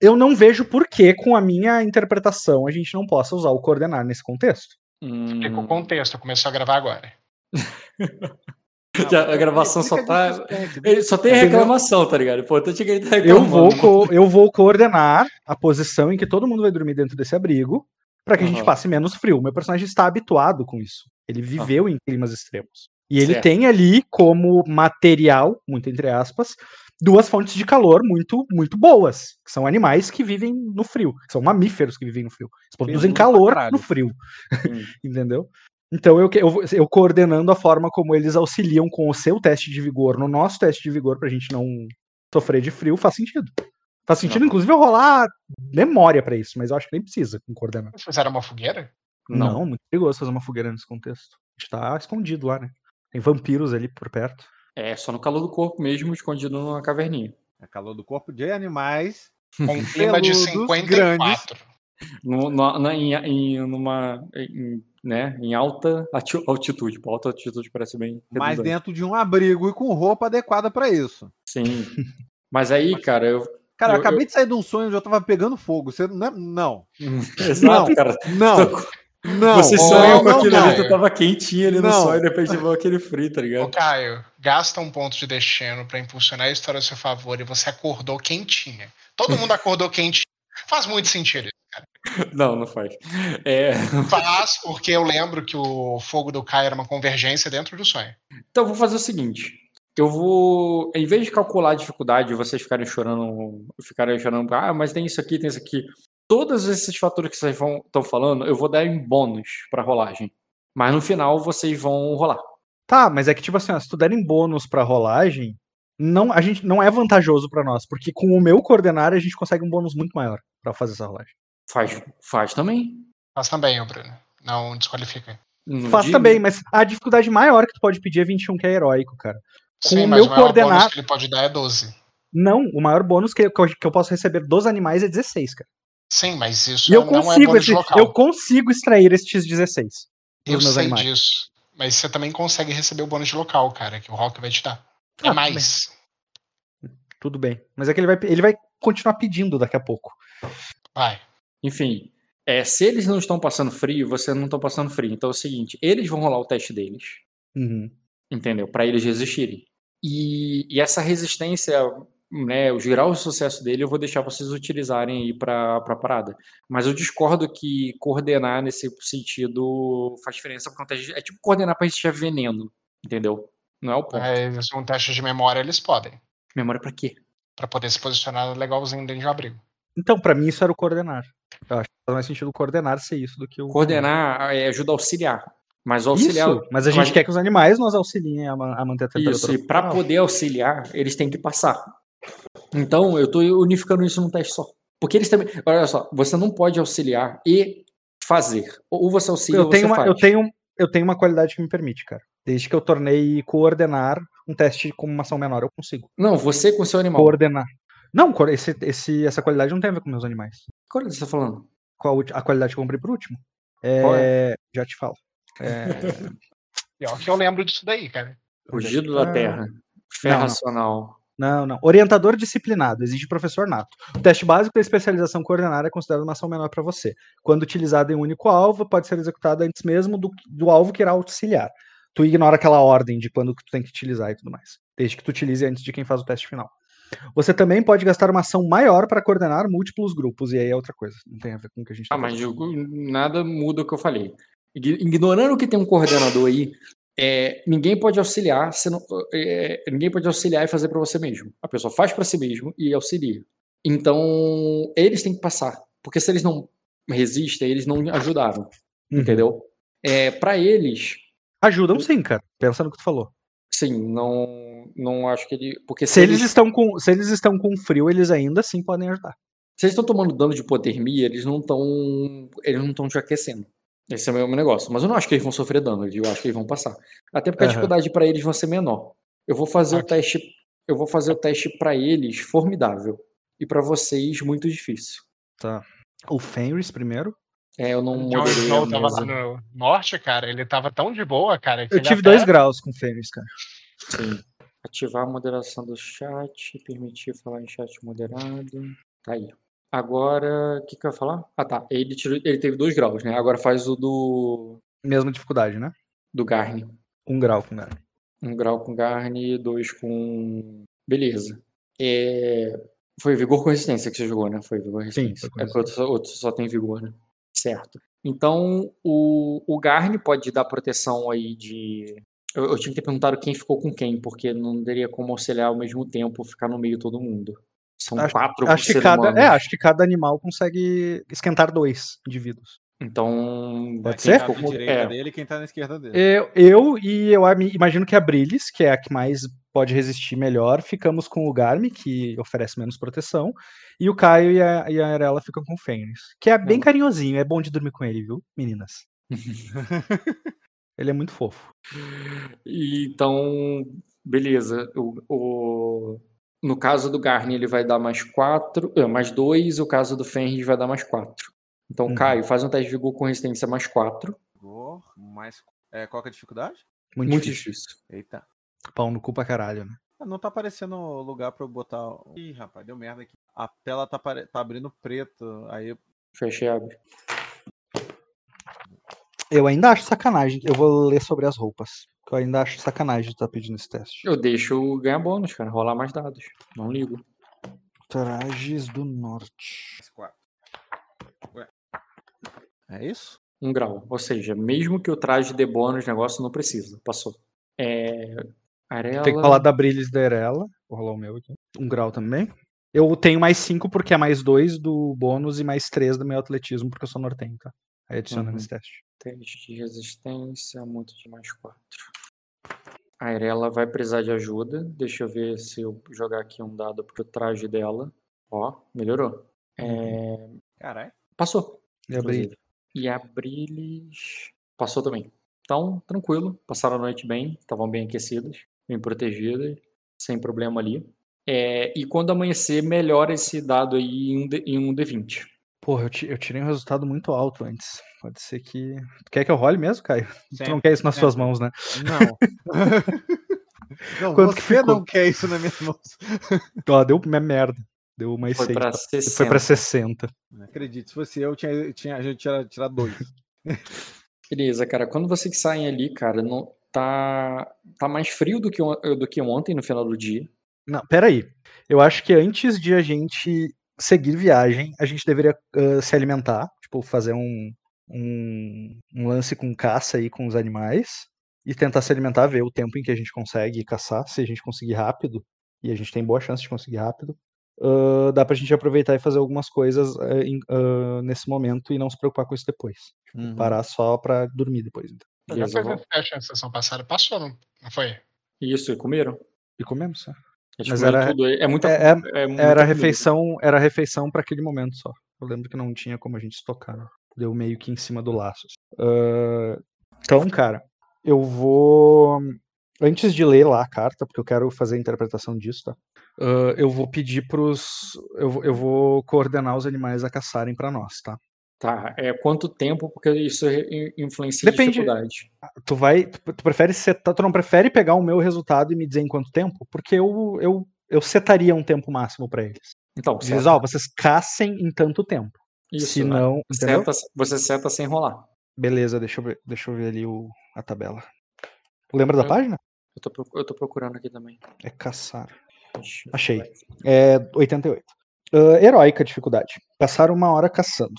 eu não vejo por que, com a minha interpretação, a gente não possa usar o coordenar nesse contexto. Fica o contexto, começou a gravar agora. Já, a gravação só tá. Só tem reclamação, tá ligado? Pô, que ele tá eu vou, co- eu vou coordenar a posição em que todo mundo vai dormir dentro desse abrigo para que a gente passe menos frio. O meu personagem está habituado com isso. Ele viveu em climas extremos. E ele Certo. tem ali como material, muito entre aspas, duas fontes de calor muito muito boas, que são animais que vivem no frio, são mamíferos que vivem no frio. Eles produzem calor caralho. no frio, Hum. entendeu? Então eu, que- eu, eu coordenando a forma como eles auxiliam com o seu teste de vigor no nosso teste de vigor pra gente não sofrer de frio, faz sentido. Faz sentido, Não. inclusive, eu rolar memória pra isso, mas eu acho que nem precisa com coordenar. Vocês fizeram uma fogueira? Não. muito perigoso fazer uma fogueira nesse contexto. A gente tá escondido lá, né? Tem vampiros ali por perto. É só no calor do corpo mesmo, escondido numa caverninha. É calor do corpo de animais. Com um clima de Peludos, 54. No, no- na- em, em- numa, em, né, em alta altitude. Pô, alta altitude parece bem. Mas redundante. dentro de um abrigo e com roupa adequada pra isso. Sim. Mas aí, cara, eu. Cara, eu, Eu- acabei de sair de um sonho onde eu tava pegando fogo. Você não. é- Não. Exato, cara. Não. Não. Você sonhou com aquilo não. ali, tu tava quentinho ali no Não. sol e de repente veio aquele frio, tá Ô, ligado? Caio, gasta um ponto de destino pra impulsionar a história a seu favor e você acordou quentinha. Todo mundo acordou quentinho. Faz muito sentido. Não, não faz. É, Faz, porque eu lembro que o fogo do Caio era uma convergência dentro do sonho. Então eu vou fazer o seguinte. Eu vou, em vez de calcular a dificuldade, vocês ficarem chorando, ficarem chorando, ah, mas tem isso aqui, tem isso aqui. Todos esses fatores que vocês estão falando, eu vou dar em bônus pra rolagem. Mas no final vocês vão rolar. Tá, mas é que, tipo assim, ó, se tu der em bônus pra rolagem, não, a gente não é vantajoso pra nós, porque com o meu coordenar a gente consegue um bônus muito maior pra fazer essa rolagem. Faz, faz também. Faz também, ô Bruno. Não desqualifica. Não Faz digo. também, mas a dificuldade maior que tu pode pedir é 21, que é heróico, cara. Com Sim, o mas meu o maior coordenar- bônus que ele pode dar é 12. Não, o maior bônus que eu, que eu- que eu posso receber dos animais é 16, cara. Sim, mas isso eu não é consigo, bônus esse, local. eu consigo extrair estes 16 Eu sei animais. disso. Mas você também consegue receber o bônus de local, cara, que o Rock vai te dar. É Ah, mais. Tudo bem. Mas é que ele vai, ele vai continuar pedindo daqui a pouco. Vai. Enfim, é, se eles não estão passando frio, vocês não estão passando frio. Então é o seguinte, eles vão rolar o teste deles. Uhum. entendeu? Para eles resistirem. E, e essa resistência, né, graus de sucesso dele, eu vou deixar vocês utilizarem aí para a parada. Mas eu discordo que coordenar nesse sentido faz diferença, porque é teste- é tipo coordenar para resistir veneno, entendeu? Não é o ponto. Mas um teste de memória eles podem. Memória para quê? Pra poder se posicionar legalzinho dentro de um abrigo. Então, pra mim, isso era o coordenar. Eu acho que faz mais sentido coordenar ser isso do que o. Coordenar é ajuda a auxiliar. Mas o auxiliar. Isso, mas a gente mas- quer que os animais nos auxiliem a, ma- a manter a temperatura. Isso, e para poder auxiliar, eles têm que passar. Então, eu tô unificando isso num teste só. Porque eles também. Olha só, você não pode auxiliar e fazer. Ou você auxilia Eu ou você tenho, uma, faz. eu, tenho, eu tenho uma qualidade que me permite, cara. Desde que eu tornei coordenar um teste com uma ação menor, eu consigo. Não, você com seu animal. Coordenar. Não, esse, esse, essa qualidade não tem a ver com meus animais. Qual é que você tá falando? Qual a qualidade que eu comprei por último? Qual É, Já te falo. É, Pior que eu lembro disso daí, cara. Rugido da Ah, Terra. Fé não. racional. Não, não. Orientador disciplinado, exige professor nato. O teste básico da especialização coordenada é considerado uma ação menor para você. Quando utilizado em um único alvo, pode ser executado antes mesmo do, do alvo que irá auxiliar. Tu ignora aquela ordem de quando que tu tem que utilizar e tudo mais. Desde que tu utilize antes de quem faz o teste final. Você também pode gastar uma ação maior para coordenar múltiplos grupos, e aí é outra coisa. Não tem a ver com o que a gente tá Ah, mas eu- nada muda o que eu falei. Ign- Ignorando que tem um coordenador aí, é, ninguém pode auxiliar, se não- é, ninguém pode auxiliar e fazer para você mesmo. A pessoa faz para si mesmo e auxilia. Então, eles têm que passar. Porque se eles não resistem, eles não ajudaram. Uhum. Entendeu? É, para eles, Ajudam sim, cara. Pensa no que tu falou. sim, não, não acho que ele. Porque se, Se eles estão com, se eles estão com frio, eles ainda assim podem ajudar. Se eles estão tomando dano de hipotermia, eles não estão. Eles não estão te aquecendo. Esse é o meu negócio. Mas eu não acho que eles vão sofrer dano, eu acho que eles vão passar. Até porque a Aham. dificuldade para eles vai ser menor. Eu vou fazer o teste. Eu vou fazer o teste para eles formidável. E para vocês, muito difícil. Tá. O Fenris primeiro. É, eu não a Snow tava mesa. lá no norte, cara. Ele tava tão de boa, cara. que Eu tive até- dois graus com o Fenris, cara. Sim. Ativar a moderação do chat, permitir falar em chat moderado. Tá aí. Agora, o que, que eu ia falar? Ah, tá. Ele, tirou, ele teve dois graus, né? Agora faz o do, Mesma dificuldade, né? do Garni. Um grau com Garni. Um grau com Garni, dois com. Beleza. É, Foi vigor com resistência que você jogou, né? Foi vigor com Sim, resistência. foi com é porque outro, só- outro só tem vigor, né? Certo. Então, o, o Garni pode dar proteção aí de. Eu, eu tinha que ter perguntado quem ficou com quem, porque não teria como auxiliar ao mesmo tempo ficar no meio de todo mundo. São Acho- quatro Acho que, seres cada, humanos. é, acho que cada animal consegue esquentar dois indivíduos. Então. Pode quem ser? Tá na direita é, dele e quem tá na esquerda dele. Eu, eu e eu imagino que a Brilis, que é a que mais pode resistir melhor, ficamos com o Garmi, que oferece menos proteção, e o Caio e a, e a Arela ficam com o Fênix, que é bem Não. carinhosinho, é bom de dormir com ele, viu, meninas? ele é muito fofo. E, Então, beleza. O, o- no caso do Garni, ele vai dar mais 4, mais 2, o caso do Fenris vai dar mais 4. Então, Uhum. Caio, faz um teste de vigor com resistência mais 4. Vigor, mais. É, qual que é a dificuldade? Muito, Muito difícil. difícil. Eita. Pau no cu pra caralho, né? Ah, Não tá aparecendo lugar pra eu botar. Ih, rapaz, deu merda aqui. A tela tá, apare- tá abrindo preto. Aí Fecha e abre. Eu ainda acho sacanagem, eu vou ler sobre as roupas, que eu ainda acho sacanagem de estar pedindo esse teste. Eu deixo ganhar bônus, cara. Rolar mais dados. Não ligo. Trajes do Norte. mais quatro. Ué. É isso? Um grau. Ou seja, mesmo que o traje dê bônus, negócio não precisa. Passou. É. Arela. Tem que falar da Brilis da Erela. Vou rolar o meu aqui. Um grau também. Eu tenho mais 5 porque é mais 2 do bônus e mais 3 do meu atletismo porque eu sou nortenho, tá? Aí adiciona Uhum. nesse teste. Teste de resistência, muito de mais 4. A Irela vai precisar de ajuda. Deixa eu ver se eu jogar aqui um dado pro traje dela. Ó, melhorou. É, Caralho. Passou. E a Brilis. E a Brilis passou também. Então, tranquilo. Passaram a noite bem. Estavam bem aquecidas, bem protegidas, sem problema ali. É, e quando amanhecer, melhora esse dado aí um, em um D20. Porra, eu, ti- eu tirei um resultado muito alto antes. Pode ser que. Tu quer que eu role mesmo, Caio? Tu não Sempre, quer isso nas suas sempre. mãos, né? Não. não, Quanto que você não quer isso na minha mãos. Ó, deu uma merda. Deu mais Foi 6. pra Foi 60. pra 60. Não acredito, se fosse eu, tinha, tinha, a gente tinha tirado dois. Beleza, cara. Quando vocês saem ali, cara, não tá tá mais frio do que do que ontem no final do dia. Não, peraí. Eu acho que antes de a gente seguir viagem, a gente deveria ah, se alimentar, tipo, fazer um, um, um lance com caça aí com os animais e tentar se alimentar, ver o tempo em que a gente consegue caçar, se a gente conseguir rápido, e a gente tem boa chance de conseguir rápido. ah, dá pra gente aproveitar e fazer algumas coisas em- ah, nesse momento e não se preocupar com isso depois. Uhum. Parar só pra dormir depois. Então. Já Beleza, vamos. na sessão passada. Passou, não, não foi? Isso, e comeram? E comemos, né? Eles Mas comeram era- tudo. É muita, é- é muita Era refeição, era refeição para aquele momento só. Eu lembro que não tinha como a gente estocar. né? Deu meio que em cima do laço. Ah, então, cara, eu vou. Antes de ler lá a carta, porque eu quero fazer a interpretação disso, tá? Ah, eu vou pedir pros. Eu, eu vou coordenar os animais a caçarem para nós, tá? Tá, é quanto tempo, porque isso influencia Depende- a dificuldade. Tu vai. Tu, tu prefere setar, tu não prefere pegar o meu resultado e me dizer em quanto tempo? Porque eu, eu, eu setaria um tempo máximo para eles. Então, Diz, ó, vocês caçem em tanto tempo. Isso, Se né? não. Entendeu? Seta, você seta sem rolar. Beleza, deixa eu ver, deixa eu ver ali o, a tabela. Lembra da Eu- página? Eu tô, eu tô procurando aqui também. É caçar. Achei. É 88. Ah, heróica dificuldade. Passar uma hora caçando.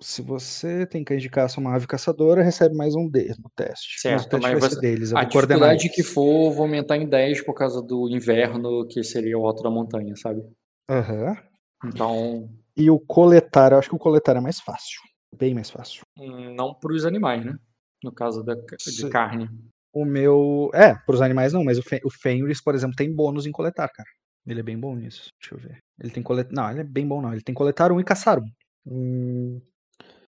Se você tem cães de caça uma ave caçadora, recebe mais um D no teste. Mas Certo, mas vai você- deles. Eu A dificuldade que for, vou aumentar em 10 por causa do inverno, que seria o alto da montanha, sabe? Aham. Então, E o coletar, eu acho que o coletar é mais fácil. Bem mais fácil. hum, não para os animais, né? No caso da, de carne. O meu. É, para os animais não, mas o, o Fenris, por exemplo, tem bônus em coletar, cara. Ele é bem bom nisso. Deixa eu ver. Ele tem coletar. Não, ele é bem bom, não. Ele tem coletar um e caçar um. Hum,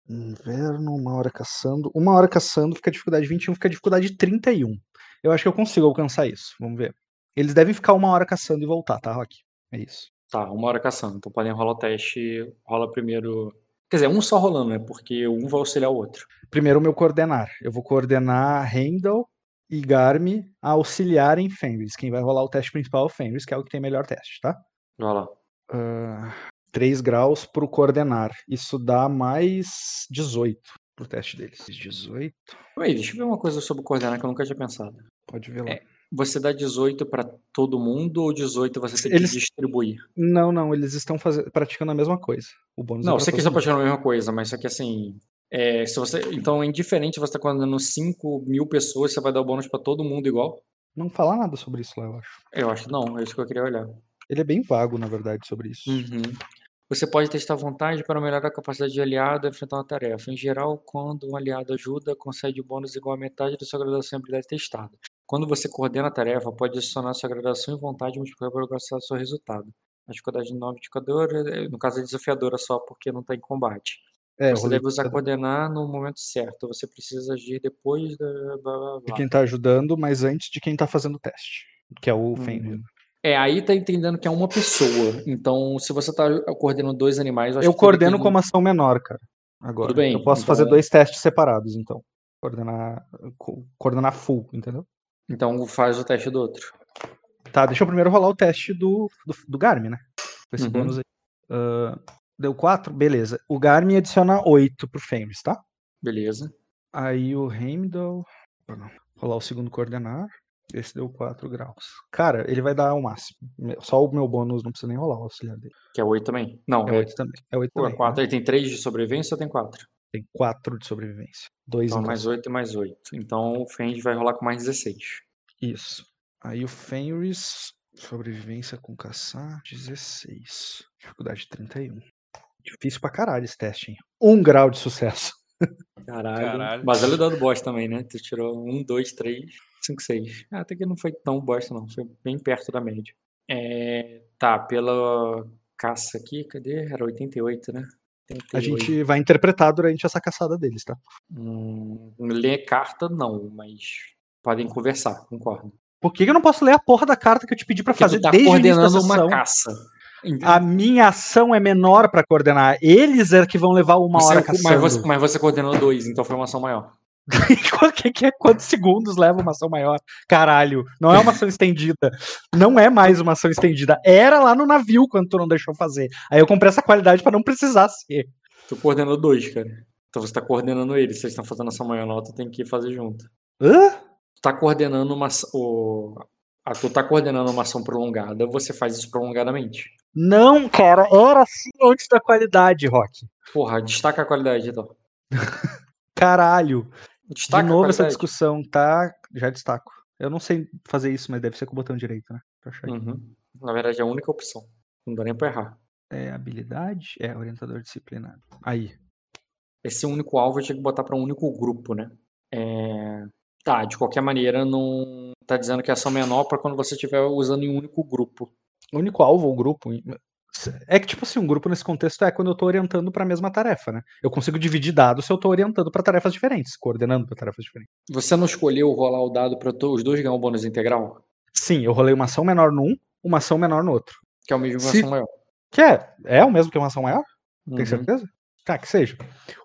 Inverno, uma hora caçando. Uma hora caçando fica dificuldade 21, fica dificuldade 31. Eu acho que eu consigo alcançar isso. Vamos ver. Eles devem ficar uma hora caçando e voltar, tá, Rock? É isso. Tá, uma hora caçando. Então podem rolar o teste. Rola primeiro. Quer dizer, um só rolando, né? Porque um vai auxiliar o outro. Primeiro o meu coordenar. Eu vou coordenar Heimdall e Garmi a auxiliarem Fenris. Quem vai rolar o teste principal é o Fenris, que é o que tem melhor teste, tá? Vai lá. ah, 3 graus pro coordenar. Isso dá mais 18 pro teste deles. 18. Peraí, deixa eu ver uma coisa sobre coordenar que eu nunca tinha pensado. Pode ver lá. É, Você dá 18 pra todo mundo ou 18 você tem Eles- que distribuir? Não, não, eles estão fazendo, praticando a mesma coisa. O bônus é Não, pra você que está praticando a mesma coisa, mas só que assim. é, se você, então é indiferente você está coordenando 5 mil pessoas, você vai dar o bônus pra todo mundo igual? Não fala nada sobre isso lá, eu acho. Eu acho que não, é isso que eu queria olhar. Ele é bem vago, na verdade, sobre isso. Uhum. Você pode testar vontade para melhorar a capacidade de aliado a enfrentar uma tarefa. Em geral, quando um aliado ajuda, concede bônus igual a metade da sua graduação em habilidade testada. Quando você coordena a tarefa, pode adicionar sua graduação em vontade e multiplicar para alcançar o seu resultado. A dificuldade 9 indicadora, eh, no caso é desafiadora só porque não está em combate. É, você deve usar coordenar no momento certo. Você precisa agir depois da. Blá, blá, de quem tá ajudando, mas antes de quem tá fazendo o teste. Que é o Fenrir. Uhum. É, aí tá entendendo que é uma pessoa. Então, se você tá coordenando dois animais, eu acho Eu que coordeno tem- como ação menor, cara. Agora. Tudo bem, Eu posso então- fazer dois testes separados, então. Coordenar, co- coordenar full, entendeu? Então faz o teste do outro. Tá, deixa eu primeiro rolar o teste do, do, do Garmin, né? Com esse Uhum. bônus aí. Ah, deu 4? Beleza. O Garmin adiciona 8 pro Fenris, tá? Beleza. Aí o Heimdall. Rolar o segundo coordenar. Esse deu 4 graus. Cara, ele vai dar o máximo. Só o meu bônus não precisa nem rolar o auxiliar dele. Que é 8 também. Não, É é, 8 também. É 8 pô, é também. 4. né? Ele tem 3 de sobrevivência ou tem 4? Tem 4 de sobrevivência. 2 Então mais cada. 8 e mais 8. Então o Fend vai rolar com mais 16. Isso. Aí o Fenris. Sobrevivência com caçar. 16. Dificuldade 31. Difícil pra caralho esse teste, hein? Um grau de sucesso. Caralho. Caralho. Mas olha o dado bosta também, né? Tu tirou 1, 2, 3, 5, 6. Ah, até que não foi tão bosta, não. Foi bem perto da média. É, tá, pela caça aqui, cadê? Era 88, né? A 88. gente vai interpretar durante essa caçada deles, tá? Hum, ler carta, não, mas podem conversar, concordo. Por que eu não posso ler a porra da carta que eu te pedi pra Porque fazer tu tá desde coordenando uma caça. A minha ação é menor pra coordenar. Eles é que vão levar uma Você- hora mas, caçando. você, mas você coordenou dois, então foi uma ação maior. Que, que é quantos segundos leva uma ação maior? Caralho, não é uma ação estendida. Não é mais uma ação estendida. Era lá no navio quando tu não deixou fazer. Aí eu comprei essa qualidade pra não precisar ser. Tu coordenou dois, cara. Então você tá coordenando eles. Vocês estão fazendo ação maior, não, tu tem que fazer junto. Hã? Tu tá coordenando uma. aç- O, a, tu tá coordenando uma ação prolongada, você faz isso prolongadamente. Não, cara, era assim antes da qualidade, Rock. Porra, destaca a qualidade então. Caralho. Destaca De novo essa discussão, tá? Já destaco. Eu não sei fazer isso, mas deve ser com o botão direito, né? Uhum. Na verdade, é a única opção. Não dá nem pra errar. É habilidade? É, orientador disciplinado. Aí. Esse único alvo eu tinha que botar pra um único grupo, né? É, Tá, de qualquer maneira, não tá dizendo que é ação menor pra quando você estiver usando em um único grupo. Único alvo ou grupo. É que, tipo assim, um grupo nesse contexto é quando eu tô orientando pra mesma tarefa, né? Eu consigo dividir dados se eu tô orientando pra tarefas diferentes, coordenando pra tarefas diferentes. Você não escolheu rolar o dado to- os dois ganhar um bônus integral? Sim, eu rolei uma ação menor num, uma ação menor no outro. Que é o mesmo que uma Se- ação maior. Que é? É o mesmo que uma ação maior? Tem Uhum. certeza? Tá, que seja.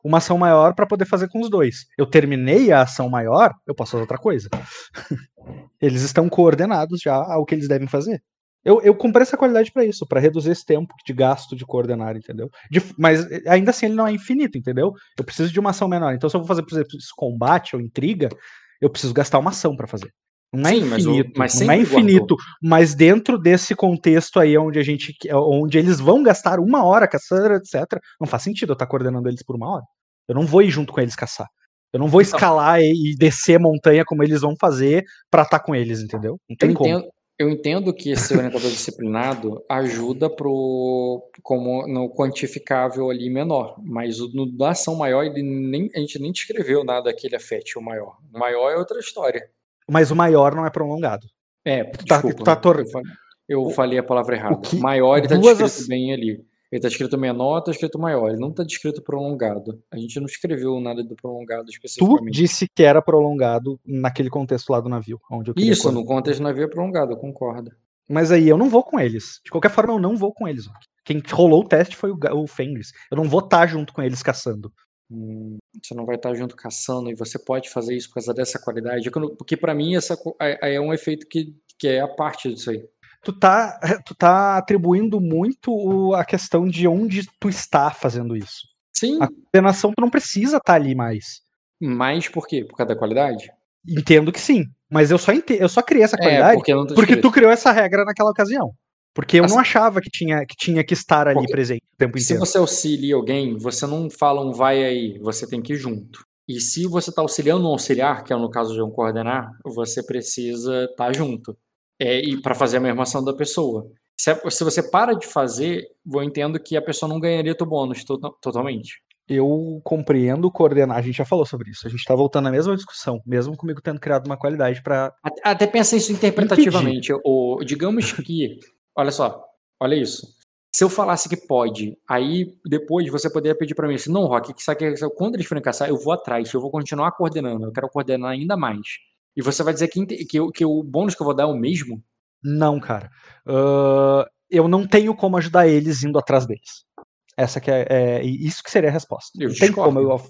Uma ação maior pra poder fazer com os dois. Eu terminei a ação maior, eu posso fazer outra coisa. eles estão coordenados já ao que eles devem fazer. Eu, eu comprei essa qualidade pra isso, pra reduzir esse tempo de gasto de coordenar, entendeu? De- mas eh, ainda assim ele não é infinito, entendeu? Eu preciso de uma ação menor. Então se eu vou fazer, por exemplo, esse combate ou intriga, eu preciso gastar uma ação pra fazer. Não é Sim, mas o- infinito, mas não é sempre guardou. infinito, mas dentro desse contexto aí onde a gente onde eles vão gastar uma hora caçando, etc, não faz sentido eu estar coordenando eles por uma hora. Eu não vou ir junto com eles caçar. Eu não vou Então- escalar e, e descer montanha como eles vão fazer pra estar com eles, entendeu? Não Eu tem como. entendo, eu entendo que esse orientador disciplinado ajuda pro como no quantificável ali menor, mas o no da ação maior ele nem, a gente nem descreveu nada que ele afete o maior. O maior é outra história. Mas o maior não é prolongado. É, tá- desculpa. tá tor- eu, falei, eu falei a palavra errada. que- maior ele tá descrito aç- bem ali. Ele tá escrito menor, tá escrito maior. Ele não tá descrito prolongado. A gente não escreveu nada do prolongado Tu especificamente. disse que era prolongado naquele contexto lá do navio, onde eu Isso, coordenar. no contexto do navio é prolongado, eu concordo. Mas aí eu não vou com eles. De qualquer forma, eu não vou com eles. Quem rolou o teste foi o, o Fenris. Eu não vou estar junto com eles caçando. Hum, você não vai estar junto caçando e você pode fazer isso por causa dessa qualidade. É Porque pra mim essa é é um efeito que, que é a parte disso aí. Tu tá, tu tá atribuindo muito a questão de onde tu está fazendo isso. Sim, A coordenação tu não precisa estar ali mais. mas por quê? Por causa da qualidade? Entendo que sim, mas eu só, ente- eu só criei essa É, qualidade porque tá porque escrito. tu criou essa regra naquela ocasião. Porque eu Assim- não achava que tinha, que tinha que estar ali Porque presente o tempo Se inteiro. você auxilia alguém, você não fala um vai aí, você tem que ir junto. E se você está auxiliando um auxiliar, que é no caso de um coordenar, você precisa estar junto. É, e para fazer a mesma ação da pessoa. Se, a- se você para de fazer, eu entendo que a pessoa não ganharia teu bônus to- totalmente. Eu compreendo coordenar, a gente já falou sobre isso. A gente tá voltando à mesma discussão, mesmo comigo tendo criado uma qualidade pra. Até, até pensa isso interpretativamente. O, digamos que, olha só, olha isso. Se eu falasse que pode, aí depois você poderia pedir pra mim assim, não, Rock, que sabe que quando eles forem caçar, eu vou atrás, eu vou continuar coordenando, eu quero coordenar ainda mais. E você vai dizer que, que, o- que o bônus que eu vou dar é o mesmo? Não, cara. Ahn, eu não tenho como ajudar eles indo atrás deles. Essa que é, é- isso que seria a resposta. Eu não tem discordo. como eu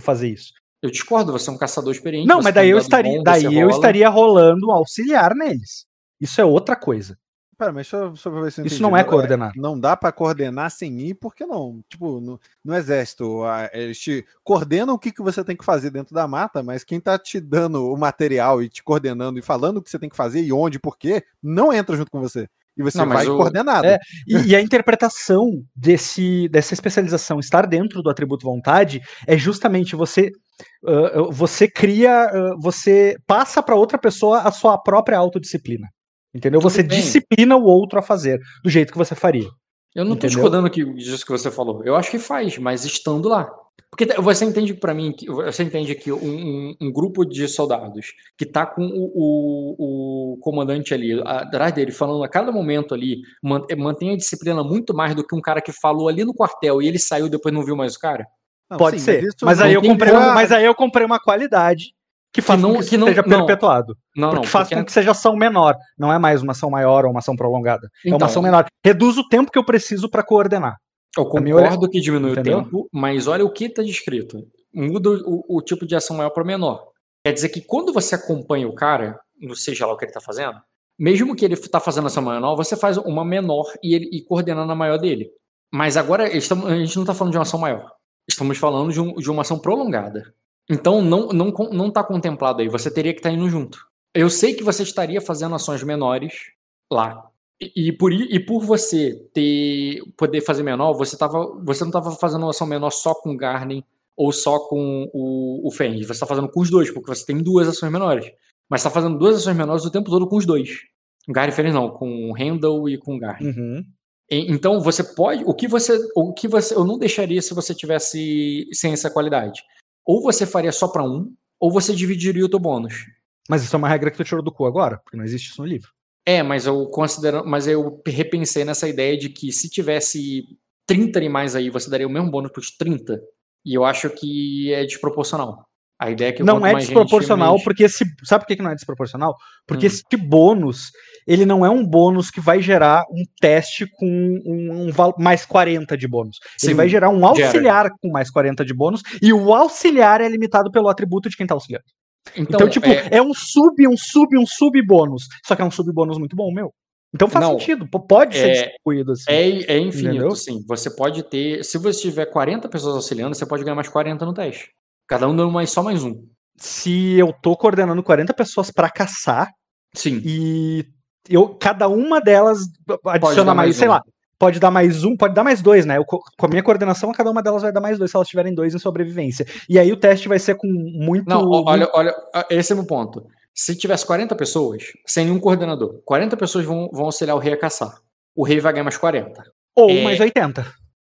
fazer isso. Eu discordo, você é um caçador experiente. Não, mas tem daí eu estaria, bom, daí eu rola. estaria rolando um auxiliar neles. Isso é outra coisa. Pera, mas eu, só pra ver se eu Isso entendi. não é coordenar. Não dá pra coordenar sem ir, por que não? Tipo, no, no exército, a- eles te coordenam o que, que você tem que fazer dentro da mata, mas quem tá te dando o material e te coordenando e falando o que você tem que fazer e onde, por quê, não entra junto com você. E você Não, vai o- coordenado. É, E, e a interpretação desse, dessa especialização estar dentro do atributo vontade é justamente você ah, você cria, ah, você passa para outra pessoa a sua própria autodisciplina. Entendeu? Tudo você bem. disciplina o outro a fazer do jeito que você faria. Eu não tô Entendeu? discordando que, disso que você falou. Eu acho que faz, mas estando lá. Porque te- você entende para mim, que você entende que um, um- um grupo de soldados que tá com o, o- o comandante ali atrás dele, falando a cada momento ali, man- mantém a disciplina muito mais do que um cara que falou ali no quartel e ele saiu e depois não viu mais o cara? Não, Pode sim, ser. Mas, aí eu comprei, uma- mas aí eu comprei uma qualidade que faz não- com que, que não- seja não. perpetuado. Não, porque não. faz porque- com que seja ação menor. Não é mais uma ação maior ou uma ação prolongada. é Então, uma ação menor. Reduz o tempo que eu preciso para coordenar. Eu concordo que diminui Entendeu? o tempo, mas olha o que está descrito. Muda o, o tipo de ação maior para menor. Quer dizer que quando você acompanha o cara, não seja lá o que ele está fazendo, mesmo que ele está fazendo ação menor, você faz uma menor e, ele, e coordenando a maior dele. Mas agora estamos- a gente não está falando de uma ação maior. Estamos falando de, um- de uma ação prolongada. Então não não não está contemplado aí. Você teria que estar indo junto. Eu sei que você estaria fazendo ações menores lá. E, e por, e por você ter poder fazer menor, você, tava, você não estava fazendo ação menor só com o Garden ou só com o, o Feng. Você está fazendo com os dois, porque você tem duas ações menores. Mas está fazendo duas ações menores o tempo todo com os dois. O Garden Feng não, com o Handle e com o Garden. Uhum. E- Então você pode. O que você. O que você. Eu não deixaria se você tivesse sem essa qualidade. Ou você faria só para um, ou você dividiria o teu bônus. Mas isso é uma regra que tu tirou do cu agora, porque não existe isso no livro. É, mas eu considero, mas eu repensei nessa ideia de que se tivesse 30 animais aí, você daria o mesmo bônus para os 30. E eu acho que é desproporcional. A ideia é que não é gente, desproporcional, mais- porque esse. Sabe por que não é desproporcional? Porque Hum. esse bônus, ele não é um bônus que vai gerar um teste com um, um val- mais 40 de bônus. Ele Sim, vai gerar um gera. auxiliar com mais 40 de bônus, e o auxiliar é limitado pelo atributo de quem tá auxiliando. Então, Então, tipo, é, é... um sub, um sub, um sub bônus. Só que é um sub bônus muito bom, meu. Então faz Não, sentido, pode ser é- distribuído assim. é, é infinito, Entendeu? sim. Você pode ter. Se você tiver 40 pessoas auxiliando, você pode ganhar mais 40 no teste. Cada um dando mais, só mais um. Se eu tô coordenando 40 pessoas pra caçar, Sim. e eu, cada uma delas adiciona mais, mais sei um. lá, pode dar mais um, pode dar mais dois, né? Eu, co- com a minha coordenação, cada uma delas vai dar mais dois se elas tiverem dois em sobrevivência. E aí o teste vai ser com muito. Não, olha, olha, esse é o meu ponto. Se tivesse 40 pessoas, sem nenhum coordenador, 40 pessoas vão, vão auxiliar o rei a caçar. O rei vai ganhar mais 40. Ou é- mais 80.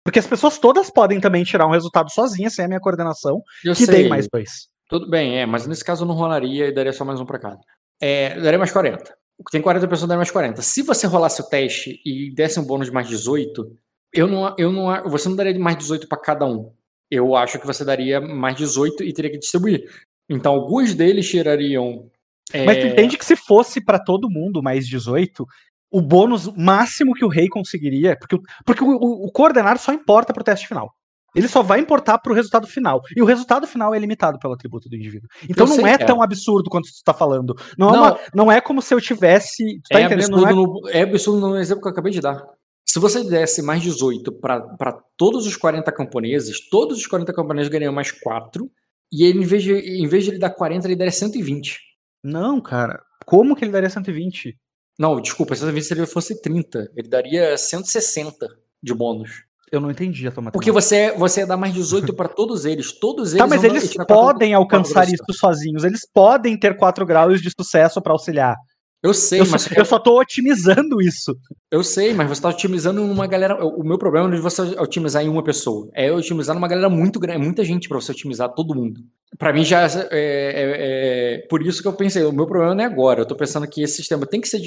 Porque as pessoas todas podem também tirar um resultado sozinhas, sem a minha coordenação, Eu que sei, mais dois. tudo bem, é, mas nesse caso não rolaria e daria só mais um pra cada. É, daria mais 40. Tem 40 pessoas, daria mais 40. Se você rolasse o teste e desse um bônus de mais 18, eu não, eu não, você não daria mais 18 pra cada um. Eu acho que você daria mais 18 e teria que distribuir. Então, alguns deles tirariam. é, Mas tu entende que se fosse pra todo mundo mais 18, o bônus máximo que o rei conseguiria, porque, porque o, o, o coordenado só importa pro teste final. Ele só vai importar pro resultado final. E o resultado final é limitado pelo atributo do indivíduo. Então Eu não sei, é cara. tão absurdo quanto tu tá falando. Não, é, Não. uma- não é como se eu tivesse. Tu tá é, entendendo? absurdo Não é- no, é absurdo no exemplo que eu acabei de dar. Se você desse mais 18 para todos os 40 camponeses, todos os 40 camponeses ganhariam mais 4. E ele, em vez, de, em vez de ele dar 40, ele daria 120. Não, cara. Como que ele daria 120? Não, desculpa, 120 se ele fosse 30. Ele daria 160 de bônus. Eu não entendi a tua Porque você, você ia dar mais 18 para todos eles. Todos eles Tá, mas eles podem alcançar isso sozinhos. Eles podem ter 4 graus de sucesso pra auxiliar. Eu sei, Eu mas só, eu só tô otimizando isso. Eu sei, mas você está otimizando numa galera. O meu problema não é você otimizar em uma pessoa. É otimizar numa galera muito grande, muita gente para você otimizar todo mundo. Para mim já é, é- é- Por isso que eu pensei, o meu problema não é agora. Eu tô pensando que esse sistema tem que ser,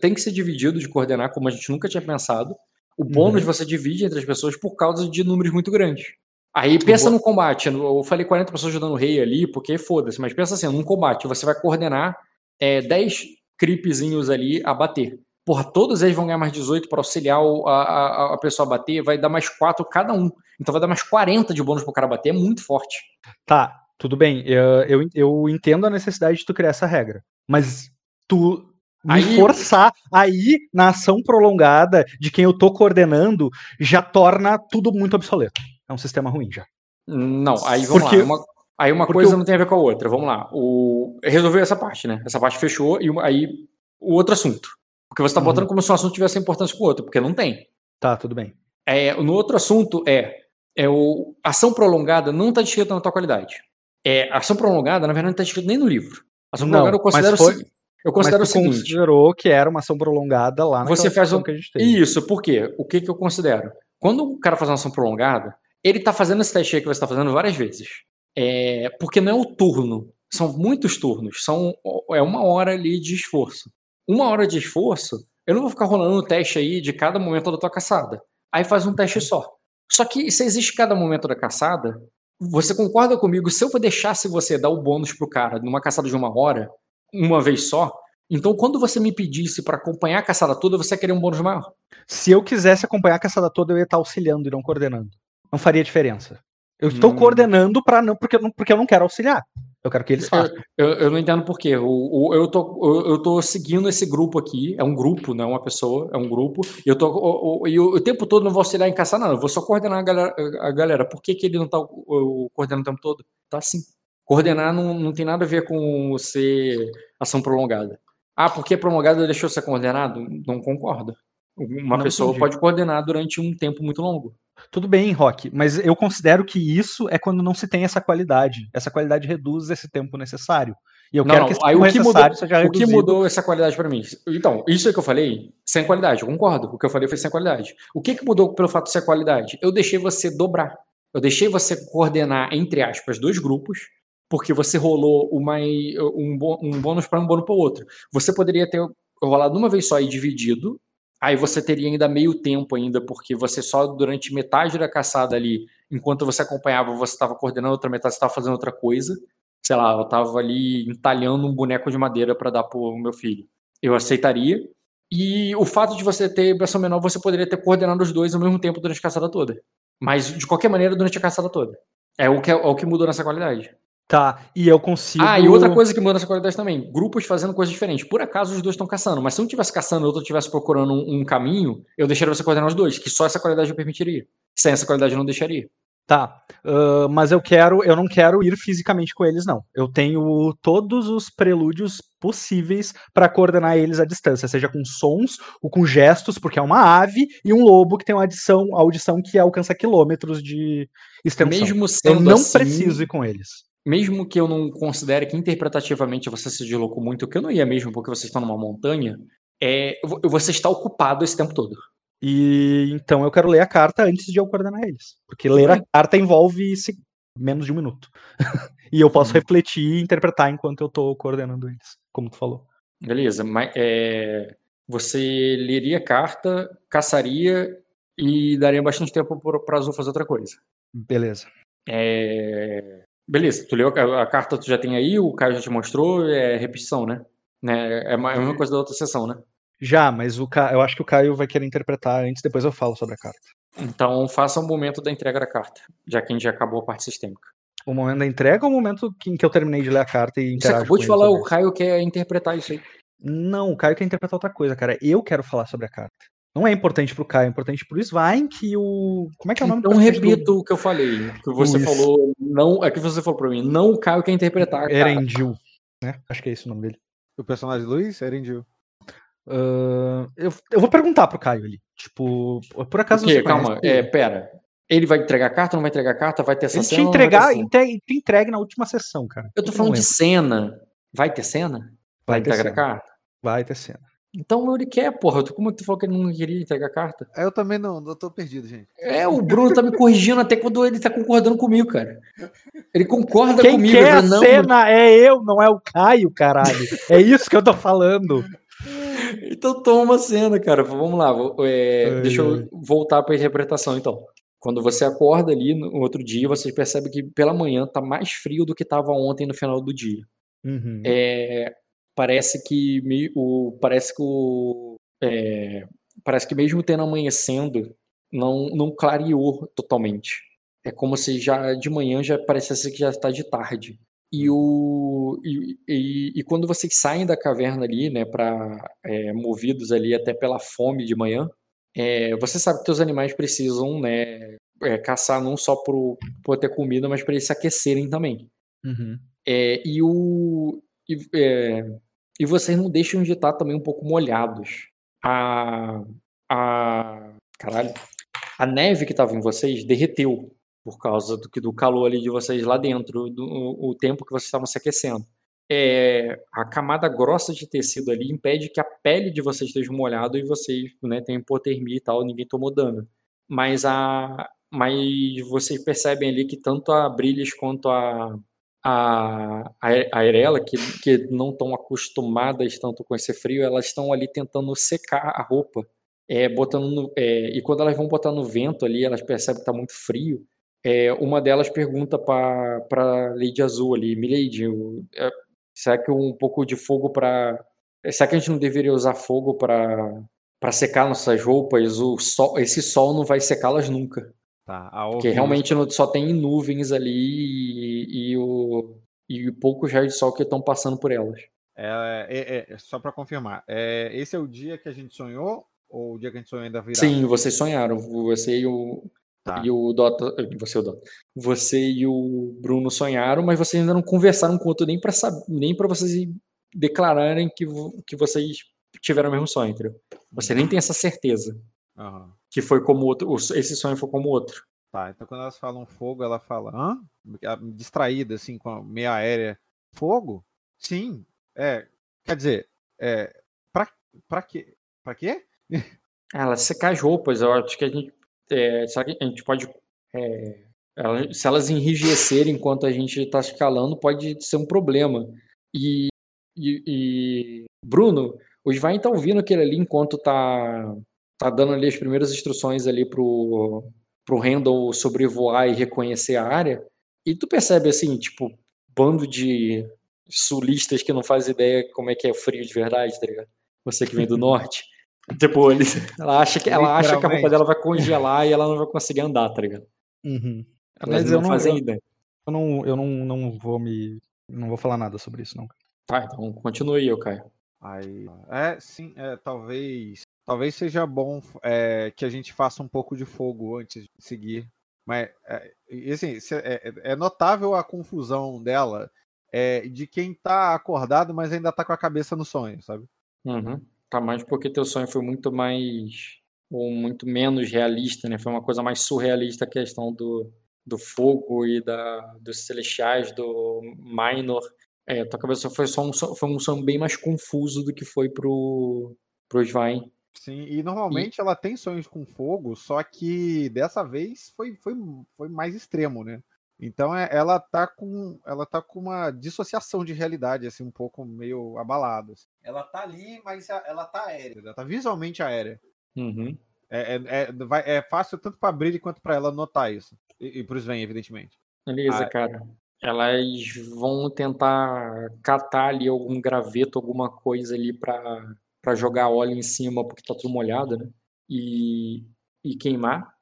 tem que ser dividido de coordenar, como a gente nunca tinha pensado. O bônus você divide entre as pessoas por causa de números muito grandes. Aí pensa no combate. Eu falei 40 pessoas ajudando o rei ali, porque foda-se, mas pensa assim, num combate, você vai coordenar é, 10 creepzinhos ali a bater. Porra, todos eles vão ganhar mais 18 para auxiliar a, a, a pessoa a bater, vai dar mais 4 cada um. Então vai dar mais 40 de bônus pro cara bater, é muito forte. Tá, tudo bem. Eu, eu, eu entendo a necessidade de tu criar essa regra. Mas tu me Aí- forçar aí na ação prolongada de quem eu tô coordenando já torna tudo muito obsoleto. É um sistema ruim já. Não, aí vamos Porque- lá. Uma, aí uma porque coisa o- não tem a ver com a outra. Vamos lá. O, resolveu essa parte, né? Essa parte fechou e aí o outro assunto. Porque você tá Uhum. botando como se um assunto tivesse importância com o outro, porque não tem. Tá, tudo bem. É, no outro assunto é, é o ação prolongada não está descrita na tua qualidade. É, ação prolongada, na verdade, não está escrito nem no livro. Ação Não, prolongada eu mas considero, o foi- eu considero o Mas tu seguinte. considerou que era uma ação prolongada lá na Você faz um- que a gente teve. Isso, por quê? O que, que eu considero? Quando o cara faz uma ação prolongada, ele tá fazendo esse teste aí que você está fazendo várias vezes. É, porque não é o turno. São muitos turnos. São, é uma hora ali de esforço. Uma hora de esforço, eu não vou ficar rolando o teste aí de cada momento da tua caçada. Aí faz um teste só. Só que se existe cada momento da caçada, você concorda comigo? Se eu deixasse você dar o bônus pro cara numa caçada de uma hora, uma vez só, então quando você me pedisse para acompanhar a caçada toda, você ia querer um bônus maior. Se eu quisesse acompanhar a caçada toda, eu ia estar auxiliando e não coordenando. Não faria diferença. Eu estou Hum. coordenando para não porque, eu não porque eu não quero auxiliar. Eu quero que eles façam. Eu, eu não entendo por quê. O, o- eu, tô, eu, eu tô seguindo esse grupo aqui. É um grupo, não é uma pessoa, é um grupo. E eu tô. E o, tempo todo não vou auxiliar em caçar, não. Eu vou só coordenar a galera. A galera. Por que, que ele não tá o- coordenando o tempo todo? Tá assim. Coordenar não, não tem nada a ver com ser ação prolongada. Ah, porque prolongada deixou ser coordenado? Não concordo. Uma Não pessoa entendi. pode coordenar durante um tempo muito longo. Tudo bem, Rock, mas eu considero que isso é quando não se tem essa qualidade. Essa qualidade reduz esse tempo necessário. E eu Não, quero não, que esse aí o que mudou- necessário seja O que reduzido. mudou essa qualidade pra mim? Então, isso aí que eu falei, sem qualidade, eu concordo. O que eu falei foi sem qualidade. O que, que mudou pelo fato de ser qualidade? Eu deixei você dobrar. Eu deixei você coordenar, entre aspas, dois grupos, porque você rolou uma, um, um bônus para um bônus para o outro. Você poderia ter rolado uma vez só e dividido, aí você teria ainda meio tempo ainda, porque você só durante metade da caçada ali, enquanto você acompanhava, você estava coordenando outra metade, você estava fazendo outra coisa sei lá, eu tava ali entalhando um boneco de madeira para dar pro meu filho. Eu aceitaria. E o fato de você ter versão menor, você poderia ter coordenado os dois ao mesmo tempo durante a caçada toda. Mas, de qualquer maneira, durante a caçada toda. É o que, é o que mudou nessa qualidade. Tá, e eu consigo. Ah, e outra coisa que mudou nessa qualidade também: grupos fazendo coisas diferentes. Por acaso os dois estão caçando, mas se um estivesse caçando e outro estivesse procurando um, um caminho, eu deixaria você coordenar os dois, que só essa qualidade eu permitiria. Sem essa qualidade eu não deixaria. Tá, ah, mas eu quero, eu não quero ir fisicamente com eles, não. Eu tenho todos os prelúdios possíveis para coordenar eles à distância, seja com sons ou com gestos, porque é uma ave e um lobo que tem uma adição, audição que alcança quilômetros de extensão. Mesmo eu sendo não assim, preciso ir com eles. Mesmo que eu não considere que interpretativamente você se deslocou muito, que eu não ia mesmo porque vocês estão numa montanha, é, vo- você está ocupado esse tempo todo. E então eu quero ler a carta antes de eu coordenar eles, porque ler a bem. carta envolve menos de um minuto. e eu posso Hum. refletir e interpretar enquanto eu tô coordenando eles, como tu falou. Beleza, mas é, você leria a carta, caçaria e daria bastante tempo para Azul fazer outra coisa. Beleza. É, beleza, tu leu a, a carta, tu já tem aí, o Caio já te mostrou, é repetição, né? né? É a ma- é mesma coisa da outra sessão, né? Já, mas o Ca... eu acho que o Caio vai querer interpretar antes, depois eu falo sobre a carta. Então faça o momento da entrega da carta, já que a gente já acabou a parte sistêmica. O momento da entrega ou o momento em que eu terminei de ler a carta e Você acabou de falar, o Caio quer interpretar isso aí. Não, o Caio quer interpretar outra coisa, cara. Eu quero falar sobre a carta. Não é importante pro Caio, é importante pro Svein que o. Como é que é o nome Então do personagem do- repito o que eu falei. O que você Luiz. falou, não. É que você falou pra mim, não o Caio quer interpretar. Erendil, né? Acho que é esse o nome dele. O personagem Luiz, Erendil. Ah, eu, eu vou perguntar pro Caio ali. Tipo, por acaso O quê? você Calma, conhece? é, pera. Ele vai entregar a carta, não vai entregar a carta? Vai ter essa Ele te cena? ou não vai ter entregar, entregue, te entregue na última sessão, cara. Eu tô não falando de cena. Vai ter cena? Vai ter entregar a cena. carta? Vai ter cena. Então ele quer, porra. Como é que tu falou que ele não queria entregar a carta? Eu também não, eu tô perdido, gente. É, o Bruno tá me corrigindo até quando ele tá concordando comigo, cara. Ele concorda Quem comigo. quer a não, cena é eu, não é o Caio, caralho. É isso que eu tô falando. Então toma a cena, cara. Vamos lá. é, deixa eu voltar para a interpretação, então. Quando você acorda ali no outro dia, você percebe que pela manhã tá mais frio do que estava ontem no final do dia. Uhum. É, parece que me- o parece que o é, parece que mesmo tendo amanhecendo não não clareou totalmente. É como se já de manhã já parecesse que já está de tarde. E, o, e, e, e quando vocês saem da caverna ali, né, para movidos ali até pela fome de manhã, é, você sabe que os animais precisam, né, é, caçar não só por ter comida, mas para eles se aquecerem também. Uhum. É, e, o, e, é, e vocês não deixam de estar também um pouco molhados. A, a, caralho, a neve que estava em vocês derreteu por causa do, do calor ali de vocês lá dentro, do, o tempo que vocês estavam se aquecendo. É, a camada grossa de tecido ali impede que a pele de vocês esteja molhada e vocês né, tenham hipotermia e tal, ninguém tomou dano. Mas, a, mas vocês percebem ali que tanto a Brilhas quanto a, a, a a Irela, que, que não estão acostumadas tanto com esse frio, elas estão ali tentando secar a roupa. É, botando no- é, e quando elas vão botar no vento ali, elas percebem que está muito frio. É, uma delas pergunta para Lady Azul ali, Milady, é, será que um pouco de fogo para. Será que a gente não deveria usar fogo para secar nossas roupas? O sol, esse sol não vai secá-las nunca. Tá, a Porque realmente só tem nuvens ali e, e, o, e poucos raios de sol que estão passando por elas. É, é- é- só pra confirmar, é, esse é o dia que a gente sonhou ou o dia que a gente sonhou ainda virá? Sim, vocês sonharam. Você e o, Tá. e o Dota. Você, o Dota. Você e o Bruno sonharam, mas vocês ainda não conversaram com o outro nem para nem para vocês declararem que, que vocês tiveram o mesmo sonho, entendeu? Você nem tem essa certeza Aham. que foi como outro. Esse sonho foi como outro. Tá, então quando elas falam fogo, ela fala, hã? Distraída, assim, com a meia aérea. Fogo? Sim. É, quer dizer, é, pra, pra quê? Pra quê? Ela secar as roupas, eu acho que a gente. É, será que a gente pode. é, ela- se elas enrijecerem enquanto a gente está escalando, pode ser um problema. E, e, e- Bruno, o Svain tá ouvindo aquele ali enquanto tá, tá dando ali as primeiras instruções ali pro, pro Randall sobrevoar e reconhecer a área. E tu percebe assim, tipo, bando de sulistas que não faz ideia como é que é frio de verdade, tá ligado? Você que vem do norte. Tipo, ele, ela, acha que, ela acha que a roupa dela vai congelar e ela não vai conseguir andar, tá ligado? Uhum. Mas não, eu não- fazem ideia. Eu não, eu não, não vou me. Não vou falar nada sobre isso, não. Tá, então continue aí, Caio. Aí, é, sim, é, talvez, talvez seja bom é, que a gente faça um pouco de fogo antes de seguir. Mas, é, assim, é, é notável a confusão dela é, de quem tá acordado, mas ainda tá com a cabeça no sonho, sabe? Uhum. Tá mais porque teu sonho foi muito mais ou muito menos realista, né? Foi uma coisa mais surrealista a questão do, do fogo e da, dos celestiais, do minor. É, tua cabeça foi só um foi um sonho bem mais confuso do que foi pro pro Svain. Sim, e normalmente ela tem sonhos com fogo, só que dessa vez foi, foi, foi mais extremo, né? Então é- ela tá com ela tá com uma dissociação de realidade, assim, um pouco meio abalada. assim. Ela tá ali, mas ela tá aérea, ela tá visualmente aérea. Uhum. É, é, é, vai- é fácil tanto pra Brilhe quanto pra ela notar isso. E, e pro Sven, evidentemente. Beleza, Ah. cara. Elas vão tentar catar ali algum graveto, alguma coisa ali pra para jogar óleo em cima, porque tá tudo molhado, né? E, e queimar.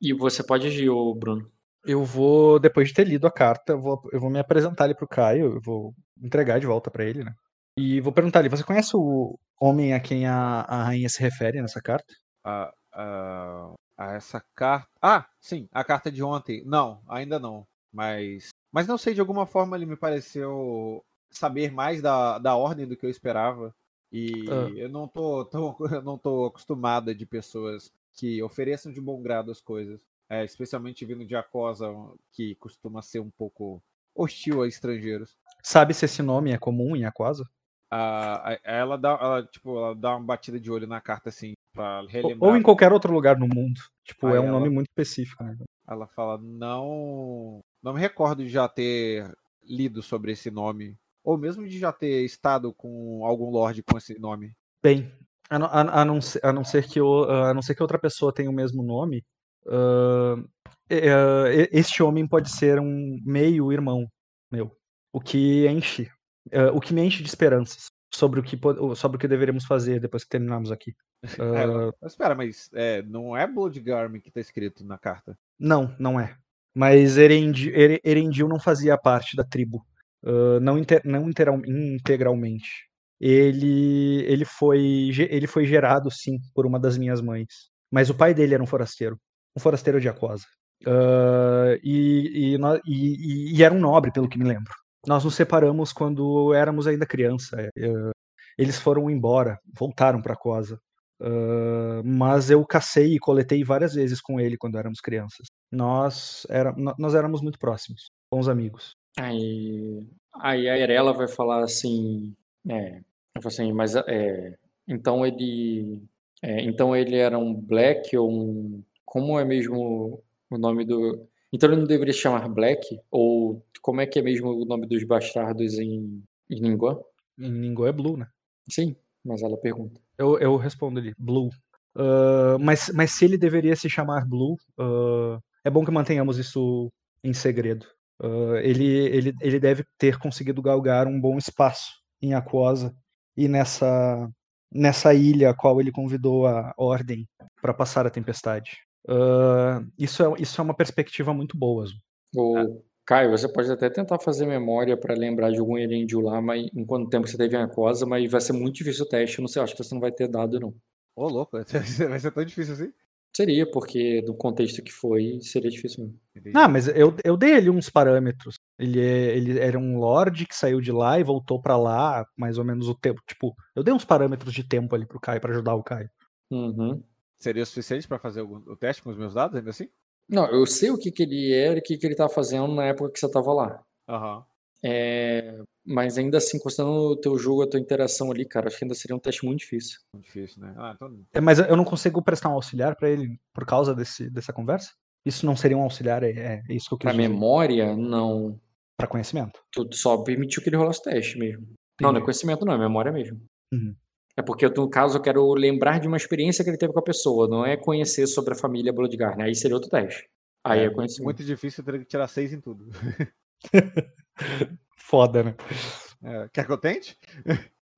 E você pode agir, ô Bruno. Eu vou, depois de ter lido a carta, eu vou, eu vou me apresentar ali pro Caio, eu vou entregar de volta pra ele, né? E vou perguntar ali, você conhece o homem a quem a, a rainha se refere nessa carta? A, a, a essa carta. Ah, sim, a carta de ontem. Não, ainda não. Mas. Mas não sei, de alguma forma ele me pareceu saber mais da, da ordem do que eu esperava. E Ah. eu não tô, tão, eu não tô acostumada de pessoas que ofereçam de bom grado as coisas. É, especialmente vindo de Acosa, que costuma ser um pouco hostil a estrangeiros. Sabe se esse nome é comum em Aquasa? A, a- ela dá, ela, tipo, ela dá uma batida de olho na carta assim, pra relembrar. ou em qualquer outro lugar no mundo. Tipo, Aí é um ela- nome muito específico, né? Ela fala, não. Não me recordo de já ter lido sobre esse nome. Ou mesmo de já ter estado com algum lord com esse nome. Bem, a, não- a- a não ser, a não ser que o- a não ser que outra pessoa tenha o mesmo nome, é, é, este homem pode ser um meio irmão meu, o que enche, ah, o que me enche de esperanças sobre o que sobre o que deveremos fazer depois que terminarmos aqui. É, ela- Espera, mas é, não é Bloodgarm que tá escrito na carta. Não, não é. Mas Erendi- Ere- Erendil não fazia parte da tribo. Não, inte- não integralmente. Ele, ele, foi, ele foi gerado, sim, por uma das minhas mães. Mas o pai dele era um forasteiro. Um forasteiro de Aquosa. Ah, e, e, e- e- era um nobre, pelo que me lembro. Nós nos separamos quando éramos ainda criança. eh, eles foram embora, voltaram para Aquosa. Ah, mas eu cacei e coletei várias vezes com ele quando éramos crianças. Nós, era, nó- nós éramos muito próximos, bons amigos. Aí, aí a Erela vai falar assim, é, assim, mas é, então ele, é, então ele era um Black ou um, como é mesmo o nome do, então ele não deveria se chamar Black ou como é que é mesmo o nome dos bastardos em, em língua? Em língua é Blue, né? Sim, mas ela pergunta. Eu, eu respondo ali, Blue. Ah, mas, mas se ele deveria se chamar Blue, ah, é bom que mantenhamos isso em segredo. Ah, ele, ele, ele deve ter conseguido galgar um bom espaço em Aquosa e nessa, nessa ilha a qual ele convidou a Ordem para passar a tempestade. Ah, isso, é, isso é uma perspectiva muito boa, Azul. Ô, Caio, você pode até tentar fazer memória para lembrar de algum Erendil lá, mas em quanto tempo você teve em Aquosa, mas vai ser muito difícil o teste, eu não sei, acho que você não vai ter dado não. Ô, louco, vai ser tão difícil assim? Seria, porque do contexto que foi, seria difícil. Ah, mas eu, eu dei ali uns parâmetros. Ele, é- ele era um lord que saiu de lá e voltou pra lá, mais ou menos o tempo. Tipo, eu dei uns parâmetros de tempo ali pro Caio, pra ajudar o Caio. Uhum. Seria o suficiente pra fazer o, o teste com os meus dados, ainda assim? Não, eu sei o que, que ele era e o que, que ele estava fazendo na época que você estava lá. Aham. É, mas ainda assim, considerando o teu jogo, a tua interação ali, cara, acho que ainda seria um teste muito difícil. Muito difícil, né? Ah, então. É, mas eu não consigo prestar um auxiliar pra ele por causa desse, dessa conversa? Isso não seria um auxiliar, é, é isso que eu quis Pra dizer. memória, não. Pra conhecimento. Tu só permitiu que ele rolasse o teste mesmo. Não, não é conhecimento, não, é memória mesmo. Uhum. É porque, no caso, eu quero lembrar de uma experiência que ele teve com a pessoa, não é conhecer sobre a família Bloodgarn. Aí seria outro teste. Aí é, conhecimento. Muito difícil, eu teria que tirar seis em tudo. Foda, né? É, quer que eu tente?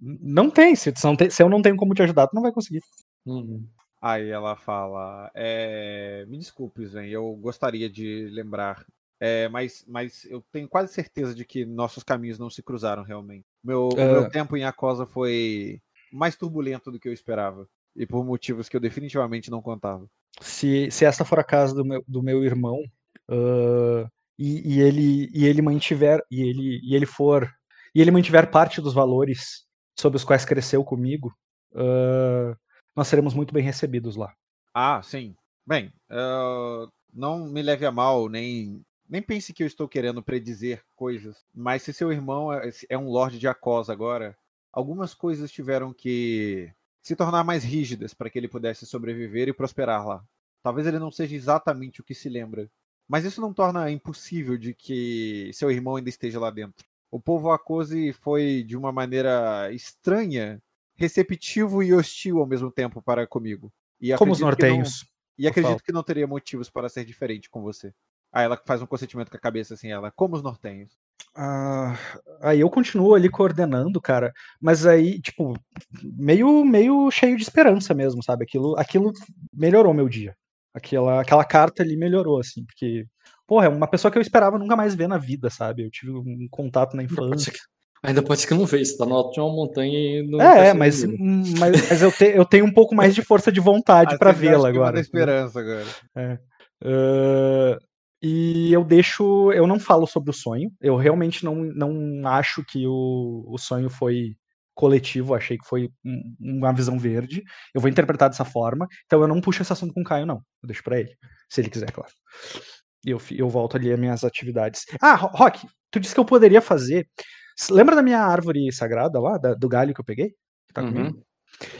Não tem se, não tem. se eu não tenho como te ajudar, tu não vai conseguir. Uhum. Aí ela fala: é, Me desculpe, Zen, eu gostaria de lembrar. é, mas, mas eu tenho quase certeza de que nossos caminhos não se cruzaram realmente. Meu, O É. meu tempo em Acosa foi mais turbulento do que eu esperava. E por motivos que eu definitivamente não contava. se, se essa for a casa do meu, do meu irmão ah, e, e ele e ele mantiver e ele e ele for e ele mantiver parte dos valores sobre os quais cresceu comigo ah, nós seremos muito bem recebidos lá Ah, sim. Bem, ah, não me leve a mal, nem, nem pense que eu estou querendo predizer coisas. Mas se seu irmão é, é um Lorde de Acosa agora, algumas coisas tiveram que se tornar mais rígidas para que ele pudesse sobreviver e prosperar lá. Talvez ele não seja exatamente o que se lembra. Mas isso não torna impossível de que seu irmão ainda esteja lá dentro. O povo Akose foi, de uma maneira estranha, receptivo e hostil ao mesmo tempo para comigo. E como os que não- nortenhos e acredito falta. que não teria motivos para ser diferente com você. Aí ela faz um consentimento com a cabeça assim, ela, como os nortenhos. Ah, aí eu continuo ali coordenando, cara, mas aí, tipo, meio, meio cheio de esperança mesmo, sabe? Aquilo, aquilo melhorou meu dia. Aquela, aquela carta ali melhorou, assim, porque, porra, é uma pessoa que eu esperava nunca mais ver na vida, sabe? Eu tive um contato na infância. ainda pode ser que não fez. Você tá no alto de uma montanha e não. É, tá mas, hum, mas, mas eu, te- eu tenho um pouco mais de força de vontade pra Acendeu a vê-la agora. esperança agora. Ah, e eu deixo. Eu não falo sobre o sonho. Eu realmente não, não acho que o, o sonho foi coletivo. Achei que foi um- uma visão verde. Eu vou interpretar dessa forma. Então eu não puxo esse assunto com o Caio, não. Eu deixo pra ele. Se ele quiser, claro. E eu, eu volto ali às minhas atividades. Ah, Ro- Rock, tu disse que eu poderia fazer. Lembra da minha árvore sagrada lá, da- do galho que eu peguei? Que tá Uhum. comigo?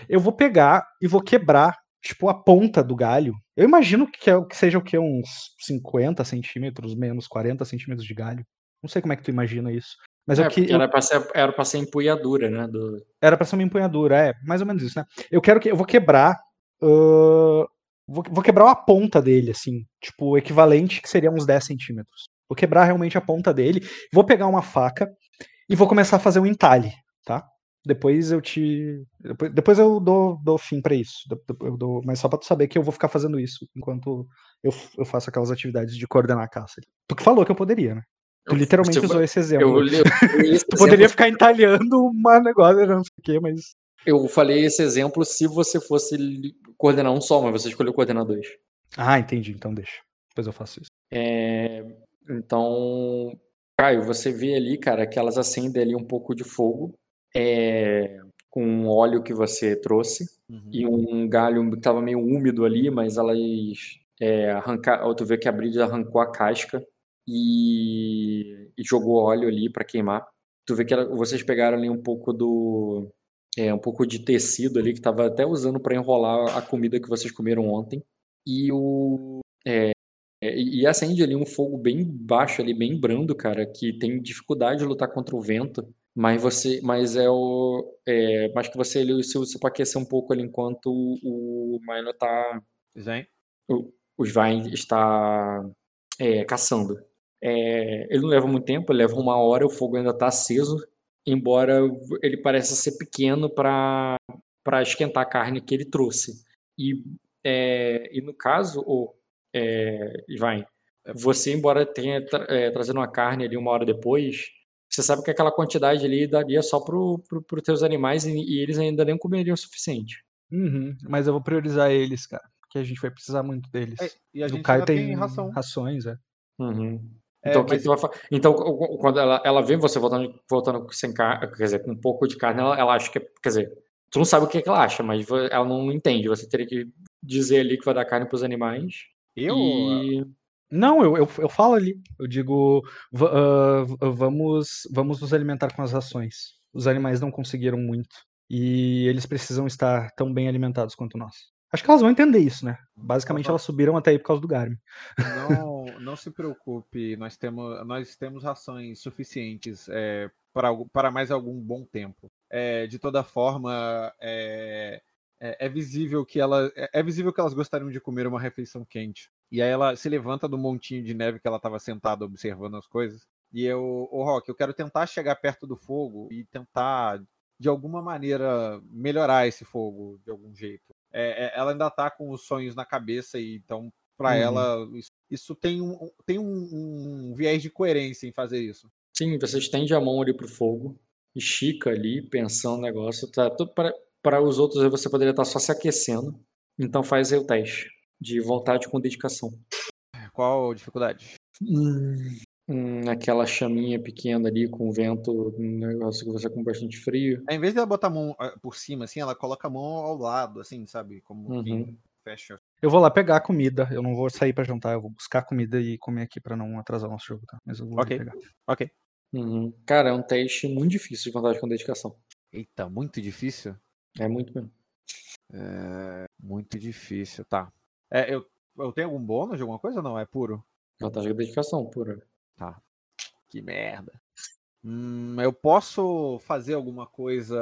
eu vou pegar e vou quebrar, tipo, a ponta do galho. Eu imagino que, é, que seja o que? Uns 50 centímetros, menos 40 centímetros de galho. Não sei como é que tu imagina isso. Mas É, eu, que, eu- era, pra ser, era pra ser empunhadura, né? Do... era pra ser uma empunhadura, é, mais ou menos isso, né? Eu quero que. Eu vou quebrar. ãh, vou, vou quebrar a ponta dele, assim. Tipo, o equivalente que seria uns 10 centímetros. Vou quebrar realmente a ponta dele. Vou pegar uma faca e vou começar a fazer um entalhe, tá? Depois eu te. Depois, depois eu dou, dou fim pra isso. Eu dou, mas só pra tu saber que eu vou ficar fazendo isso enquanto eu, eu faço aquelas atividades de coordenar a caça. ali. Tu que falou que eu poderia, né? Tu Eu- literalmente você- usou esse Eu, exemplo. eu, esse tu poderia exemplo- ficar entalhando uma negócio, não sei o quê, mas. eu falei esse exemplo se você fosse coordenar um só, mas você escolheu coordenar dois. Ah, entendi, então deixa. Depois eu faço isso. É, então, Caio, você vê ali, cara, que elas acendem ali um pouco de fogo é, com um óleo que você trouxe Uhum. e um galho que estava meio úmido ali, mas elas é, arrancaram. Tu vê que a Brida arrancou a casca e, e jogou óleo ali para queimar. Tu vê que ela- vocês pegaram ali um pouco do. É, um pouco de tecido ali que estava até usando para enrolar a comida que vocês comeram ontem. E o. é, e e acende ali um fogo bem baixo ali, bem brando, cara, que tem dificuldade de lutar contra o vento, mas você, mas é o, é, mas que você ele usa para aquecer um pouco ali enquanto o, o Mino tá, Zen? o, o Svein está é, caçando. É, ele não leva muito tempo, ele leva uma hora, o fogo ainda tá aceso, embora ele pareça ser pequeno para para esquentar a carne que ele trouxe. E, é, e no caso, o é, Ivain, você, embora tenha tra é, trazido uma carne ali uma hora depois, você sabe que aquela quantidade ali daria só pro, pro, pro teus animais e, e eles ainda nem comeriam o suficiente. Uhum, mas eu vou priorizar eles, cara. Porque a gente vai precisar muito deles. É, e a o gente Caio ainda tem, tem ração. rações, é. Uhum. É, Então, que mas- então, quando ela, ela vê você voltando, voltando sem carne, quer dizer, com um pouco de carne, ela, ela acha que, é- quer dizer, tu não sabe o que, que ela acha, mas ela não entende. Você teria que dizer ali que vai dar carne pros animais. Eu? E Não, eu, eu, eu falo ali. Eu digo, ah, v- vamos, vamos nos alimentar com as rações. Os animais não conseguiram muito. E eles precisam estar tão bem alimentados quanto nós. Acho que elas vão entender isso, né? Basicamente, elas subiram até aí por causa do Garmin. Não, não se preocupe, nós temos, nós temos rações suficientes é, para, para mais algum bom tempo. É, de toda forma, é, é, é visível que ela, é, é visível que elas gostariam de comer uma refeição quente. E aí ela se levanta do montinho de neve que ela estava sentada observando as coisas. E eu, ô Rock, eu quero tentar chegar perto do fogo e tentar, de alguma maneira, melhorar esse fogo de algum jeito. É, é, ela ainda tá com os sonhos na cabeça, e então, para Uhum. ela, isso, isso tem, um, tem um, um viés de coerência em fazer isso. sim, você estende a mão ali pro fogo, estica ali, pensando no negócio. Tá, para, os outros você poderia estar só se aquecendo. Então faz aí o teste de vontade com dedicação. Qual a dificuldade? Hum, aquela chaminha pequena ali com o vento, um negócio que você com bastante frio. Ao invés dela botar a mão ah, por cima, assim, ela coloca a mão ao lado, assim, sabe? Como Uhum. quem fecha. Eu vou lá pegar a comida. Eu não vou sair pra jantar. Eu vou buscar comida e comer aqui pra não atrasar o nosso jogo, tá? Mas eu vou ali Ok. pegar. Ok. Uhum. Cara, é um teste muito difícil de vontade com dedicação. Eita, muito difícil. É muito mesmo. É, muito difícil, tá. É, eu, eu tenho algum bônus de alguma coisa ou não? É puro? Vantagem com dedicação, pura. Que merda. Hum, eu posso fazer alguma coisa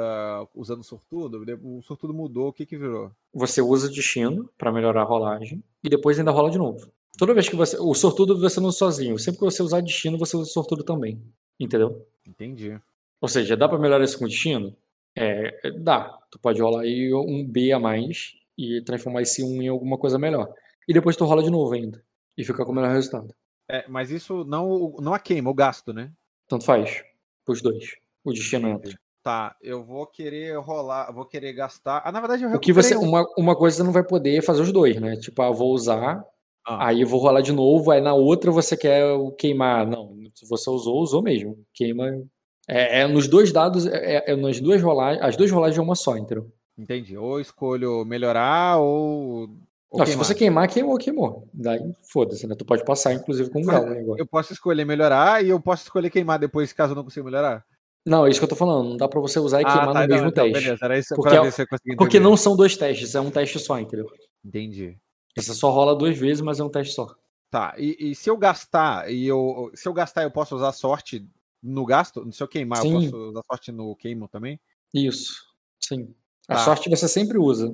usando sortudo? O sortudo mudou, o que que virou? Você usa destino pra melhorar a rolagem e depois ainda rola de novo. Toda vez que você. O sortudo você não usa sozinho. Sempre que você usar destino, você usa sortudo também. Entendeu? Entendi. Ou seja, dá pra melhorar isso com destino? É, é, dá. Tu pode rolar aí um B a mais e transformar esse 1 em alguma coisa melhor. e depois tu rola de novo ainda. E fica com o melhor resultado. É, mas isso não, não a queima, o gasto, né? Tanto faz. Os dois. O destino entra. Tá, eu vou querer rolar, vou querer gastar. Ah, na verdade, eu O que você. um. Uma, uma coisa você não vai poder fazer os dois, né? Tipo, ah, vou usar, Ah, aí eu vou rolar de novo, aí na outra você quer o queimar. Não, se você usou, usou mesmo. Queima. É, é nos dois dados, é, é nas duas rolagens. As duas rolagens é uma só, entendeu? entendi. Ou escolho melhorar ou. Não, se você queimar, queimou, queimou. Daí foda-se, né? Tu pode passar, inclusive, com um grau né. Eu posso escolher melhorar e eu posso escolher queimar depois, caso eu não consiga melhorar. Não, é isso que eu tô falando. Não dá pra você usar e queimar no então, mesmo então, teste. Beleza, era isso Porque é- Porque não são dois testes, é um teste só, entendeu? Entendi. Você só rola duas vezes, mas é um teste só. Tá, e, e se eu gastar e eu. Se eu gastar, eu posso usar sorte no gasto? Se eu queimar, Sim. eu posso usar sorte no queimo também? Isso. Sim. A Tá. sorte você sempre usa.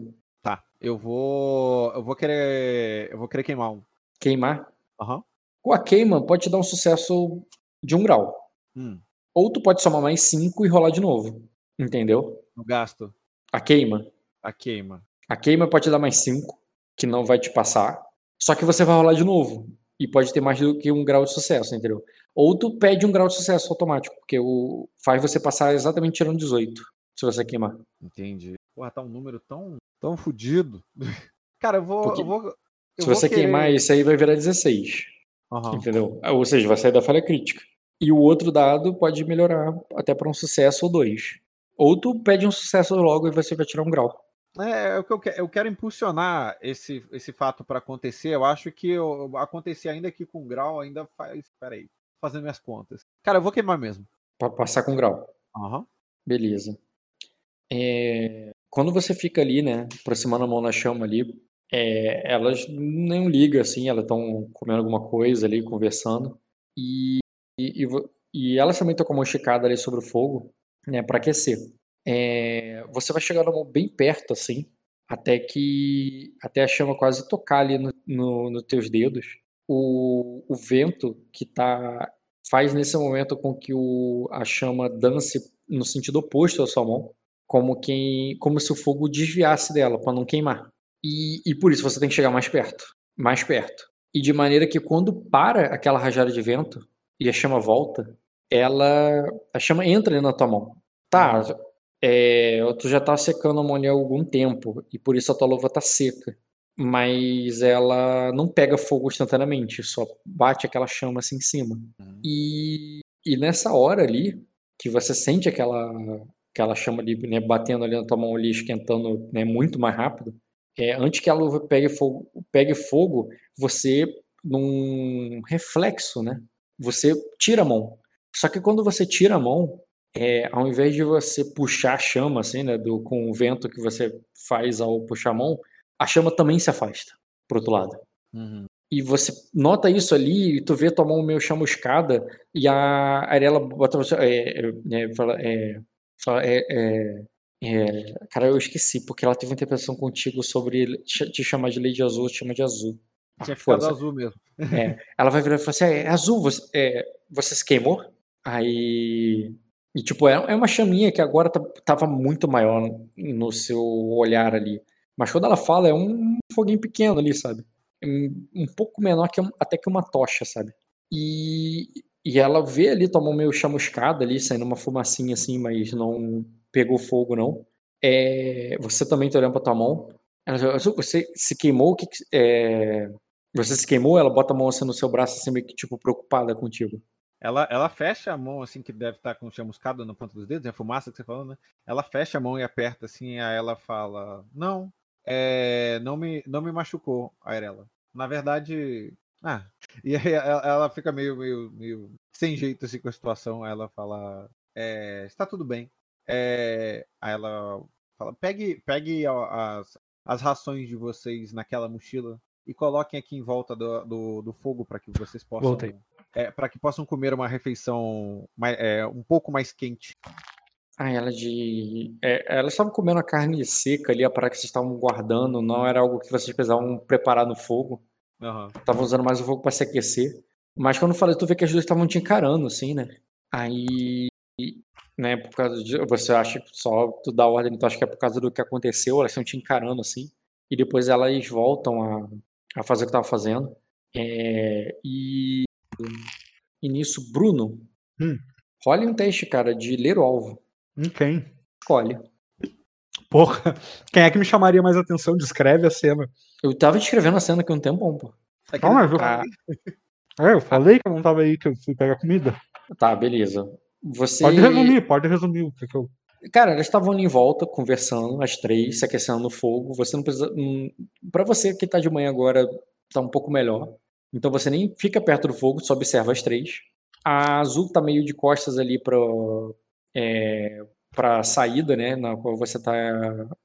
Eu vou. Eu vou querer. Eu vou querer queimar um. Queimar. Aham. Com a queima, pode te dar um sucesso de um grau. Hum, Ou tu pode somar mais cinco e rolar de novo. Entendeu? no gasto. A queima. A queima. A queima pode te dar mais cinco, que não vai te passar. Só que você vai rolar de novo. E pode ter mais do que um grau de sucesso, entendeu? Ou tu pede um grau de sucesso automático, porque o faz você passar exatamente tirando 18, se você queimar. Entendi. Porra, tá um número tão. tão fodido. Cara, eu vou. Porque eu vou eu Se vou você querer- queimar, isso aí vai virar 16. Aham. Entendeu? Ou seja, vai sair da falha crítica. E o outro dado pode melhorar até para um sucesso ou dois. Ou tu pede um sucesso logo e você vai tirar um grau. É, é o que eu, que- eu quero impulsionar esse, esse fato para acontecer. Eu acho que eu, acontecer ainda que com grau ainda faz. Peraí, fazendo minhas contas. Cara, eu vou queimar mesmo. Para passar com grau. Aham. Beleza. É, Quando você fica ali, né, aproximando a mão na chama ali, é, elas nem ligam assim, elas estão comendo alguma coisa ali, conversando. E, e, e elas também estão com a mão esticada ali sobre o fogo, né, para aquecer. É, você vai chegar na mão bem perto assim, até que até a chama quase tocar ali no, no, nos teus dedos. O, o vento que tá faz nesse momento com que o, a chama dance no sentido oposto à sua mão, como quem, como se o fogo desviasse dela para não queimar. E, e por isso você tem que chegar mais perto, mais perto. E de maneira que quando para aquela rajada de vento e a chama volta, ela a chama entra ali na tua mão. Tá, é, tu já tá secando a mão ali há algum tempo e por isso a tua luva tá seca. Mas ela não pega fogo instantaneamente, só bate aquela chama assim em cima. E, e nessa hora ali, que você sente aquela, aquela chama ali, né, batendo ali na tua mão ali, esquentando né, muito mais rápido, é, antes que a luva pegue fogo, pegue fogo, você, num reflexo, né, você tira a mão. Só que quando você tira a mão, é, ao invés de você puxar a chama, assim, né, do, com o vento que você faz ao puxar a mão, a chama também se afasta pro outro lado. Uhum. E você nota isso ali, e tu vê tua mão meio chamuscada, e a Arela bota você. É, é, é, fala, é, é, é, é, cara, eu esqueci, porque ela teve uma interpretação contigo sobre te chamar de Lady Azul, te chama de azul. Tinha ficado Foda-se. azul mesmo. É, ela vai virar e falar assim: é, é azul, você, é, você se queimou? Aí. E tipo, é, é uma chaminha que agora tá- tava muito maior no seu olhar ali. Mas quando ela fala, é um foguinho pequeno ali, sabe? Um, um pouco menor que um- até que uma tocha, sabe? E, e ela vê ali, tomou meio chamuscada ali, saindo uma fumacinha assim, mas não pegou fogo, não. É, você também tá olhando pra tua mão. Ela fala, "Azul, você se queimou? Que é, você se queimou? Ela bota a mão assim no seu braço, assim, meio que tipo preocupada contigo. Ela, ela fecha a mão, assim, que deve estar com o chamuscado na ponta dos dedos, é a fumaça que você falou, né? Ela fecha a mão e aperta, assim, aí ela fala: Não, é, não, me, não me machucou, a Arela. Na verdade. Ah. E aí ela, fica meio, meio, meio sem jeito, assim, com a situação. Aí ela fala: é, Está tudo bem. É, aí ela fala: Pegue, pegue as, as rações de vocês naquela mochila e coloquem aqui em volta do, do, do fogo para que vocês possam. Voltei. É, para que possam comer uma refeição mais, é, um pouco mais quente. Ah, ela de. É, elas estavam comendo a carne seca ali, a parada que vocês estavam guardando, não era algo que vocês precisavam preparar no fogo. Estavam usando mais o fogo para se aquecer. Mas quando eu falei, tu vê que as duas estavam te encarando, assim, né? Aí. Né, por causa de. Você acha que só tu dá ordem, tu acha que é por causa do que aconteceu, elas estão te encarando assim. E depois elas voltam a, a fazer o que tava fazendo. É, e, e nisso, Bruno, Hum. role um teste, cara, de ler o alvo. Hum, Quem? Escolhe. Porra, quem é que me chamaria mais atenção? Descreve a cena. Eu tava descrevendo a cena aqui um tempão, pô. Não, mas eu, Ah, é, eu falei que eu não tava aí, que eu fui pegar comida. tá, beleza. Você. Pode resumir, pode resumir o que, que eu. Cara, elas estavam ali em volta, conversando, as três, se aquecendo no fogo. Você não precisa. Hum, pra você que tá de manhã agora, tá um pouco melhor. Então você nem fica perto do fogo, só observa as três. A azul tá meio de costas ali pra, é, pra saída, né? Na qual você tá.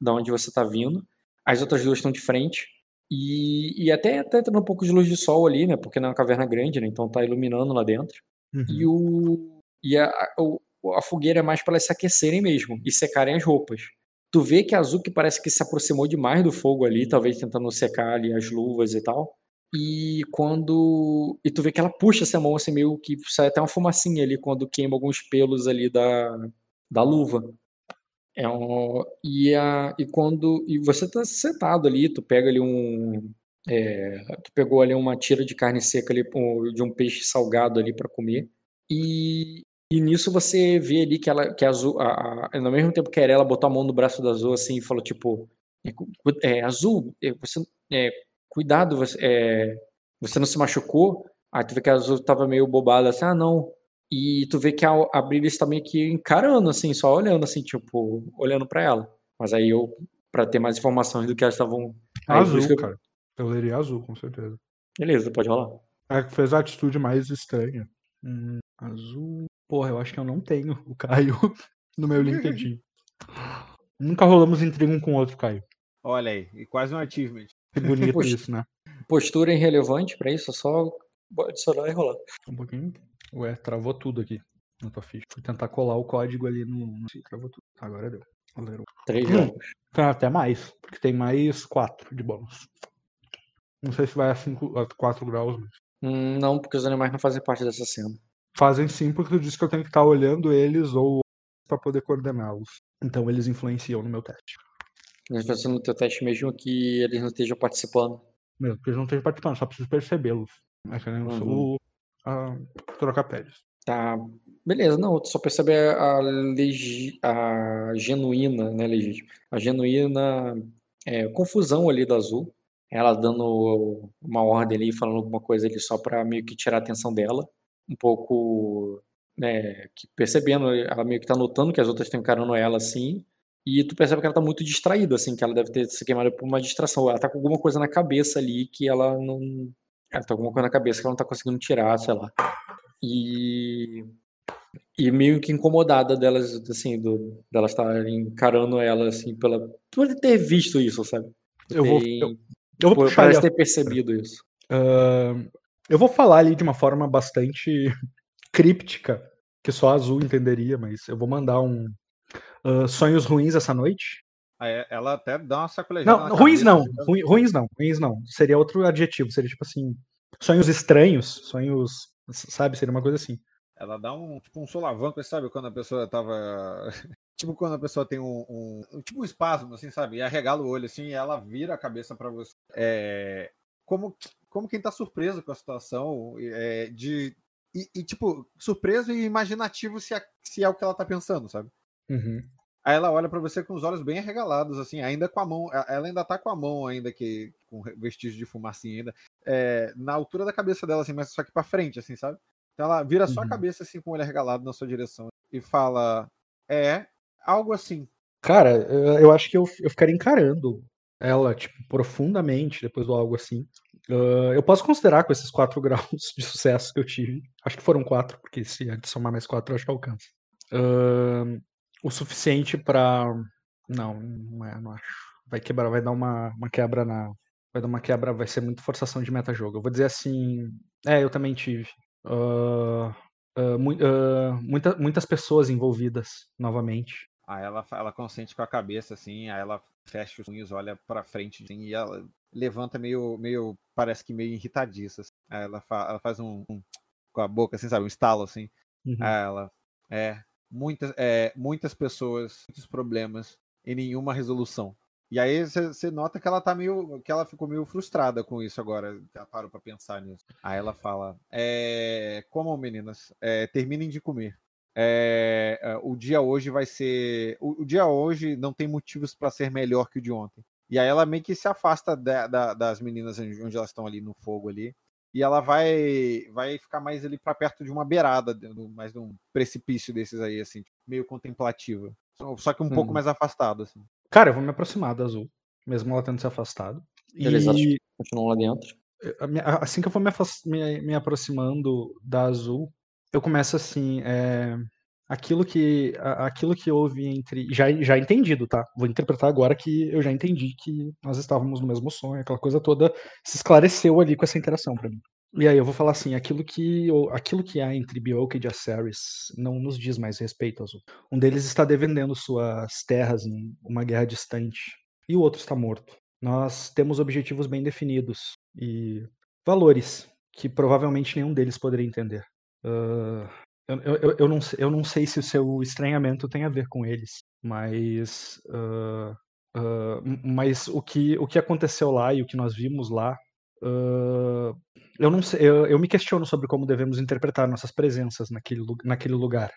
Da onde você tá vindo. As outras duas estão de frente. E, e até tá entrando um pouco de luz de sol ali, né? Porque não é uma caverna grande, né? Então tá iluminando lá dentro. E, o, e a, a, fogueira é mais para elas se aquecerem mesmo e secarem as roupas. Tu vê que a Azul que parece que se aproximou demais do fogo ali, talvez tentando secar ali as luvas e tal. E quando. E tu vê que ela puxa essa mão assim, meio que sai até uma fumacinha ali quando queima alguns pelos ali da, da luva. É um, e, a, e quando. E você tá sentado ali, tu pega ali um. é, tu pegou ali uma tira de carne seca ali, de um peixe salgado ali para comer. E, e nisso você vê ali que ela, que a Azul, a, a, no mesmo tempo que a ela botou a mão no braço da Azul assim e falou tipo, é, é, Azul, é, você, é, cuidado, você, é, você não se machucou? Aí tu vê que a Azul tava meio bobada assim, ah não. E tu vê que a, a Brillis tá meio que encarando assim, só olhando assim, tipo, olhando pra ela. Mas aí eu, pra ter mais informações do que elas estavam... Azul, eu- cara. Eu leria azul, com certeza. Beleza, pode rolar. É que fez a atitude mais estranha. Hum, azul. Porra, eu acho que eu não tenho o Caio no meu LinkedIn. Nunca rolamos intriga um com o outro, Caio. Olha aí, e quase um achievement. Que bonito isso, né? Postura irrelevante pra isso, é só adicionar e rolar. Um pouquinho. Ué, travou tudo aqui na tua ficha. Fui tentar colar o código ali no. no... Sim, Travou tudo. Agora deu. Zerou. Três Hum. jogos. Até mais, porque tem mais 4 de bônus. Não sei se vai a, 5, a 4 graus, mas. Hum, Não, porque os animais não fazem parte dessa cena. Fazem sim, porque tu disse que eu tenho que estar olhando eles ou para poder coordená-los. Então eles influenciam no meu teste. Eles fazendo no teu teste mesmo que eles não estejam participando. Mesmo porque eles não estejam participando, só preciso percebê-los. Mas eu não sou Uhum. o a, trocar peles. Tá. Beleza, não, só percebe a, legi- a genuína, né, legítima? A genuína é, confusão ali da Azul. Ela dando uma ordem ali, falando alguma coisa ali só pra meio que tirar a atenção dela. Um pouco, né, que percebendo, ela meio que tá notando que as outras estão encarando ela assim. E tu percebe que ela tá muito distraída, assim, que ela deve ter se queimado por uma distração. Ela tá com alguma coisa na cabeça ali que ela não. Ela tá com alguma coisa na cabeça que ela não tá conseguindo tirar, sei lá. E. E meio que incomodada delas, assim, do, delas estarem encarando ela, assim, pela. Por ter visto isso, sabe? Eu vou, eu, eu vou por- puxar parece ter percebido isso. ahn, eu vou falar ali de uma forma bastante críptica, que só a Azul entenderia, mas eu vou mandar um ah, sonhos ruins essa noite. Ela até dá uma sacolejada. Não, ruins não, né? ruim- ruins não, ruins não. Seria outro adjetivo, seria tipo assim, sonhos estranhos, sonhos, sabe, seria uma coisa assim. Ela dá um tipo um solavanco, sabe? Quando a pessoa tava. tipo quando a pessoa tem um, um- Tipo um espasmo, assim, sabe? E arregala o olho assim e ela vira a cabeça pra você. É, como, como quem tá surpreso com a situação. é, de. E, e, tipo, surpreso e imaginativo se, é- se é o que ela tá pensando, sabe? Uhum. Aí ela olha pra você com os olhos bem arregalados, assim, ainda com a mão. Ela ainda tá com a mão, ainda que. com vestígio de fumacinha ainda. é, na altura da cabeça dela, assim, mas só que pra frente, assim, sabe? Então ela vira só a Uhum. cabeça, assim, com o olho arregalado na sua direção. E fala. É, algo assim. Cara, eu acho que eu, eu ficaria encarando ela, tipo, profundamente depois do algo assim. Ah, eu posso considerar com esses quatro graus de sucesso que eu tive. Acho que foram quatro, porque se adicionar mais quatro, eu acho que alcança. Ah, o suficiente pra. Não, não é, não acho. Vai quebrar, vai dar uma, uma quebra na. Vai dar uma quebra, vai ser muito forçação de metajogo. Eu vou dizer assim. É, eu também tive. Ah, ah, mui- ah, muita- muitas pessoas envolvidas novamente. Aí ela, ela consente com a cabeça, assim, aí ela fecha os punhos, olha pra frente, assim, e ela levanta meio, meio parece que meio irritadiça. assim. Aí ela, fa- ela faz um, um- com a boca, assim, sabe, um estalo, assim. Uhum. Aí ela, é, muitas, é, muitas pessoas, muitos problemas e nenhuma resolução. E aí você nota que ela tá meio. que ela ficou meio frustrada com isso agora. Já parou pra pensar nisso. Aí ela fala: é, Como, meninas? É, terminem de comer. É, o dia hoje vai ser. O, o dia hoje não tem motivos para ser melhor que o de ontem. E aí ela meio que se afasta da, da, das meninas onde elas estão ali no fogo ali. E ela vai vai ficar mais ali para perto de uma beirada, mais de um precipício desses aí, assim, meio contemplativa. Só que um hum. pouco mais afastado, assim. Cara, eu vou me aproximar da Azul, mesmo ela tendo se afastado. Eles e... continuam lá dentro. Assim que eu for me, me, me aproximando da Azul, eu começo assim, é, aquilo que aquilo que houve entre já já entendido, tá? Vou interpretar agora que eu já entendi que nós estávamos no mesmo sonho, aquela coisa toda se esclareceu ali com essa interação para mim. E aí eu vou falar assim, aquilo que aquilo que há entre Bioka e Jaceres não nos diz mais respeito, Azul. Um deles está defendendo suas terras em uma guerra distante e o outro está morto. Nós temos objetivos bem definidos e valores que provavelmente nenhum deles poderia entender. Uh, eu, eu, eu, não, eu não sei se o seu estranhamento tem a ver com eles, mas, uh, uh, mas o, que, o que aconteceu lá e o que nós vimos lá, uh, eu não sei, eu, eu, me questiono sobre como devemos interpretar nossas presenças naquele, naquele lugar.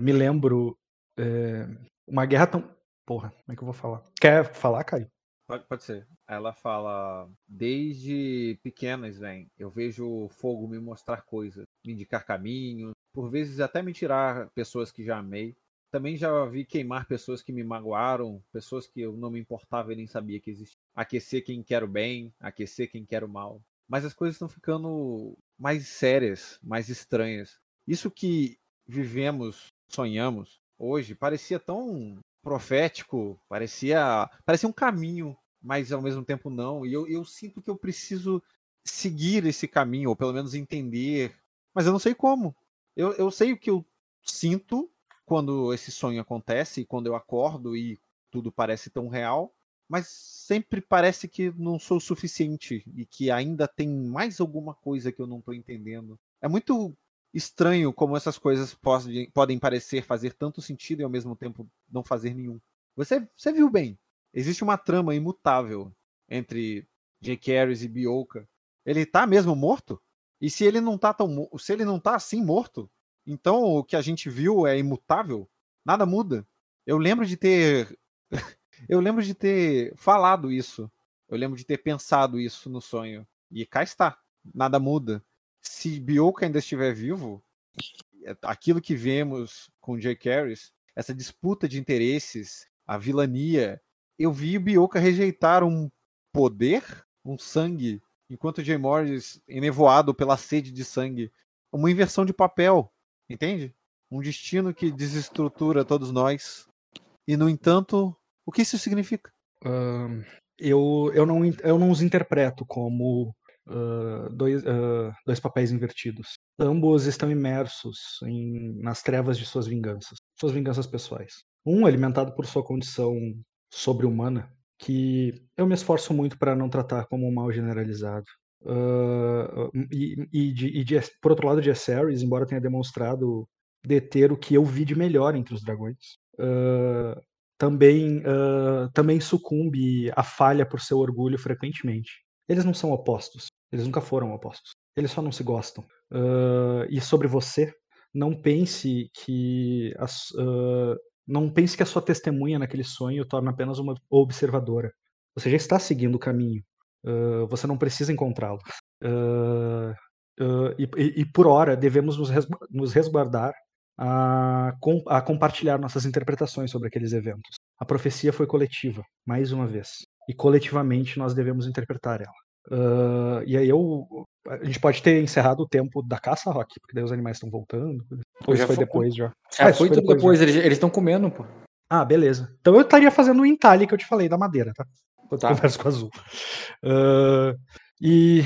me lembro é, uma guerra tão. Porra, como é que eu vou falar? Quer falar, Caio? Pode, pode ser. Ela fala: Desde pequenas, vem, eu vejo o fogo me mostrar coisas, me indicar caminho, por vezes até me tirar pessoas que já amei. Também já vi queimar pessoas que me magoaram, pessoas que eu não me importava e nem sabia que existiam. Aquecer quem quer o bem, aquecer quem quer o mal. Mas as coisas estão ficando mais sérias, mais estranhas. Isso que vivemos, sonhamos hoje, parecia tão profético, parecia, parecia um caminho, mas ao mesmo tempo não. E eu, eu sinto que eu preciso seguir esse caminho, ou pelo menos entender, mas eu não sei como. Eu, eu sei o que eu sinto quando esse sonho acontece, quando eu acordo e tudo parece tão real, mas sempre parece que não sou o suficiente e que ainda tem mais alguma coisa que eu não estou entendendo. É muito estranho como essas coisas podem, podem parecer fazer tanto sentido e ao mesmo tempo não fazer nenhum. Você, você viu bem. Existe uma trama imutável entre J.K. Harris e Bioka. Ele tá mesmo morto? E se ele não tá tão, se ele não tá assim morto, então o que a gente viu é imutável, nada muda. Eu lembro de ter eu lembro de ter falado isso. Eu lembro de ter pensado isso no sonho. E cá está. Nada muda. Se Bioka ainda estiver vivo, aquilo que vemos com Jay Harris, essa disputa de interesses, a vilania, eu vi Bioka rejeitar um poder, um sangue enquanto Jay Morris, enevoado pela sede de sangue, uma inversão de papel, entende? Um destino que desestrutura todos nós. E, no entanto, o que isso significa? Uh, eu, eu, não, eu não os interpreto como uh, dois, uh, dois papéis invertidos. Ambos estão imersos em, nas trevas de suas vinganças, suas vinganças pessoais. Um alimentado por sua condição sobre-humana, que eu me esforço muito para não tratar como um mal generalizado. Uh, e, e, de, e de, por outro lado, de Acerys, embora tenha demonstrado deter o que eu vi de melhor entre os dragões, uh, também, uh, também sucumbe à falha por seu orgulho frequentemente. Eles não são opostos, eles nunca foram opostos, eles só não se gostam. e sobre você, não pense que as, não pense que a sua testemunha naquele sonho torna apenas uma observadora. Você já está seguindo o caminho. Uh, você não precisa encontrá-lo. Uh, uh, e, e, por hora devemos nos, res, nos resguardar a, com, a, compartilhar nossas interpretações sobre aqueles eventos. A profecia foi coletiva, mais uma vez. E coletivamente nós devemos interpretar ela. e aí eu. A gente pode ter encerrado o tempo da caça, Rock, porque daí os animais estão voltando. Ou já foi, foi depois já? É, ah, foi, foi depois, depois eles estão comendo, pô. Ah, beleza. Então eu estaria fazendo o entalhe que eu te falei da madeira, tá? Tá. converso com a Azul. Uh, e,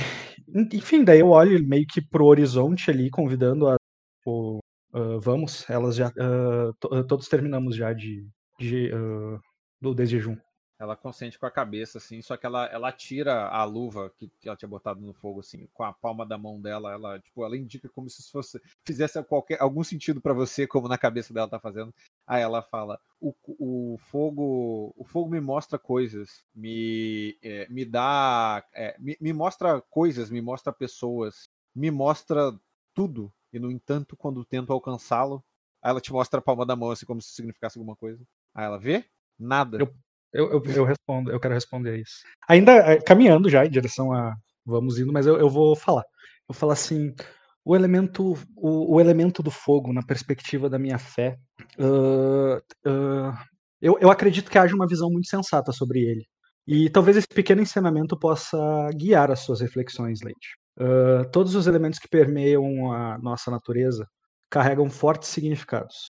enfim, daí eu olho meio que pro horizonte ali, convidando a. O, uh, vamos, elas já. Uh, todos terminamos já de. de do desjejum. Ela consente com a cabeça, assim, só que ela, ela tira a luva que, que ela tinha botado no fogo, assim, com a palma da mão dela, ela, tipo, ela indica como se fosse fizesse qualquer, algum sentido para você, como na cabeça dela tá fazendo. Aí ela fala: o, o fogo o fogo me mostra coisas, me, é, me dá. É, me, me mostra coisas, me mostra pessoas, me mostra tudo. E no entanto, quando tento alcançá-lo, aí ela te mostra a palma da mão, assim, como se significasse alguma coisa. Aí ela vê? Nada. Eu eu, eu, eu, respondo, eu quero responder isso. Ainda é, caminhando já em direção a vamos indo, mas eu, eu vou falar. Eu vou falar assim, o elemento, o, o elemento do fogo na perspectiva da minha fé, uh, uh, eu, eu acredito que haja uma visão muito sensata sobre ele. E talvez esse pequeno ensinamento possa guiar as suas reflexões, Leite. Uh, todos os elementos que permeiam a nossa natureza carregam fortes significados.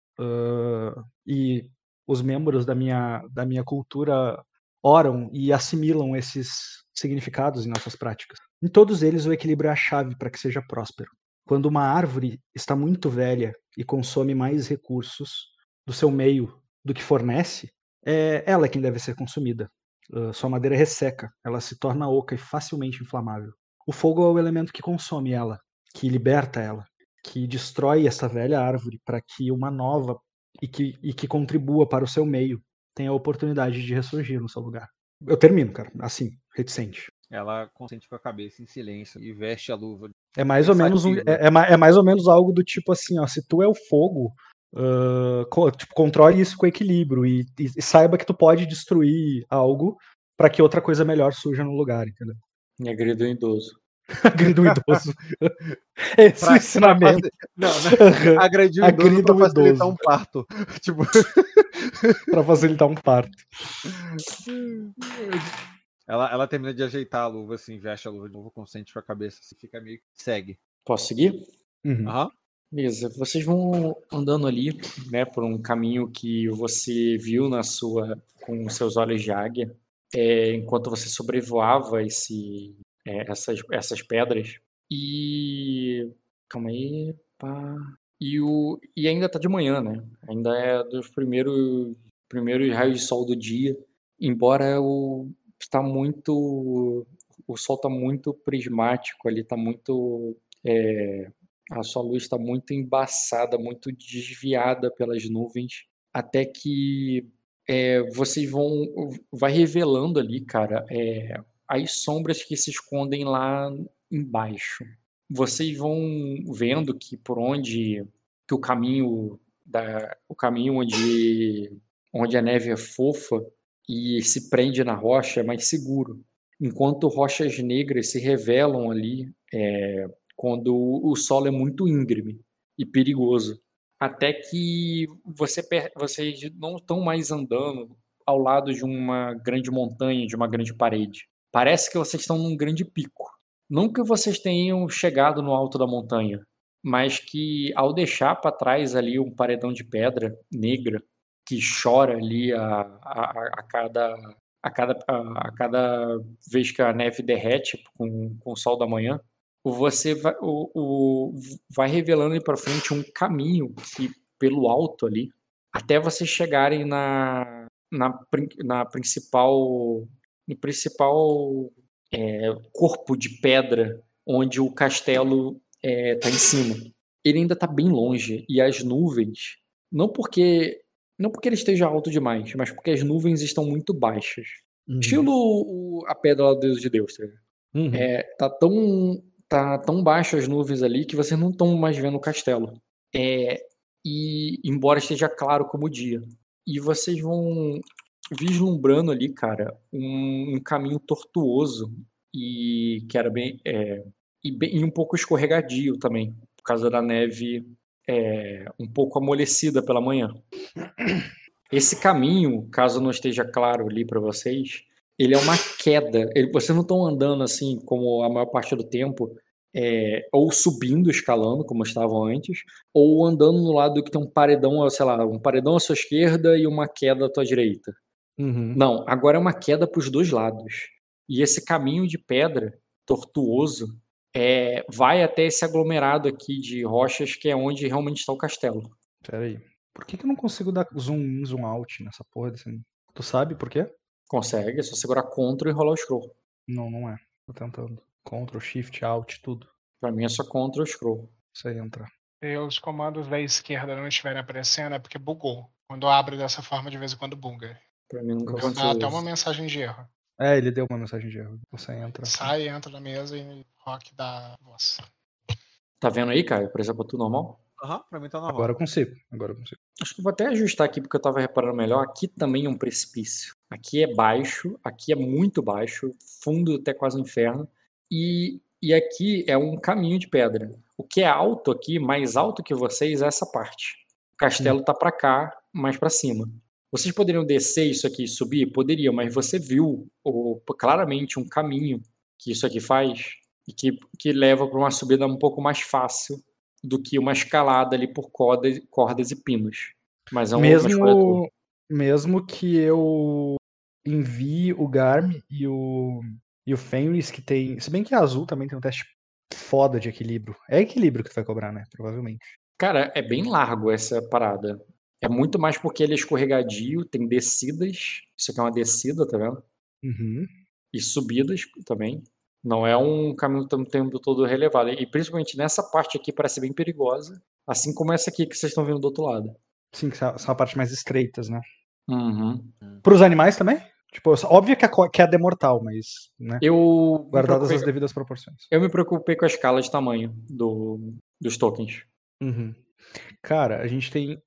e os membros da minha, da minha cultura oram e assimilam esses significados em nossas práticas. Em todos eles, o equilíbrio é a chave para que seja próspero. Quando uma árvore está muito velha e consome mais recursos do seu meio do que fornece, é ela quem deve ser consumida. Uh, sua madeira resseca, ela se torna oca e facilmente inflamável. O fogo é o elemento que consome ela, que liberta ela, que destrói essa velha árvore para que uma nova e que, e que contribua para o seu meio tenha a oportunidade de ressurgir no seu lugar. Eu termino, cara, assim, reticente. Ela consente com a cabeça em silêncio e veste a luva. É mais ou menos um, é, é, é, mais ou menos algo do tipo assim, ó, se tu é o fogo, uh, co tipo, controle isso com equilíbrio e, e, e, saiba que tu pode destruir algo para que outra coisa melhor surja no lugar, entendeu? E agrediu idoso. agrediu o idoso. Esse pra, ensinamento. Pra não, não. Agrediu o idoso pra facilitar um parto. tipo... pra facilitar um parto. Ela, ela termina de ajeitar a luva, assim, veste a luva de novo, consente com a cabeça, assim, fica meio segue. Posso seguir? Uhum. uhum. Beleza, vocês vão andando ali, né, por um caminho que você viu na sua, com seus olhos de águia, é, enquanto você sobrevoava esse, é, essas, essas pedras. E. Calma aí. Pá. E, o, e ainda tá de manhã, né? Ainda é dos primeiros, primeiros raios de sol do dia. Embora o está muito. O sol tá muito prismático ali, tá muito. É, a sua luz está muito embaçada, muito desviada pelas nuvens, até que é, vocês vão. Vai revelando ali, cara, é, as sombras que se escondem lá embaixo. Vocês vão vendo que por onde que o caminho da o caminho onde onde a neve é fofa e se prende na rocha é mais seguro, enquanto rochas negras se revelam ali é, quando o solo é muito íngreme e perigoso. Até que você, vocês não estão mais andando ao lado de uma grande montanha, de uma grande parede parece que vocês estão num grande pico. Não que vocês tenham chegado no alto da montanha, mas que ao deixar para trás ali um paredão de pedra negra que chora ali a, a, a cada a cada, a, a, cada vez que a neve derrete com, com o sol da manhã, você vai, o, o, vai revelando para frente um caminho que pelo alto ali, até vocês chegarem na, na, na principal no principal é, corpo de pedra onde o castelo está é, tá em cima. Ele ainda está bem longe e as nuvens, não porque não porque ele esteja alto demais, mas porque as nuvens estão muito baixas. Uhum. Estilo o, a pedra lá do Deus de Deus, tá? Uhum. É, tá tão tá tão baixo as nuvens ali que vocês não estão mais vendo o castelo. É, e embora esteja claro como o dia. E vocês vão vislumbrando ali, cara, um, um caminho tortuoso e que era bem, é, e bem e um pouco escorregadio também, por causa da neve é, um pouco amolecida pela manhã. Esse caminho, caso não esteja claro ali para vocês, ele é uma queda. Ele, vocês não estão andando assim como a maior parte do tempo, é, ou subindo, escalando, como estavam antes, ou andando no lado que tem um paredão, sei lá, um paredão à sua esquerda e uma queda à tua direita. Uhum. Não, agora é uma queda para os dois lados. E esse caminho de pedra tortuoso é, vai até esse aglomerado aqui de rochas que é onde realmente está o castelo. Peraí. Por que, que eu não consigo dar zoom in, zoom out nessa porra desse... Tu sabe por quê? Consegue, é só segurar Ctrl e rolar o scroll. Não, não é. Tô tentando. Ctrl, Shift, Alt, tudo. Pra mim é só Ctrl e scroll. Isso aí entra. Se os comandos da esquerda não estiverem aparecendo, é porque bugou. Quando abre dessa forma, de vez em quando buga. Pra mim nunca aconteceu até isso. uma mensagem de erro. É, ele deu uma mensagem de erro. Você entra. Sai, entra na mesa e rock da voz. Tá vendo aí, Caio? Por exemplo, tudo normal? Aham, pra mim tá normal. Agora eu consigo. Agora eu consigo. Acho que vou até ajustar aqui porque eu tava reparando melhor. Aqui também é um precipício. Aqui é baixo, aqui é muito baixo, fundo até quase o inferno. E, e aqui é um caminho de pedra. O que é alto aqui, mais alto que vocês, é essa parte. O castelo tá pra cá, mais pra cima. Vocês poderiam descer isso aqui e subir? Poderiam, mas você viu o- claramente um caminho que isso aqui faz e que, que leva para uma subida um pouco mais fácil do que uma escalada ali por cordas, cordas e pinos. Mas é um, mesmo, mesmo que eu envie o Garm e o, e o Fenris, que tem. Se bem que a azul também tem um teste foda de equilíbrio. É equilíbrio que tu vai cobrar, né? Provavelmente. Cara, é bem largo essa parada. É muito mais porque ele é escorregadio, tem descidas. Isso aqui é uma descida, tá vendo? Uhum. E subidas também. Não é um caminho o tempo todo relevado. E principalmente nessa parte aqui parece bem perigosa. Assim como essa aqui que vocês estão vendo do outro lado. Sim, que são são a parte mais estreitas, né? Uhum. Pros animais também? Tipo, óbvio que a queda é mortal, mas, né? Eu, Guardadas as preocupei, devidas proporções. eu me preocupei com a escala de tamanho do, dos tokens. Uhum. Cara, a gente tem.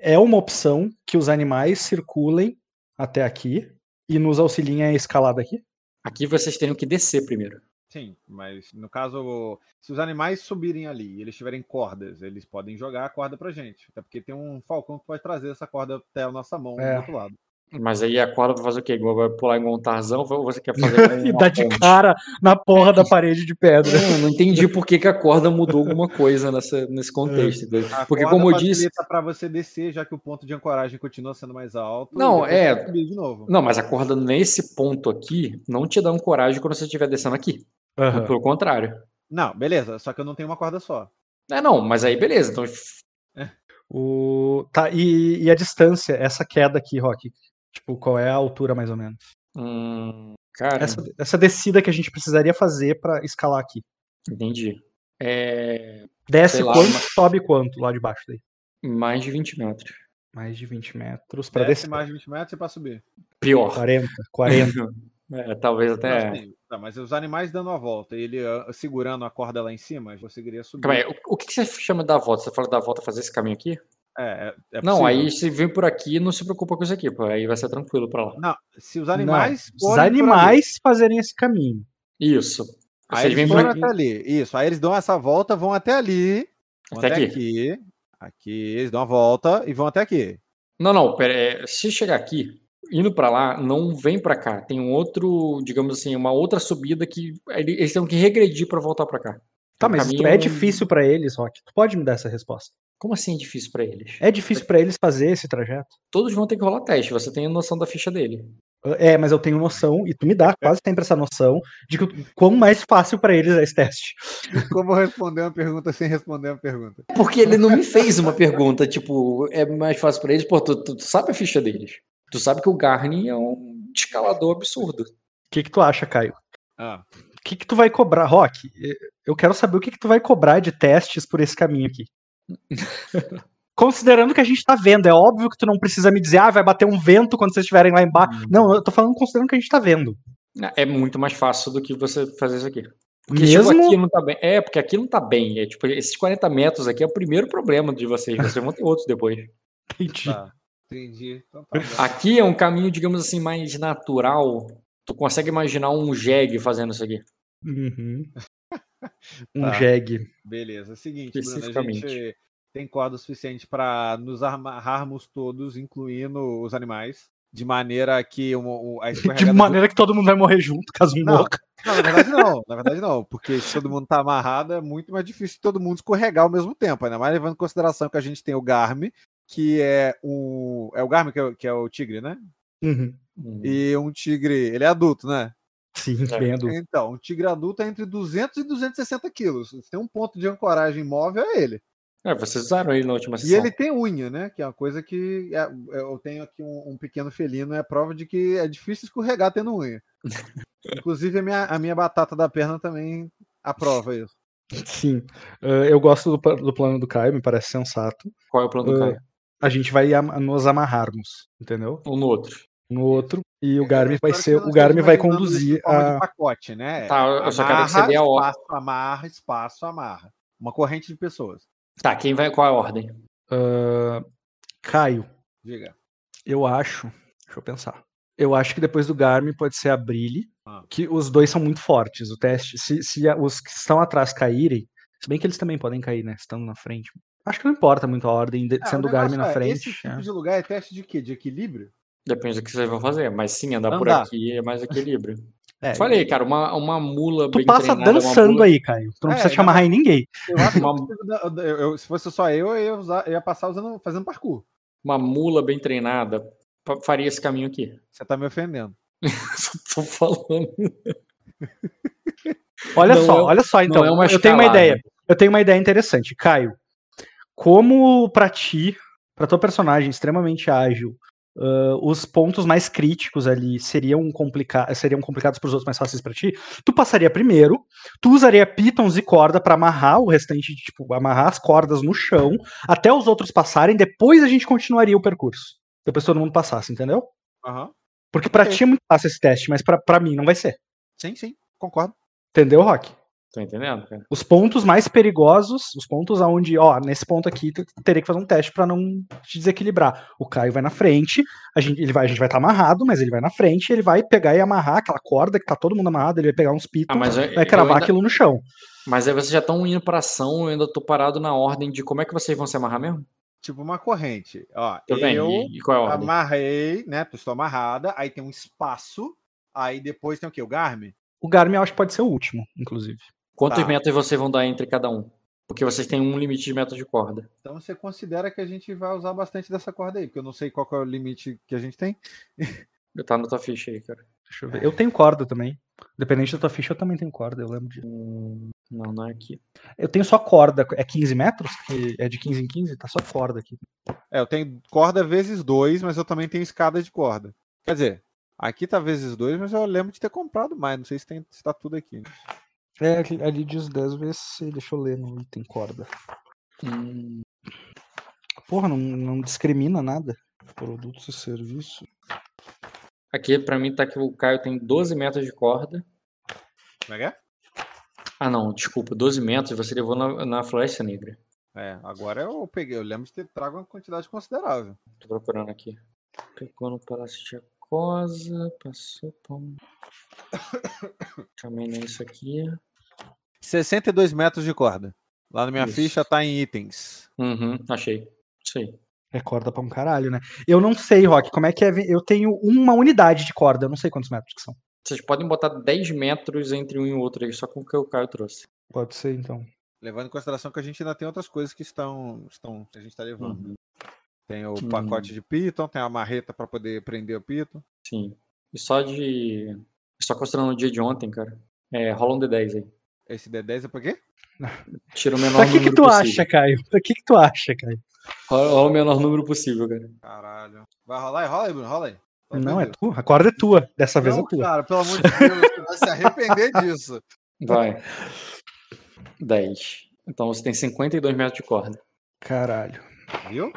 É uma opção que os animais circulem até aqui e nos auxiliem a escalar daqui. Aqui vocês teriam que descer primeiro. Sim, mas no caso, se os animais subirem ali e eles tiverem cordas, eles podem jogar a corda pra gente. Até porque tem um falcão que pode trazer essa corda até a nossa mão É. do outro lado. Mas aí a corda vai fazer o quê? Vai pular igual um Tarzão ou você quer fazer E dá de cara na porra da parede de pedra. Não, não entendi por que, que a corda mudou alguma coisa nessa, nesse contexto. entendeu? A Porque corda como eu disse. pra você descer, já que o ponto de ancoragem continua sendo mais alto. Não, é. você subir de novo. Não, mas a corda nesse ponto aqui não te dá um coragem quando você estiver descendo aqui. Aham. Pelo contrário. Não, beleza, só que eu não tenho uma corda só. É, não, mas aí beleza. Então, O... Tá, e, e a distância, essa queda aqui, Rock? Tipo, qual é a altura mais ou menos? hum, cara, Essa, essa descida que a gente precisaria fazer pra escalar aqui. entendi. É Desce lá, quanto, mas- sobe quanto lá de baixo daí? mais de 20 metros. Mais de 20 metros pra Desce descer. mais de 20 metros e pra subir. Pior. 40, 40. É, talvez até. Tá, mas os animais dando a volta e ele ah, segurando a corda lá em cima, eu conseguiria subir. Calma aí, o, o que que você chama da volta? Você fala da volta fazer esse caminho aqui? É, é, é não, aí se vem por aqui, não se preocupa com isso aqui, pô. Aí vai ser tranquilo pra lá. Não, se os animais. Não, os animais fazerem esse caminho. Isso. Aí Vocês eles vêm por aqui. até ali. Isso, aí eles dão essa volta, vão até ali. Vão Até até, aqui. aqui. Aqui, eles dão a volta e vão até aqui. Não, não, pera, é, se chegar aqui, indo pra lá, não vem pra cá. Tem um outro, digamos assim, uma outra subida que ele- eles têm que regredir pra voltar pra cá. Tá, mas isso caminho- é difícil pra eles, Rock. Tu pode me dar essa resposta? Como assim é difícil pra eles? É difícil pra eles fazer esse trajeto? Todos vão ter que rolar teste, você tem a noção da ficha dele. É, mas eu tenho noção, e tu me dá quase sempre essa noção, de que quão mais fácil pra eles é esse teste. Como responder uma pergunta sem responder uma pergunta? Porque ele não me fez uma pergunta, tipo, é mais fácil pra eles, pô, tu, tu- tu sabe a ficha deles. Tu sabe que o Garni é um escalador absurdo. O que, que tu acha, Caio? Ah, que, que tu vai cobrar, Rock? Eu quero saber o que, que tu vai cobrar de testes por esse caminho aqui. Considerando que a gente tá vendo, é óbvio que tu não precisa me dizer, ah, vai bater um vento quando vocês estiverem lá embaixo. Não, eu tô falando considerando que a gente tá vendo. É muito mais fácil do que você fazer isso aqui. Porque tipo, Mesmo? aqui não tá bem. É, porque aqui não tá bem. É, tipo, esses 40 metros aqui é o primeiro problema de vocês. Vocês vão ter outros depois. Entendi. tá. Entendi. Então tá. Aqui é um caminho, digamos assim, mais natural. Tu consegue imaginar um jegue fazendo isso aqui. Uhum. Um Tá. jegue. Beleza. É seguinte, Bruno, a Especificamente. gente tem corda suficiente para nos amarrarmos todos, incluindo os animais, de maneira que uma- o- a De escorregada do- maneira que todo mundo vai morrer junto, caso um Não. morra. Não, na verdade não. Na verdade não. Porque se todo mundo tá amarrado, é muito mais difícil todo mundo escorregar ao mesmo tempo. Ainda mais levando em consideração que a gente tem o Garm, que é o. É o Garm que é, o- que é o tigre, né? Uhum. Hum. E um tigre. Ele é adulto, né? Sim, É. bem adulto. Então, um tigre adulto é entre 200 e 260 quilos. Se tem um ponto de ancoragem móvel, é ele. É, vocês usaram ele na última E sessão. ele tem unha, né? Que é uma coisa que é- eu tenho aqui um, um pequeno felino, é prova de que é difícil escorregar tendo unha. Inclusive, a minha, a minha batata da perna também aprova isso. Sim. Eh, eu gosto do, do plano do Caio, me parece sensato. Qual é o plano do Ah, Caio? A gente vai am- nos amarrarmos, entendeu? Um no outro. No outro. E o Garmin vai É, Eu espero ser. O Garmin vai conduzir em forma de a. pacote, né? Tá, eu só quero dê a ordem. espaço, amarra, espaço, amarra. Uma corrente de pessoas. Tá, quem vai. Qual é a ordem? ah, Caio, Diga. eu acho. Deixa eu pensar. Eu acho que depois do Garmin pode ser a Brilhe, Ah. que os dois são muito fortes. O teste, se, se a- os que estão atrás caírem, se bem que eles também podem cair, né? Estando na frente. Acho que não importa muito a ordem, de- Ah, sendo o o Garmin na é, frente. Esse tipo é. de lugar é teste de quê? De equilíbrio? Depende do que vocês vão fazer. Mas sim, andar por Andar. aqui é mais equilíbrio. É, Falei, cara, uma, uma mula Tu bem passa treinada, dançando mula- aí, Caio. Tu não É, precisa te amarrar em ninguém. Eu acho que eu eu- se fosse só eu, eu ia, usar- eu ia passar usando, fazendo parkour. Uma mula bem treinada faria esse caminho aqui. Você tá me ofendendo. Só tô falando. Olha Não só, é- olha só, então. é uma eu tenho uma ideia. Eu tenho uma ideia interessante. Caio, como pra ti, pra tua personagem extremamente ágil, ah, os pontos mais críticos ali seriam, complica seriam complicados pros outros, mais fáceis pra ti, tu passaria primeiro, tu usaria pitons e corda pra amarrar o restante, tipo, amarrar as cordas no chão, até os outros passarem, depois a gente continuaria o percurso. Depois todo mundo passasse, entendeu? Aham. Porque pra Ok. ti é muito fácil esse teste, mas pra mim não vai ser. Sim, sim, concordo. Entendeu, Rock? Tô entendendo, cara? Os pontos mais perigosos, os pontos aonde, ó, nesse ponto aqui, tu teria que fazer um teste pra não te desequilibrar. O Caio vai na frente, a gente, ele vai, a gente vai estar amarrado, mas ele vai na frente, ele vai pegar e amarrar aquela corda que tá todo mundo amarrado, ele vai pegar uns pitons, Ah, mas eu- vai cravar ainda- aquilo no chão. Mas aí vocês já estão indo pra ação, eu ainda tô parado na ordem de como é que vocês vão se amarrar mesmo? Tipo uma corrente. Ó, Tudo bem, eu e, e qual é a ordem? amarrei, né? Estou amarrada, aí tem um espaço, aí depois tem o quê? O Garmin? O Garmin eu acho que pode ser o último, inclusive. Quantos Tá. metros vocês vão dar entre cada um? Porque vocês têm um limite de metros de corda. Então você considera que a gente vai usar bastante dessa corda aí, porque eu não sei qual que é o limite que a gente tem. Tá na tua ficha aí, cara. Deixa eu ver. Eu tenho corda também. Dependente da tua ficha, eu também tenho corda, eu lembro disso. Hum, não, não é aqui. Eu tenho só corda. É 15 metros? É de 15 em 15? Tá só corda aqui. É, eu tenho corda vezes dois, mas eu também tenho escada de corda. Quer dizer, aqui tá vezes dois, mas eu lembro de ter comprado mais. Não sei se, tem, se tá tudo aqui. É, ali- diz 10 vezes. Deixa eu ler no item corda. Hum, Porra, não, não discrimina nada. Produtos e serviços. aqui pra mim tá que o Caio tem 12 metros de corda. Como é que é? Ah, não, desculpa, 12 metros você levou na, na Floresta Negra. É, agora eu peguei. Eu lembro de ter trago uma quantidade considerável. Tô procurando aqui. Pegou no Palácio de Acosa, passou por. um Também não é isso aqui. 62 metros de corda. Lá na minha Isso. ficha tá em itens. Uhum, achei. Isso aí. É corda pra um caralho, né? Eu não sei, Rock, como é que é. Eu tenho uma unidade de corda, eu não sei quantos metros que são. Vocês podem botar 10 metros entre um e o outro aí, só com o que o Caio trouxe. Pode ser, então. Levando em consideração que a gente ainda tem outras coisas que estão. estão que a gente tá levando. Uhum, Tem o Hum. pacote de piton, tem a marreta para poder prender o piton. sim. E só de. Só considerando o dia de ontem, cara. É, rola um D10 aí. Esse D10 é por quê? Tira o menor Pra que que número tu possível. acha, Caio? Pra que que tu acha, Caio? Rola, rola o menor número possível, cara. Caralho. Vai rolar aí? Rola aí, Bruno, rola aí. Não, é atendendo. tu. A corda é tua. Dessa vez é Não, tua. cara, pelo amor de Deus, você vai se arrepender disso. Vai. 10. Então você tem 52 metros de corda. Caralho. Viu?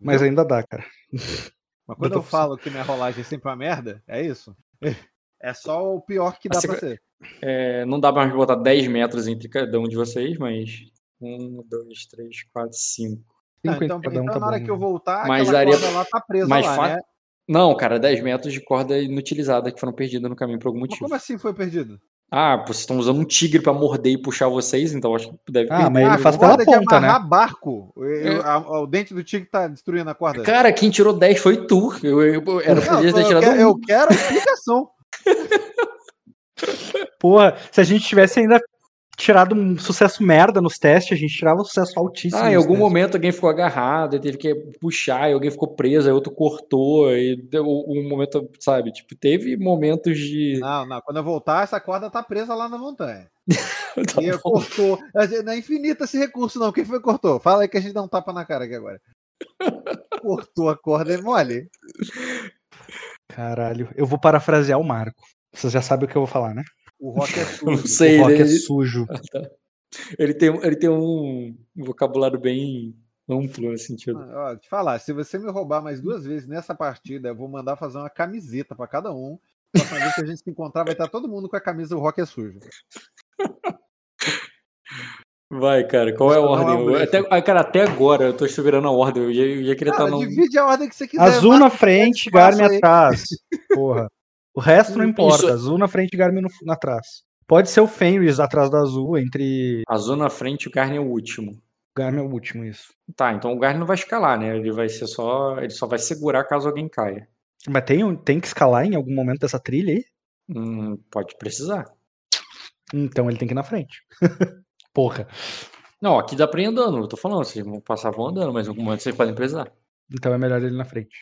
Mas ainda dá, cara. Mas quando tô eu falo que minha rolagem é sempre uma merda, é isso? É só o pior que dá Assim, pra ser. É, não dá mais pra botar 10 metros entre cada um de vocês, mas. 1, 2, 3, 4, 5. Não, então, cada um então tá na hora bom, que eu né? voltar, Mas daria- corda lá tá presa mas lá, fa- né? Não, cara, 10 metros de corda inutilizada que foram perdidas no caminho por algum Mas motivo. como assim foi perdido? Ah, vocês estão usando um tigre pra morder e puxar vocês, então acho que deve Ah, mas ele ah, faz pela ponta, amarrar né? barco. Eu- É. a- o dente do tigre tá destruindo a corda. Cara, quem tirou 10 foi tu. Eu, eu, eu- era Não, eu, tirado quero, um. eu quero a explicação. Porra, se a gente tivesse ainda tirado um sucesso merda nos testes, a gente tirava um sucesso altíssimo. Ah, em algum testes. momento alguém ficou agarrado, aí teve que puxar, e alguém ficou preso, aí outro cortou, e deu um momento, sabe? Tipo, teve momentos de. Não, não. Quando eu voltar, essa corda tá presa lá na montanha. Tá E cortou. Não é infinita esse recurso, não. Quem foi que cortou? Fala aí que a gente dá um tapa na cara aqui agora. Cortou a corda, é mole. Caralho, eu vou parafrasear o Marco. Vocês já sabem o que eu vou falar, né? O rock é Não sujo. sei, o rock né? é sujo. Ele tem, ele tem um vocabulário bem amplo nesse sentido. Ó, te falar, se você me roubar mais duas vezes nessa partida, eu vou mandar fazer uma camiseta pra cada um. Próxima vez que a gente se encontrar, vai estar todo mundo com a camisa O Rock é Sujo. Vai, cara, qual é a Não, ordem? não, Eu- até, ah, cara, até agora eu tô esperando a ordem. Eu ia, eu ia querer estar Cara, no. divide a ordem que você quiser. Azul na frente, Garmin atrás. Porra. O resto não Isso- importa. Azul na frente, Garmin no, na atrás. Pode ser o Fenris atrás do azul, entre. Azul na frente e o Garmin é o último. Garmin é o último, isso. Tá, então o Garmin não vai escalar, né? Ele vai ser só. Ele só vai segurar caso alguém caia. Mas tem, tem que escalar em algum momento dessa trilha aí? Hum, pode precisar. Então ele tem que ir na frente. Porra. Não, aqui dá pra ir andando, eu tô falando, vocês vão passar vão andando, mas em algum momento vocês podem precisar. Então é melhor ele na frente.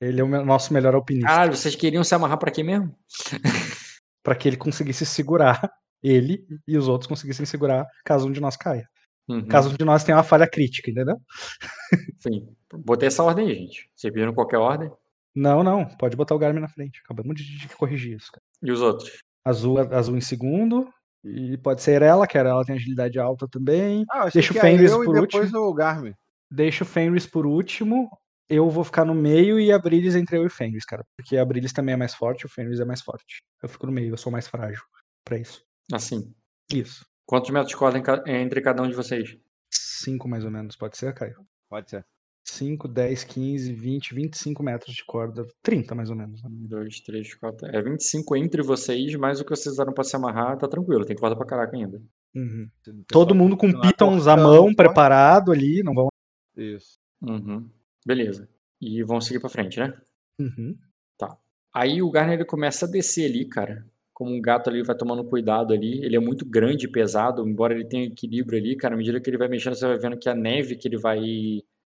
Ele é o nosso melhor alpinista. Caralho, vocês queriam se amarrar pra quê mesmo? Pra que ele conseguisse segurar ele e os outros conseguissem segurar caso um de nós caia. Uhum, Caso um de nós tenha uma falha crítica, entendeu? Sim. Botei essa ordem aí, gente. Vocês pediram qualquer ordem? Não, não. Pode botar o Garmin na frente. Acabamos de, de corrigir isso. cara. E os outros? Azul, azul em segundo. E pode ser ela, que ela tem agilidade alta também. Ah, Deixa o Fenris eu por e depois o Garmin. Deixa o Fenris por último. Eu vou ficar no meio e a Brilis entre eu e o Fenris, cara. Porque a Brilis também é mais forte, o Fenris é mais forte. Eu fico no meio, eu sou mais frágil pra isso. Assim. Isso. Quantos metros de corda entre cada um de vocês? Cinco mais ou menos, pode ser, Caio? Pode ser. 5, 10, 15, 20, 25 metros de corda. 30 mais ou menos. né? Um, dois, três, quatro. É 25 entre vocês, mas o que vocês usaram pra se amarrar tá tranquilo. Tem corda pra caraca ainda. Uhum. Todo mundo com continuar pitons à mão, preparado ali. Não vão. Isso. Uhum. Beleza. E vão seguir pra frente, né? Uhum. Aí o Garner ele começa a descer ali, cara. Como um gato ali vai tomando cuidado ali. Ele é muito grande e pesado, embora ele tenha equilíbrio ali, cara. À medida que ele vai mexendo, você vai vendo que a neve que ele vai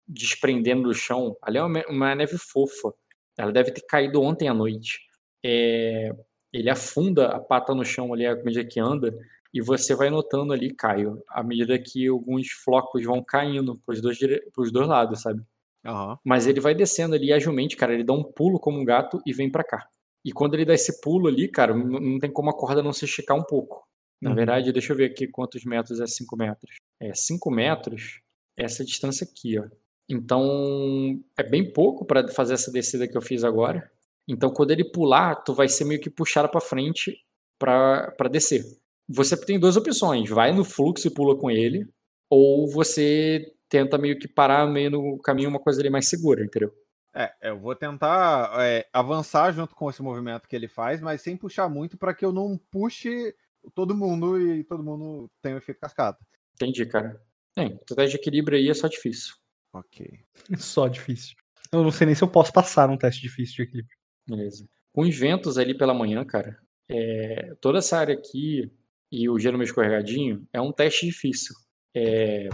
desprendendo do chão, ali é uma, uma neve fofa. Ela deve ter caído ontem à noite. É, ele afunda a pata no chão ali à medida que anda. E você vai notando ali, Caio, à medida que alguns flocos vão caindo pros dois, dire... pros dois lados, sabe? Aham. Mas ele vai descendo ali agilmente, cara. Ele dá um pulo como um gato e vem pra cá. E quando ele dá esse pulo ali, cara, não tem como a corda não se esticar um pouco. Na Uhum. verdade, deixa eu ver aqui quantos metros é 5 metros. É 5 metros, é essa distância aqui, ó. Então, é bem pouco para fazer essa descida que eu fiz agora. Então, quando ele pular, tu vai ser meio que puxado para frente para descer. Você tem duas opções: vai no fluxo e pula com ele, ou você tenta meio que parar meio no caminho uma coisa ali mais segura, entendeu? É, eu vou tentar é, avançar junto com esse movimento que ele faz, mas sem puxar muito para que eu não puxe todo mundo e todo mundo tenha o efeito cascata. Entendi, cara. Bem, o teste de equilíbrio aí é só difícil. Ok. Só difícil. Eu não sei nem se eu posso passar num teste difícil de equilíbrio. Beleza. Com os ventos ali pela manhã, cara, é, toda essa área aqui e o gelo meio escorregadinho é um teste difícil. É,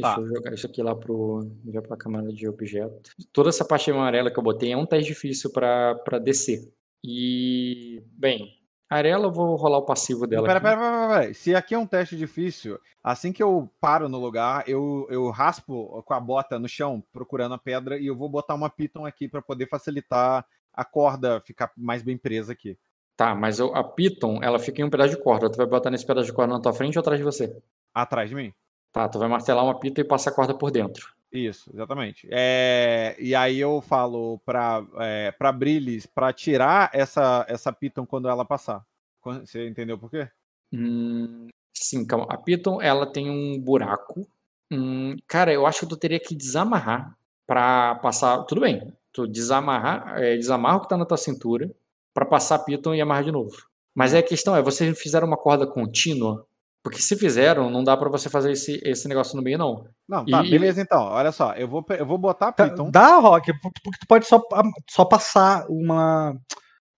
deixa Tá. eu jogar isso aqui lá pro. Já pra câmera de objeto. Toda essa parte amarela que eu botei é um teste difícil pra pra descer. E. Bem, a Arela eu vou rolar o passivo dela. Pera, aqui. pera, pera, pera, pera. Se aqui é um teste difícil, assim que eu paro no lugar, eu, eu raspo com a bota no chão, procurando a pedra, e eu vou botar uma piton aqui para poder facilitar a corda ficar mais bem presa aqui. Tá, mas eu- a Python, ela fica em um pedaço de corda. Tu vai botar nesse pedaço de corda na tua frente ou atrás de você? Atrás de mim. Tá, tu vai martelar uma Python e passar a corda por dentro. Isso, exatamente. É, e aí eu falo pra, é, pra Brilis pra tirar essa, essa piton quando ela passar. Você entendeu por quê? Hum, sim, calma. A Python, ela tem um buraco. Hum, cara, eu acho que tu teria que desamarrar pra passar. Tudo bem, tu desamarrar, é, desamarra o que tá na tua cintura pra passar a Python e amarrar de novo. Mas aí a questão é, vocês fizeram uma corda contínua? Porque se fizeram, não dá pra você fazer esse, esse negócio no meio, não. Não, tá, E- beleza então. Olha só, eu vou, eu vou botar a Tá, piton. Dá, Rock, porque tu pode só, só passar uma.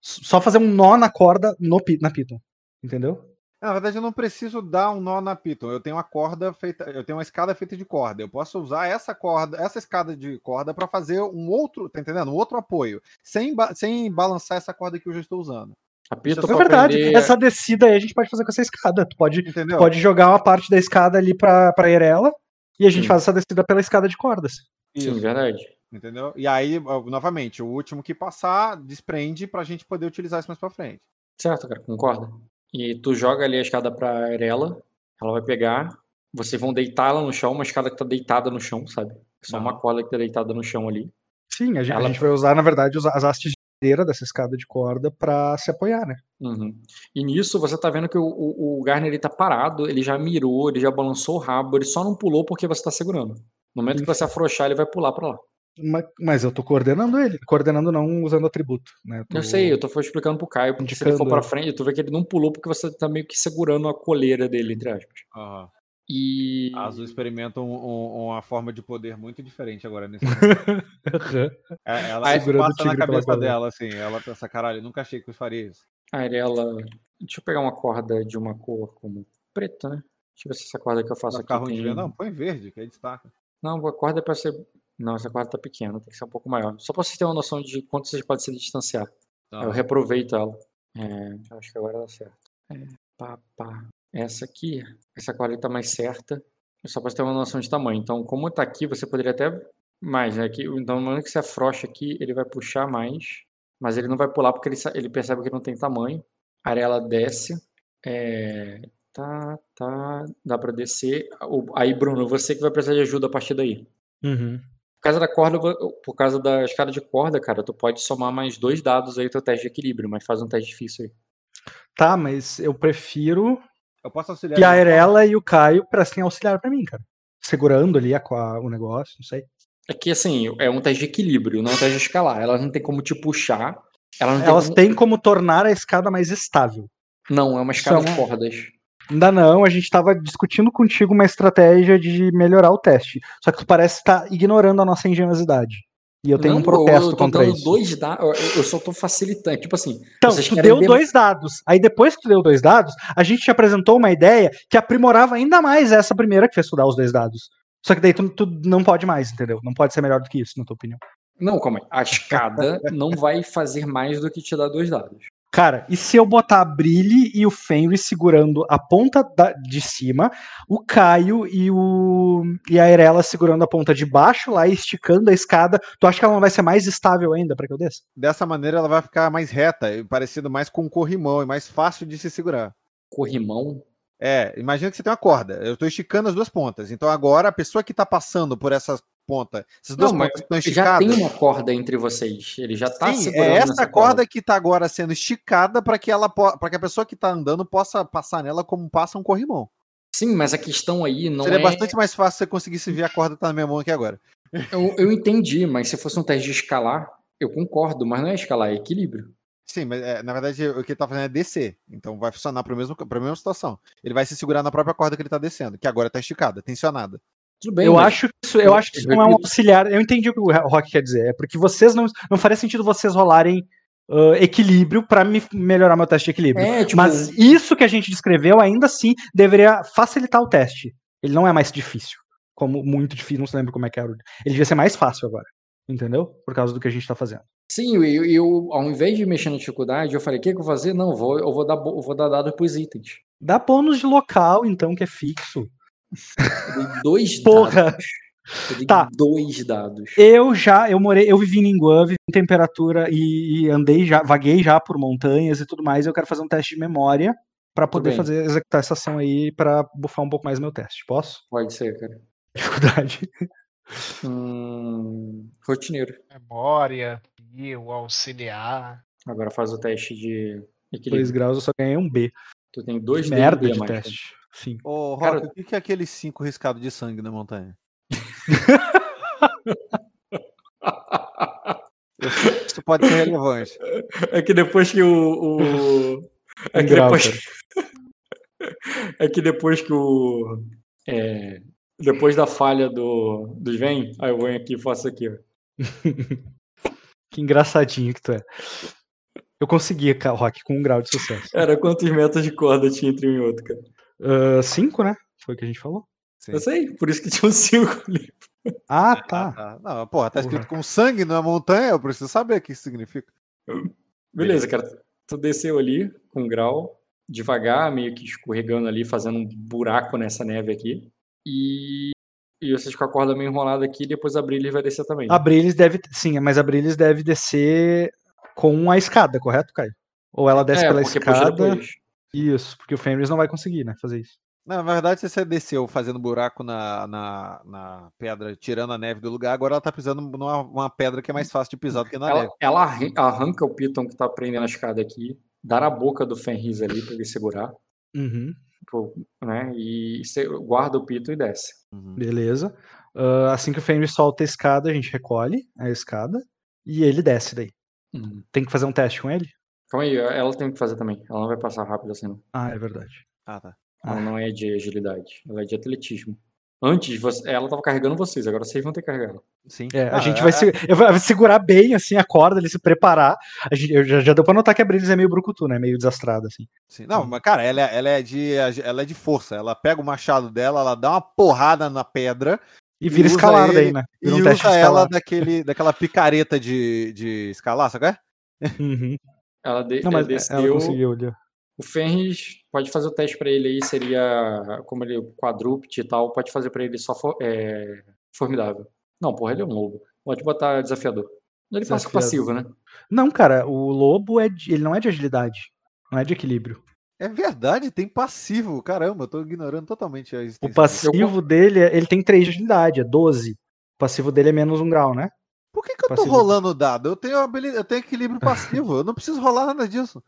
Só fazer um nó na corda no, na Python. Entendeu? Na verdade, eu não preciso dar um nó na Python. Eu tenho uma corda feita, eu tenho uma escada feita de corda. Eu posso usar essa corda, essa escada de corda para fazer um outro, tá entendendo? Um outro apoio, sem, sem balançar essa corda que eu já estou usando. A Isso É verdade. aprender- Essa descida aí a gente pode fazer com essa escada. Tu pode, Entendeu? pode jogar uma parte da escada ali pra, pra Erela e a gente Sim. faz essa descida pela escada de cordas. Sim, Isso, verdade. entendeu? E aí, novamente, o último que passar desprende pra gente poder utilizar isso mais pra frente. Certo, cara, concorda? E tu joga ali a escada pra Arela, ela vai pegar, vocês vão deitar ela no chão, uma escada que tá deitada no chão, sabe? Só uma Aham. corda que tá deitada no chão ali. Sim, a gente, a Ela- gente vai usar, na verdade, as hastes de madeira dessa escada de corda pra se apoiar, né? Uhum. E nisso você tá vendo que o, o, o Garner ele tá parado, ele já mirou, ele já balançou o rabo, ele só não pulou porque você tá segurando. No momento que você afrouxar, ele vai pular pra lá. Ma- Mas eu tô coordenando ele. Coordenando não usando atributo, né? Tô- Eu sei, eu tô explicando pro Caio, porque se ele for Indicando. pra frente, tu vê que ele não pulou porque você tá meio que segurando a coleira dele, entre aspas. E. A Azul experimenta um- um- uma forma de poder muito diferente agora nesse. É, ela Aí, passa na cabeça dela, assim. Ela pensa, caralho, nunca achei que eu faria isso. A Arela. Deixa eu pegar uma corda de uma cor como preta, né? Deixa eu ver se essa corda que eu faço Vai aqui. de tem- ver? Não, põe verde, que aí destaca. Não, a corda é pra ser. Não, essa corda tá pequena, tem que ser um pouco maior. Só pra vocês terem uma noção de quanto vocês podem se distanciar. Tá. Eu reaproveito ela. É, acho que agora dá certo. É, pá, pá. Essa aqui, essa corda tá mais certa. É Só você ter uma noção de tamanho. Então, como tá aqui, você poderia até mais, né? Então, no momento que você afrouxa aqui, ele vai puxar mais. Mas ele não vai pular porque ele, ele percebe que não tem tamanho. A arela desce. É, tá, tá. Dá pra descer. Aí, Bruno, você que vai precisar de ajuda a partir daí. Uhum. Por causa da corda, por causa da escada de corda, cara, tu pode somar mais dois dados aí teu teste de equilíbrio, mas faz um teste difícil aí. Tá, mas eu prefiro Eu posso auxiliar. que a ele? Erela e o Caio prestem auxiliar pra mim, cara. Segurando ali a, a- o negócio, não sei. É que assim, é um teste de equilíbrio, não é um teste de escalar. Elas não tem como te puxar. Ela não Elas tem como... têm como tornar a escada mais estável. Não, é uma escada São- de cordas. Ainda não, a gente tava discutindo contigo uma estratégia de melhorar o teste. Só que tu parece estar ignorando a nossa engenhosidade. E eu tenho não, um protesto eu contra isso. dois dados. Eu só tô facilitando. Tipo assim, Então, tu deu dem- dois dados. Aí depois que tu deu dois dados, a gente te apresentou uma ideia que aprimorava ainda mais essa primeira que fez tu dar os dois dados. Só que daí tu, tu não pode mais, entendeu? Não pode ser melhor do que isso, na tua opinião. Não, calma aí. A escada não vai fazer mais do que te dar dois dados. Cara, e se eu botar a Brilhe e o Fenry segurando a ponta da- de cima, o Caio e, o, e a Erela segurando a ponta de baixo lá e esticando a escada, tu acha que ela não vai ser mais estável ainda pra que eu desça? Dessa maneira ela vai ficar mais reta, e parecido mais com um corrimão e mais fácil de se segurar. Corrimão. É, imagina que você tem uma corda. Eu estou esticando as duas pontas. Então agora a pessoa que está passando por essas pontas, essas duas Não, pontas estão já esticadas. tem uma corda entre vocês. Ele já tá Sim, segurando é essa nessa corda que está agora sendo esticada para que ela para que a pessoa que está andando possa passar nela como passa um corrimão. Sim, mas a questão aí não Seria é. bastante mais fácil se você conseguisse ver a corda que tá na minha mão aqui agora. Eu, eu entendi, mas se fosse um teste de escalar, eu concordo, mas não é escalar, é equilíbrio. Sim, mas é, na verdade o que ele tá fazendo é descer. Então vai funcionar para a mesma situação. Ele vai se segurar na própria corda que ele tá descendo, que agora tá esticada, tensionada. Tudo bem, eu, mas acho que isso, eu acho que isso não é um auxiliar. Eu entendi o que o Rock quer dizer. É porque vocês não. Não faria sentido vocês rolarem ah, equilíbrio pra me melhorar meu teste de equilíbrio. É, tipo, Mas isso que a gente descreveu, ainda assim, deveria facilitar o teste. Ele não é mais difícil. Como muito difícil, não se lembra como é que era. Ele devia ser mais fácil agora. Entendeu? Por causa do que a gente tá fazendo. sim, eu, eu, ao invés de mexer na dificuldade, eu falei, o que, eu vou fazer? Não, eu vou, eu vou dar, eu vou dar dado pros itens. Dá bônus de local, então, que é fixo. Eu dei dois Porra! dados. Eu dei Tá. dois dados. Eu já, eu morei, eu vivi em Ningguan, vivi em temperatura e, e andei já, vaguei já por montanhas e tudo mais. Eu quero fazer um teste de memória pra poder fazer executar essa ação aí pra bufar um pouco mais meu teste. Posso? Pode ser, cara. Dificuldade. Hum, rotineiro. Memória, pio, auxiliar. Agora faz o teste de 2 equilíbrio. graus, eu só ganhei um B. Tu tem dois Merda de mais, cara. teste. Sim. Ô, Rock, Cara- o que que é aquele cinco riscado de sangue na montanha? Isso pode ser relevante. É que depois que o. o... É, que depois... é que depois que o. é, Depois da falha do, do Sven, aí eu venho aqui e faço aqui. Que engraçadinho que tu é. Eu consegui, Rock, com um grau de sucesso. Era quantos metros de corda tinha entre um e outro, cara? Ah, cinco, né? Foi o que a gente falou. Sim. Eu sei, por isso que tinha um cinco ali. Ah, Ah, tá. tá. Não, porra, tá escrito Porra. com sangue na montanha, eu preciso saber o que isso significa. Beleza, cara. Tu desceu ali com um grau, devagar, meio que escorregando ali, fazendo um buraco nessa neve aqui. E, e vocês com a corda meio enrolada aqui, depois a Brilha vai descer também. A Brilis deve. Sim, mas a Brilis deve descer com a escada, correto, Caio? Ou ela desce é, pela escada. depois. Isso, porque o Fenris não vai conseguir, né? Fazer isso. Na verdade, se você desceu fazendo buraco na, na, na pedra, tirando a neve do lugar, agora ela tá pisando numa uma pedra que é mais fácil de pisar do que na Ela, neve. ela arran- arranca o Piton que tá prendendo a escada aqui, dá na boca do Fenris ali pra ele segurar, Uhum, pô, né? E você guarda o Piton e desce. Uhum. beleza. Ah, assim que o Fenris solta a escada, a gente recolhe a escada e ele desce daí. Uhum. Tem que fazer um teste com ele? Calma aí, ela tem que fazer também. Ela não vai passar rápido assim, não. Ah, é verdade. Ah, tá. Ela Ah. não é de agilidade, ela é de atletismo. Antes, você- ela tava carregando vocês, agora vocês vão ter que carregar ela. Sim. É, a Ah, gente é- vai, se- eu vou segurar bem assim a corda, ele se preparar. A gente, eu já, já deu pra notar que a Brilis é meio brucutu, né? Meio desastrada, assim. Sim. Não, mas cara, ela, é- ela é de ela é de força. Ela pega o machado dela, ela dá uma porrada na pedra E vira ele daí, né? e Vira um usa ela daquele, daquela picareta de, de escalar, sabe? é? Uhum. Ela, de, Não, mas desceu. ela conseguiu ali. O Fenris pode fazer o teste pra ele aí, seria como ele é quadrúpede e tal, pode fazer pra ele só for- é, formidável. Não, porra, ele é um lobo. Pode botar desafiador. Ele passa com passivo, né? Não, cara, o lobo é de- ele não é de agilidade, não é de equilíbrio. É verdade, tem passivo. Caramba, eu tô ignorando totalmente a O existência. disso. passivo dele, é- ele tem 3 de agilidade, é 12. O passivo dele é menos um grau, né? Por que, que eu tô rolando o dado? Eu tenho, habili- eu tenho equilíbrio passivo. eu não preciso rolar nada disso.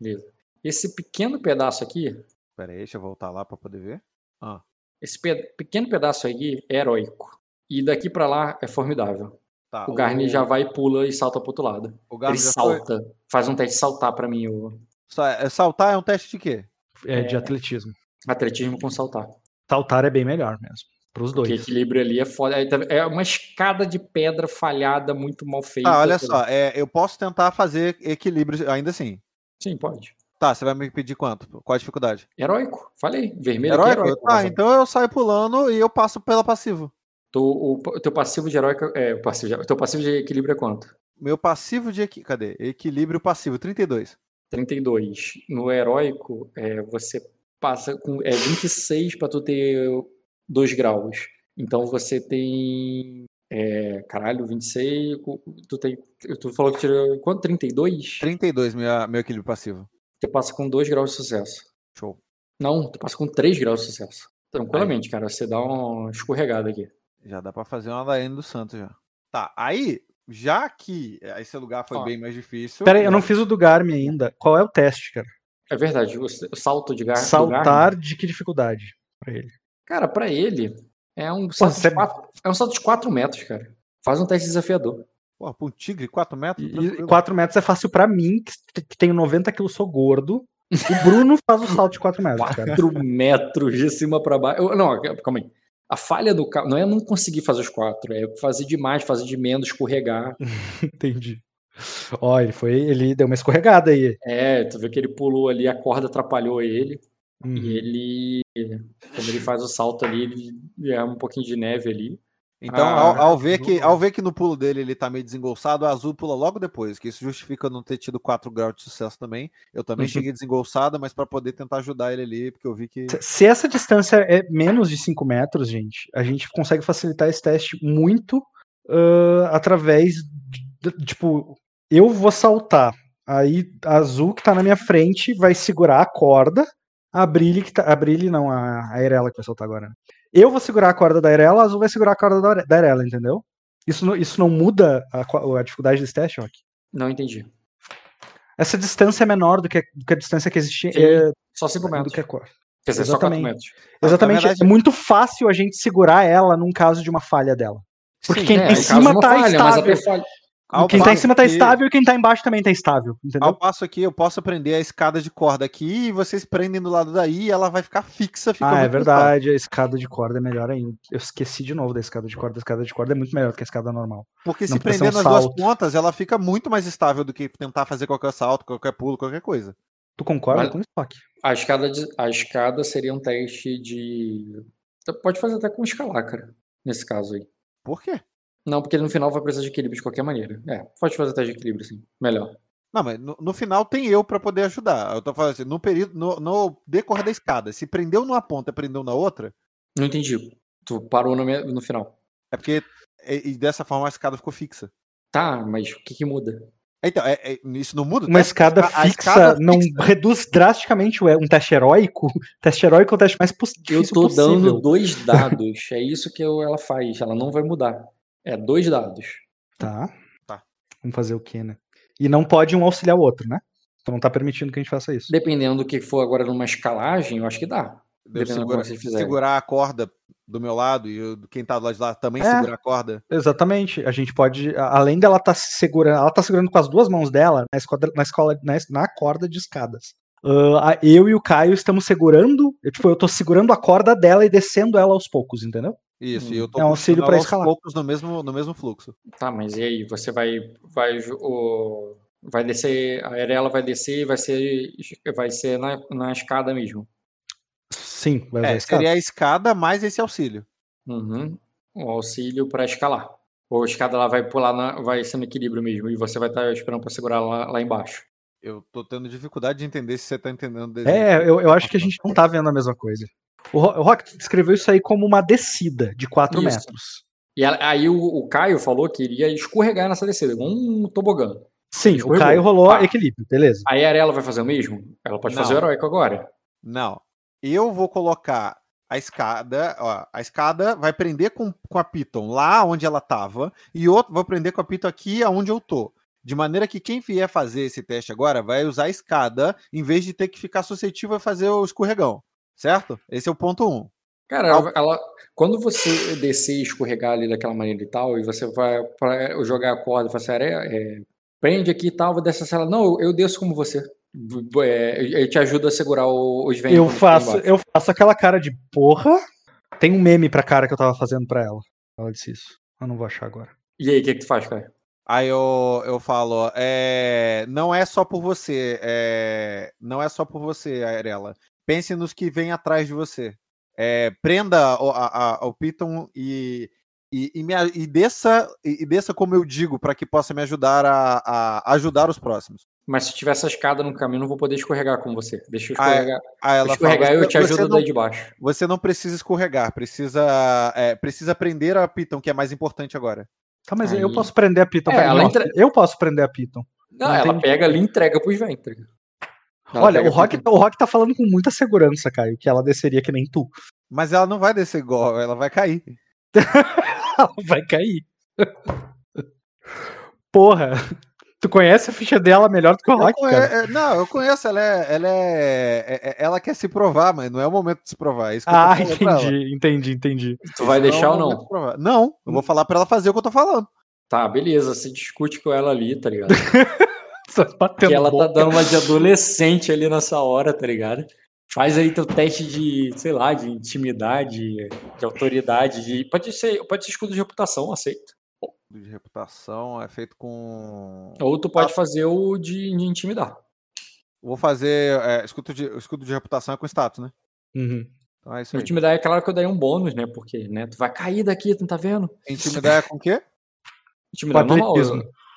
Beleza. Esse pequeno pedaço aqui, Pera aí, deixa eu voltar lá pra poder ver. esse pe- pequeno pedaço aí é heróico. E daqui pra lá é formidável. Tá, O Garni já vai, pula e salta pro outro lado. O Garni Ele já foi- salta. Faz um teste de saltar pra mim, o é, Saltar é um teste de quê? É, de É. atletismo. atletismo com saltar. Saltar é bem melhor mesmo. Pros Porque dois. equilíbrio ali é foda. É, tá- É uma escada de pedra falhada, muito mal feita. Ah, olha só, é, eu posso tentar fazer equilíbrio ainda assim. Sim, pode. Tá, você vai me pedir quanto? Qual a dificuldade? Heróico, falei. Vermelho aqui é Heróico? heróico. Tá, Rafa. então eu saio pulando e eu passo pela passivo. Tu- o, o teu passivo de heróico é. O, passivo de, teu passivo de equilíbrio é quanto? Meu passivo de. Cadê? Equilíbrio passivo, 32. 32. No heróico, é, você passa com. É 26 pra tu ter 2 graus. Então você tem. É, caralho, 26. Tu, tem, tu falou que tirou. Quanto? 32? 32, minha, meu equilíbrio passivo. Tu passa com 2 graus de sucesso. Show. Não, tu passa com 3 graus de sucesso. Tranquilamente, cara. Você dá uma escorregada aqui. Já dá pra fazer uma Daiane do Santos já. Tá, aí, já que esse lugar foi Ó. bem mais difícil. Pera aí, eu não fiz o do Garmin ainda. Qual é o teste, cara? É verdade, o, salto de gar, do Saltar Garmin, de que dificuldade pra ele? Cara, pra ele, é um você- de 4, é um salto de 4 metros, cara. Faz um teste desafiador. Porra, pra um tigre, 4 metros? E tranquilo. 4 metros é fácil pra mim, que, tenho 90 quilos, sou gordo. O Bruno faz o salto de 4 metros, cara. 4 metros de cima pra baixo. Eu- Não, calma aí. A falha do carro não é não conseguir fazer os quatro, é fazer demais, fazer de menos, escorregar. Entendi. Ó, ele foi, ele deu uma escorregada aí. É, tu vê que ele pulou ali, a corda atrapalhou ele. Uhum. E ele, quando ele faz o salto ali, ele é um pouquinho de neve ali. Então, Ah, ao, ao ver que, ao ver que no pulo dele ele tá meio desengolçado, o azul pula logo depois, que isso justifica não ter tido 4 graus de sucesso também. Eu também Uhum. cheguei desengolçada, mas pra poder tentar ajudar ele ali, porque eu vi que. Se- essa distância é menos de 5 metros, gente, a gente consegue facilitar esse teste muito ah, através de, de- tipo, eu vou saltar, aí a azul que tá na minha frente vai segurar a corda, a Brilhe que tá, a Brilhe não, a, a Irela que vai soltar agora. Eu vou segurar a corda da Irela, a azul vai segurar a corda da, da Irela, entendeu? Isso não, isso não muda a, a dificuldade desse teste, Rock? Não entendi. Essa distância é menor do que, do que a distância que existe é, Só 5 do metros. que a cor. Quer dizer, só 4 exatamente. metros. Exatamente. verdade- É muito fácil a gente segurar ela num caso de uma falha dela. Porque Sim, quem É, em cima tá falha, mas estável. até falha. Ao quem tá em cima tá que- estável e quem tá embaixo também tá estável, entendeu? Ao passo aqui, eu posso prender a escada de corda aqui e vocês prendem do lado daí e ela vai ficar fixa. Fica Ah, é verdade, a escada de corda é melhor ainda. Eu esqueci de novo da escada de corda. A escada de corda é muito melhor do que a escada normal. Porque Não se prender um nas duas pontas, ela fica muito mais estável do que tentar fazer qualquer salto, qualquer pulo, qualquer coisa. Tu concorda Mas- com isso, Spock? A escada, de- a escada seria um teste de. Pode fazer até com escalar, cara. Nesse caso aí. Por quê? Não, porque no final vai precisar de equilíbrio de qualquer maneira. É, pode fazer teste de equilíbrio, sim. Melhor. Não, mas no, no final tem eu pra poder ajudar. Eu tô falando assim, no período, no, no decorrer da escada, se prendeu numa ponta e prendeu na outra, Não entendi. Tu parou no, no final. é porque e, e dessa forma a escada ficou fixa. Tá, mas o que, que muda? Então, é, é- isso não muda? Uma teste? escada A- a fixa escada não fixa- reduz drasticamente o- um teste heróico. Teste heróico é o teste mais poss- Eu tô possível. dando dois dados. é isso que eu- ela faz. Ela não vai mudar. É dois dados. Tá. Tá. Vamos fazer o quê, né? E não pode um auxiliar o outro, né? Tu não tá permitindo que a gente faça isso. Dependendo do que for agora numa escalagem, eu acho que dá. Eu Dependendo de segura- segurar a corda do meu lado e eu- quem tá do lado de lá também É. segurar a corda. Exatamente. A gente pode, além dela tá se segurando, ela tá segurando com as duas mãos dela na, escola, na, escola, na, na corda de escadas. A- eu e o Caio estamos segurando, eu, tipo, eu tô segurando a corda dela e descendo ela aos poucos, entendeu? Isso, e eu tô É um auxílio aos escalar. poucos no mesmo, no mesmo fluxo. Tá, mas e aí? Você vai. Vai, o, vai descer. A Arela vai descer e vai ser. Vai ser na, na escada mesmo. Sim, vai É, escada. seria a escada mais esse auxílio. Uhum. O auxílio para escalar. Ou a escada lá vai pular, na, vai ser no equilíbrio mesmo. E você vai estar esperando para segurar lá, lá embaixo. Eu tô tendo dificuldade de entender se você tá entendendo. É, eu, eu acho que a gente não tá vendo a mesma coisa. O, Ro- o Rock descreveu isso aí como uma descida de 4 Isso. metros. E aí o, o Caio falou que iria escorregar nessa descida, igual um tobogã. Sim, o. Caio rolou Tá. equilíbrio, beleza. Aí a Arela vai fazer o mesmo? Ela pode fazer o Não. heróico agora. Não. Eu vou colocar a escada, ó, a escada vai prender com, com a Piton lá onde ela tava, e outro vou prender com a Piton aqui aonde eu tô. De maneira que quem vier fazer esse teste agora vai usar a escada em vez de ter que ficar suscetível a fazer o escorregão. Certo? Esse é o ponto 1. Um. Cara, ela, ela- quando você descer e escorregar ali daquela maneira e tal, e você vai pra jogar a corda e fala assim, "Are- é, prende aqui e tal, vou descer ela. Não, eu, eu desço como você. É, eu- te ajudo a segurar o- os ventos. Eu faço, embaixo." eu faço aquela cara de porra. Tem um meme pra cara que eu tava fazendo pra ela. Ela disse isso. Eu não vou achar agora. E aí, o que, que tu faz, cara? Aí eu, eu falo, é, não é só por você, é, não é só por você, Arela. Pense nos que vem atrás de você. É, prenda o, a, a- o Piton e, e, e, me e desça, e, desça como eu digo, para que possa me ajudar a, a ajudar os próximos. Mas se tiver essa escada no caminho, eu não vou poder escorregar com você. Deixa eu Ah, é. escorregar. Aí ela escorregar fala, eu te "Você- ajudo não, daí de baixo. você não precisa escorregar, precisa, é, precisa prender a Piton, que é mais importante agora. Tá, mas eu Aí- posso prender a Piton. É, ela entra- Eu posso prender a Piton. Não, Não ela entendi. pega ali e entrega pros ventres. Ela Olha, o Rock, o Rock tá falando com muita segurança, Caio, que ela desceria que nem tu. Mas ela não vai descer igual, ela vai cair. Ela vai cair. Porra, tu conhece a ficha dela melhor do que o Rock, conhe- cara. é, não, eu conheço, ela é, ela é, é- é- ela quer se provar, mas não é o momento de se provar. É isso que Ah, entendi, entendi, entendi. Tu vai não é deixar o ou não? Não, eu vou falar pra ela fazer o que eu tô falando. Tá, beleza. Você discute com ela ali, tá ligado? Que ela tá boca. dando uma de adolescente ali nessa hora, tá ligado? Faz aí teu teste de, sei lá, de intimidade, de autoridade, de... Pode ser, pode ser escudo de reputação, aceito. De reputação é feito com. Ou tu pode fazer o de, de intimidar. Vou fazer. É, escudo, de, escudo de reputação é com status, né? Uhum. Então é isso aí. Intimidar é claro que eu daria um bônus, né? Porque, né, tu vai cair daqui, tu não tá vendo? Intimidar é com o quê? Intimidar Com normal.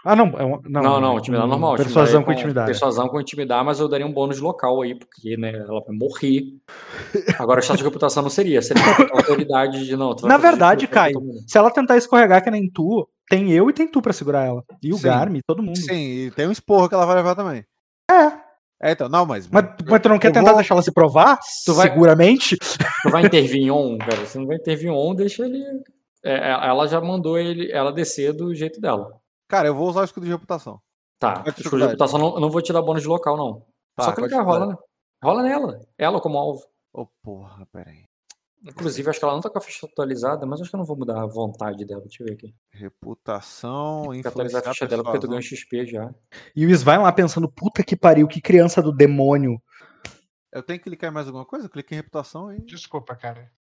Ah, não. É um, não, Não, não, intimidar normal. Persuasão intimidar com é intimidade. Persuasão com intimidar, mas eu daria um bônus local aí, porque, né, ela vai morrer. Agora, o status de reputação não seria. Seria autoridade de não. Na verdade, Caio. Se ela tentar escorregar que nem tu, tem eu e tem tu pra segurar ela. E o Sim. Garmin, todo mundo. Sim, e tem um esporro que ela vai levar também. É. É, então, não, mas. Mas, mas tu não quer tentar vou- deixar ela se provar? Tu vai- Seguramente. Tu vai intervir em on, velho. Você não vai intervir em on, deixa ele. É, é, ela já mandou ele, ela descer do jeito dela. Cara, eu vou usar o escudo de reputação. Tá. É a Escudo de reputação, não, eu não vou te dar bônus de local, não. Tá, Só clicar, rola, né? Rola nela. Ela como alvo. Ô, porra, peraí. Inclusive, acho que ela não tá com a ficha atualizada, mas acho que eu não vou mudar a vontade dela. Deixa eu ver aqui. Reputação, Tem que atualizar a ficha dela porque tu ganha XP já. E o Svain lá pensando, puta que pariu, que criança do demônio. Eu tenho que clicar em mais alguma coisa? Eu cliquei em reputação e. Desculpa, cara.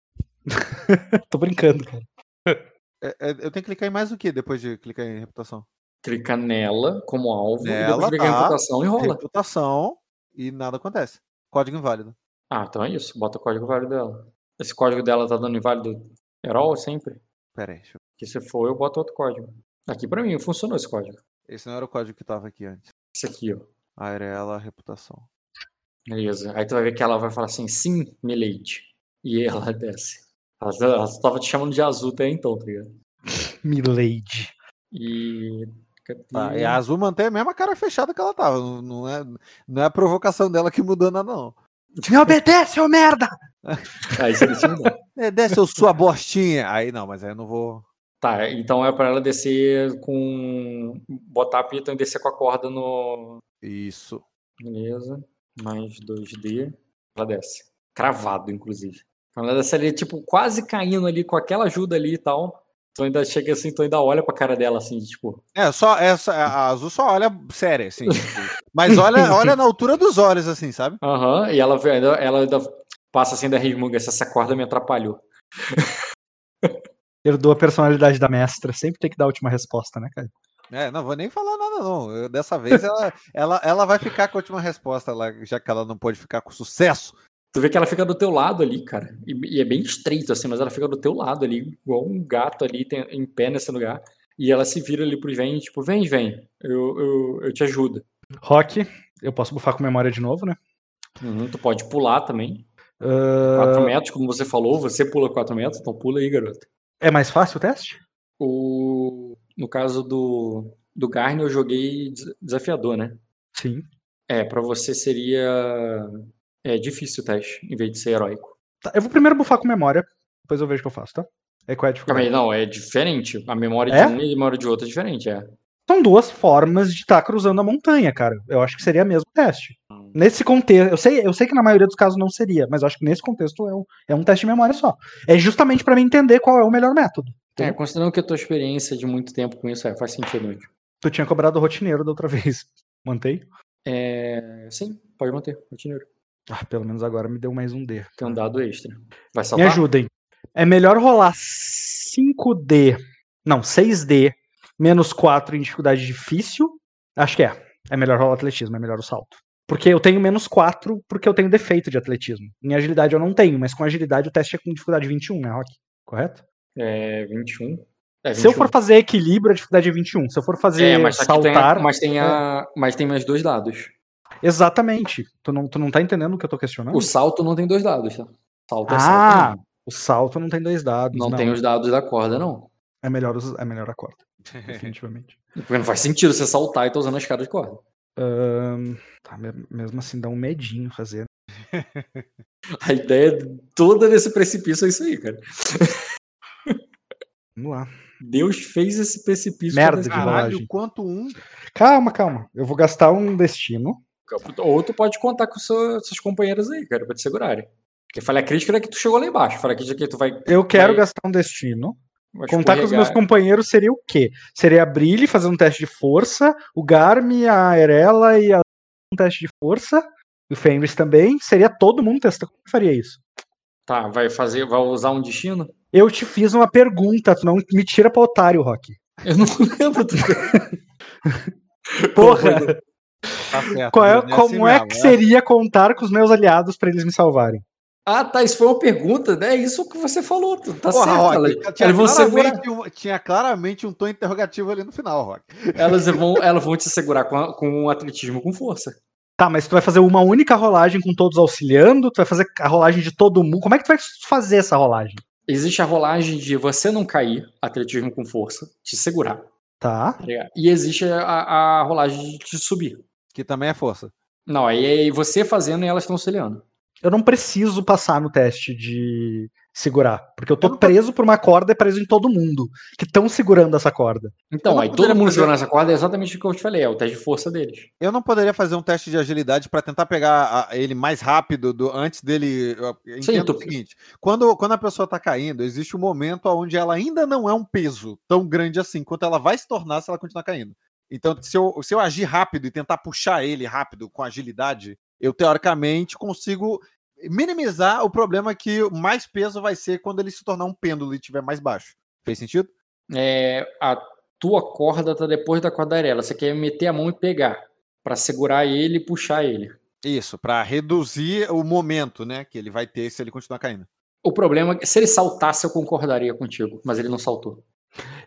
Tô brincando, cara. É, é, eu tenho que clicar em mais o que depois de clicar em reputação? Clica nela como alvo e Nela, depois clica em tá. reputação e rola. Reputação e nada acontece. Código inválido. Ah, então é isso. Bota o código válido dela. Esse código dela tá dando inválido herói sempre? Pera aí, deixa eu... Que se for, eu boto outro código. Aqui pra mim, funcionou esse código. Esse não era o código que tava aqui antes. Esse aqui, ó. Arela, reputação. Beleza. Aí tu vai ver que ela vai falar assim, sim, Milady. E ela desce. Só tava te chamando de azul até então, tá ligado? Milady. E. Tá, e a azul mantém a mesma cara fechada que ela tava. Não, é, não é a provocação dela que mudou nada, não. Me obedece, ô merda! Aí você desce eu sua bostinha. Aí não, mas aí eu não vou. Tá, então é pra ela descer com. Botar a pita e descer com a corda no. Isso. Beleza. Mais 2D. Ela desce. Cravado, inclusive. Então ela desce ali, tipo, quase caindo ali com aquela ajuda ali e tal. Tu ainda chega assim, tu ainda olha pra cara dela assim, tipo. É, só essa, a azul só olha séria, assim. tipo, mas olha, olha na altura dos olhos, assim, sabe? Aham, e ela, ela ainda passa assim da resmunga, essa essa corda me atrapalhou. Herdou a personalidade da mestra. Sempre tem que dar a última resposta, né, cara? É, não vou nem falar nada, não. Eu- dessa vez ela, ela, ela vai ficar com a última resposta lá, já que ela não pode ficar com sucesso. Tu vê que ela fica do teu lado ali, cara. E, e é bem estreito, assim, mas ela fica do teu lado ali, igual um gato ali tem- em pé nesse lugar. E ela se vira ali pro Vem, tipo, vem, vem, eu, eu, eu te ajudo. Rock, eu posso bufar com memória de novo, né? Uhum, tu pode pular também. 4 metros, como você falou, você pula 4 metros, então pula aí, garoto. é mais fácil o teste? O, no caso do, do Garne, eu joguei des- desafiador, né? Sim. É, pra você seria é difícil o teste, em vez de ser heróico. Tá, eu vou primeiro bufar com memória, depois eu vejo o que eu faço, tá? É qual é a Calma aí, dificuldade? não, é diferente. A memória É? de um e a memória de outro é diferente, é. São duas formas de estar cruzando a montanha, cara. Eu acho que seria mesmo teste. Nesse contexto, eu sei, eu sei que na maioria dos casos não seria, mas eu acho que nesse contexto é um, é um teste de memória só. É justamente pra mim entender qual é o melhor método. É, considerando que a tua experiência de muito tempo com isso é, faz sentido. Andy. Tu tinha cobrado o rotineiro da outra vez. Mantei? É, sim, pode manter, rotineiro. Ah, pelo menos agora me deu mais um D. Tem um dado extra. Vai Me salvar? ajudem. É melhor rolar 5D, não, 6D, menos 4 em dificuldade difícil? Acho que é. É melhor rolar atletismo, é melhor o salto. Porque eu tenho menos 4 porque eu tenho defeito de atletismo. Em agilidade eu não tenho, mas com agilidade o teste é com dificuldade 21, né, Rock? Correto? É 21. É, Se eu 21. for fazer equilíbrio, a dificuldade é 21. Se eu for fazer É, mas, que tem, saltar. mas, tem a, mas tem mais dois dados. Exatamente. Tu não, tu não tá entendendo o que eu tô questionando? O salto não tem dois dados, tá? Salto é ah, salto. não. o salto não tem dois dados. Não, tem os dados da corda, não. É melhor, os- é melhor a corda, definitivamente. Porque não faz sentido você saltar e tá usando a escada de corda. Ahn, tá, me- mesmo assim dá um medinho fazer. A ideia toda desse precipício é isso aí, cara. Vamos lá. Deus fez esse precipício. Merda de rolagem. Caralho, quanto um. Calma, calma. Eu vou gastar um destino. Ou tu pode contar com seu- seus companheiros aí, cara, pra te segurarem. Porque falha crítica é que tu chegou lá embaixo. Falha crítica é que tu vai. Eu quero vai- gastar um destino. vai Contar com os meus companheiros seria o quê? Seria a Brilhe fazer um teste de força, o Garmi, a Erela e a um teste de força, e o Fenris também. Seria todo mundo testando. Como faria isso? Tá, vai fazer, vai usar um destino? Eu te fiz uma pergunta, tu não me tira pra otário, Rock. Eu não lembro. do- Porra, Tá certo, qual é- Bruno, como assim é que seria contar com os meus aliados pra eles me salvarem? Ah, tá, isso foi uma pergunta, né? É isso que você falou, tá Porra, certo. Rock, elas, tinha, elas vão segurar, claramente um, tinha claramente um tom interrogativo ali no final, Rock. elas vão, elas vão te segurar com, a- com o atletismo com força. Tá, mas tu vai fazer uma única rolagem com todos auxiliando? Tu vai fazer a rolagem de todo mundo? Como é que tu vai fazer essa rolagem? Existe a rolagem de você não cair, atletismo com força, te segurar. Tá. tá? E existe a, a rolagem de te subir. Que também é força. Não, aí é você fazendo e elas estão auxiliando. Eu não preciso passar no teste de segurar. Porque eu tô Eu preso por uma corda e preso em todo mundo. Que estão segurando essa corda. Então, aí todo mundo fazer- segurando essa corda é exatamente o que eu te falei, é o teste de força deles. Eu não poderia fazer um teste de agilidade pra tentar pegar a- ele mais rápido do, antes dele. Entendo tu- o seguinte: quando, quando a pessoa tá caindo, existe um momento onde ela ainda não é um peso tão grande assim, quanto ela vai se tornar se ela continuar caindo. Então, se eu, se eu agir rápido e tentar puxar ele rápido com agilidade, eu teoricamente consigo minimizar o problema que mais peso vai ser quando ele se tornar um pêndulo e estiver mais baixo. Fez sentido? É, a tua corda tá depois da corda amarela. Você quer meter a mão e pegar pra segurar ele e puxar ele. Isso, pra reduzir o momento, né, que ele vai ter se ele continuar caindo. O problema é que se ele saltasse, eu concordaria contigo, mas ele não saltou.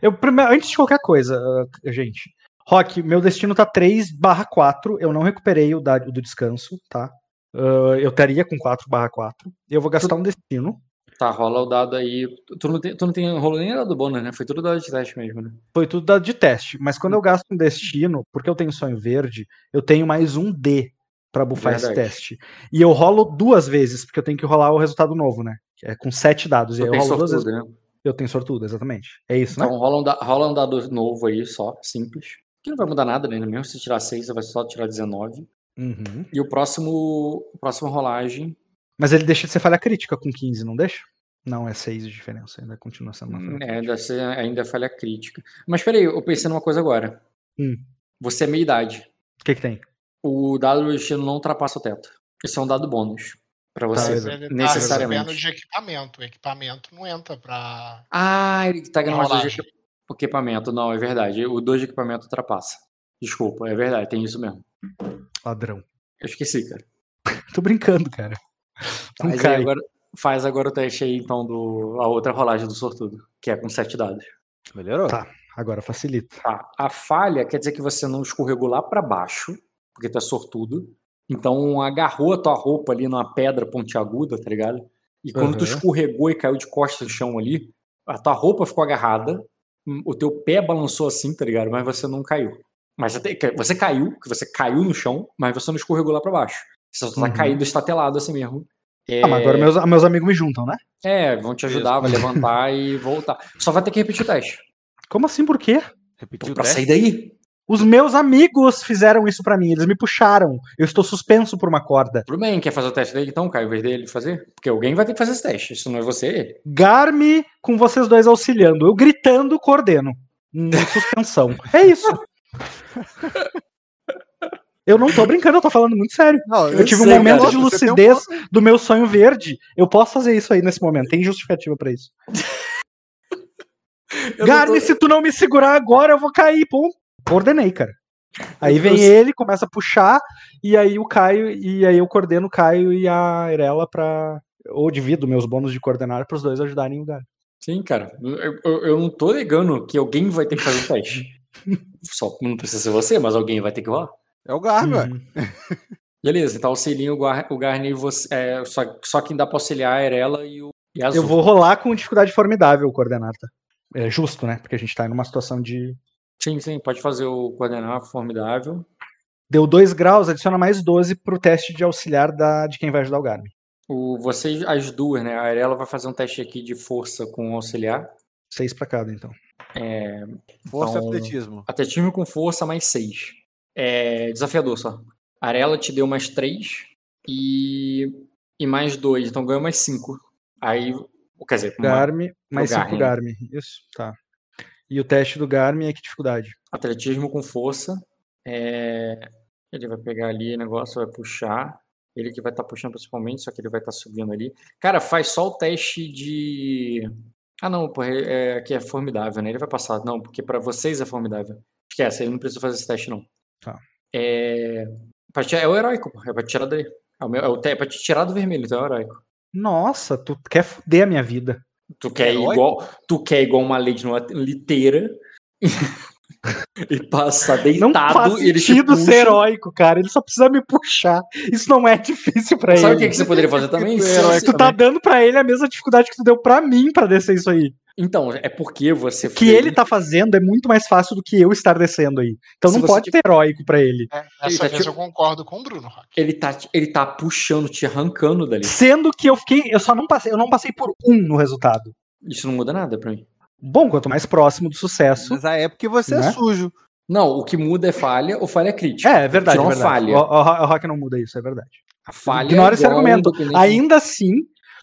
Eu, primeiro, antes de qualquer coisa, ah, gente. Rock, meu destino tá 3 barra 4. Eu não recuperei o, da- o do descanso, tá? Ah, eu estaria com 4 barra 4. Eu vou gastar um destino. Tá, rola o dado aí. Tu não tem, tu não tem rolo nem dado bônus, né? Foi tudo dado de teste mesmo, né? Foi tudo dado de teste. Mas quando eu gasto um destino, porque eu tenho sonho verde, eu tenho mais um D pra bufar esse Verdade. teste. E eu rolo duas vezes, porque eu tenho que rolar o resultado novo, né? É com sete dados. E Tu aí eu rolo duas vezes. sortudo, né? Eu tenho sortudo, exatamente. É isso, né? Então rola um, da- rola um dado novo aí, só, simples. Que não vai mudar nada, né? Mesmo se tirar 6, você vai só tirar 19. Uhum. E o próximo. Próxima rolagem. Mas ele deixa de ser falha crítica com 15, não deixa? Não, é 6 de diferença, ainda continua sendo uma falha É, crítica. deve ser ainda é falha crítica. Mas peraí, eu pensei numa coisa agora. Hum. Você é meia idade. O que que tem? O dado do destino não ultrapassa o teto. Esse é um dado bônus. Pra você. beleza. Ele tá necessariamente. recebendo de equipamento. O equipamento não entra pra. Ah, ele tá ganhando mais de Equi- equipamento. Não, é verdade. O 2 de equipamento ultrapassa. Desculpa, é verdade, tem isso mesmo. Ladrão. Eu esqueci, cara. Tô brincando, cara. Não Faz, cai. agora, faz agora o teste aí, então, do, a outra rolagem do sortudo, que é com sete dados. Melhorou? Tá. Agora facilita. Tá. A falha quer dizer que você não escorregou lá pra baixo, porque tu é sortudo. Então agarrou a tua roupa ali numa pedra pontiaguda, tá ligado? E quando tu Aham. escorregou e caiu de costas no chão ali, a tua roupa ficou agarrada, o teu pé balançou assim, tá ligado? Mas você não caiu. Mas você, caiu, que você caiu no chão, mas você não escorregou lá pra baixo. Você só tá Uhum. caído estatelado assim mesmo. É, Ah, mas agora meus, meus amigos me juntam, né? é, vão te ajudar, vai levantar e voltar. Só vai ter que repetir o teste. Como assim, por quê? Repetiu o Pra teste? sair daí. Os meus amigos fizeram isso pra mim, eles me puxaram. Eu estou suspenso por uma corda. Tudo bem, quer fazer o teste dele então, Caio, em vez dele fazer? Porque alguém vai ter que fazer esse teste. Se não é você, ele. Garme com vocês dois auxiliando. Eu gritando, coordeno. Em suspensão. É isso. Eu não tô brincando, eu tô falando muito sério. Não, Eu tive um sei, momento cara. de tem um lucidez do meu sonho verde. Eu posso fazer isso aí nesse momento. Tem justificativa pra isso. Eu Garme, tô- se tu não me segurar agora, eu vou cair. Pô, coordenei, cara. Aí vem ele, começa a puxar, e aí o Caio, e aí eu coordeno o Caio e a Irela pra. Ou divido meus bônus de coordenar pros dois ajudarem o Garme. Sim, cara. Eu, eu- eu não tô negando que alguém vai ter que fazer o teste. Só não precisa ser você, mas alguém vai ter que rolar. É o ué. Uhum. Beleza, então auxilia o, Gar, o Garni e você. É, só, só quem dá pra auxiliar é ela e o e a Eu vou rolar com dificuldade formidável o coordenar, tá? É justo, né? Porque a gente tá numa situação de. Sim, sim, pode fazer o coordenar formidável. Deu 2 graus, adiciona mais 12 pro teste de auxiliar da, de quem vai ajudar o Garmin. O, vocês, as duas, né? A Arela vai fazer um teste aqui de força com o auxiliar. 6 pra cada, então. É, Força e Então- atletismo. atletismo com força mais 6. É desafiador só. A Arela te deu mais 3 e, e mais 2, então ganhou mais 5. Aí, quer dizer, uma- Garmin, mais 5 Garmin. Garmin. Isso, tá. E o teste do Garmin é que dificuldade? atletismo com força. é, ele vai pegar ali o negócio, vai puxar. Ele que vai estar puxando principalmente, só que ele vai estar subindo ali. Cara, faz só o teste de. Ah, não, pô, é, aqui é formidável, né? Ele vai passar. Não, porque pra vocês é formidável. Esquece, ele não precisa fazer esse teste, não. Tá. É, é o heróico. É pra tirar dele. É, o meu, é, o te- é pra te tirar do vermelho, então é o heróico. Nossa, tu quer fuder a minha vida. Tu quer, Heróico? igual, tu quer igual uma lei de uma liteira. Ele passa Não deitado faz e ele te sentido puxa. ser heróico, cara. Ele só precisa me puxar. Isso não é difícil pra Sabe o ele. que, que você poderia fazer também? Tu é Tu tá dando pra ele a mesma dificuldade que tu deu pra mim pra descer isso aí. Então, é porque você O que fez- ele tá fazendo é muito mais fácil do que eu estar descendo aí. Então Se não pode tiver- ser heróico pra ele. É, Ele tá vez tipo- eu concordo com o Bruno, Rock. ele tá, ele tá puxando, te arrancando dali. Sendo que eu fiquei. Eu só não passei. Eu não passei por um no resultado. Isso não muda nada pra mim. Bom, quanto mais próximo do sucesso. Mas aí é porque você é Né? sujo. Não, o que muda é falha ou falha crítica. É, é verdade. Não é verdade. falha. O, o, o Rock não muda isso, é verdade. A falha Ignora é esse argumento. Ainda assim,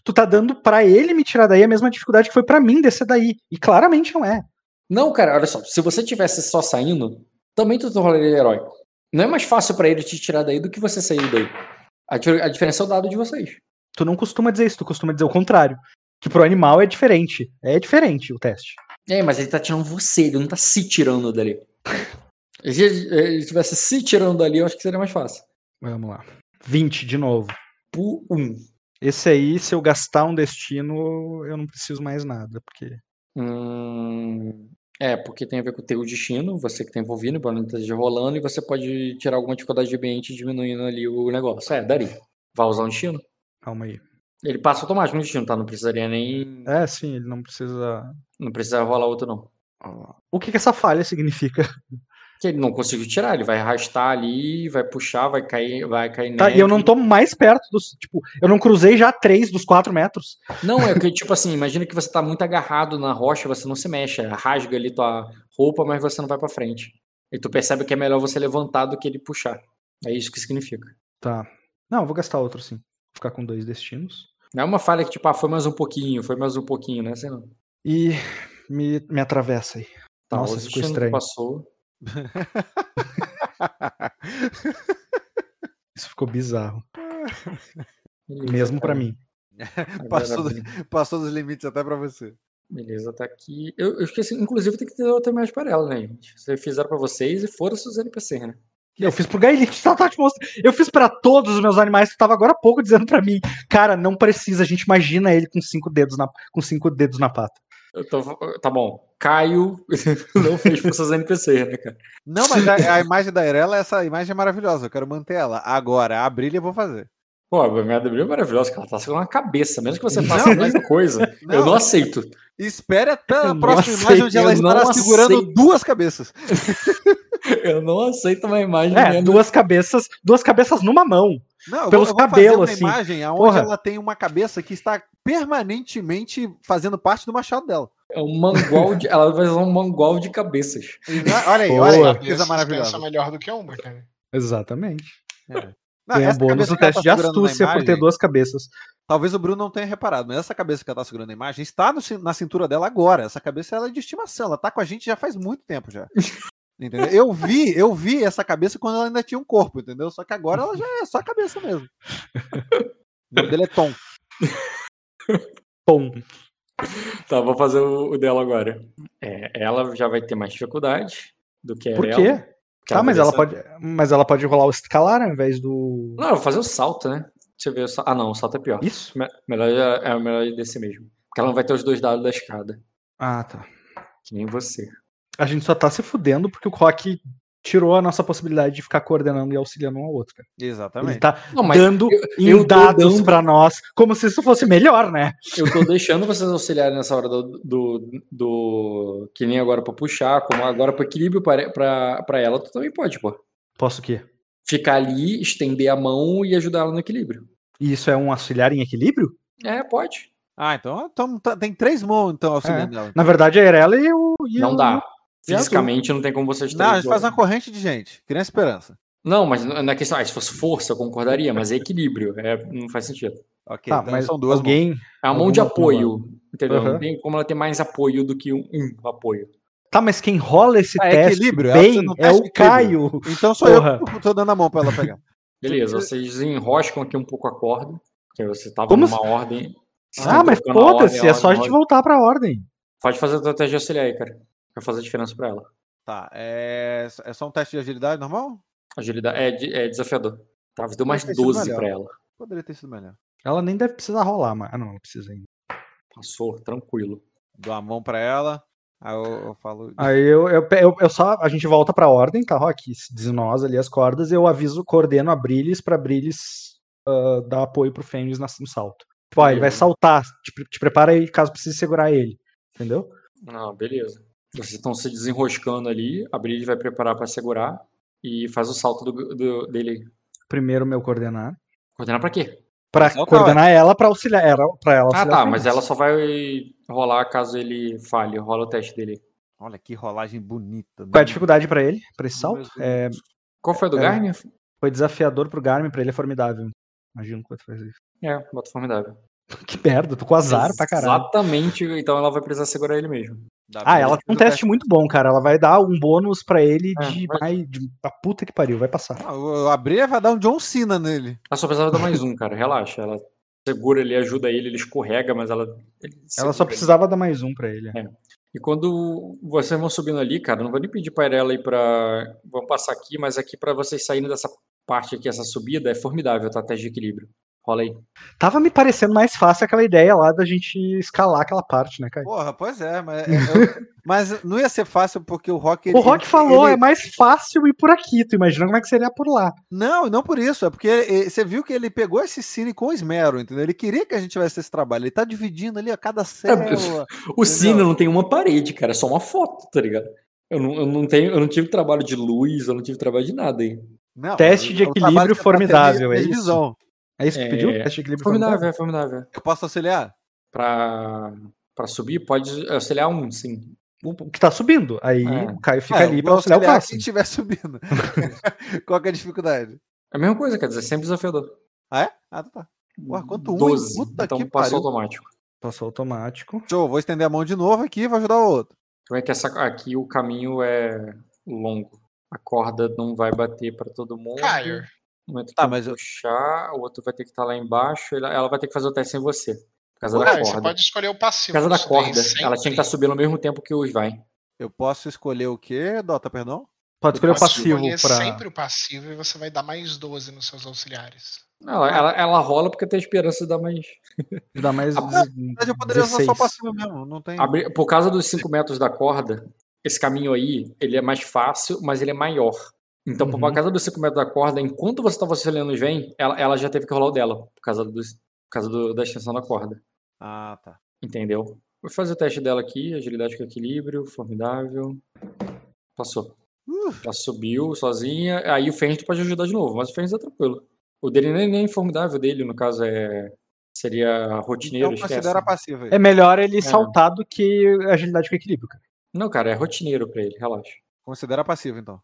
tu tá dando pra ele me tirar daí a mesma dificuldade que foi pra mim descer daí. E claramente não é. Não, cara, olha só. Se você tivesse só saindo, também tu tornaria heróico. Não é mais fácil pra ele te tirar daí do que você sair daí. A, a diferença é o dado de vocês. Tu não costuma dizer isso, tu costuma dizer o contrário. Que pro animal é diferente. É diferente o teste. É, mas ele tá tirando você, ele não tá se tirando dali. Se ele estivesse se tirando dali, eu acho que seria mais fácil. Vamos lá. 20 de novo. Por um. Esse aí, se eu gastar um destino, eu não preciso mais nada, porque. Hum, é, porque tem a ver com o teu destino, você que tá envolvido, embora não esteja rolando, e você pode tirar alguma dificuldade de ambiente diminuindo ali o negócio. É, daria. Vai usar um destino? Calma aí. Ele passa automático no destino, tá? Não precisaria nem. É, sim, ele não precisa. Não precisa rolar outro, não. O que, que essa falha significa? Que ele não conseguiu tirar, ele vai arrastar ali, vai puxar, vai cair, vai cair Tá, e eu não tô mais perto dos. Tipo, eu não cruzei já três dos quatro metros. Não, é que, tipo assim, imagina que você tá muito agarrado na rocha, você não se mexe, rasga ali tua roupa, mas você não vai pra frente. E tu percebe que é melhor você levantar do que ele puxar. É isso que significa. Tá. Não, eu vou gastar outro sim. Vou ficar com dois destinos. Não é uma falha que, tipo, ah, foi mais um pouquinho, foi mais um pouquinho, né? Sei não. E me, me atravessa aí. Tá, Nossa, ficou estranho. passou. Isso ficou bizarro. Beleza, Mesmo pra cara. mim. Passou, passou dos limites até pra você. Beleza, tá aqui. Eu, eu esqueci, inclusive, tem que ter outra imagem para ela, né, gente? Vocês fizeram pra vocês e foram os NPC, né? Eu fiz pro Gaelite, tá, tá te mostrando. Eu fiz pra todos os meus animais que tava agora há pouco dizendo pra mim, cara, não precisa, a gente imagina ele com cinco dedos na, com cinco dedos na pata. Eu tô- tá bom. Caio não fez pros seus NPC, né, cara? Não, mas a, a imagem da Irela, essa imagem é maravilhosa. Eu quero manter ela. Agora, a brilha eu vou fazer. Pô, a minha Bíblia é maravilhosa, cara. Ela tá segurando a cabeça. Mesmo que você Não, faça a mesma coisa, eu Não. não aceito. Espere até a Eu próxima aceito, imagem onde ela eu estará segurando aceito. duas cabeças. Eu não aceito uma imagem É, duas cabeças, duas cabeças numa mão. Não, eu Pelos vou, eu vou fazer cabelos, uma assim. imagem onde Porra. ela tem uma cabeça que está permanentemente fazendo parte do machado dela. É um mangual de. Ela vai usar um mangual de cabeças. Exa- Olha aí, Boa. olha aí, coisa maravilhosa. pensa melhor do que uma, cara. Exatamente. Não, Ganha essa bônus no ela teste tá de astúcia por ter imagem, duas cabeças. Talvez o Bruno não tenha reparado, mas essa cabeça que ela tá segurando na imagem está no na cintura dela agora. Essa cabeça ela é de estimação, ela tá com a gente já faz muito tempo já. Entendeu? Eu vi, eu vi essa cabeça quando ela ainda tinha um corpo, entendeu? Só que agora ela já é só a cabeça mesmo. O nome dele é Tom. Tom. Tá, vou fazer o, o dela agora. É, ela já vai ter mais dificuldade do que a Por quê? porque Tá, mas ela pode. Mas ela pode rolar o escalar ao invés do. Não, eu vou fazer o salto, né? Deixa eu ver. Ah, não, o salto é pior. Isso? Me- Melhor é, é melhor desse mesmo. Porque ela não vai ter os dois dados da escada. Ah, tá. Que nem você. A gente só tá se fudendo porque o Rock tirou a nossa possibilidade de ficar coordenando e auxiliando um ao outro, cara. Ele Exatamente. tá Não, dando eu tô dados dando- pra nós, como se isso fosse melhor, né? eu tô deixando vocês auxiliarem nessa hora do. do, do- que nem agora pra puxar, como agora pro equilíbrio pra ela, tu também pode, pô. Posso o quê? Ficar ali, estender a mão e ajudar ela no equilíbrio. E isso é um auxiliar em equilíbrio? É, pode. Ah, então, então tá- tem três mãos então auxiliando ela. Na verdade, a Erela e o. e Não o- dá. A Fisicamente não tem como vocês Não, a gente faz uma corrente de gente. Criança Esperança. Não, mas não é questão. Ah, se fosse força, eu concordaria, mas é equilíbrio. É, não faz sentido. Ok, Tá, então mas são duas mãos. É alguém. uma mão de apoio. Entendeu? Aham. Não tem como ela ter mais apoio do que um, um apoio. Tá, mas quem rola esse Ah, é teste equilíbrio, bem é o equilíbrio. Caio. Então sou Porra. eu que tô dando a mão pra ela pegar. Beleza, vocês enroscam aqui um pouco a corda. Porque você tava Como numa ordem. vocês Ah, mas a ordem, foda-se, é só a ordem, gente ordem. voltar pra ordem. Pode fazer a estratégia auxiliar aí, cara. Vai fazer diferença pra ela. Tá, é, é só um teste de agilidade normal? Agilidade é, de- é desafiador. Tá, deu mais ter sido 12 melhor. pra ela. Poderia ter sido melhor. Ela nem deve precisar rolar, mas. Ah, não, não precisa ainda. Passou, tranquilo. Dou a mão pra ela. Aí eu, eu falo. Aí eu, eu, eu, eu só. A gente volta pra ordem, tá, Rock? Desnós ali as cordas eu aviso, coordeno a Brilis pra Brilis uh, dar apoio pro Fenris no salto. Tipo, ó, ele vai saltar. Te, te prepara aí caso precise segurar ele. Entendeu? Ah, beleza. Vocês estão se desenroscando ali, a Brilho vai preparar pra segurar e faz o salto do, do- dele. Primeiro meu coordenar. Coordenar pra quê? Pra Salta, coordenar ela pra auxiliar. Ela, pra ela Ah, tá, mas ela só vai rolar caso ele falhe. Rola o teste dele. Olha que rolagem bonita. Qual é a né? dificuldade pra ele, pra esse salto? É, Qual foi a do É. Garmin? foi desafiador pro Garmin, pra ele é formidável. Imagino que vai fazer isso. É, bota formidável. Que merda, tô com azar pra caralho. Exatamente, então ela vai precisar segurar ele mesmo. Ah, ela ele tem um o teste muito bom, cara. Ela vai dar um bônus pra ele É, de vai- mais. De, a puta que pariu, vai passar. Ah, o Abrir vai dar um John Cena nele. Ela só precisava dar mais um, cara. Relaxa. Ela segura ele, ajuda ele, ele escorrega, mas ela. ele Ela só ele. precisava dar mais um pra ele. É. E quando vocês vão subindo ali, cara, não vou nem pedir pra ela ir pra. Vamos passar aqui, mas aqui pra vocês saírem dessa parte aqui, essa subida, é formidável, tá? Teste de equilíbrio. Rola aí. Tava me parecendo mais fácil aquela ideia lá da gente escalar aquela parte, né, cara? Porra, pois é, mas, é, eu- mas não ia ser fácil porque o Rock. ele- O Rock ele- falou, ele- é mais fácil ir por aqui. Tu imagina como é que seria por lá. Não, não por isso. É porque ele- você viu que ele pegou esse cine com esmero, entendeu? Ele queria que a gente tivesse esse trabalho. Ele tá dividindo ali a cada célula. O Cine não tem uma parede, cara, é só uma foto, tá ligado? Eu não, eu não tenho, eu não tive trabalho de luz, eu não tive trabalho de nada aí. Não, Teste de equilíbrio formidável, é de isso? É isso que É, pediu? Teste de equilíbrio Formidável, é formidável. Eu posso auxiliar? Pra, pra subir, pode auxiliar um, sim. O que tá subindo. Aí É. o Caio fica Ah, ali pra vou auxiliar o auxiliar Cássio. quem estiver subindo. Qual que é a dificuldade? É a mesma coisa, quer dizer, sempre desafiador. Ah, é? Ah, tá. Ué, quanto um, hein? 12, Puta então que passou pariu. automático. Passou automático. Show, vou estender a mão de novo aqui e vou ajudar o outro. Como é que essa, aqui o caminho é longo. A corda não vai bater pra todo mundo. Caio, Um vai ter que Tá, mas eu- puxar, o outro vai ter que estar lá embaixo. ela- Ela vai ter que fazer o teste sem você. Por causa da Caio, você corda. pode escolher o Por passivo. causa da corda. Ela tinha que estar subindo ao mesmo tempo que os vai. Eu posso escolher o quê, Dota, perdão? Pode escolher o passivo pra. sempre o passivo e você vai dar mais 12 nos seus auxiliares. Ela, ela, ela rola porque tem esperança de dar mais. Dar mais. A- Na verdade, eu poderia usar só 16. passivo mesmo, não tem... Por causa dos 5 metros da corda, esse caminho aí, ele é mais fácil, mas ele é maior. Então, por Uhum. causa dos 5 metros da corda, enquanto você estava auxiliando os vem, ela, ela já teve que rolar o dela, por causa, dos, por causa do- da extensão da corda. Ah, tá. Entendeu? Vou fazer o teste dela aqui, agilidade com equilíbrio, formidável. Passou. Uh. Já subiu sozinha. Aí o Fênix pode ajudar de novo, mas o Fênix é tranquilo. O dele nem, nem formidável dele, no caso, é. Seria rotineiro, Então considera passivo. É melhor ele saltar do que agilidade com equilíbrio, cara. Não, cara, é rotineiro pra ele, relaxa. Considera passivo, então.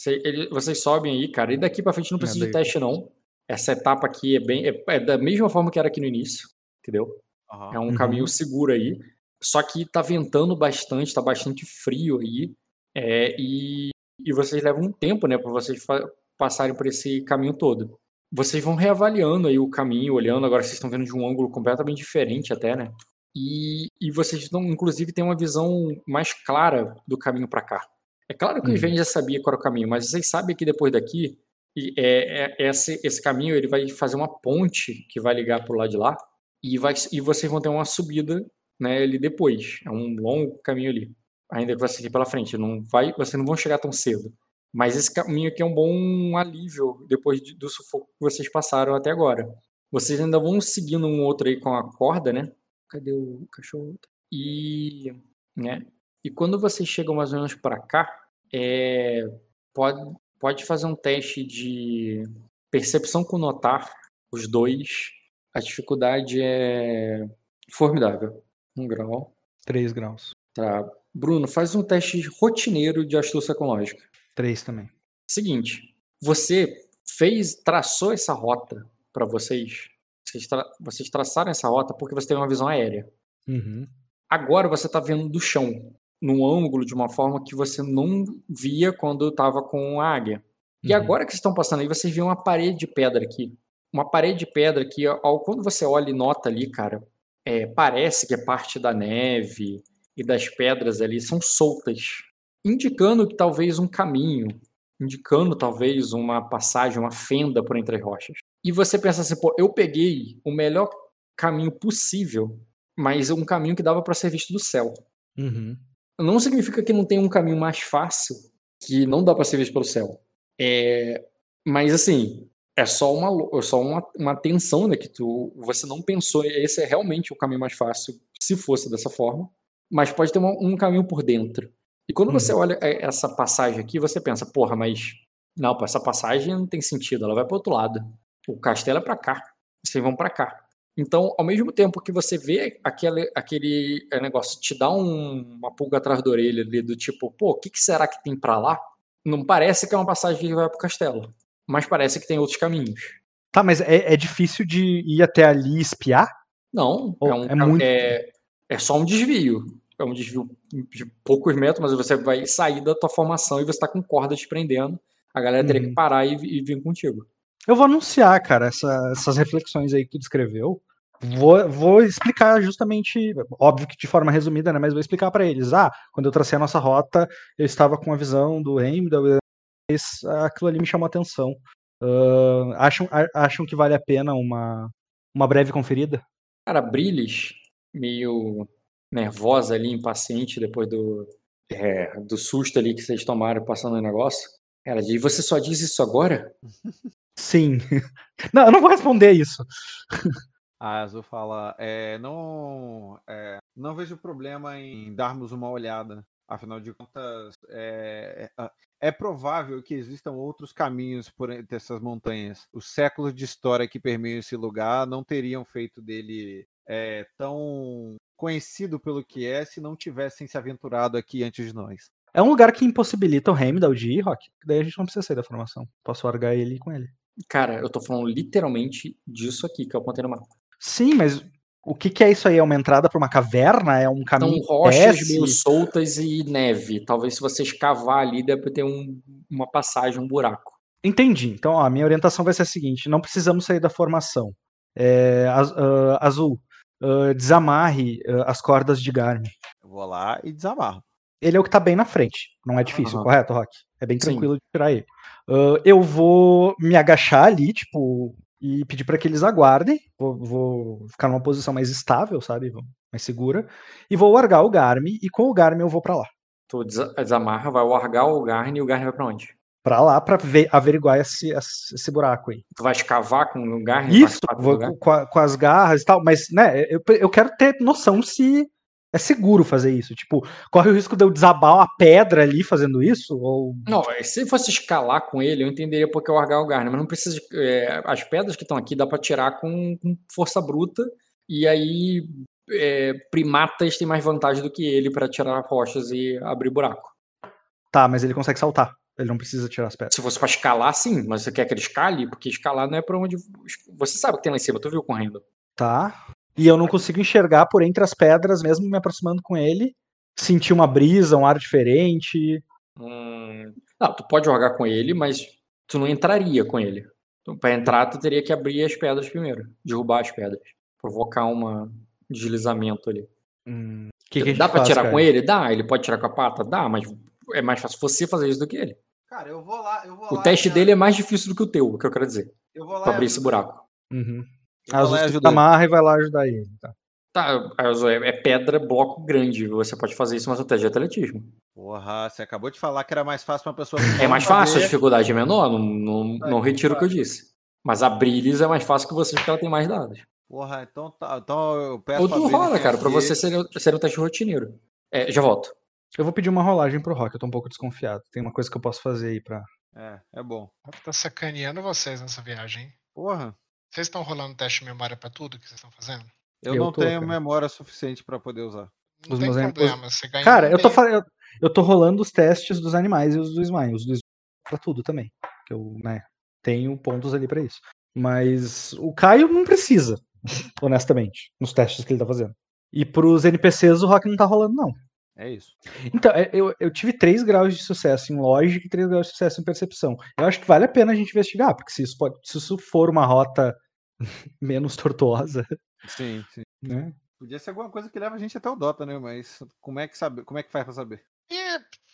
Você- ele- vocês sobem aí, cara, e daqui pra frente não precisa de daí- teste, não. Essa etapa aqui é bem. É, é da mesma forma que era aqui no início, entendeu? Aham. É um Uhum. caminho seguro aí. Só que tá ventando bastante, tá bastante frio aí. é, e, e vocês levam um tempo, né, pra vocês passarem por esse caminho todo. Vocês vão reavaliando aí o caminho, olhando. Agora vocês estão vendo de um ângulo completamente diferente, até, né? E, e vocês vão, inclusive, ter uma visão mais clara do caminho pra cá. É claro que o Uhum. Sven já sabia qual era o caminho, mas vocês sabem que depois daqui, e é, é- esse, esse caminho ele vai fazer uma ponte que vai ligar pro lado de lá e, vai, e vocês vão ter uma subida né, ali depois. É um longo caminho ali. Ainda que você ir pela frente. Não vai, vocês não vão chegar tão cedo. Mas esse caminho aqui é um bom alívio depois de- do sufoco que vocês passaram até agora. Vocês ainda vão seguindo um outro aí com a corda, né? Cadê o cachorro? E, né? E quando vocês chegam mais ou menos para cá, é, pode, pode fazer um teste de percepção com notar, os dois. A dificuldade é formidável. Um grau. 3 graus. Tá. Bruno, faz um teste rotineiro de astúcia ecológica. 3 também. Seguinte, você fez, traçou essa rota para vocês. Vocês, tra- vocês traçaram essa rota porque você tem uma visão aérea. Uhum. Agora você está vendo do chão, num ângulo de uma forma que você não via quando estava com a águia. E Uhum. agora que vocês estão passando aí, vocês veem uma parede de pedra aqui. Uma parede de pedra que, ao, quando você olha e nota ali, cara, é, parece que é parte da neve e das pedras ali são soltas, indicando que talvez um caminho, indicando talvez uma passagem, uma fenda por entre as rochas. E você pensa assim, pô, eu peguei o melhor caminho possível, mas um caminho que dava para ser visto do céu. Uhum. Não significa que não tem um caminho mais fácil que não dá para ser visto pelo céu. É, mas assim, é só uma, é só uma, uma tensão né, que tu, você não pensou, esse é realmente o caminho mais fácil, se fosse dessa forma, mas pode ter uma, um caminho por dentro. E quando você Uhum. olha é, essa passagem aqui, você pensa, porra, mas não, essa passagem não tem sentido, ela vai para outro lado. O castelo é para cá, vocês vão para cá. Então, ao mesmo tempo que você vê aquele, aquele é, negócio te dá um- uma pulga atrás da orelha ali, do tipo, pô, o que, que será que tem para lá? Não parece que é uma passagem que vai pro castelo, mas parece que tem outros caminhos. Tá, mas é, é difícil de ir até ali e espiar? Não, Ou é, um, é muito- é, é só um desvio. É um desvio de poucos metros, mas você vai sair da tua formação e você tá com corda te prendendo. A galera teria que Uhum. parar e, e vir contigo. Eu vou anunciar, cara, essa- essas reflexões aí que tu descreveu. Vou, vou explicar justamente, óbvio que de forma resumida, né? Mas vou explicar pra eles. Ah, quando eu tracei a nossa rota, eu estava com a visão do Heimdall, mas aquilo ali me chamou a atenção. Ah, acham, acham que vale a pena uma, uma breve conferida? Cara, Brilis, meio nervosa ali, impaciente, depois do, é, do susto ali que vocês tomaram passando o negócio. Ela diz, você só diz isso agora? Sim. Não, eu não vou responder isso. A Azul fala, é, não, é, não vejo problema em darmos uma olhada. Afinal de contas, é, é, é provável que existam outros caminhos por entre essas montanhas. Os séculos de história que permeiam esse lugar não teriam feito dele é, tão conhecido pelo que é se não tivessem se aventurado aqui antes de nós. É um lugar que impossibilita o Heimdall de ir, Rock. Daí a gente não precisa sair da formação. Posso largar ele com ele. Cara, eu tô falando literalmente disso aqui que eu apontei no mapa. Sim, mas o que, que é isso aí? É uma entrada para uma caverna? É um São caminho rochas desce? meio soltas e neve. Talvez se você escavar ali, deve ter um- uma passagem, um buraco. Entendi. Então, ó, a minha orientação vai ser a seguinte: não precisamos sair da formação. É, az- ah, azul, ah, desamarre ah, as cordas de Garmin. Eu vou lá e desamarro. Ele é o que tá bem na frente. Não é difícil, Aham. correto, Rock? É bem Sim. tranquilo de tirar ele. Eu vou me agachar ali, tipo, e pedir para que eles aguardem. Vou, vou ficar numa posição mais estável, sabe? Mais segura. E vou largar o Garmin, e com o Garmin eu vou para lá. Tu desa- desamarra, vai largar o Garn e o Garn vai pra onde? Pra lá ver, averiguar esse, esse, buraco aí. Tu vai escavar com o Garn? Isso, vou com, com a- com as garras e tal, mas, né, eu, eu quero ter noção se é seguro fazer isso. Tipo, corre o risco de eu desabar uma pedra ali fazendo isso? Ou. Não, é, se fosse escalar com ele, eu entenderia porque eu largar o Garn, mas não precisa. de- é, as pedras que estão aqui dá pra tirar com, com força bruta, e aí é, primatas têm mais vantagem do que ele pra tirar rochas e abrir buraco. Tá, mas ele consegue saltar. Ele não precisa tirar as pedras. Se fosse pra escalar, sim, mas você quer que ele escale? Porque escalar não é pra onde. Você sabe o que tem lá em cima, tu viu correndo. Tá. E eu não consigo enxergar por entre as pedras, mesmo me aproximando com ele. Sentir uma brisa, um ar diferente. Hum, não, tu pode jogar com ele, mas tu não entraria com ele. Então, pra entrar, tu teria que abrir as pedras primeiro, derrubar as pedras, provocar uma- um deslizamento ali. Hum, que que Dá pra faz, tirar cara? com ele? Dá. Ele pode tirar com a pata? Dá, mas é mais fácil você fazer isso do que ele. Cara, eu vou lá, eu vou O teste dele é mais difícil do que o teu, o que eu quero dizer, eu vou pra abrir esse buraco. Uhum. Eu vou As lá e outras ajudo ele. amarra e vai lá ajudar ele. Tá. Tá, Azo, é é pedra, bloco grande. Você pode fazer isso, mas o teste de atletismo. Porra, você acabou de falar que era mais fácil pra uma pessoa. É mais fazer. fácil, a dificuldade é menor, não, não, Vai, não retiro o que eu disse. Mas abrir-lhes é mais fácil que vocês, porque ela tem mais dados. Porra, então, tá, então eu peço Ou pra tu Brisa rola, cara, pra você ser, ser um teste rotineiro. É, já volto. Eu vou pedir uma rolagem pro Rock, eu tô um pouco desconfiado. Tem uma coisa que eu posso fazer aí pra. É, é bom. Tá sacaneando vocês nessa viagem. hein? Porra, Vocês estão rolando teste de memória pra tudo que vocês estão fazendo? eu, Eu não tô, tenho cara. memória suficiente pra poder usar. Não Os tem problema, você ganha Cara, um eu tô, eu, eu tô rolando os testes dos animais e os do Smile. Os do Smile pra tudo também. Que eu, né, tenho pontos ali pra isso. Mas o Caio não precisa, honestamente, nos testes que ele tá fazendo. E pros NPCs o Rock não tá rolando, não. É isso. Então, é, eu, eu tive 3 graus de sucesso em lógica e 3 graus de sucesso em percepção. Eu acho que vale a pena a gente investigar, porque se isso, pode, se isso for uma rota menos tortuosa, Sim, sim. né? Podia ser alguma coisa que leva a gente até o Dota, né? Mas como é que sabe? Como é que faz pra saber? E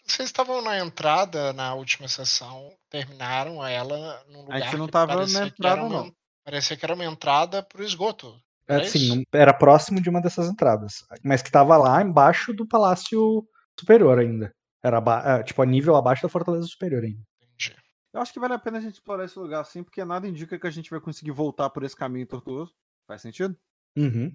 vocês estavam na entrada na última sessão, terminaram ela num lugar A gente não que tava na parecia que era entrada, uma- não. Parecia que era uma entrada pro esgoto. Era Assim, isso? não- era próximo de uma dessas entradas, mas que tava lá embaixo do palácio superior ainda. Era é, tipo a nível abaixo da fortaleza superior ainda. Entendi. Eu acho que vale a pena a gente explorar esse lugar assim, porque nada indica que a gente vai conseguir voltar por esse caminho tortuoso. Faz sentido? Uhum.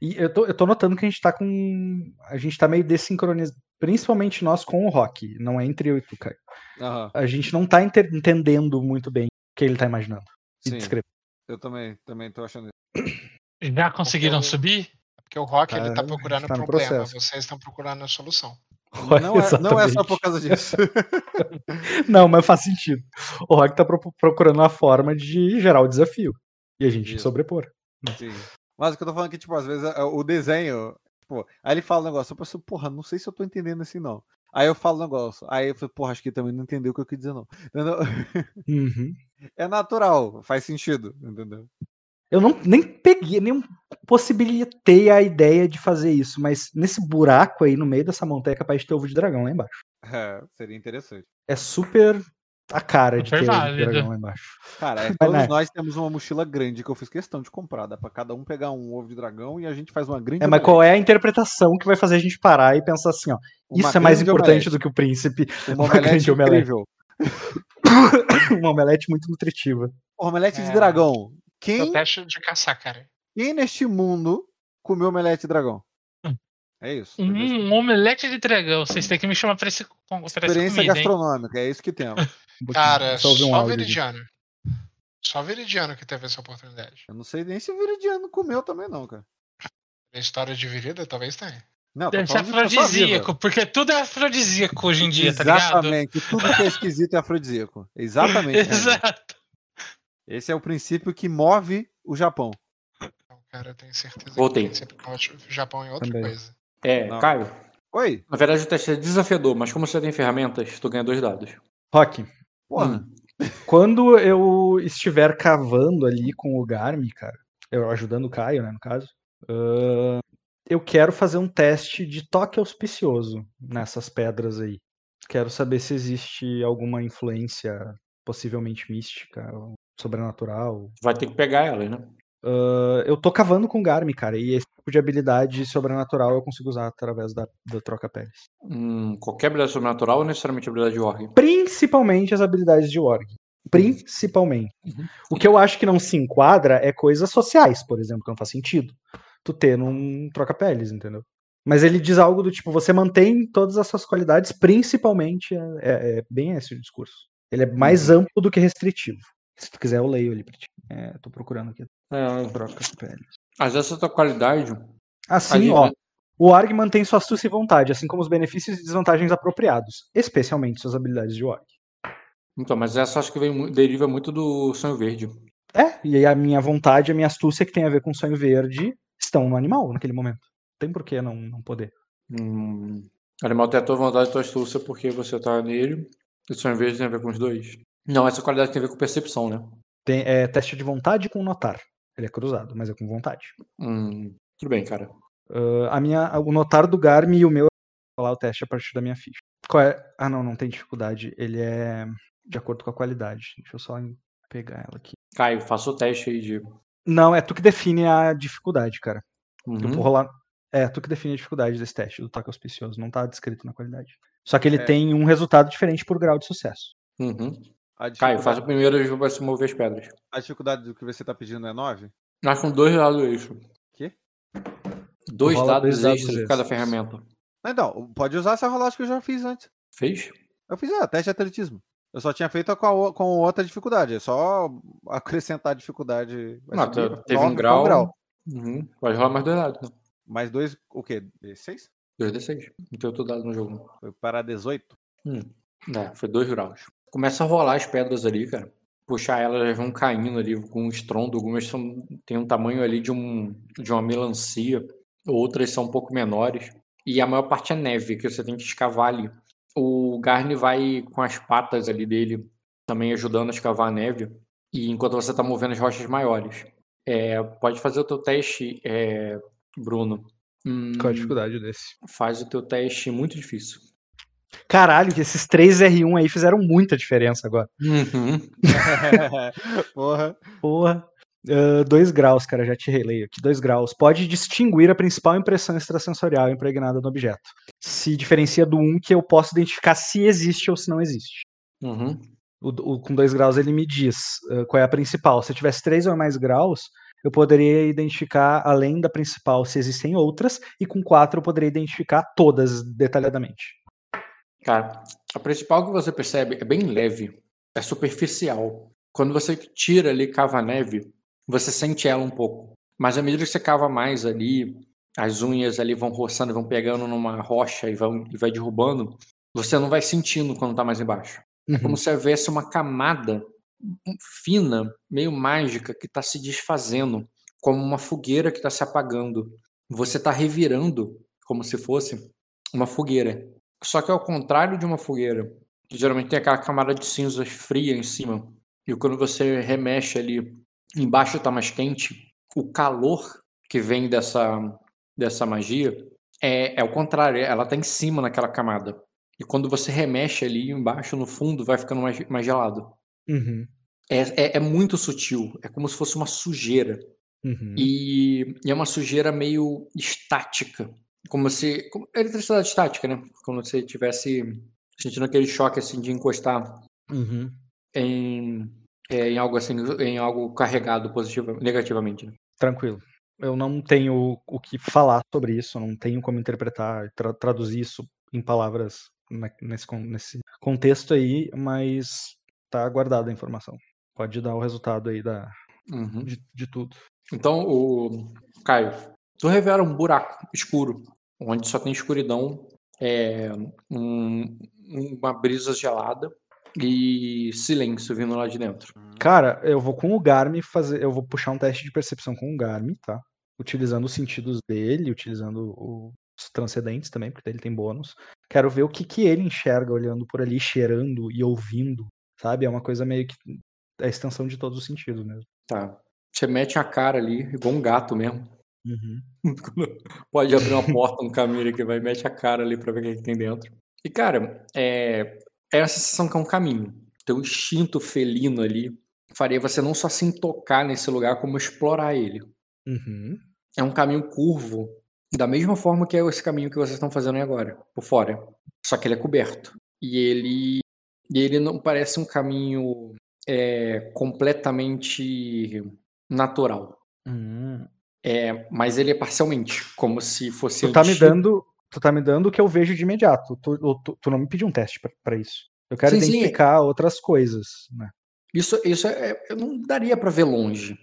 E eu tô, eu tô notando que a gente tá com. A gente tá meio desincronizado. Principalmente nós com o Rock. Não é entre eu e tu, Caio. Aham. A gente não tá entendendo muito bem o que ele tá imaginando. E Sim. descrevendo. Eu também, também tô achando isso. Já conseguiram eu- subir? É Porque o Rock Tá, ele tá procurando tá problema, processo. vocês estão procurando a solução. Não é, não é só por causa disso. Não, mas faz sentido. O Rock tá pro- procurando uma forma de gerar o desafio. E a gente Isso. sobrepor. Sim. Mas o que eu tô falando é que, tipo, às vezes é, o desenho, tipo, aí ele fala um negócio, eu penso, porra, não sei se eu tô entendendo assim, não. Aí eu falo um negócio, aí eu falo, porra, acho que ele também não entendeu o que eu quis dizer, não. Uhum. É natural, faz sentido, entendeu? Eu não, nem peguei, nem possibilitei a ideia de fazer isso, mas nesse buraco aí no meio dessa montanha é capaz de ter ovo de dragão lá embaixo. É, seria interessante. É super a cara de Super ter de válido. dragão lá embaixo. Cara, é, todos né? nós temos uma mochila grande que eu fiz questão de comprar. Dá pra cada um pegar um ovo de dragão e a gente faz uma grande. É, mas qual é a interpretação que vai fazer a gente parar e pensar assim, ó, isso é mais importante do que o príncipe. Uma uma omelete grande omelete. incrível. Uma omelete muito nutritiva. Omelete de É. dragão. É o Quem, teste de caçar, cara. quem neste mundo comeu omelete de dragão? É isso. Um omelete de dragão. Vocês têm que me chamar pra esse, pra Experiência comida, hein? gastronômica, é isso que temos. Um. Cara, Só um só áudio aqui. Veridiano. Só Veridiano que teve essa oportunidade. Eu não sei nem se o Viridiano comeu também, não, cara. A história de virida talvez tenha. Não, Deve ser afrodisíaco, porque tudo é afrodisíaco hoje em dia, tá ligado? Exatamente. Tudo que é esquisito é afrodisíaco. Exatamente. Exato. Esse é o princípio que move o Japão. Então, cara, eu tenho certeza Voltei. que o Japão é outra Também. coisa. É, Não. Caio, Oi? na verdade o teste é desafiador, mas como você tem ferramentas, tu ganha dois dados. Rock, Porra. Hum. quando eu estiver cavando ali com o Garmin, cara, eu ajudando o Caio, né, no caso, ahn, eu quero fazer um teste de toque auspicioso nessas pedras aí. Quero saber se existe alguma influência possivelmente mística, ou sobrenatural. Tu vai ter que pegar elas, né? Ah, eu tô cavando com o Garmin, cara, e esse tipo de habilidade sobrenatural eu consigo usar através da, da troca-peles. Hum, qualquer habilidade sobrenatural ou necessariamente habilidade de org? Principalmente as habilidades de org. Principalmente. Uhum. O que eu acho que não se enquadra é coisas sociais, por exemplo, que não faz sentido. Tu ter num troca-peles, entendeu? Mas ele diz algo do tipo, você mantém todas as suas qualidades, principalmente. É, é- é bem esse o discurso. Ele é mais Uhum. amplo do que restritivo. Se tu quiser, eu leio ali pra ti. É, tô procurando aqui. É, Troca-peles. mas essa tua qualidade. Assim, Ali, ó. né? O org mantém sua astúcia e vontade, assim como os benefícios e desvantagens apropriados, especialmente suas habilidades de org. Então, mas essa acho que vem, deriva muito do sonho verde. É, e aí a minha vontade e a minha astúcia que tem a ver com sonho verde estão no animal naquele momento. Tem por que não, não poder. Hum, animal tem a tua vontade e tua astúcia porque você tá nele. E sonho verde tem a ver com os dois. Não, essa qualidade tem a ver com percepção, né? Tem, é teste de vontade com notar. Ele é cruzado, mas é com vontade. Hum, tudo bem, cara. Ah, a minha, o notar do Garmin e o meu eu vou falar o teste a partir da minha ficha. Qual é? Ah, não, não tem dificuldade. Ele é de acordo com a qualidade. Deixa eu só pegar ela aqui. Caio, faça o teste aí de. Não, é tu que define a dificuldade, cara. Eu Uhum. vou rolar. É, tu que define a dificuldade desse teste do toque auspicioso. Não tá descrito na qualidade. Só que ele É. tem um resultado diferente por grau de sucesso. Uhum. A Caio, dificuldade, faz o primeiro e vai se mover as pedras. a dificuldade do que você tá pedindo é 9? Mas com dois dados extra. Quê? Dois dados dois dados extras de cada ferramenta. Então, pode usar essa rolagem que eu já fiz antes. Fez? Eu fiz, é, teste de atletismo. Eu só tinha feito com, a, com outra dificuldade. É só acrescentar dificuldade. vai Não, subir, te- teve um grau. pra Uhum. Pode rolar mais dois dados. Né? Mais dois, o quê? 16? Dois D6. Não tem outro dado no jogo. Foi para 18? Hum. É, foi dois graus. Começa a rolar as pedras ali, cara. Puxar elas, elas vão caindo ali com um estrondo. Algumas são, têm um tamanho ali de, um, de uma melancia. Outras são um pouco menores. E a maior parte é neve, que você tem que escavar ali. O Garni vai com as patas ali dele, também ajudando a escavar a neve. E enquanto você está movendo as rochas maiores. É, pode fazer o teu teste, é, Bruno. Hum, Qual a dificuldade desse? Faz o teu teste muito difícil. Caralho, que esses três R1 aí fizeram muita diferença agora. Uhum. Porra. Porra. Uh, dois graus, cara, já te releio aqui. Dois graus. Pode distinguir a principal impressão extrasensorial impregnada no objeto. Se diferencia do um que eu posso identificar se existe ou se não existe. Uhum. O, o- com dois graus ele me diz uh, qual é a principal. Se eu tivesse três ou mais graus, eu poderia identificar, além da principal, se existem outras. E com quatro eu poderia identificar todas detalhadamente. Cara, a principal que você percebe é bem leve, é superficial. Quando você tira ali, cava a neve, você sente ela um pouco. Mas à medida que você cava mais ali, as unhas ali vão roçando, vão pegando numa rocha e, vão, e vai derrubando, você não vai sentindo quando tá mais embaixo. É como se houvesse uma camada fina, meio mágica, que está se desfazendo, como uma fogueira que está se apagando. Você está revirando como se fosse uma fogueira. Só que ao contrário de uma fogueira, que geralmente tem aquela camada de cinzas fria em cima, e quando você remexe ali, embaixo está mais quente, o calor que vem dessa, dessa magia é, é o contrário, ela está em cima naquela camada. E quando você remexe ali embaixo, no fundo, vai ficando mais, mais gelado. Uhum, É, é, é muito sutil, é como se fosse uma sujeira. uhum. E, e é uma sujeira meio estática. Como se. Como, eletricidade estática, né? Como se tivesse sentindo aquele choque assim de encostar Uhum. em, é, em algo assim, em algo carregado positiva, negativamente. né? Tranquilo. Eu não tenho o que falar sobre isso, não tenho como interpretar, tra- traduzir isso em palavras nesse, nesse contexto aí, mas tá guardada a informação. Pode dar o resultado aí da, Uhum. de, de tudo. Então, o Caio, tu revela um buraco escuro, onde só tem escuridão, é, um- uma brisa gelada e silêncio vindo lá de dentro. Cara, eu vou com o Garmin fazer. Eu vou puxar um teste de percepção com o Garmin, tá? Utilizando os sentidos dele, utilizando os transcendentes também, porque ele tem bônus. Quero ver o que, que ele enxerga olhando por ali, cheirando e ouvindo, sabe? É uma coisa meio que. É a extensão de todos os sentidos mesmo. Tá. Você mete a cara ali, igual um gato mesmo. Uhum. Pode abrir uma porta, um caminho que vai, mete a cara ali pra ver o que, que tem dentro. E, cara, é, é a sensação que é um caminho. Teu instinto felino ali faria você não só se intocar nesse lugar, como explorar ele. Uhum. É um caminho curvo, da mesma forma que é esse caminho que vocês estão fazendo aí agora, por fora. Só que ele é coberto. E ele, e ele não parece um caminho é, completamente natural. Hum. É, mas ele é parcialmente, como se fosse Tu tá me dando. Tu tá me dando o que eu vejo de imediato. Tu, tu, tu não me pediu um teste pra- pra isso. Eu quero Sim, sim. identificar outras coisas, né? Isso, isso é, eu não daria pra ver longe.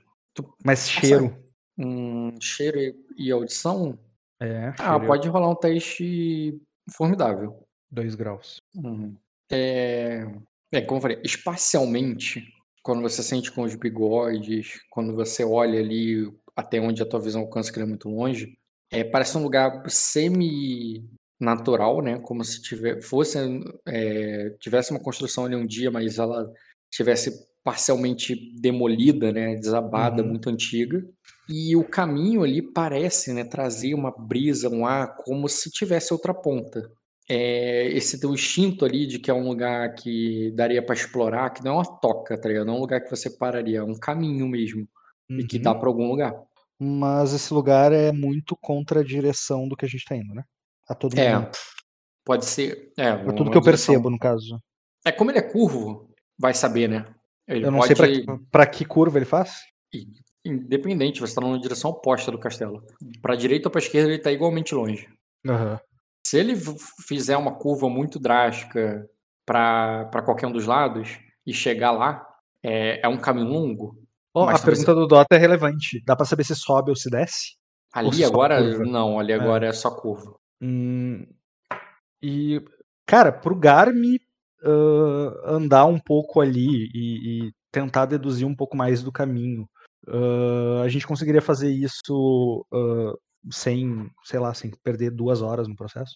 Mas cheiro. Um cheiro e, e audição, É, ah, pode rolar um teste formidável. dois graus. Uhum. É, é, como eu falei, espacialmente, quando você sente com os bigodes, quando você olha ali até onde a tua visão alcança, que ele é muito longe, é, parece um lugar semi-natural, né? Como se tiver, fosse, é, tivesse uma construção ali um dia, mas ela tivesse parcialmente demolida, né? Desabada, Uhum. muito antiga. E o caminho ali parece, né, trazer uma brisa, um ar, como se tivesse outra ponta é, esse teu instinto ali de que é um lugar que daria pra explorar, que não é uma toca, tá ligado? Não é um lugar que você pararia, é um caminho mesmo. E que Uhum. dá pra algum lugar. Mas esse lugar é muito contra a direção do que a gente tá indo, né? A todo É. momento. Pode ser. É, A tudo que eu direção- percebo, no caso. É como ele é curvo, vai saber, né? Ele Eu não pode. sei pra, que- que curva ele faz. Independente, você tá numa direção oposta do castelo. Pra direita ou pra esquerda, ele tá igualmente longe. Aham. Se ele fizer uma curva muito drástica pra qualquer um dos lados e chegar lá, é, é um caminho longo. Mas a pergunta do Dota é relevante. Dá pra saber se sobe ou se desce? Ou Ali só agora, não, ali agora é só curva. Hum, e, cara, pro Garmi ah, andar um pouco ali e, e tentar deduzir um pouco mais do caminho, ah, a gente conseguiria fazer isso ah, sem, sei lá, sem perder duas horas no processo?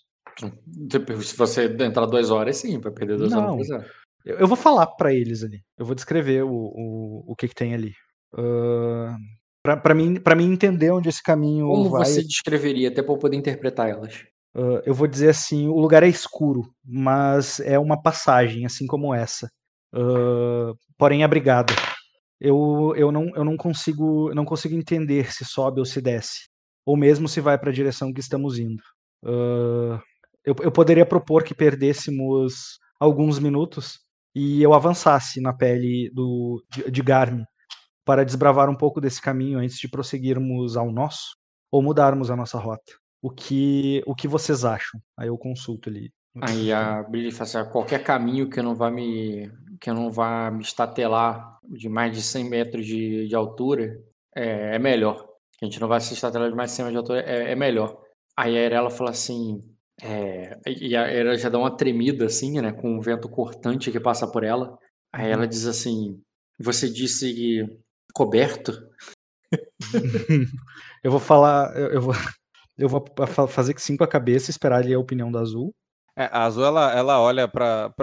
Tipo, Se você entrar duas horas, sim, vai perder duas Não. horas. é. Eu, eu vou falar pra eles ali. Eu vou descrever o, o, o que, que tem ali. Uh, pra, mim, pra mim entender onde esse caminho Como vai. você descreveria, até pra eu poder interpretar elas? ah, eu vou dizer assim: o lugar é escuro, mas é uma passagem, assim como essa. Ah, porém abrigada. eu, eu, não, eu não consigo não consigo entender se sobe ou se desce, ou mesmo se vai para a direção que estamos indo. Uh, eu, eu poderia propor que perdêssemos alguns minutos e eu avançasse na pele do, de, de Garmin para desbravar um pouco desse caminho antes de prosseguirmos ao nosso ou mudarmos a nossa rota. O que, o que vocês acham? Aí eu consulto ali. Aí a Brilha fala assim, qualquer caminho que eu não vá me que eu não vá me estatelar de mais de 100 metros de, de altura é, é melhor. Que a gente não vai se estatelar de mais de 100 metros de altura é, é melhor. Aí a Erela fala assim, é, e a Erela já dá uma tremida assim, né, com o vento cortante que passa por ela. Aí ela diz assim, você disse coberto? eu vou falar, eu, eu vou eu vou fazer que sim com a cabeça, esperar ali a opinião da Azul. É, a Azul ela, ela olha para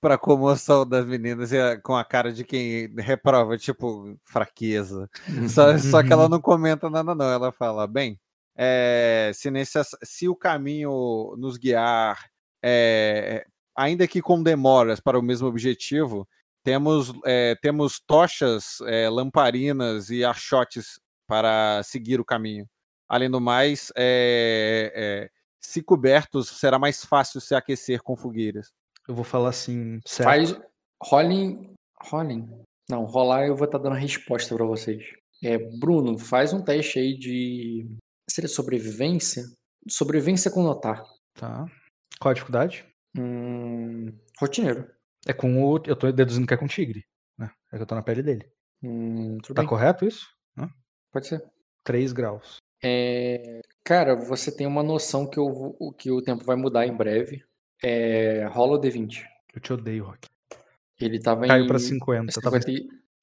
para comoção das meninas e, com a cara de quem reprova, tipo, fraqueza. Só, só que ela não comenta nada, não. Ela fala, bem, é, se, nesse, se o caminho nos guiar, é, ainda que com demoras para o mesmo objetivo, temos, é, temos tochas, é, lamparinas e achotes para seguir o caminho. Além do mais, é, é, se cobertos, será mais fácil se aquecer com fogueiras. Eu vou falar assim, certo? Faz. Rolling. Rolling. Não, rolar eu vou estar tá dando a resposta para vocês. É, Bruno, faz um teste aí de. Seria sobrevivência? Sobrevivência com notar. Tá. Qual a dificuldade? Hum, rotineiro. É com o. Eu tô deduzindo que é com o tigre. Né? É que eu tô na pele dele. Hum, tá bem. correto isso? Não? Pode ser. 3 graus. É, cara, você tem uma noção que o, que o tempo vai mudar em breve. É, rola o D20. Eu te odeio, Rock. Ele tava Caiu em. pra 50. 50 tava...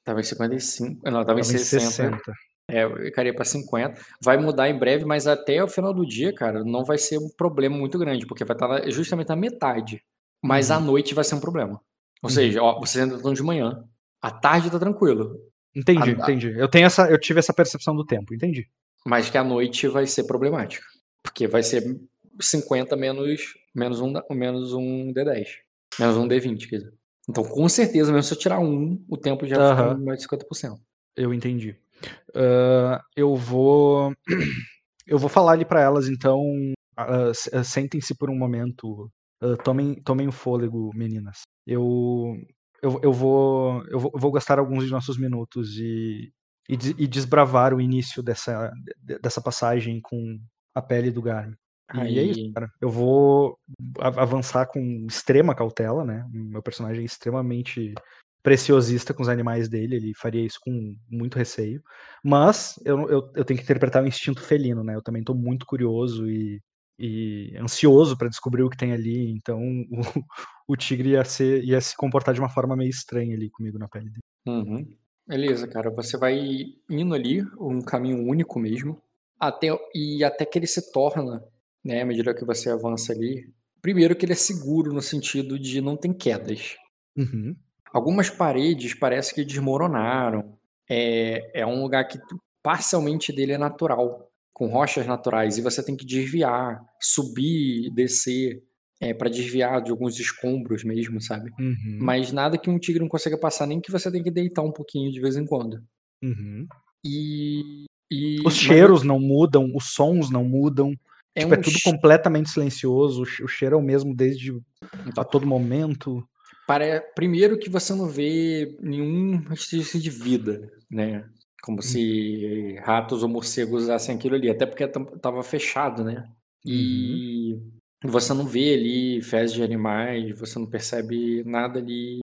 tava em 55. Não, tava, em tava 60. Em 60. É, eu cairia pra 50. Vai mudar em breve, mas até o final do dia, cara, não vai ser um problema muito grande, porque vai estar justamente na metade. Mas Uhum. à noite vai ser um problema. Ou Uhum. seja, ó, vocês ainda estão de manhã. À tarde tá tranquilo. Entendi, A- entendi. Eu, tenho essa, eu tive essa percepção do tempo, entendi. Mas que à noite vai ser problemático. Porque vai ser 50 menos, menos, um, menos um D10. Menos um D20, quer dizer. Então, com certeza, mesmo se eu tirar um, o tempo já fica Aham. mais de 50%. Eu entendi. Ah, eu vou. Eu vou falar ali pra elas, então. ah, Sentem-se por um momento. Ah, tomem, tomem o fôlego, meninas. Eu. Eu, eu, vou, eu vou. eu vou gastar alguns de nossos minutos e. E, e desbravar o início dessa, de- dessa passagem com a pele do Garmin. E é isso, Aí, cara. Eu vou avançar com extrema cautela, né? Meu personagem é extremamente preciosista com os animais dele, ele faria isso com muito receio. Mas eu, eu, eu tenho que interpretar o instinto felino, né? Eu também tô muito curioso e, e ansioso para descobrir o que tem ali. Então o, o tigre ia, ser, ia se comportar de uma forma meio estranha ali comigo na pele dele. Uhum. Beleza, cara. Você vai indo ali, um caminho único mesmo, até, e até que ele se torna, né, à medida que você avança ali. Primeiro que ele é seguro no sentido de não tem quedas. Uhum. Algumas paredes parece que desmoronaram. É, é um lugar que parcialmente dele é natural, com rochas naturais, e você tem que desviar, subir, descer, é, para desviar de alguns escombros mesmo, sabe? Uhum. Mas nada que um tigre não consiga passar, nem que você tem que deitar um pouquinho de vez em quando. Uhum. E. e Os mas cheiros não mudam, os sons não mudam. é tipo, é um tudo che- completamente silencioso. O che- o cheiro é o mesmo desde Então, a todo momento. pare- Primeiro que você não vê nenhum restício de vida, né? Como se ratos ou morcegos usassem aquilo ali, até porque tam- tava fechado, né? E você não vê ali fezes de animais, você não percebe nada ali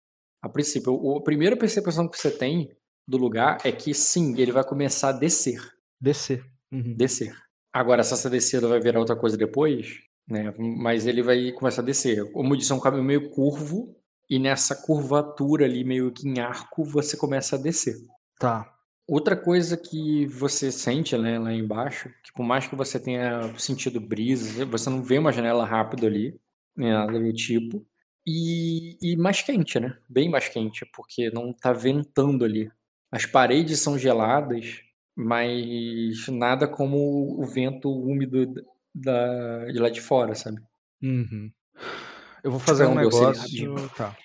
a princípio. O- A primeira percepção que você tem do lugar é que sim, ele vai começar a descer. Descer. Uhum. descer. Agora, se essa descida vai virar outra coisa depois, né? Mas ele vai começar a descer. Como disse, é um caminho meio curvo, e nessa curvatura ali, meio que em arco, você começa a descer. Tá. Outra coisa que você sente né, lá embaixo, que por mais que você tenha sentido brisa, você não vê uma janela rápida ali, nem nada do tipo. E, e mais quente, né? Bem mais quente, porque não tá ventando ali. As paredes são geladas, mas nada como o vento úmido da, de lá de fora, sabe? Uhum. Eu vou fazer é um negócio. Tá.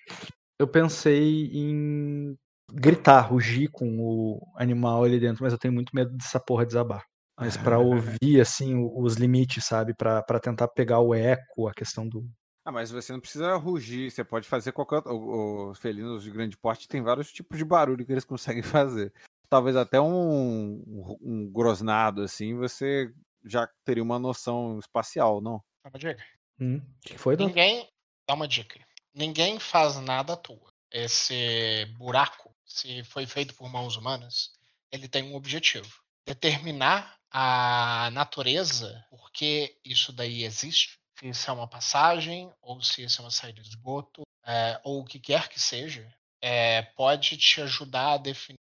Eu pensei em gritar, rugir com o animal ali dentro, mas eu tenho muito medo dessa porra desabar. Mas pra ouvir, assim, os limites, sabe? Pra pra tentar pegar o eco, a questão do. Ah, mas você não precisa rugir, você pode fazer qualquer Os felinos de grande porte tem vários tipos de barulho que eles conseguem fazer. Talvez até um, um, um grosnado, assim, você já teria uma noção espacial, não? Dá uma dica. Hum, o que foi? Ninguém. Dá uma dica. Ninguém faz nada à toa. Esse buraco, se foi feito por mãos humanas, ele tem um objetivo: determinar a natureza, porque isso daí existe, se isso é uma passagem, ou se isso é uma saída de esgoto, é, ou o que quer que seja, é, pode te ajudar a definir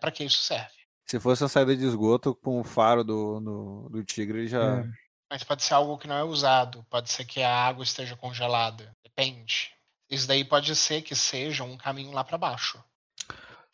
para que isso serve. Se fosse uma saída de esgoto com o faro do, no- do tigre, ele já. É. Mas pode ser algo que não é usado, pode ser que a água esteja congelada, depende. Isso daí pode ser que seja um caminho lá para baixo.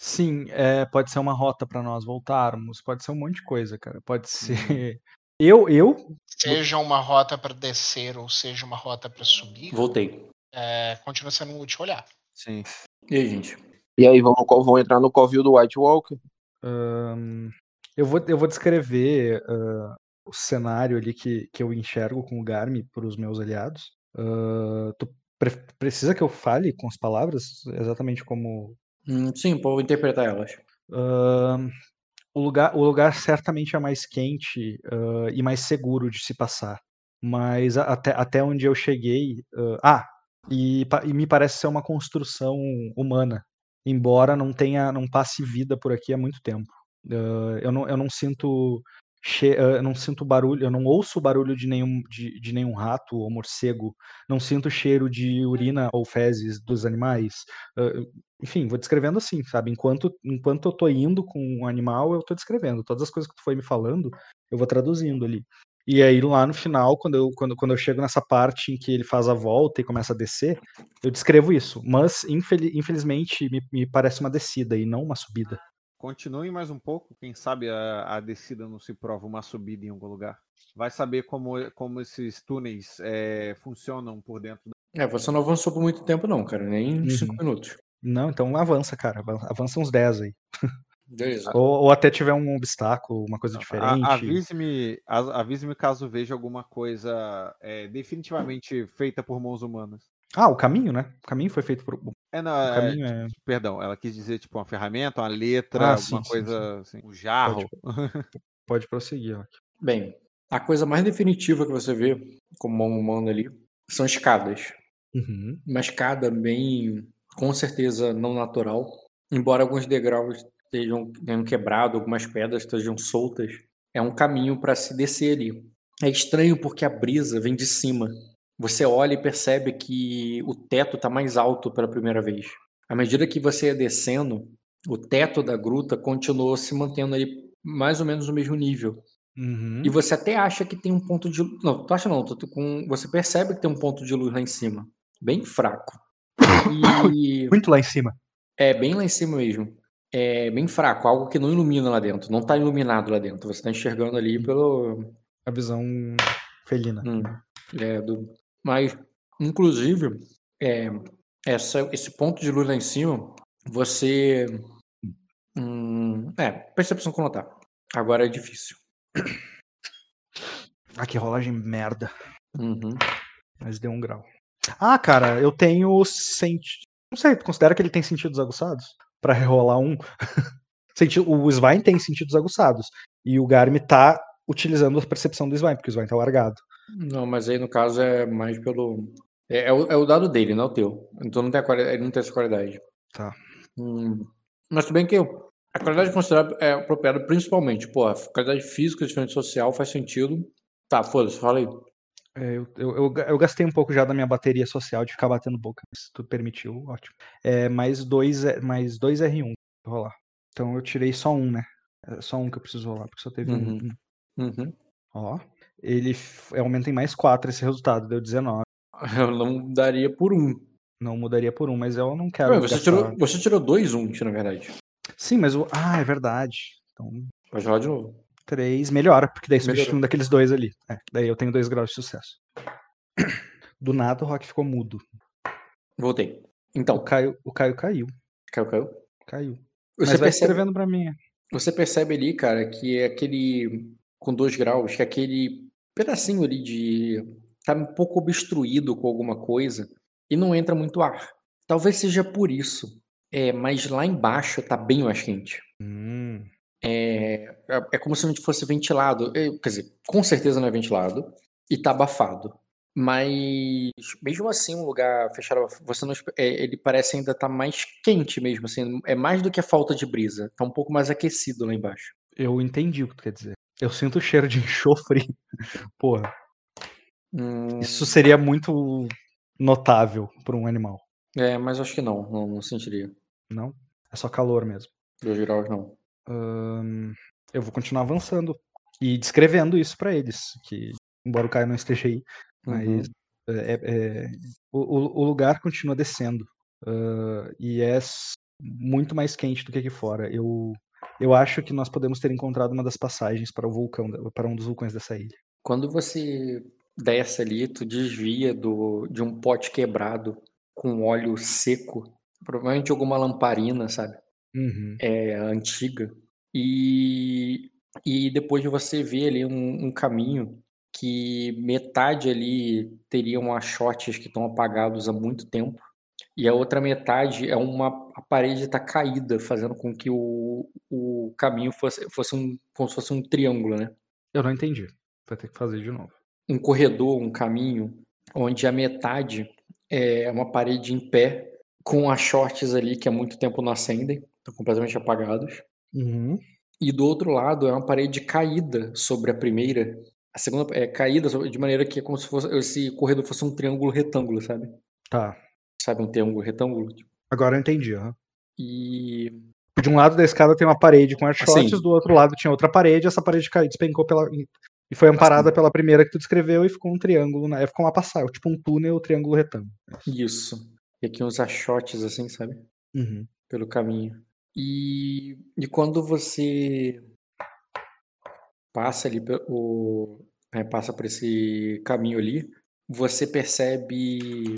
Sim, é, pode ser uma rota pra nós voltarmos, pode ser um monte de coisa, cara. Pode ser. Eu, eu, Seja uma rota para descer ou seja uma rota para subir, Voltei. é, continua sendo útil olhar. Sim. E aí, gente? E aí vão, co- vão entrar no covil do White Walker. ahn, eu vou, eu vou descrever ah, o cenário ali que, que eu enxergo com o Garmi para os meus aliados. Ah, tu pre- precisa que eu fale com as palavras exatamente como Hum, sim, vou interpretar elas. Ahn, o, lugar, o lugar certamente é mais quente ah, e mais seguro de se passar. Mas até, até onde eu cheguei. ah, ah, e, e me parece ser uma construção humana. Embora não tenha, não passe vida por aqui há muito tempo. Ah, eu, não, eu não sinto. Eu não sinto barulho, eu não ouço o barulho de nenhum, de, de nenhum rato ou morcego, não sinto o cheiro de urina ou fezes dos animais. Ah, enfim, vou descrevendo assim, sabe? Enquanto, enquanto eu tô indo com um animal, eu tô descrevendo. Todas as coisas que tu foi me falando, eu vou traduzindo ali. E aí lá no final, quando eu, quando, quando eu chego nessa parte em que ele faz a volta e começa a descer, eu descrevo isso. Mas, infeli- infelizmente, me, me parece uma descida e não uma subida. Continue mais um pouco, quem sabe a, a descida não se prova uma subida em algum lugar. Vai saber como, como esses túneis eh, funcionam por dentro. É, você não avançou por muito tempo, não, cara. Nem Uhum. cinco minutos. Não, então avança, cara. avan- Avança uns 10 aí. Beleza. Ou, ou até tiver um obstáculo, uma coisa diferente. Avise-me a- avise-me caso veja alguma coisa eh, definitivamente feita por mãos humanas. Ah, o caminho, né? O caminho foi feito por. É, não, é, caminho é. Perdão, ela quis dizer tipo uma ferramenta, uma letra, Ah, alguma sim, sim, coisa assim, um jarro. Pode prosseguir, ó. Bem, a coisa mais definitiva que você vê como mão humana ali são escadas. Uhum. Uma escada bem, com certeza, não natural. Embora alguns degraus estejam tenham quebrado, algumas pedras estejam soltas, é um caminho para se descer ali. É estranho porque a brisa vem de cima. Você olha e percebe que o teto está mais alto pela primeira vez. À medida que você ia descendo, o teto da gruta continuou se mantendo ali mais ou menos no mesmo nível. Uhum. E você até acha que tem um ponto de luz. Não, tu acha não, tu, com... você percebe que tem um ponto de luz lá em cima. Bem fraco. E Muito lá em cima. é bem lá em cima mesmo. É bem fraco, algo que não ilumina lá dentro. Não tá iluminado lá dentro. Você tá enxergando ali pelo. A visão felina. Hum, é, do... Mas, inclusive, é, essa, esse ponto de luz lá em cima, você. Hum, é, percepção com notar. Agora é difícil. Ah, que rolagem merda. Uhum. Mas deu um grau. Ah, cara, eu tenho senti... Não sei, tu considera que ele tem sentidos aguçados? Pra rerolar um? O Svine tem sentidos aguçados. E o Garmi tá utilizando a percepção do Svine, porque o Svine tá largado. Não, mas aí no caso é mais pelo. É, é o, é o dado dele, não o teu. Então não tem a quali- ele não tem essa qualidade. Tá. Hum, Mas tudo bem que a qualidade considerada é apropriada principalmente. Pô, a qualidade física, diferente social, faz sentido. Tá, foda-se, fala aí. É, eu, eu, eu ga- eu gastei um pouco já da minha bateria social de ficar batendo boca. Se tu permitiu, ótimo. É, mais dois, é- mais dois R1 pra rolar. Então eu tirei só um, né? É só um que eu preciso rolar, porque só teve um- Uhum. um. Uhum. Ó. Ele f- aumenta em mais 4 esse resultado, deu 19. Eu não daria por um. Não mudaria por um, mas eu não quero. Ué, você, gastar- tirou, você tirou dois um, na verdade. Sim, mas o. Ah, é verdade. Então, Pode rolar de novo. 3 melhora, porque daí substitui um daqueles dois ali. É, daí eu tenho dois graus de sucesso. Do nada o Rock ficou mudo. Voltei. O Então, Caio, o Caio caiu. caiu, caiu. Caiu. Você Mas vai percebe, escrevendo pra mim. você percebe ali, cara, que é aquele. Com dois graus, que é aquele pedacinho ali de. tá um pouco obstruído com alguma coisa e não entra muito ar. Talvez seja por isso. É, mas lá embaixo tá bem mais quente. Hum. É, é, é como se não fosse ventilado. É, quer dizer, com certeza não é ventilado e tá abafado. Mas mesmo assim, um lugar fechado, você não, é, ele parece ainda estar mais quente mesmo, assim, é mais do que a falta de brisa, tá um pouco mais aquecido lá embaixo. Eu entendi o que tu quer dizer. Eu sinto o cheiro de enxofre. Porra. Hum, Isso seria muito notável pra um animal. é, mas acho que não, não, não sentiria. Não? É só calor mesmo. Dois graus não. Ahn, eu vou continuar avançando e descrevendo isso pra eles. Que, embora o Caio não esteja aí, mas Uhum. é, é- o, o- lugar continua descendo. Ah, e é muito mais quente do que aqui fora. Eu, eu acho que nós podemos ter encontrado uma das passagens para o vulcão, para um dos vulcões dessa ilha. Quando você desce ali, tu desvia do, de um pote quebrado com óleo seco, provavelmente alguma lamparina, sabe? Uhum. é, antiga. E, e depois você vê ali um, um caminho que metade ali teriam achotes que estão apagados há muito tempo. E a outra metade é uma a parede está caída, fazendo com que o, o caminho fosse, fosse um, como se fosse um triângulo, né? Eu não entendi. Vai ter que fazer de novo. um corredor, um caminho, onde a metade é uma parede em pé, com achotes ali que há muito tempo não acendem, estão completamente apagados. Uhum. E do outro lado é uma parede caída sobre a primeira. A segunda é caída de maneira que é como se fosse esse corredor fosse um triângulo retângulo, sabe? Tá. Sabe um triângulo retângulo? Agora eu entendi. aham. E De um lado da escada tem uma parede com achotes, Assim. do outro lado tinha outra parede, essa parede caiu, despencou pela. E foi amparada Assim. pela primeira que tu descreveu e ficou um triângulo, né? Ficou uma passagem, tipo um túnel, triângulo retângulo. isso. E aqui uns achotes assim, sabe? Uhum. pelo caminho. E, e quando você passa ali o, é, passa por esse caminho ali, você percebe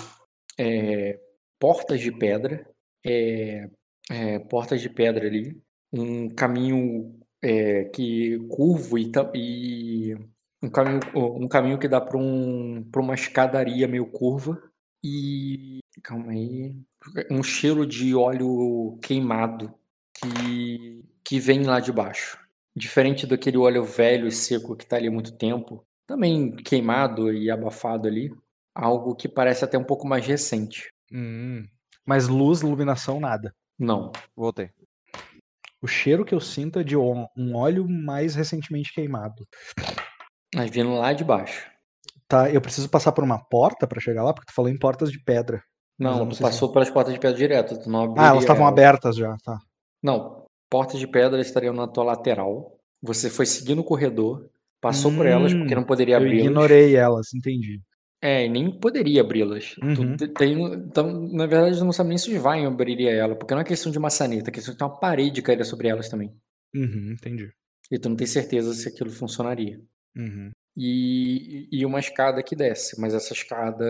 é, portas de pedra, é, é, portas de pedra ali, um caminho é, que curvo e, e um caminho, um caminho que dá para um, uma escadaria meio curva e calma aí, um cheiro de óleo queimado que, que vem lá de baixo. Diferente daquele óleo velho e seco que está ali há muito tempo, também queimado e abafado ali, algo que parece até um pouco mais recente. Hum. Mas luz, iluminação, nada. Não, Voltei. O cheiro que eu sinto é de um óleo mais recentemente queimado. mas vindo lá de baixo. Tá, eu preciso passar por uma porta pra chegar lá, porque tu falou em portas de pedra. Eu Não, não tu passou pelas portas de pedra direto, tu não Ah, elas estavam ela. abertas já, tá. Não, portas de pedra estariam na tua lateral. Você foi seguindo o corredor, passou por elas Hum, porque não poderia Eu abri-las. ignorei elas, entendi. É, e nem poderia abri-las. Uhum. tem, então, na verdade, tu não sabe nem se o Svain abriria ela, porque não é questão de maçaneta, é questão de ter uma parede caída sobre elas também. Uhum, entendi. E tu não tem certeza se aquilo funcionaria. Uhum. E, e uma escada que desce, mas essa escada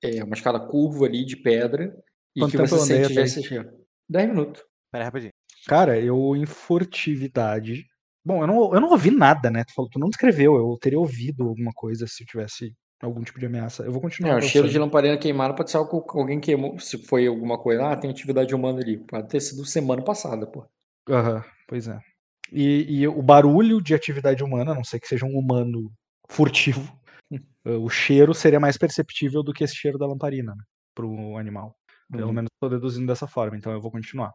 é uma escada curva ali de pedra e Quanto que tempo você sente já até esse cheiro. 10 minutos. Pera aí, rapidinho. Cara, eu em furtividade. Bom, eu não, eu não ouvi nada, né? Tu falou, tu não descreveu, eu teria ouvido alguma coisa se eu tivesse algum tipo de ameaça. Eu vou continuar. É, o cheiro de lamparina queimada pode ser algo que alguém queimou. Se foi alguma coisa, ah, tem atividade humana ali. Pode ter sido semana passada, pô. Aham, pois é. E, e o barulho de atividade humana, a não sei que seja um humano furtivo, eh, o cheiro seria mais perceptível do que esse cheiro da lamparina, né? Pro animal. Pelo Uhum. menos tô deduzindo dessa forma, então eu vou continuar.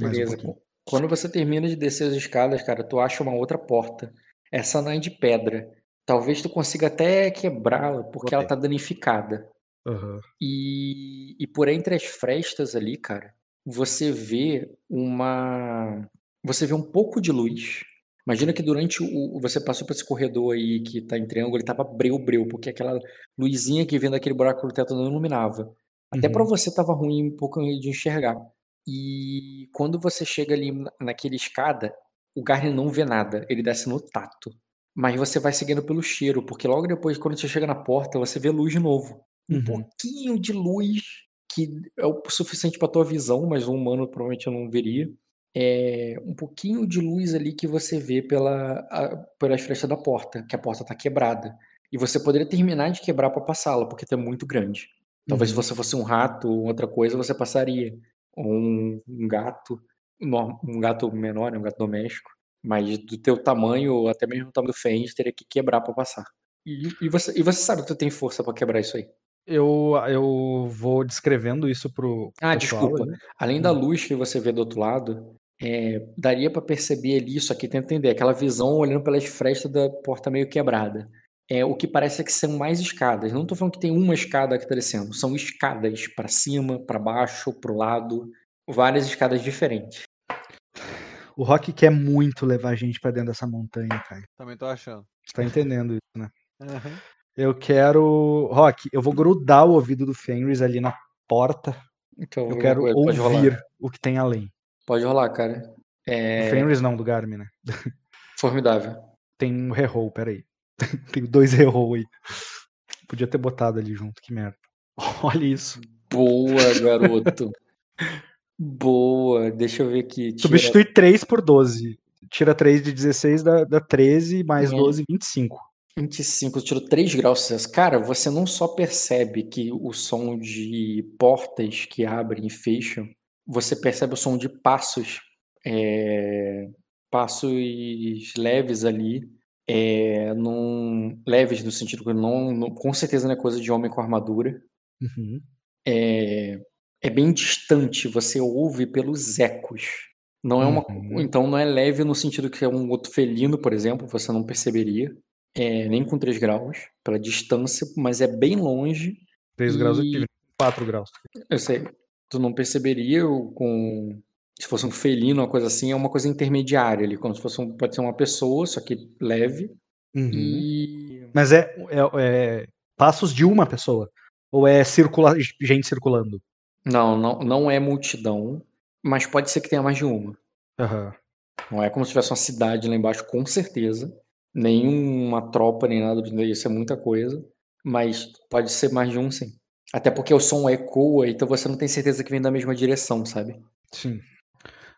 Mais um Beleza. pouquinho. Quando você termina de descer as escadas, cara, tu acha uma outra porta. Essa não é de pedra. Talvez tu consiga até quebrá-la, porque ela tá danificada. Aham. E, e por entre as frestas ali, cara, você vê uma. Você vê um pouco de luz. Imagina que durante o. Você passou por esse corredor aí que tá em triângulo, ele tava breu-breu, porque aquela luzinha que vem daquele buraco no teto não iluminava. Até pra Uhum. você tava ruim um pouco de enxergar. E quando você chega ali na- naquela escada, o Garner não vê nada, ele desce no tato. Mas você vai seguindo pelo cheiro, porque logo depois, quando você chega na porta, você vê luz de novo. Um Uhum. pouquinho de luz que é o suficiente para tua visão, mas um humano provavelmente não veria. É um pouquinho de luz ali que você vê pela, a, pelas frestas da porta, que a porta está quebrada. E você poderia terminar de quebrar para passá-la, porque é muito grande. Talvez Uhum. se você fosse um rato ou outra coisa, você passaria. Ou um, um gato, um gato menor, né, um gato doméstico. Mas do teu tamanho, ou até mesmo do tamanho do Fend, teria que quebrar para passar. E, e você, e você sabe que tu tem força para quebrar isso aí. Eu, eu vou descrevendo isso pro Ah, pessoal desculpa. ali. Além da luz que você vê do outro lado, é, daria para perceber ali, isso aqui tenta entender, aquela visão olhando pelas frestas da porta meio quebrada. É o que parece que são mais escadas. Não tô falando que tem uma escada que tá descendo, são escadas para cima, para baixo, pro lado, várias escadas diferentes. O Rock quer muito levar a gente pra dentro dessa montanha, cara. Também tô achando. Você tá entendendo isso, né? Aham. Eu quero. Rock, eu vou grudar o ouvido do Fenris ali na porta. Então, Eu quero ouvir o que tem além. Pode rolar, cara. Do É Fenris não, do Garmin, né? formidável. Tem um reroll, peraí. Tem dois reroll aí. Podia ter botado ali junto, que merda. Olha isso. Boa, garoto. Boa. Deixa eu ver aqui. Tira... Substitui 3 por 12. Tira 3 de 16, dá, dá 13, mais Uhum. 12, 25. 25, tirou 3 graus Celsius. Cara, você não só percebe que o som de portas que abrem e fecham, você percebe o som de passos, é, passos leves ali, é, num, leves no sentido que não, não- com certeza não é coisa de homem com armadura. Uhum. É, é bem distante, você ouve pelos ecos. Não é uma, Uhum. então não é leve no sentido que é um outro felino, por exemplo, você não perceberia, é, nem com 3 graus, pela distância, mas é bem longe. 3 graus eu E- tive. 4 graus. Eu sei, tu não perceberia com se fosse um felino, uma coisa assim, é uma coisa intermediária ali, como se fosse um, pode ser uma pessoa, só que leve. Uhum. E Mas é, é- é passos de uma pessoa? Ou é circula gente circulando? Não, não, não é multidão, mas pode ser que tenha mais de uma. Aham. Não é como se tivesse uma cidade lá embaixo, com certeza. Nenhuma tropa, nem nada disso, isso é muita coisa. Mas pode ser mais de um, sim. Até porque o som ecoa, então você não tem certeza que vem da mesma direção, sabe? Sim.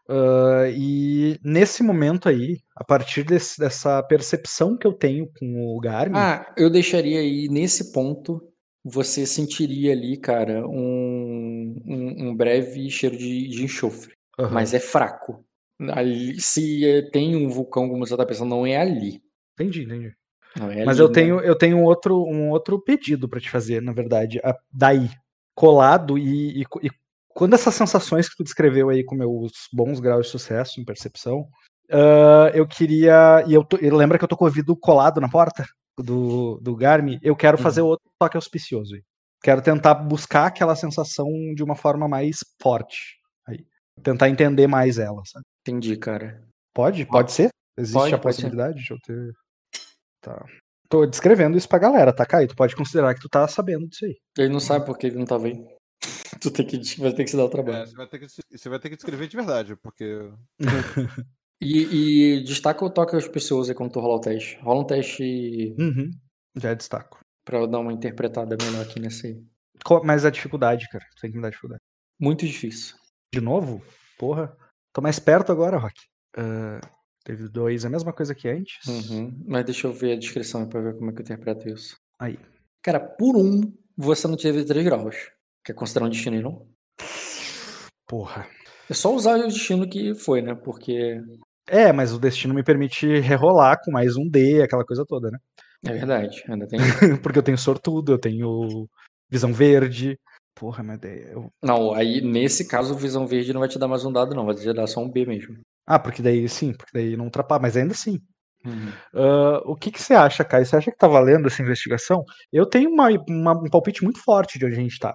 Ah, e nesse momento aí, a partir desse- dessa percepção que eu tenho com o Garmin, Ah, eu deixaria aí, nesse ponto, você sentiria ali, cara, um, um, um breve cheiro de, de enxofre. aham, Mas é fraco. Ali, se é, tem um vulcão, como você tá pensando, não é ali. entendi, entendi. Não é Mas ali, eu né? tenho, eu tenho um outro, um outro pedido pra te fazer, na verdade. a- daí, colado e, e, e quando essas sensações que tu descreveu aí com meus bons graus de sucesso em percepção, ah, eu queria. E eu tô- lembra que eu tô com o ouvido colado na porta do, do Garmin? Eu quero fazer Uhum. outro toque auspicioso. aí. Quero tentar buscar aquela sensação de uma forma mais forte. Aí. Tentar entender mais ela, sabe? Entendi, cara. Pode? Pode ser? Existe Pode, a possibilidade de eu ter. Tá. Tô descrevendo isso pra galera, tá, Caio? Tu pode considerar que tu tá sabendo disso aí. Ele não sabe porque ele não tava aí. Tu tem que, vai ter que se dar o É, trabalho. você, vai ter que, você vai ter que descrever de verdade, porque. E, e destaca o toque auspicioso aí quando tu rolar o teste. Rola um teste Uhum. Já destaco. pra eu dar uma interpretada melhor aqui nesse Mas a dificuldade, cara. Tem que me dar dificuldade. Muito difícil. De novo? Porra. Tô mais perto agora, Rock. Ah, teve dois, a mesma coisa que antes. Uhum. Mas deixa eu ver a descrição pra ver como é que eu interpreto isso. Aí. Cara, por um, você não teve 3 graus. Quer considerar um destino aí, não? Porra. É só usar o destino que foi, né? Porque É, mas o destino me permite rerolar com mais um D, aquela coisa toda, né? é verdade. Ainda tem. Porque eu tenho sortudo, eu tenho visão verde. Porra, mas daí eu Não, aí nesse caso o Visão Verde não vai te dar mais um dado, não. Vai te dar só um B mesmo. Ah, porque daí sim, porque daí não ultrapassa, mas ainda assim. Uhum. Ah, o que, que você acha, Caio? Você acha que tá valendo essa investigação? Eu tenho uma, uma- um palpite muito forte de onde a gente tá.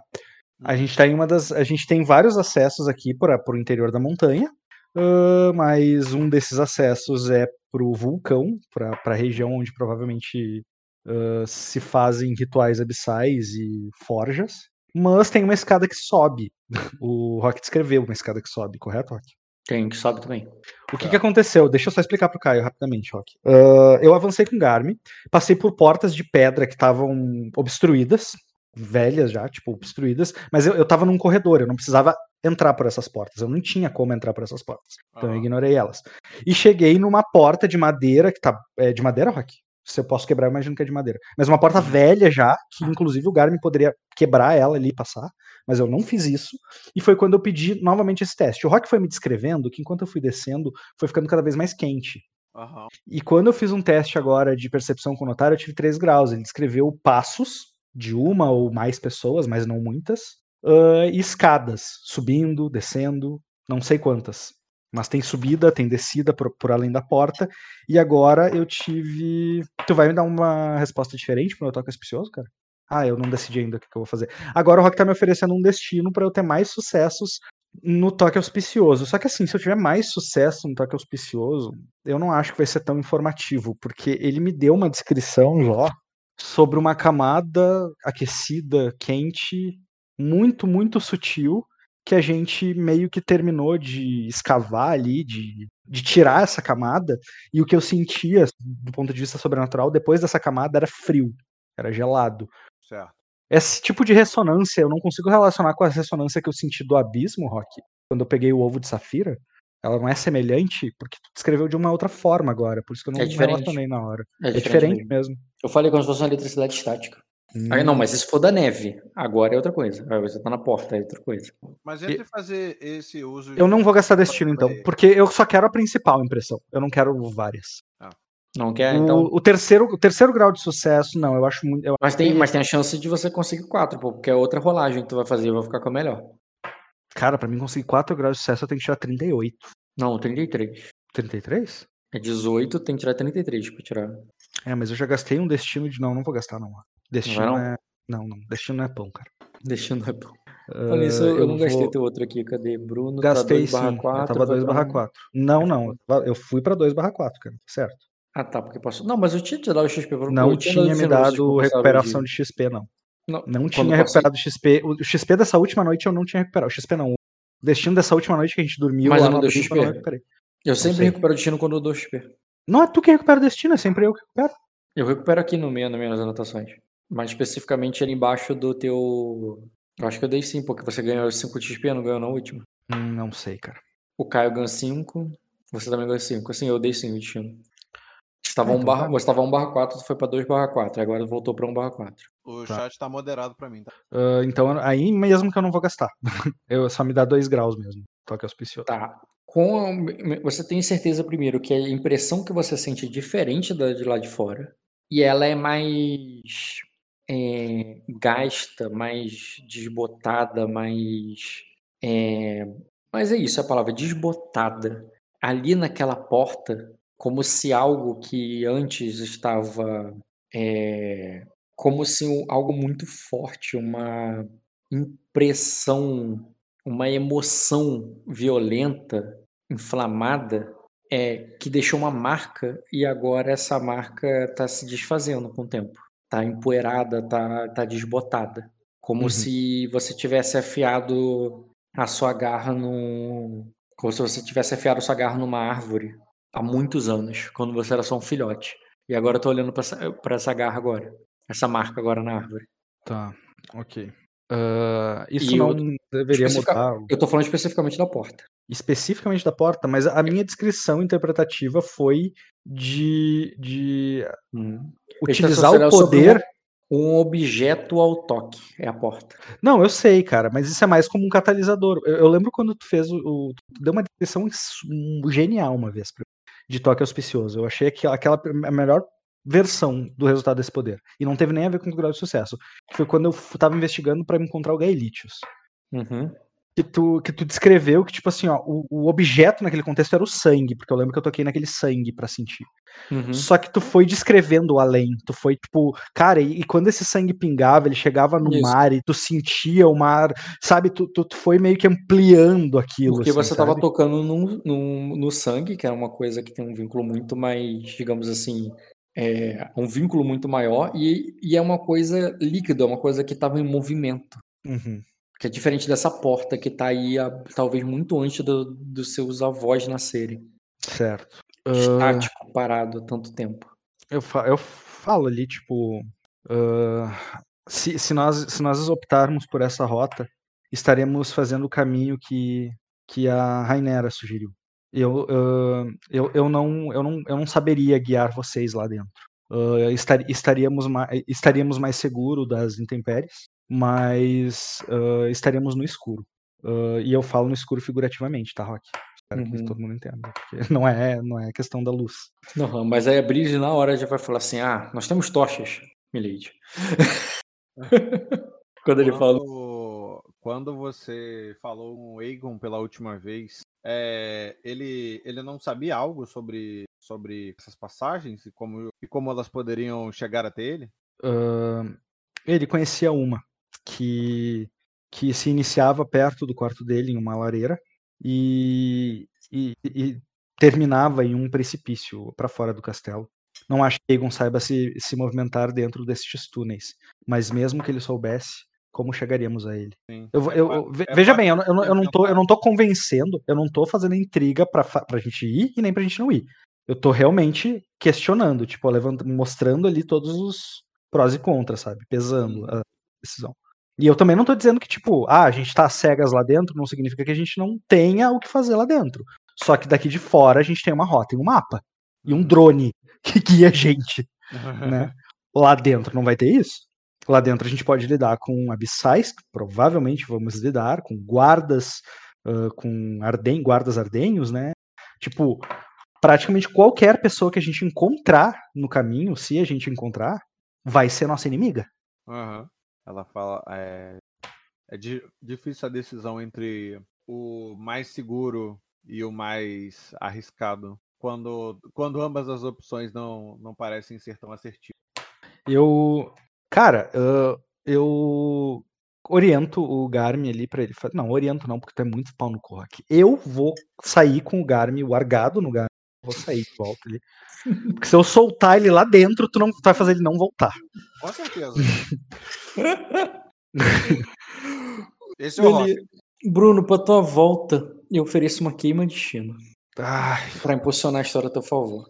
A gente tá em uma das. A gente tem vários acessos aqui para o interior da montanha, ah, mas um desses acessos é pro vulcão, para a região onde provavelmente ah, se fazem rituais abissais e forjas. Mas tem uma escada que sobe. O Rock descreveu uma escada que sobe, correto, Rock? Tem que sobe também. O que, que aconteceu? Deixa eu só explicar pro Caio rapidamente, Rock. Ah, eu avancei com o Garmin, passei por portas de pedra que estavam obstruídas, velhas já, tipo, obstruídas, mas eu, eu tava num corredor, eu não precisava entrar por essas portas, eu não tinha como entrar por essas portas, então eu Aham. ignorei elas. E cheguei numa porta de madeira, que tá, é de madeira, Rock? Se eu posso quebrar, eu imagino que é de madeira. Mas uma porta velha já, que inclusive o Garmin poderia quebrar ela ali e passar, mas eu não fiz isso. E foi quando eu pedi novamente esse teste. O Rock foi me descrevendo que enquanto eu fui descendo, foi ficando cada vez mais quente. Aham. E quando eu fiz um teste agora de percepção com o notário, eu tive 3 graus. Ele descreveu passos de uma ou mais pessoas, mas não muitas, ah, e escadas, subindo, descendo, não sei quantas. Mas tem subida, tem descida por, por além da porta. E agora eu tive. Tu vai me dar uma resposta diferente pro meu toque auspicioso, cara? Ah, eu não decidi ainda o que, que eu vou fazer. Agora o Rock tá me oferecendo um destino para eu ter mais sucessos no toque auspicioso. Só que assim, se eu tiver mais sucesso no toque auspicioso, eu não acho que vai ser tão informativo, porque ele me deu uma descrição já sobre uma camada aquecida, quente, muito, muito sutil, que a gente meio que terminou de escavar ali, de, de tirar essa camada, e o que eu sentia, do ponto de vista sobrenatural, depois dessa camada era frio, era gelado. Certo. Esse tipo de ressonância eu não consigo relacionar com a ressonância que eu senti do abismo, Rock, quando eu peguei o ovo de safira. Ela não é semelhante, porque tu descreveu de uma outra forma agora, por isso que eu não É relacionei na hora. É É diferente diferente mesmo. mesmo. Eu falei como se fosse uma eletricidade estática. Aí Hum. não, mas se for da neve, agora é outra coisa. Aí você tá na porta, é outra coisa. Mas entre fazer esse uso. Eu de- não vou gastar destino, então, porque eu só quero a principal impressão. Eu não quero várias. Não quer, o, então. o terceiro, o terceiro grau de sucesso, não, eu acho muito. eu- Mas tem, mas tem a chance de você conseguir quatro, pô, porque é outra rolagem que tu vai fazer e vai ficar com a melhor. Cara, pra mim conseguir 4 graus de sucesso, eu tenho que tirar 38. Não, 33. 33? É 18, tem que tirar 33 pra tirar. É, mas eu já gastei um destino de. Não, não vou gastar, não. Destino não? é. Não, não. Destino não é pão, cara. Deixando é bom. Ah, Falando isso, eu, eu não gastei vou- teu outro aqui. Cadê? Bruno? Gastei tá 2 sim. 4, eu tava 2 barra 4. Não, não. eu fui pra 2 barra 4, cara. Certo. Ah, tá, porque passou. Não, mas eu tinha te dado o XP. Não eu tinha dado me dado recuperação de XP, não. Não, Não tinha recuperado XP. O XP dessa última noite eu não tinha recuperado. O XP não. O destino dessa última noite que a gente dormiu Mas lá eu não no deu XP? eu sempre sei. recupero o destino quando eu dou XP. Não é tu que recupera o destino, é sempre eu que recupero. Eu recupero aqui no meio, nas minhas anotações. Mas especificamente ali embaixo do teu. Eu acho que eu dei sim, porque você ganhou 5 de XP, não ganhou na última. Hum, Não sei, cara. O Caio ganhou 5, você também ganhou 5. Assim, eu dei sim o destino. Você tava Ah, 1 então barra, tá. você tava 1 barra 4, tu foi pra 2 barra 4, agora voltou pra 1 barra 4. O Tá. chat tá moderado pra mim, tá? Ah, então, aí mesmo que eu não vou gastar. eu só me dá 2 graus mesmo. Toque auspicioso. Tá. Com, você tem certeza primeiro que a impressão que você sente é diferente da de lá de fora. E ela é mais é, gasta, mais desbotada, mais. É, mas é isso a palavra, desbotada. Ali naquela porta, como se algo que antes estava. é, como se um- algo muito forte, uma impressão, uma emoção violenta, inflamada, é, que deixou uma marca e agora essa marca está se desfazendo com o tempo. Está empoeirada, está tá desbotada. Como Uhum. se você tivesse afiado a sua garra num. Como se você tivesse afiado a sua garra numa árvore há muitos anos, quando você era só um filhote. E agora eu tô olhando pra essa, essa garra agora. Essa marca agora na árvore. Tá, ok. Ah, isso E não eu- deveria especifica- mudar o- Eu tô falando especificamente da porta. especificamente da porta, mas a minha descrição interpretativa foi de, de Uhum. utilizar o poder. Um objeto ao toque. É a porta. Não, eu sei, cara, mas isso é mais como um catalisador. Eu, eu lembro quando tu fez o, Tu deu uma descrição s- um- genial uma vez pra de toque auspicioso. Eu achei que aquela a melhor versão do resultado desse poder. E não teve nem a ver com o grau de sucesso. Foi quando eu tava investigando pra encontrar o Gaelitius. Uhum. que tu, que tu descreveu que, tipo assim, ó, o, o objeto naquele contexto era o sangue, porque eu lembro que eu toquei naquele sangue pra sentir. Uhum. Só que tu foi descrevendo o além. Tu foi, tipo, cara, e, e quando esse sangue pingava, ele chegava no Isso. mar e tu sentia o mar, sabe? Tu, tu, tu foi meio que ampliando aquilo. Porque assim, você tava sabe? tocando num- num- no sangue, que é uma coisa que tem um vínculo muito mais, digamos assim, é, um vínculo muito maior, e, e é uma coisa líquida, é uma coisa que estava em movimento. Uhum. Que é diferente dessa porta que tá aí há, talvez muito antes do- dos seus avós nascerem. Certo. Ah, Estático, parado há tanto tempo. eu, fa- eu falo ali, tipo. ah, se, se, nós, se nós optarmos por essa rota, estaremos fazendo o caminho que, que a Rainera sugeriu. Eu, uh, eu, eu, não, eu, não, eu não saberia guiar vocês lá dentro. Uh, estar, estaríamos, mais, estaríamos mais seguros das intempéries, mas uh, estaríamos no escuro. e eu falo no escuro figurativamente, tá, Rock? Espero que Uhum. todo mundo entenda. Porque não é, não é questão da luz. Não, mas aí a Brise na hora já vai falar assim: ah, nós temos tochas, Milady. Quando ele fala. Quando, quando você falou com o Aegon pela última vez, é, ele, ele não sabia algo sobre, sobre essas passagens e como, e como elas poderiam chegar até ele? Ahn, ele conhecia uma que, que se iniciava perto do quarto dele, em uma lareira, e, e- e terminava em um precipício para fora do castelo. Não acho que Aegon saiba se, se movimentar dentro destes túneis, mas mesmo que ele soubesse, como chegaríamos a ele? Sim. Eu, É eu- eu- é veja bem, eu, não- eu, eu não tô, eu não tô convencendo, eu não tô fazendo intriga pra, pra gente ir e nem pra gente não ir. Eu tô realmente questionando, tipo, levant- mostrando ali todos os prós e contras, sabe? Pesando a decisão. E eu também não tô dizendo que, tipo, ah, a gente tá cegas lá dentro, não significa que a gente não tenha o que fazer lá dentro. Só que daqui de fora a gente tem uma rota e um mapa. E um drone que guia a gente né? Lá dentro não vai ter isso. Lá dentro a gente pode lidar com abissais, que provavelmente vamos lidar, com guardas, ah, com arden guardas ardenhos, né? Tipo, praticamente qualquer pessoa que a gente encontrar no caminho, se a gente encontrar, vai ser nossa inimiga. Aham. Ela fala. É, é di- difícil a decisão entre o mais seguro e o mais arriscado. Quando, quando ambas as opções não, não parecem ser tão assertivas. Eu, cara, ah, eu oriento o Garmin ali pra ele. fa- Não, oriento não, porque tu é muito pau no corroque. Eu vou sair com o Garmin largado no Garmin. Vou sair de volta ali. Porque se eu soltar ele lá dentro, tu não tu vai fazer ele não voltar. Com certeza. Esse é o. Ele... Bruno, pra tua volta, eu ofereço uma queima de. Ai, Pra impulsionar a história a teu favor.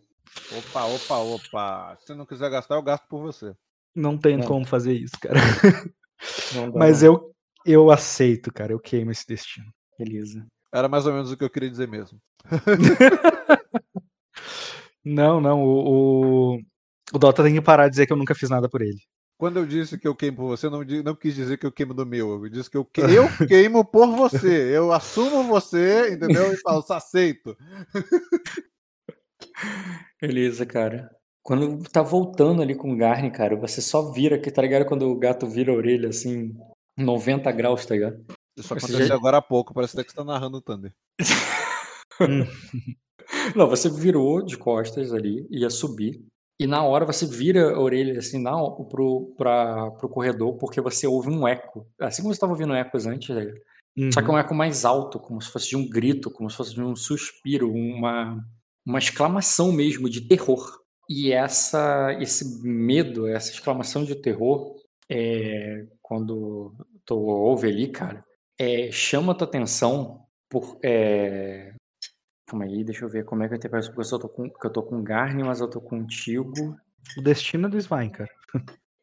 Opa, opa, opa. Se não quiser gastar, eu gasto por você. Não tem Não. como fazer isso, cara. Não dá, Mas não. eu, eu aceito, cara. Eu queimo esse destino. Beleza. Era mais ou menos o que eu queria dizer mesmo. Não, não. O, o, o Dota tem que parar de dizer que eu nunca fiz nada por ele. Quando eu disse que eu queimo por você, não, não quis dizer que eu queimo do meu. Eu disse que eu, que- eu queimo por você. Eu assumo você, entendeu? E falo, aceito. Beleza, cara. Quando tá voltando ali com o Garni, cara, você só vira que tá ligado? Quando o gato vira a orelha assim, 90 graus, tá ligado? Isso Você aconteceu já- agora há pouco. Parece até que você tá narrando o Thunder. Não, você virou de costas ali, ia subir. E na hora você vira a orelha assim na, pro, pra, pro corredor, porque você ouve um eco. Assim como você estava ouvindo ecos antes, né? só que é Uhum. um eco mais alto, como se fosse de um grito, como se fosse de um suspiro, uma, uma exclamação mesmo de terror. E essa, esse medo, essa exclamação de terror, é, quando tu ouve ali, cara, é, chama a tua atenção por. É... Calma aí, deixa eu ver como é que eu interpreto, porque eu, só tô com, que eu tô com Garni, mas eu tô contigo. O destino é do Svein, cara.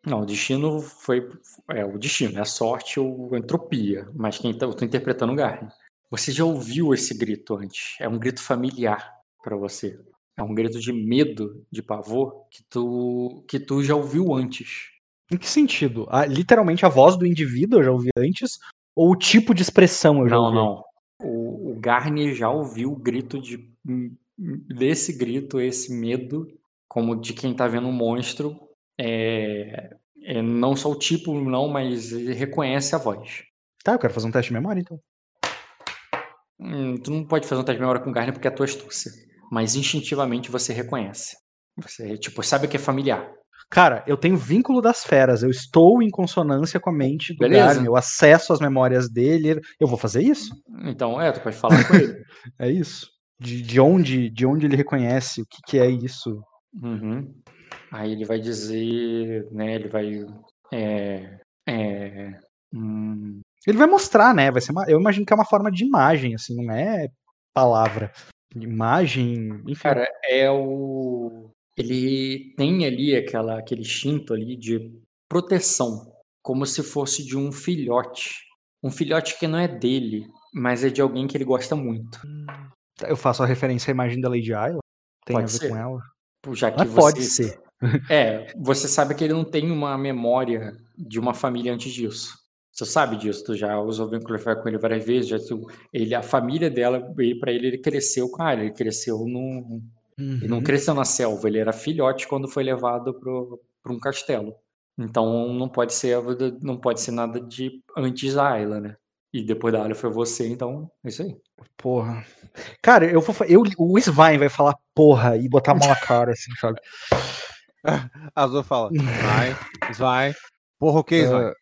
Não, o destino foi. É o destino, é a sorte ou a entropia. Mas quem tá, eu tô interpretando o Garni. Você já ouviu esse grito antes? É um grito familiar pra você. É um grito de medo, de pavor, que tu, que tu já ouviu antes. Em que sentido? Ah, literalmente a voz do indivíduo eu já ouvi antes? Ou o tipo de expressão eu já Não, ouvi? não. O, o Garni já ouviu o grito de. desse grito, esse medo, como de quem tá vendo um monstro. É, é não só o tipo, não, mas ele reconhece a voz. Tá, eu quero fazer um teste de memória, então. Hum, tu não pode fazer um teste de memória com Garni porque é a tua astúcia. Mas instintivamente você reconhece. Você, tipo, sabe que é familiar. Cara, eu tenho vínculo das feras. Eu estou em consonância com a mente do Beleza. Garmin. Eu acesso as memórias dele. Eu vou fazer isso? Então, é, tu pode falar com ele. É isso? De, de onde de onde ele reconhece? O que, que é isso? Uhum. Aí ele vai dizer, né? Ele vai. É, é, hum, Ele vai mostrar, né? Vai ser uma, eu imagino que é uma forma de imagem, assim, não é palavra. Imagem, enfim. cara, é o. Ele tem ali aquela, aquele instinto ali de proteção. como se fosse de um filhote. Um filhote que não é dele, mas é de alguém que ele gosta muito. Eu faço a referência à imagem da Lady Ayla. Tem Pode a ver ser. com ela. Já que Mas você... pode ser. É, você sabe que ele não tem uma memória de uma família antes disso. Você sabe disso, tu já usou vínculo com ele várias vezes, já tu, ele, a família dela, para ele, ele cresceu com ah, ele cresceu num, ele não Uhum. cresceu na selva, ele era filhote quando foi levado para um castelo. Então não pode ser não pode ser nada de antes da Ayla, né? E depois da Ayla foi você, então é isso aí. Porra. Cara, eu vou. Eu, o Svein vai falar porra e botar a mão na cara, assim, sabe? A Azul fala, vai, vai. Porra, ok, vai.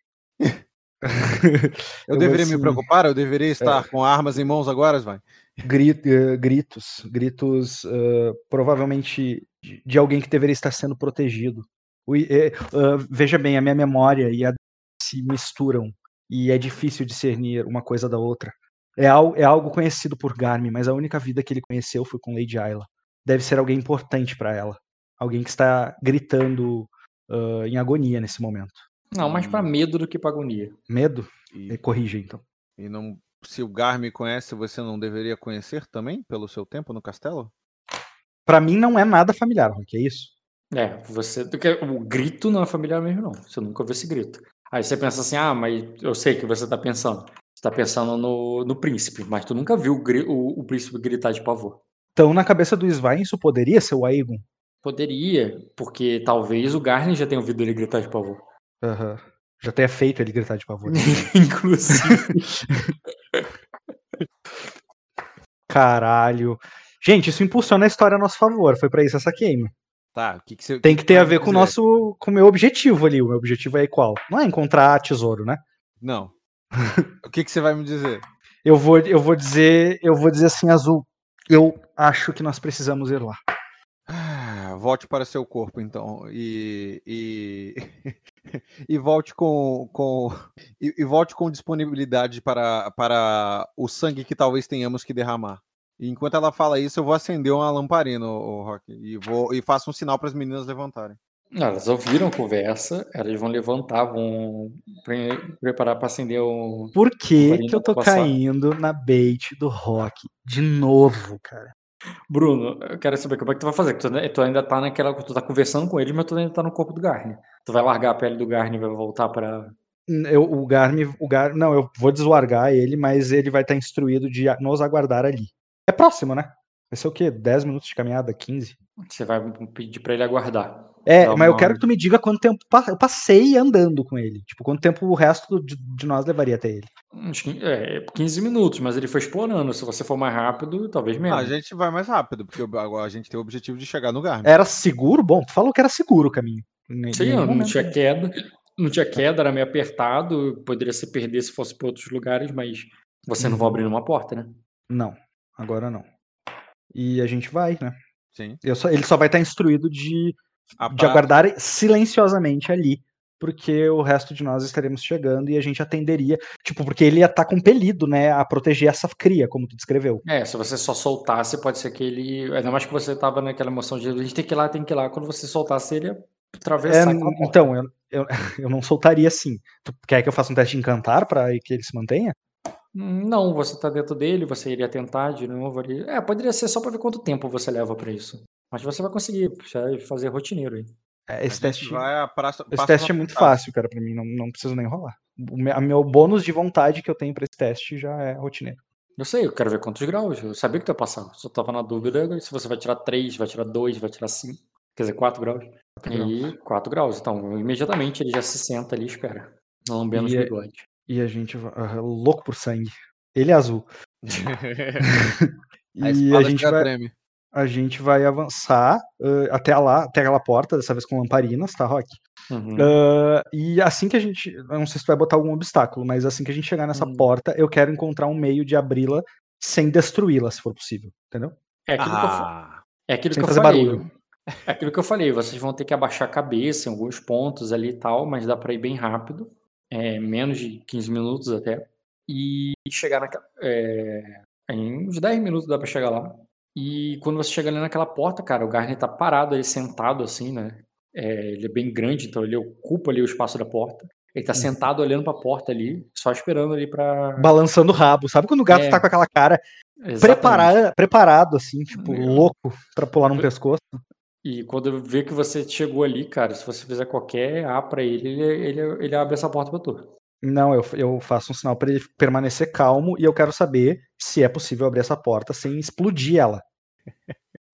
Eu, deveria me assim, preocupar? Eu deveria estar com armas em mãos agora, vai? gri- eh, gritos. Gritos eh, provavelmente de, de alguém que deveria estar sendo protegido. O ah, veja bem, a minha memória e a se misturam. E é difícil discernir uma coisa da outra. É, al, é algo conhecido por Garmin, mas a única vida que ele conheceu foi com Lady Ayla. Deve ser alguém importante para ela. Alguém que está gritando ah, em agonia nesse momento. Não, mais para medo do que para agonia. Medo? E, Corrija então. e não, se o Gar me conhece, você não deveria conhecer também, pelo seu tempo no castelo? Pra mim não é nada familiar, Rock, é isso? É, você. porque O grito não é familiar mesmo, não. Você nunca ouviu esse grito. Aí você pensa assim, ah, mas eu sei o que você tá pensando. Você tá pensando no, no príncipe, mas tu nunca viu o, gri- o- o príncipe gritar de pavor. Então, na cabeça do Svein, isso poderia ser o Aegon? Poderia, porque talvez o Garnet já tenha ouvido ele gritar de pavor. Aham. Já tenha feito ele gritar de pavor. Inclusive. Caralho. Gente, isso impulsiona a história a nosso favor. Foi pra isso essa game. Tá, que, que você. Tem que ter vai a ver com o nosso. com o meu objetivo ali. O meu objetivo é qual? Não é encontrar tesouro, né? Não. o que, que você vai me dizer? Eu vou, eu vou dizer. Eu vou dizer assim, azul. Eu acho que nós precisamos ir lá. Ah, volte para seu corpo, então. E. E, e volte com. com e, e volte com disponibilidade para, para o sangue que talvez tenhamos que derramar. E enquanto ela fala isso, eu vou acender uma lamparina, o Rock. E, vou, e faço um sinal para as meninas levantarem. Não, elas ouviram a conversa, elas vão levantar, vão pre- preparar para acender o. Por que, que eu tô caindo na bait do rock? De novo, cara. Bruno, eu quero saber como é que tu vai fazer. Tu, tu ainda tá naquela. Tu tá conversando com ele, mas tu ainda tá no corpo do Garne. Tu vai largar a pele do Garne e vai voltar pra. Eu, o Garmi, o Gar, não, eu vou deswargar ele, mas ele vai estar instruído de nos aguardar ali. É próximo, né? Vai ser o quê? 10 minutos de caminhada? 15? Você vai pedir pra ele aguardar. É, Dá mas eu quero que tu me diga quanto tempo eu passei andando com ele. Tipo, quanto tempo o resto de, de nós levaria até ele. É 15 minutos, mas ele foi explorando. Se você for mais rápido, talvez Ah, menos. a gente vai mais rápido, porque agora a gente tem o objetivo de chegar no Garmin. Era seguro? Bom, tu falou que era seguro o caminho. Em Sim, não momento. tinha queda. Não tinha queda, era meio apertado. Poderia se perder se fosse para outros lugares, mas você não vai abrir uma porta, né? Não, agora não. E a gente vai, né? Sim. Eu só- ele só vai estar instruído de, A de pra- aguardar silenciosamente ali, porque o resto de nós estaremos chegando e a gente atenderia. Tipo, porque ele ia estar compelido, né, a proteger essa cria, como tu descreveu. É, se você só soltasse, pode ser que ele. Ainda mais que você tava naquela emoção de a gente tem que ir lá, tem que ir lá. Quando você soltasse, ele ia É, atravessar. porta. então, eu, eu, eu não soltaria assim. Tu quer que eu faça um teste de encantar pra que ele se mantenha? Não, você tá dentro dele, você iria tentar de novo ali. É, poderia ser só pra ver quanto tempo você leva pra isso. Mas você vai conseguir fazer rotineiro aí. É, a Esse teste, vai a praça- esse teste a é muito fácil, cara, pra mim. Não, não preciso nem rolar. O me- a meu bônus de vontade que eu tenho pra esse teste já é rotineiro. Eu sei, eu quero ver quantos graus. Eu sabia que tu ia passar. Só tava na dúvida se você vai tirar 3, vai tirar 2, vai tirar 5. Quer dizer, 4 graus. E 4 graus. Então, imediatamente ele já se senta ali e espera. Lambendo os é- bigodes. E a gente vai. ah, louco por sangue. Ele é azul. a E espada a gente já vai. treme. A gente vai avançar ah, até lá, até aquela porta, dessa vez com lamparinas, tá, Rock? Uhum. Ah, e assim que a gente. Eu não sei se tu vai botar algum obstáculo, mas assim que a gente chegar nessa Hum. porta, eu quero encontrar um meio de abri-la sem destruí-la, se for possível. Entendeu? É aquilo que eu, Ah, é aquilo sem que eu fazer falei. barulho. É aquilo que eu falei. Vocês vão ter que abaixar a cabeça em alguns pontos ali e tal, mas dá pra ir bem rápido. É, menos de 15 minutos até. E chegar naquela. É, em uns 10 minutos dá pra chegar lá. E quando você chega ali naquela porta, cara, o Garnet tá parado ali, sentado assim, né? É, ele é bem grande, então ele ocupa ali o espaço da porta. Ele tá sentado olhando pra porta ali, só esperando ali pra. Balançando o rabo. Sabe quando o gato É. tá com aquela cara Exatamente. prepara- preparado, assim, tipo, É. louco pra pular num pescoço? E quando vê que você chegou ali, cara, se você fizer qualquer A pra ele, ele, ele, ele abre essa porta pra tu. Não, eu, eu faço um sinal pra ele permanecer calmo e eu quero saber se é possível abrir essa porta sem explodir ela.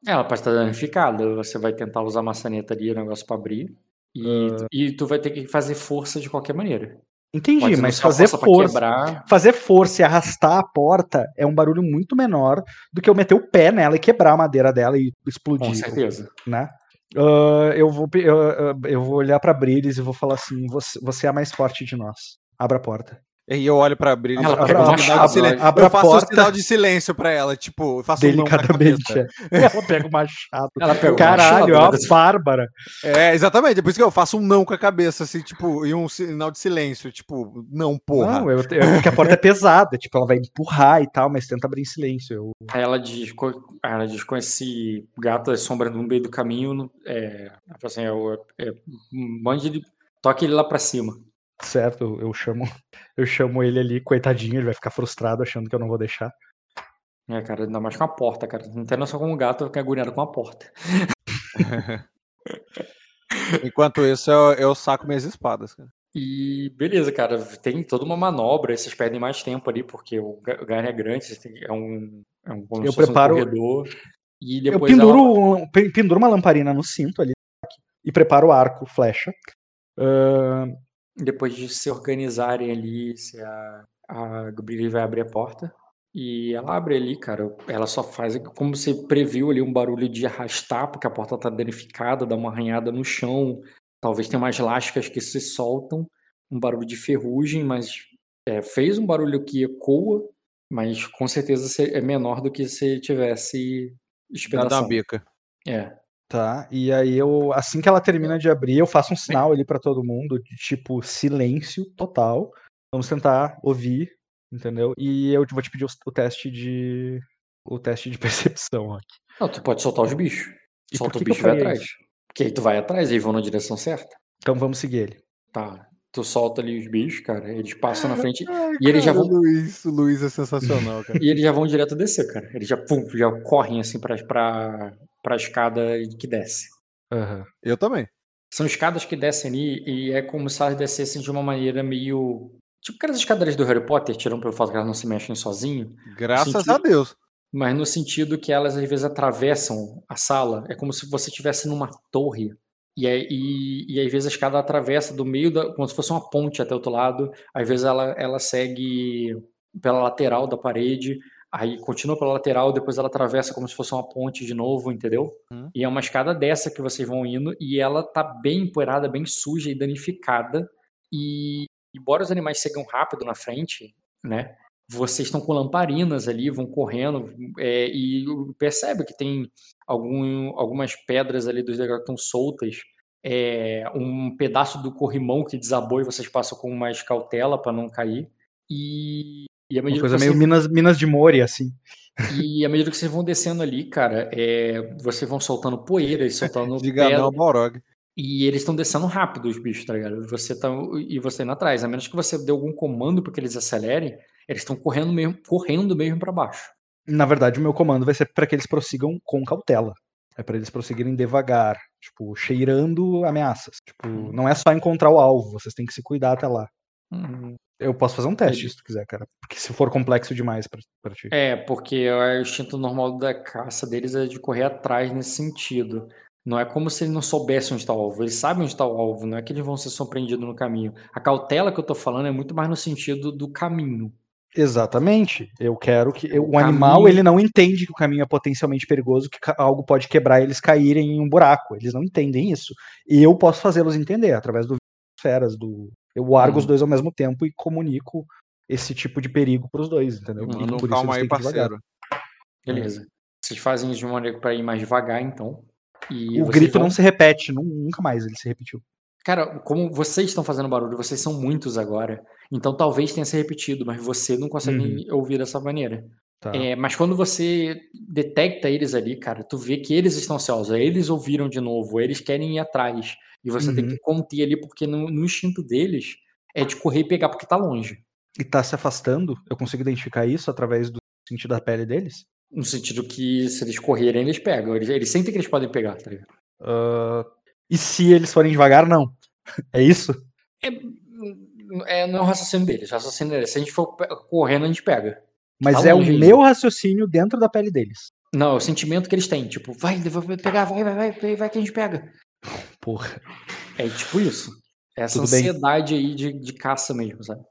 Ela pode estar danificada, você vai tentar usar a maçaneta ali, o negócio pra abrir. E, Ah. e tu vai ter que fazer força de qualquer maneira. Entendi, mas fazer força, quebrar. fazer força e arrastar a porta é um barulho muito menor do que eu meter o pé nela e quebrar a madeira dela e explodir. Com certeza. né? Ah, eu, vou, eu, eu- eu vou olhar pra Brilis e vou falar assim: você, você é a mais forte de nós. Abra a porta. E eu olho pra abrir. Ela um sinal de chave, silêncio. abre eu a faço porta. um sinal de silêncio pra ela, tipo, eu faço um não com a Delicadamente. cabeça. é. Ela pega o machado. Ela pega o Caralho, é machado, uma bárbara. É, exatamente, é por isso que eu faço um não com a cabeça, assim, tipo, e um sinal de silêncio, tipo, não, porra. Não, eu, eu, porque a porta é pesada, tipo, ela vai empurrar e tal, mas tenta abrir em silêncio. Eu, Aí ela diz, ela diz com esse gato da sombra no meio do caminho, é, assim, é, o- é, mande ele, toque ele lá pra cima. Certo, eu, eu chamo, eu chamo ele ali, coitadinho, ele vai ficar frustrado achando que eu não vou deixar. É, cara, ainda mais com a porta, cara. Não tem noção como o gato fica agoniado com a porta. Enquanto isso, eu, eu saco minhas espadas, cara. E beleza, cara, tem toda uma manobra, vocês perdem mais tempo ali, porque o ga- o Garden é grande, é um, é um, Eu um preparo- corredor. E Eu depois penduro, ela- um- pe- penduro uma lamparina no cinto ali e preparo o arco, flecha. Ah, depois de se organizarem ali, se a, a Gabriele vai abrir a porta. E ela abre ali, cara. Ela só faz como você previu ali um barulho de arrastar, porque a porta tá danificada, dá uma arranhada no chão. Talvez tenha umas lascas que se soltam, um barulho de ferrugem, mas é, fez um barulho que ecoa, mas com certeza é menor do que se tivesse Dá uma espedaçado. bica. É. Tá, e aí eu, assim que ela termina de abrir, eu faço um sinal ali pra todo mundo, de tipo silêncio total. Vamos tentar ouvir, entendeu? E eu vou te pedir o, o teste de o teste de percepção aqui. Não, tu pode soltar os bichos. E Solta o que que eu bicho e vai atrás. Porque aí tu vai atrás e eles vão na direção certa. Então vamos seguir ele. Tá. Tu solta ali os bichos, cara. Eles passam na frente Ai, E eles já cara, vão- o Luiz, o Luiz é sensacional, cara. e eles já vão direto descer, cara. Eles já, pum, já correm assim pra, pra, pra escada que desce. Aham. Eu também. São escadas que descem ali e é como se elas descessem de uma maneira meio. Tipo aquelas escadarias do Harry Potter, tirando pelo fato que elas não se mexem sozinho. Graças Sentido- a Deus. Mas no sentido que elas às vezes atravessam a sala. É como se você estivesse numa torre. E, aí- e, e às vezes a escada atravessa do meio da. como se fosse uma ponte até o outro lado. Às vezes ela, ela segue pela lateral da parede. Aí continua pela lateral, depois ela atravessa como se fosse uma ponte de novo, entendeu? Hum. E é uma escada dessa que vocês vão indo. E ela tá bem empoeirada, bem suja e danificada. E embora os animais chegam rápido na frente, né? Vocês estão com lamparinas ali, vão correndo, é, e percebe que tem algum, algumas pedras ali dos degraus que estão soltas. É, um pedaço do corrimão que desabou e vocês passam com mais cautela para não cair. E, e à Uma medida coisa que meio Minas, Minas de Moria, assim. e à medida que vocês vão descendo ali, cara, é, vocês vão soltando poeira e soltando Diga pedra. não, Balrog. E eles estão descendo rápido, os bichos, tá ligado? Você tá, e você indo atrás. A menos que você dê algum comando para que eles acelerem, eles estão correndo mesmo, correndo mesmo para baixo. Na verdade, o meu comando vai ser para que eles prossigam com cautela. É para eles prosseguirem devagar, tipo, cheirando ameaças. Tipo, não é só encontrar o alvo, vocês têm que se cuidar até lá. Uhum. Eu posso fazer um teste se tu quiser, cara. Porque se for complexo demais pra, pra ti. É, porque o instinto normal da caça deles é de correr atrás nesse sentido. Não é como se eles não soubessem onde está o alvo. Eles sabem onde está o alvo, não é que eles vão ser surpreendidos no caminho. A cautela que eu tô falando é muito mais no sentido do caminho. Exatamente. Eu quero que. eu- o caminho- animal, ele não entende que o caminho é potencialmente perigoso, que algo pode quebrar e eles caírem em um buraco. Eles não entendem isso. E eu posso fazê-los entender através do feras, do. Eu argo os Uhum. dois ao mesmo tempo e comunico esse tipo de perigo pros dois, entendeu? Uhum. Por isso calma aí, parceiro. Beleza. Vocês fazem isso de uma maneira para ir mais devagar, então. E O grito vão- não se repete, nu- nunca mais ele se repetiu. Cara, como vocês estão fazendo barulho, vocês são muitos agora. Então talvez tenha se repetido, mas você não consegue ouvir dessa maneira. Tá. É, mas quando você detecta eles ali, cara, tu vê que eles estão ansiosos, eles ouviram de novo, eles querem ir atrás. E você tem Uhum. que conter ali, porque no, no instinto deles é de correr e pegar porque tá longe. E tá se afastando, eu consigo identificar isso através do sentido da pele deles? No sentido que se eles correrem, eles pegam. Eles, eles sentem que eles podem pegar, tá ligado? Ah, e se eles forem devagar, não. É isso? É, é, não é o raciocínio deles. O raciocínio deles. Se a gente for correndo, a gente pega. Mas Tá é o meu raciocínio dentro da pele deles. Não, é o sentimento que eles têm. Tipo, vai, vai pegar, vai, vai, vai, vai que a gente pega. Porra. É tipo isso. Essa Tudo bem. ansiedade aí de, de caça mesmo, sabe?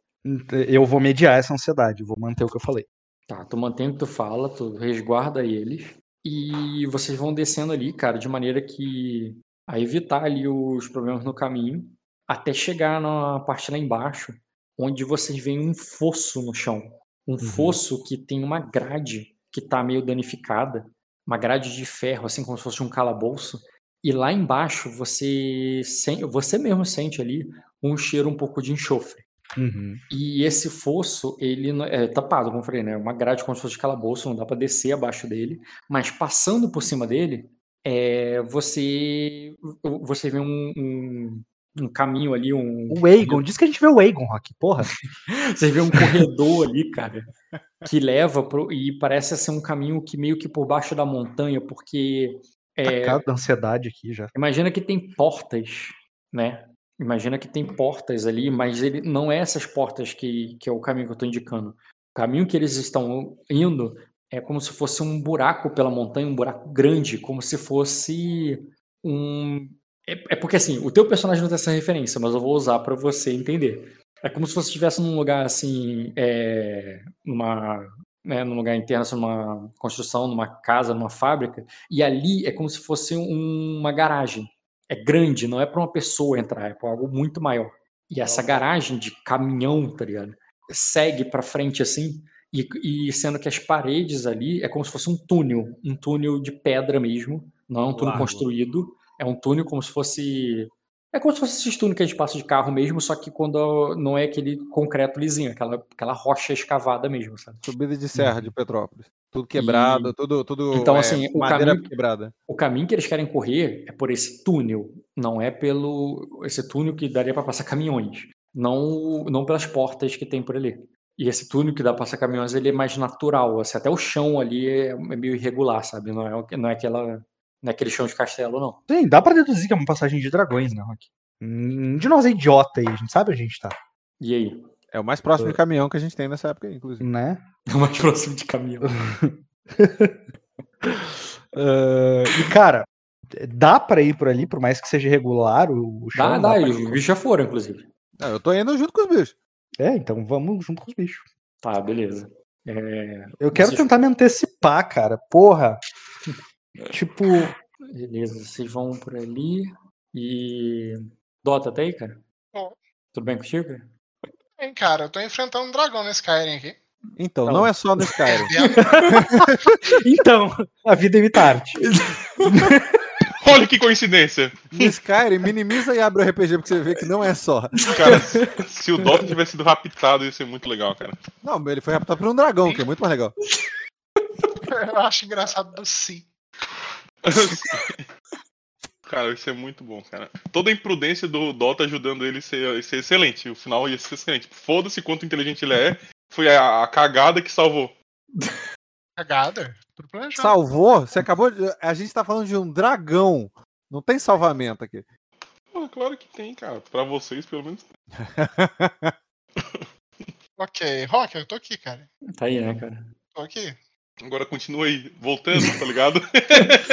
Eu vou mediar essa ansiedade, vou manter o que eu falei. Tá, tu mantém o que tu fala, tu resguarda eles. E vocês vão descendo ali, cara, de maneira que a evitar ali os problemas no caminho, até chegar na parte lá embaixo, onde vocês veem um fosso no chão. Um fosso que tem uma grade que tá meio danificada, uma grade de ferro, assim como se fosse um calabouço. E lá embaixo você, sen- você mesmo sente ali um cheiro um pouco de enxofre. Uhum. E esse fosso, ele não- é tapado, como eu falei, né? Uma grade como se fosse de calabouço, não dá pra descer abaixo dele. Mas passando por cima dele, é, você você vê um, um, um caminho ali, um, O Aegon, diz que a gente vê o Aegon, Rock, porra. você vê um corredor ali, cara, que leva pro, e parece ser um caminho que meio que por baixo da montanha, porque é, Tacado da ansiedade aqui já. Imagina que tem portas, né? Imagina que tem portas ali, mas ele não é essas portas que, que é o caminho que eu estou indicando. O caminho que eles estão indo é como se fosse um buraco pela montanha, um buraco grande, como se fosse um. É, é porque assim, o teu personagem não tem essa referência, mas eu vou usar para você entender. É como se você estivesse num lugar assim, é, numa, né, num lugar interno, assim, numa construção, numa casa, numa fábrica, e ali é como se fosse um- uma garagem. É grande, não é para uma pessoa entrar, é para algo muito maior. E essa garagem de caminhão, tá ligado? Segue para frente assim, e, e sendo que as paredes ali é como se fosse um túnel, um túnel de pedra mesmo, não é um túnel Largo. construído, é um túnel como se fosse é como se fosse esse túnel que a gente passa de carro mesmo, só que quando não é aquele concreto lisinho, aquela, aquela rocha escavada mesmo, sabe? Subida de serra de Petrópolis. Tudo quebrado, tudo, tudo Então, é, assim, o caminho- quebrada. O caminho que eles querem correr é por esse túnel, não é pelo esse túnel que daria para passar caminhões, não não pelas portas que tem por ali. E esse túnel que dá para passar caminhões, ele é mais natural, assim, até o chão ali é, é meio irregular, sabe? Não é não é aquela não é aquele chão de castelo não. Sim, dá pra deduzir que é uma passagem de dragões, né, Rock? De nós é idiota aí, a gente sabe onde a gente tá, E aí? É o mais próximo de caminhão que a gente tem nessa época, aí, inclusive. né? É o mais próximo de caminhão. Ah, e, cara, dá pra ir por ali, por mais que seja irregular o, o chão? Dá, dá, e os bichos já foram, inclusive. Não, eu tô indo junto com os bichos. É, então vamos junto com os bichos. Tá, beleza. É, Eu quero Vocês- tentar me antecipar, cara. Porra. Tipo, Beleza, vocês vão por ali e. Dota, tá aí, cara? Ó. Tudo bem contigo, cara? Hein, cara, eu tô enfrentando um dragão nesse Skyrim aqui. Então, não bom. é só no Skyrim. então, a vida imita arte. Olha que coincidência. No Skyrim, minimiza e abre o RPG pra você ver que não é só. Cara, se o Dota tivesse sido raptado, ia ser muito legal, cara. Não, ele foi raptado por um dragão, que é muito mais legal. Eu acho engraçado do Si. Cara, isso é muito bom, cara. Toda a imprudência do Dota ajudando ele a ser, ser excelente. O final ia ser excelente. Foda-se quanto inteligente ele é. Foi a, a cagada que salvou. Cagada. Tudo planejado. Salvou? Você acabou de. A gente tá falando de um dragão. Não tem salvamento aqui. Pô, claro que tem, cara. Pra vocês, pelo menos. Ok, Rock, eu tô aqui, cara. Tá aí, né, cara? Tô aqui. Agora continua aí, voltando, tá ligado?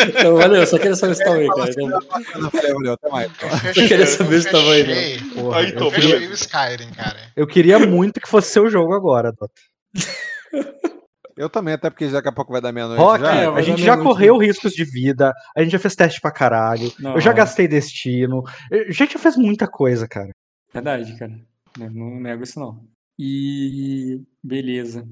Então, valeu, só queria saber se tava aí, cara. Valeu, valeu, até mais. Eu queria saber se tava aí, né? Porra, Aí, eu, tô, Eu queria, o Skyrim, cara. eu queria muito que fosse seu jogo agora, Dota. Eu também, até porque daqui a pouco vai dar meia-noite Rock, já. é, a vai gente já correu riscos de vida, a gente já fez teste pra caralho, Não, eu já é. gastei destino, a gente já fez muita coisa, cara. Verdade, cara. Não, não nego isso, não. E. Beleza.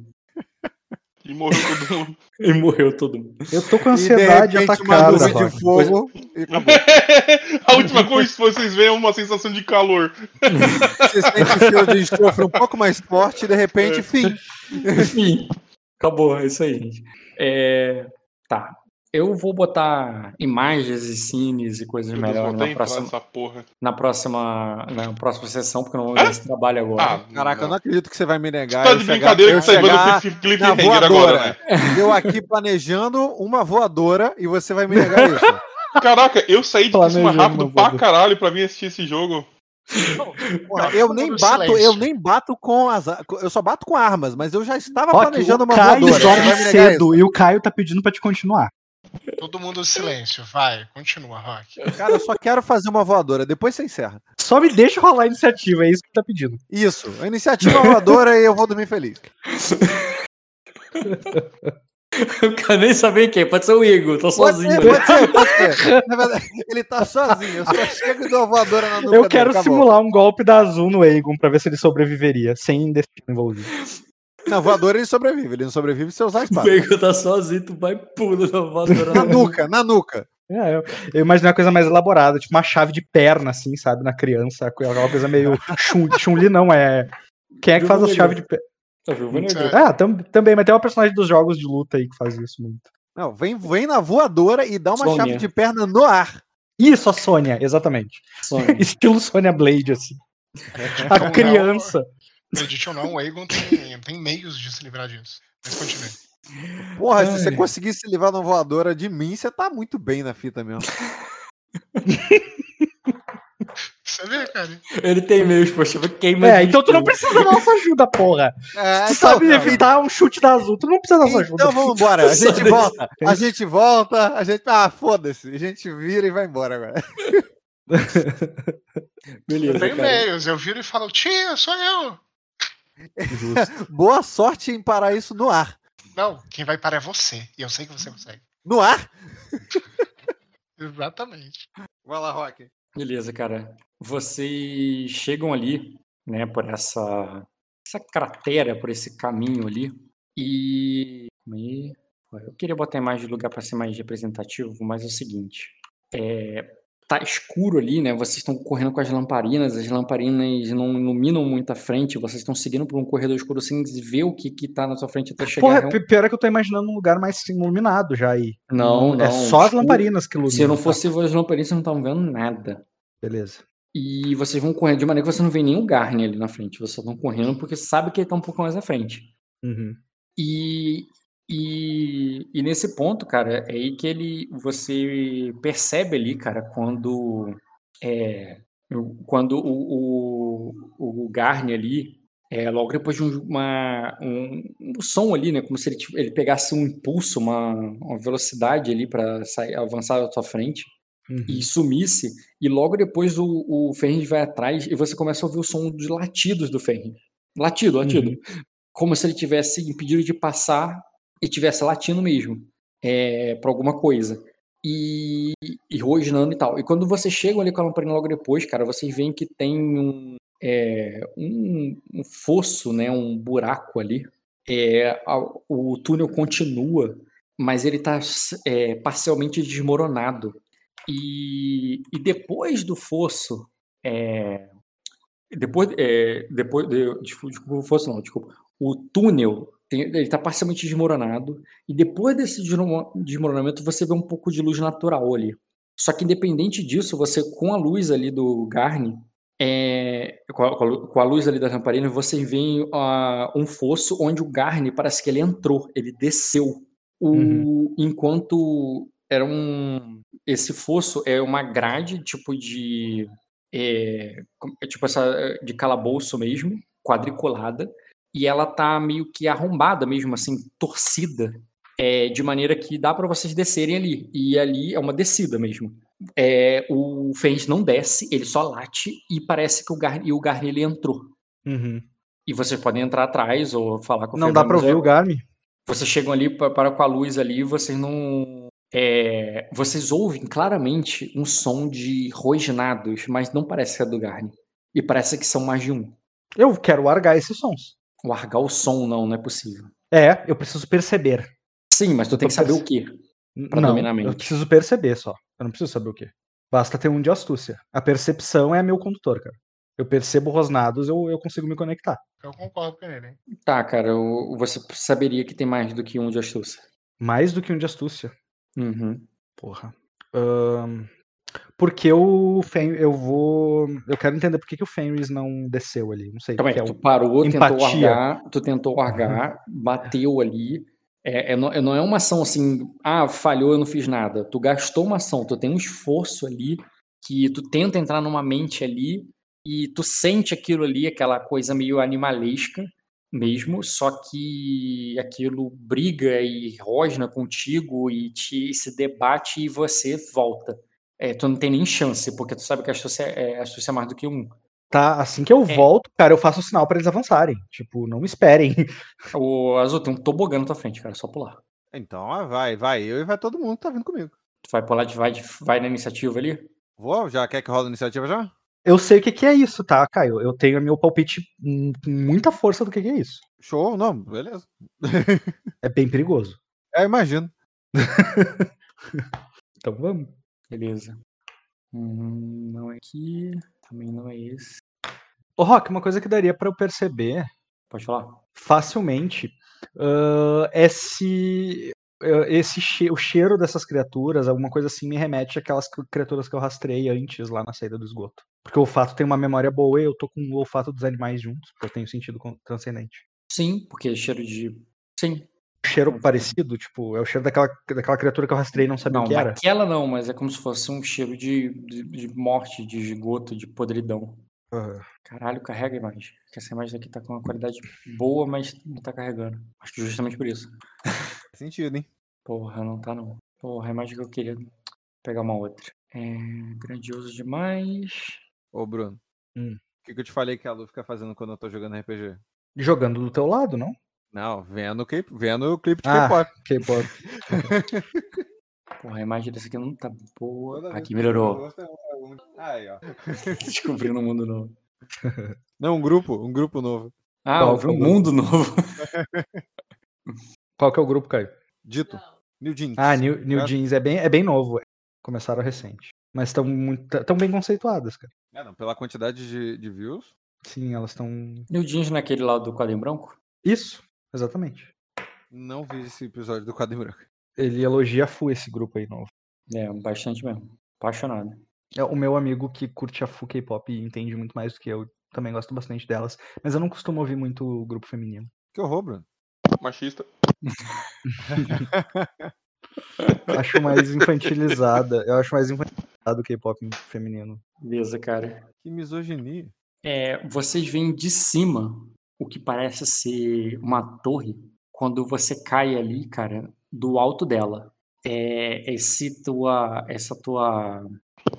E morreu todo mundo. E morreu todo mundo. Eu tô com E de ansiedade repente, uma atacada, Rock. de fogo e a última coisa que vocês veem é uma sensação de calor. Você sente o cheiro de enxofre um pouco mais forte e de repente, fim. Enfim, acabou, é isso aí, gente. É, Tá. Eu vou botar imagens e cines e coisas melhores na próxima, porra. na próxima, na próxima sessão, porque eu não vou ver esse trabalho agora. Ah, Caraca, eu não acredito que você vai me negar. Tá eu de brincadeira eu que você vai no na cliffhanger agora, né? voadora. Eu aqui planejando uma voadora e você vai me negar isso. Caraca, eu saí de cima rápido pra voadora. caralho pra mim assistir esse jogo. Porra, Não, eu todo nem bato, eu nem bato com as. Eu só bato com armas, mas eu já estava Ó, planejando uma Caio voadora. Você dorme negar cedo e o Caio tá pedindo pra te continuar. Todo mundo em silêncio. Vai, continua, Rock. Cara, eu só quero fazer uma voadora. Depois você encerra. Só me deixa rolar a iniciativa, é isso que tá pedindo. Isso, a iniciativa voadora e eu vou dormir feliz. Eu quero nem saber quem, pode ser o Igor, tô Pode sozinho. ser, pode ser, pode ser. Na verdade, ele tá sozinho. Eu só chego e dou uma voadora na nuca Eu dele, quero acabou. simular um golpe da Azul no Aegon pra ver se ele sobreviveria, sem destino envolvido. Na voadora ele sobrevive. Ele não sobrevive se eu usar a O espada. Igor tá sozinho, tu vai pula na voadora. Na nuca, na nuca. É, eu, eu imaginei uma coisa mais elaborada, tipo uma chave de perna, assim, sabe, na criança, aquela coisa meio Chun- Chun-Li, não, é... Quem é que faz a chave de perna? Tá? Ah, tam- também, mas tem uma personagem dos jogos de luta aí que faz isso muito. Não, vem, vem na voadora e dá uma Sônia. chave de perna no ar. Isso, a Sônia, exatamente. Sônia. Estilo Sônia Blade, assim. A Então, criança. Acredite ou não, o Aegon tem, tem meios de se livrar disso. Mas continue. Porra, se Ai. você conseguir se livrar de uma voadora de mim, você tá muito bem na fita mesmo. Você vê, cara? Ele tem meios, poxa, queima. É, então tu não precisa da nossa ajuda, porra. É, Tu então, sabe cara. evitar um chute da Azul, tu não precisa da nossa ajuda. Então vamos embora, a gente volta, a gente volta, a gente. Ah, foda-se, a gente vira e vai embora agora. Eu Beleza, tenho cara. meios, eu viro e falo, tia, sou eu. Boa sorte em parar isso no ar. Não, quem vai parar é você. E eu sei que você consegue. No ar? Exatamente. Vai lá, Rock. Beleza, cara. Vocês chegam ali, né, por essa essa cratera, por esse caminho ali. E eu queria botar a imagem de lugar para ser mais representativo, mas é o seguinte, é, tá escuro ali, né? Vocês estão correndo com as lamparinas, as lamparinas não iluminam muito a frente, vocês estão seguindo por um corredor escuro sem ver o que que tá na sua frente até chegar. Porra, pior é que eu tô imaginando um lugar mais iluminado já aí. Não, É não, só as escuro. lamparinas que iluminam. Se não tá? fosse as lamparinas, vocês não estavam vendo nada. Beleza. E vocês vão correndo de maneira que você não vê nenhum Garne ali na frente. Vocês estão correndo porque sabe que ele tá um pouco mais à frente. Uhum. E, e, e nesse ponto, cara, é aí que ele você percebe ali, cara, quando é, o- quando o, o, o ali, é, logo depois de um, uma, um, um som ali, né, como se ele, ele pegasse um impulso, uma, uma velocidade ali para avançar da tua frente Uhum. e sumisse, e logo depois o, o Ferris vai atrás e você começa a ouvir o som dos latidos do Ferris. Latido, latido. Como se ele tivesse impedido de passar e tivesse latindo mesmo é, para alguma coisa. E, e rosnando e tal. E quando vocês chegam ali com a lamparina logo depois, cara, vocês veem que tem um, é, um, um fosso, né, um buraco ali. É, a- o túnel continua, mas ele está parcialmente desmoronado. E, e depois do fosso, é, depois, é, depois de, desculpa, fosso não, desculpa, o túnel tem- ele está parcialmente desmoronado e depois desse desmo- desmoronamento você vê um pouco de luz natural ali. Só que independente disso, você com a luz ali do Garne, é, com, a, com a luz ali da lamparina, você vê ah, um fosso onde o Garne parece que ele entrou, ele desceu. O, Uhum. Enquanto era um. Esse fosso é uma grade tipo de. É, é tipo essa de calabouço mesmo, quadriculada, e ela tá meio que arrombada mesmo, assim, torcida, é, de maneira que dá para vocês descerem ali. E ali é uma descida mesmo. É, o Fenris não desce, ele só late e parece que o Garni, e o Garni ele entrou. Uhum. E vocês podem entrar atrás ou falar com o Não dá pra Fernando, ouvir o Garmin? vocês chegam ali pa- para com a luz ali, vocês não. é, vocês ouvem claramente um som de rosnados, mas não parece que é do Garni. E parece que são mais de um. Eu quero largar esses sons. Largar o som não, não é possível. É, eu preciso perceber. Sim, mas tu tem que saber o quê? Pra não, dominar a mente. eu preciso perceber só. Eu não preciso saber o quê. Basta ter um de astúcia. A percepção é meu condutor, cara. Eu percebo rosnados, eu, eu consigo me conectar. Eu concordo com ele. hein? Tá, cara, o- você saberia que tem mais do que um de astúcia. Mais do que um de astúcia. Uhum. Porra. Ahn, porque o Fen eu vou. Eu quero entender por que, que o Fenris não desceu ali. Não sei. Aí, que é tu parou, tentou empatia. largar, tu tentou largar, bateu ali. É, é, não, é- não é uma ação assim, ah, falhou, eu não fiz nada. Tu gastou uma ação, tu tem um esforço ali que tu tenta entrar numa mente ali e tu sente aquilo ali, aquela coisa meio animalesca mesmo, só que aquilo briga e rosna contigo e te se debate e você volta. É, tu não tem nem chance, porque tu sabe que a astúcia é, a astúcia é mais do que um. Tá, assim que eu É. volto, cara, eu faço o sinal pra eles avançarem. Tipo, não me esperem. O Azul tem um tobogã na tua frente, cara, é só pular. Então, vai, vai. Eu e vai todo mundo que tá vindo comigo. Tu vai pular de vai, de- vai na iniciativa ali? Vou? Já quer que rola a iniciativa já? Eu sei o que, que é isso, tá, Caio? Eu tenho meu palpite hum, com muita força do que, que é isso. Show? Não, beleza. É bem perigoso. É, imagino. Então vamos. Beleza. Hum, não é aqui. Também não é esse. Ô, Rock, uma coisa que daria pra eu perceber Pode falar? facilmente é se ah, esse che- o cheiro dessas criaturas, alguma coisa assim, me remete àquelas cri- criaturas que eu rastrei antes lá na saída do esgoto. Porque o olfato tem uma memória boa e eu tô com o olfato dos animais juntos, porque eu tenho sentido transcendente. Sim, porque cheiro de. Sim. Cheiro parecido, tipo, é o cheiro daquela, daquela criatura que eu rastrei e não sabia Não, o que era. daquela não, mas é como se fosse um cheiro de, de, de morte, de esgoto, de podridão. Ah, Caralho, carrega a imagem. Que essa imagem aqui tá com uma qualidade boa, mas não tá carregando. Acho que justamente por isso. Faz sentido, hein? Porra, não tá não. Porra, a imagem que eu queria pegar uma outra. É grandioso demais. Ô, Bruno. Hum. O que, que eu te falei que a Lu fica fazendo quando eu tô jogando RPG? jogando do teu lado, não? Não, vendo K- vendo o clipe de Ah. K-pop. K-pop. Porra, a imagem dessa aqui não tá boa. Aqui melhorou. Aí, ó. Descobrindo um mundo novo. Não, um grupo, um grupo novo. Ah, Qual um mundo novo. Qual que é o grupo, Caio? Dito. New Jeans. Ah, New, New É. Jeans é bem, é bem novo. Começaram recente. Mas estão muito tão bem conceituadas, cara. É, não, pela quantidade de, de views. Sim, elas estão. O jeans naquele lado do quadrinho branco? Isso, exatamente. Não vi esse episódio do Quadro Branco. Ele elogia a FU esse grupo aí novo. É, bastante mesmo. Apaixonado. É o meu amigo que curte a FU K-pop e entende muito mais do que eu. Também gosto bastante delas. Mas eu não costumo ouvir muito o grupo feminino. Que horror, Bruno. Machista. Acho mais infantilizada. Eu acho mais infantilizado o K-pop feminino. Beleza, cara. Que misoginia. É, vocês veem de cima o que parece ser uma torre quando você cai ali, cara, do alto dela. É, esse tua, essa tua,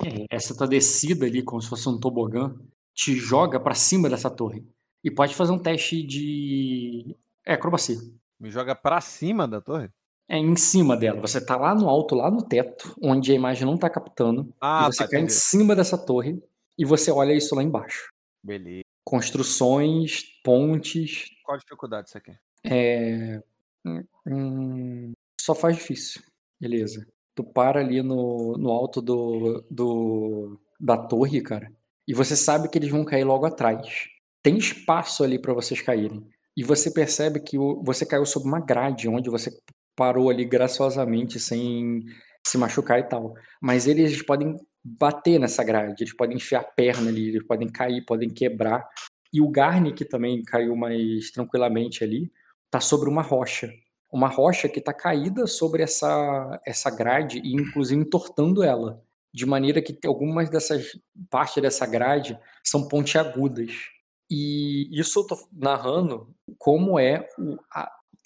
é, essa tua descida ali, como se fosse um tobogã, te joga pra cima dessa torre. E pode fazer um teste de é, acrobacia. Me joga pra cima da torre? É em cima dela. Você tá lá no alto, lá no teto, onde a imagem não tá captando. Ah, e você tá, cai em entendi. cima dessa torre e você olha isso lá embaixo. Beleza. Construções, pontes, Qual a dificuldade isso aqui? É. hum, hum, só faz difícil. Beleza. Tu para ali no, no alto do, do, da torre, cara, e você sabe que eles vão cair logo atrás. Tem espaço ali pra vocês caírem. E você percebe que o- você caiu sob uma grade, onde você parou ali graciosamente, sem se machucar e tal. Mas eles podem bater nessa grade, eles podem enfiar a perna ali, eles podem cair, podem quebrar. E o Garni, que também caiu mais tranquilamente ali, tá sobre uma rocha. Uma rocha que tá caída sobre essa, essa grade e inclusive entortando ela. De maneira que algumas dessas partes dessa grade são pontiagudas. E isso eu tô narrando como é o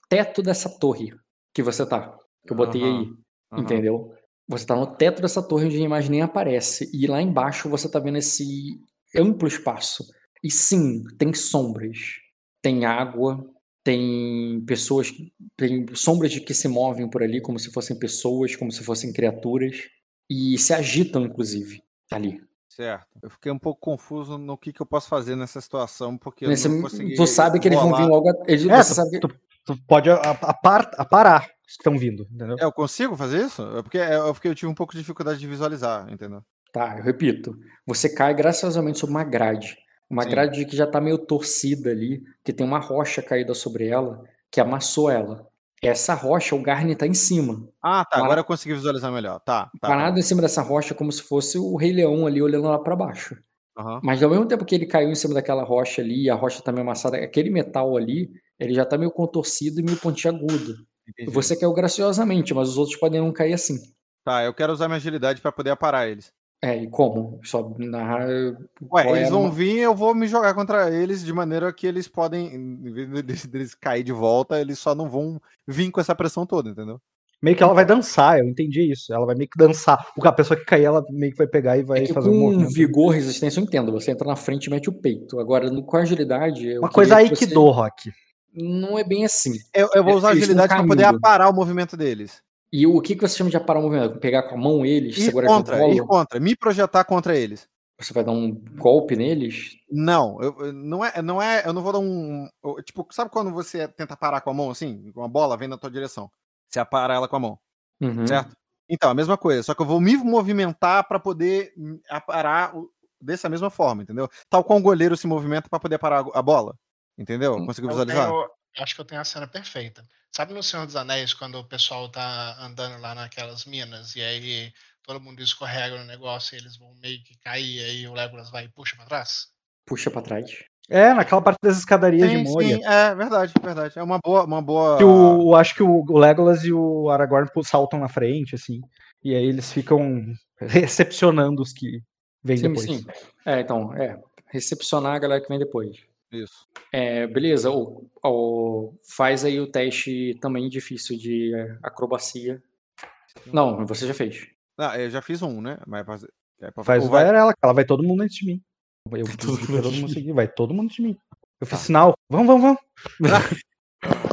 teto dessa torre que você tá. Que eu botei Aham, aí. aham. Entendeu? Você tá no teto dessa torre onde a imagem nem aparece. E lá embaixo você tá vendo esse amplo espaço. E sim, tem sombras. Tem água, tem pessoas, tem sombras de que se movem por ali como se fossem pessoas, como se fossem criaturas. E se agitam, inclusive, ali. Certo. Eu fiquei um pouco confuso no que, que eu posso fazer nessa situação, porque Nesse- eu não consegui. tu sabe que eles vão vir logo. a- Eles, É, você sabe que- tu, tu pode aparar os que estão vindo, entendeu? É, eu consigo fazer isso? É porque é porque eu tive um pouco de dificuldade de visualizar, entendeu? Tá, eu repito. Você cai graciosamente sobre uma grade. Uma Sim. grade que já tá meio torcida ali, que tem uma rocha caída sobre ela, que amassou ela. Essa rocha, o Garni tá em cima. Ah, tá. Lá- Agora eu consegui visualizar melhor. Tá. tá, tá. Parado em cima dessa rocha, como se fosse o Rei Leão ali olhando lá pra baixo. Aham. Mas ao mesmo tempo que ele caiu em cima daquela rocha ali, e a rocha tá meio amassada, aquele metal ali, ele já tá meio contorcido e meio pontiagudo. Entendi. Você caiu graciosamente, mas os outros podem não cair assim. Tá, eu quero usar minha agilidade pra poder aparar eles. É, e como? Só narrar. Ué, qual é eles vão ma- vir eu vou me jogar contra eles de maneira que eles podem, em vez deles, cair de volta, eles só não vão vir com essa pressão toda, entendeu? Meio que ela vai dançar, eu entendi isso. Ela vai meio que dançar. O- A pessoa que cair, ela meio que vai pegar e vai É que fazer um com movimento. vigor, resistência, eu entendo. Você entra na frente e mete o peito. Agora, no- com agilidade. eu Uma coisa que aí você- que dou, Rock. Não é bem assim. Eu, eu vou usar Eles agilidade pra poder aparar o movimento deles. E o que, que você chama de aparar o movimento? Pegar com a mão eles, Ir segurar contra, com o colo? contra, me projetar contra eles. Você vai dar um golpe neles? Não, eu, não é, não é, eu não vou dar um, eu- tipo, sabe quando você tenta parar com a mão assim, com a bola vem na tua direção, você apara ela com a mão, Uhum. certo? Então, a mesma coisa, só que eu vou me movimentar pra poder aparar dessa mesma forma, entendeu? Tal qual um goleiro se movimenta pra poder parar a bola, entendeu? Hum, Conseguiu Eu visualizar? tenho- acho que eu tenho a cena perfeita. Sabe no Senhor dos Anéis, quando o pessoal tá andando lá naquelas minas e aí todo mundo escorrega no negócio e eles vão meio que cair e aí o Legolas vai e puxa pra trás? Puxa pra trás. É, naquela parte das escadarias Sim, de Moria. sim, é verdade, verdade. É uma boa, uma boa. Que o, eu acho que o, Legolas e o Aragorn saltam na frente, assim. E aí eles ficam recepcionando os que vêm Sim, depois. sim. É, então, é. Recepcionar a galera que vem depois. Isso. É, beleza, o, o- faz aí o teste também difícil de acrobacia. Não, você já fez. Ah, eu já fiz um, né? Mas é pra- é pra- Faz vai ela, ela vai todo mundo antes de mim. Eu todo todo mundo mim. seguir, vai todo mundo antes de mim. Eu fiz Tá. sinal. Vamos, vamos, vamos.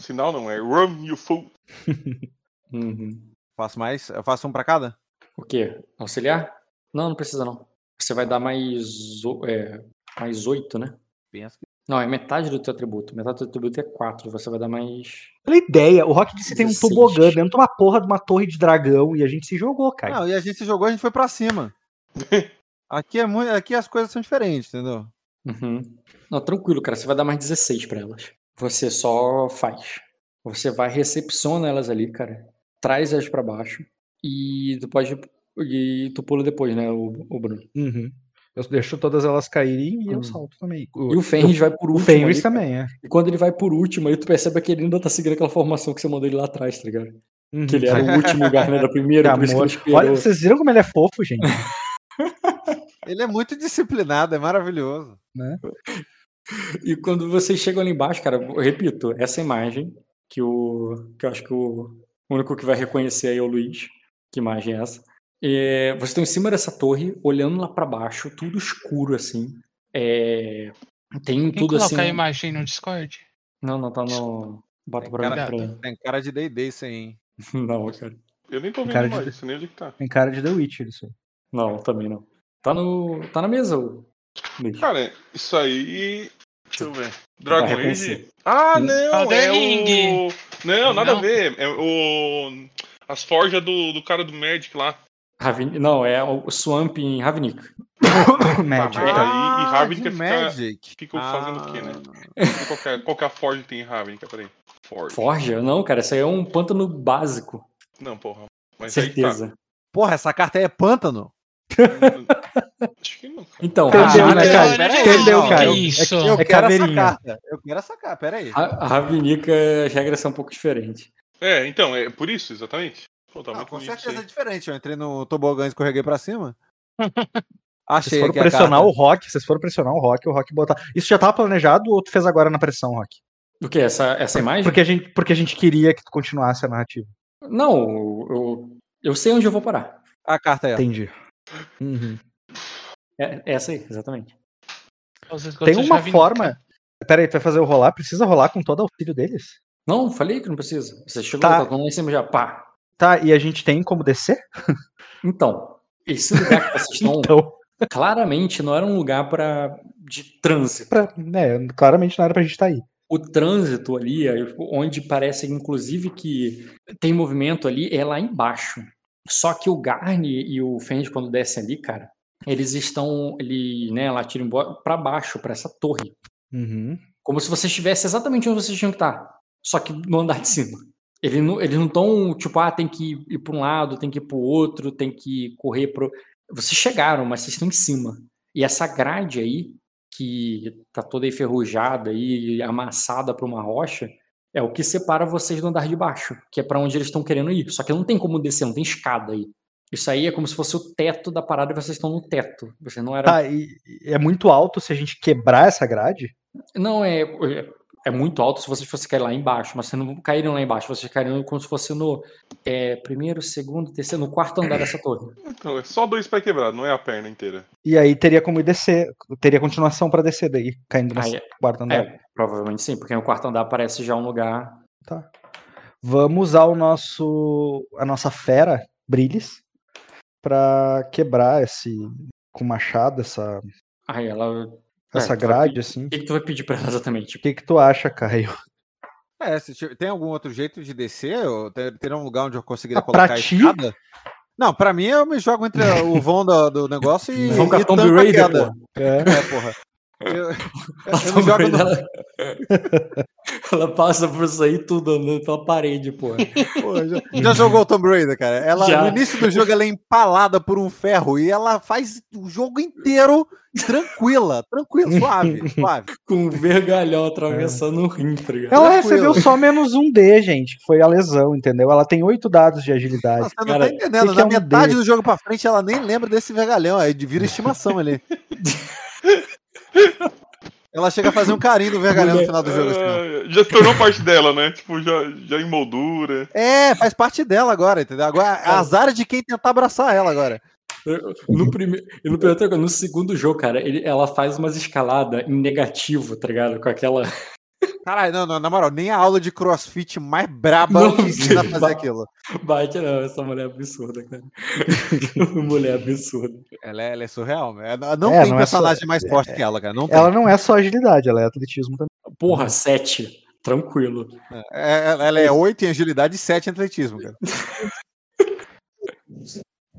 Sinal não, é run, you fool. Uhum. Faço mais? Eu faço um pra cada? O quê? Auxiliar? Não, não precisa não. Você vai dar mais, é, mais 8, né? Penso que. Não, é metade do teu atributo. Metade do teu atributo é 4. Você vai dar mais. Pela ideia, o Rock disse que tem um 16. tobogã dentro de uma porra de uma torre de dragão e a gente se jogou, cara. Não, e a gente jogou, a gente foi pra cima. Aqui é muito, aqui as coisas são diferentes, entendeu? Uhum. Não, tranquilo, cara. Você vai dar mais 16 pra elas. Você só faz. Você vai, recepciona elas ali, cara. Traz elas pra baixo. E tu pode. E tu pula depois, né, o, o Bruno. Uhum. Eu deixo todas elas caírem e eu Hum. salto também. E o Fenris vai por O último. Fenris ali, cara. também, é. E quando ele vai por último, aí tu percebe que ele ainda tá seguindo aquela formação que você mandou ele lá atrás, tá ligado? Uhum. Que ele era o último lugar, né, da primeira, por isso que. Olha, vocês viram como ele é fofo, gente? Ele é muito disciplinado, é maravilhoso. E quando vocês chegam ali embaixo, cara, eu repito, essa imagem, que, o, que eu acho que o único que vai reconhecer aí é o Luiz. Que imagem é essa? É, vocês estão em cima dessa torre, olhando lá pra baixo, tudo escuro assim. É, tem Quem tudo coloca assim. a imagem no Discord? Não, não tá no. Bota pra, cara, pra... tem cara de D&D isso aí, hein? Não, cara. Eu nem tô vendo Cara de- mais, isso nem onde que tá. Tem cara de The Witcher isso aí. Não, também não. Tá no. Tá na mesa, o. Cara, isso aí. Deixa eu ver. Dragon reconhecer. Age? Ah, não! Elden É Ring. o. Não, nada Não. a ver. É o. As forjas do, do cara do Magic lá. Ravin... Não, é o Swamp em Ravnik. Magic. Ah, tá. e Ravnica fica- Magic. fica fazendo o quê, né? Ah, Qual que é, é que tem em Ravnica? Peraí. Forja. Forja? Não, cara, isso aí é um pântano básico. Não, porra. Mas aí Certeza. Porra, essa carta aí é pântano? tá. Acho que não, cara. Então, Entendeu, Ravnica- né, cara? pera Entendeu, cara? eu- Isso. Eu É quero essa caveirinha. carta. Eu quero essa carta, pera aí. A, a Ravnica, as regras são um pouco diferentes. É, então, é por isso, exatamente. Pô, tá Não, muito com certeza é diferente. Eu entrei no tobogã e escorreguei pra cima. Achei Vocês foram pressionar o Rock, vocês foram pressionar o Rock, o Rock botar. Isso já tava planejado ou tu fez agora na pressão, Rock? O que? Essa, essa imagem? Porque a gente, porque a gente queria que tu continuasse a narrativa. Não, eu, eu sei onde eu vou parar. A carta é essa. Entendi. Uhum. É, é essa aí, exatamente. Os Tem uma forma. Pera aí, tu vai fazer o rolar? Precisa rolar com todo o auxílio deles? Não, falei que não precisa. Você chegou, Tá. tá, lá em cima já, pá. Tá, e a gente tem como descer? Então, esse lugar que vocês estão, Então, claramente não era um lugar para de trânsito. pra, né, claramente não era pra gente estar aí. O trânsito ali, aí, onde parece inclusive que tem movimento ali, é lá embaixo. Só que o Garni e o Fend, quando descem ali, cara, eles estão ali, né, lá tiram para baixo, para essa torre. Uhum. Como se você estivesse exatamente onde vocês tinham que estar. Só que no andar de cima. Eles não eles não estão, tipo, ah, tem que ir para um lado, tem que ir para o outro, tem que correr pro. Vocês chegaram, mas vocês estão em cima. E essa grade aí, que tá toda enferrujada e amassada para uma rocha, é o que separa vocês do andar de baixo, que é para onde eles estão querendo ir. Só que não tem como descer, não tem escada aí. Isso aí é como se fosse o teto da parada e vocês estão no teto. Você não era. Tá, e e é muito alto se a gente quebrar essa grade? Não, é, é muito alto se vocês fossem cair lá embaixo, mas vocês não cairiam lá embaixo, vocês cairiam como se fosse no é, primeiro, segundo, terceiro, no quarto andar dessa torre. Então, é só dois pés quebrados, não é a perna inteira. E aí teria como ir descer, teria continuação pra descer daí, caindo no Aí é- quarto andar. É, provavelmente sim, porque no quarto andar parece já um lugar. Tá. Vamos usar o nosso a nossa fera, Brilhes, pra quebrar esse com machado essa Aí ela. Essa É, tu vai grade assim. O que, que tu vai pedir pra ela exatamente? O que que tu acha, Caio? É, se tiver- tem algum outro jeito de descer? Ou tem, tem um lugar onde eu conseguiria Ah, pra colocar a ti? escada? Não, pra mim eu me jogo entre o vão do, do negócio e, Vamos com a Tomb Raider, pô. É. É, porra. Eu, eu A me jogo no, ela... passa por isso aí tudo andando pela parede, pô. Pô, já, já jogou o Tomb Raider, cara? Ela, Já. no início do jogo ela é empalada por um ferro e ela faz o jogo inteiro tranquila, tranquila, suave, suave. Com um vergalhão atravessando o rim, tá ligado? Ela recebeu só menos um D, gente, que foi a lesão, entendeu? Ela tem oito dados de agilidade. Nossa, você não Cara, tá entendendo. que que Na é um metade D? do jogo pra frente ela nem lembra desse vergalhão, aí vira estimação ali. Ela chega a fazer um carinho do vergalhão no final do jogo. assim. Ah, já se tornou parte dela, né? Tipo, já, já em moldura. É, faz parte dela agora, entendeu? Agora, azar é de quem tentar abraçar ela agora. No, primeiro, no, primeiro, no segundo jogo, cara, ele, ela faz umas escaladas em negativo, tá ligado? Com aquela. Caralho, não, não, na moral, nem a aula de crossfit mais braba Não, te ensina a fazer aquilo. Bate, não, essa mulher é absurda, cara. mulher absurda. Ela é, ela é surreal. né? Não É, tem não é só- personagem mais forte que ela, cara. Não tem. Ela não é só agilidade, ela é atletismo também. Porra, sete. Tranquilo. É, ela- ela é 8 em agilidade e 7 em atletismo, cara.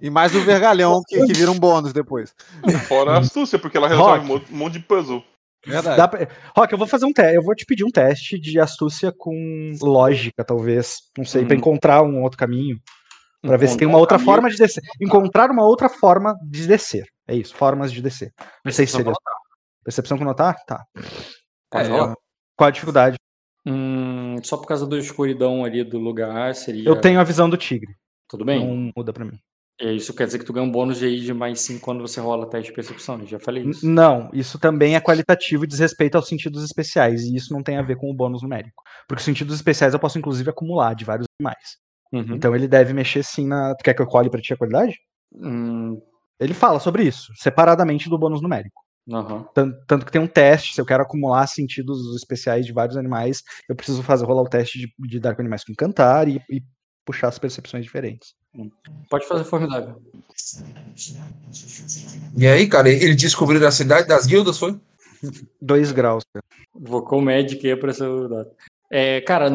E mais o vergalhão que, que vira um bônus depois. Fora a astúcia, porque ela resolve monte- um monte de puzzle. Verdade. Pra... Rock, eu vou fazer um teste. Eu vou te pedir um teste de astúcia com lógica, talvez. Não sei, pra Uhum. encontrar um outro caminho. Pra ver se tem uma Encontrar outra caminho. forma de descer. Encontrar uma outra forma de descer. É isso, formas de descer. Não sei se seria. Percepção com notar? Tá. É? Qual a dificuldade? Hum, só por causa da escuridão ali do lugar seria. Eu tenho a visão do tigre. Tudo bem? Não muda pra mim. E isso quer dizer que tu ganha um bônus de aí de mais 5 quando você rola teste de percepção. Eu já falei N- isso. Não, isso também é qualitativo e diz respeito aos sentidos especiais. E isso não tem a ver com o bônus numérico. Porque os sentidos especiais eu posso, inclusive, acumular de vários animais. Uhum. Então ele deve mexer sim na. Tu quer que eu colhe pra ti a qualidade? Hum, Ele fala sobre isso, separadamente do bônus numérico. aham. Tanto, tanto que tem um teste, se eu quero acumular sentidos especiais de vários animais, eu preciso fazer rolar o teste de, de dar com animais com encantar e, e puxar as percepções diferentes. Pode fazer formidável. E aí, cara, eles descobriram a cidade das guildas, foi? Dois graus. cara. Vocou Magic e apareceu o dado. É, cara,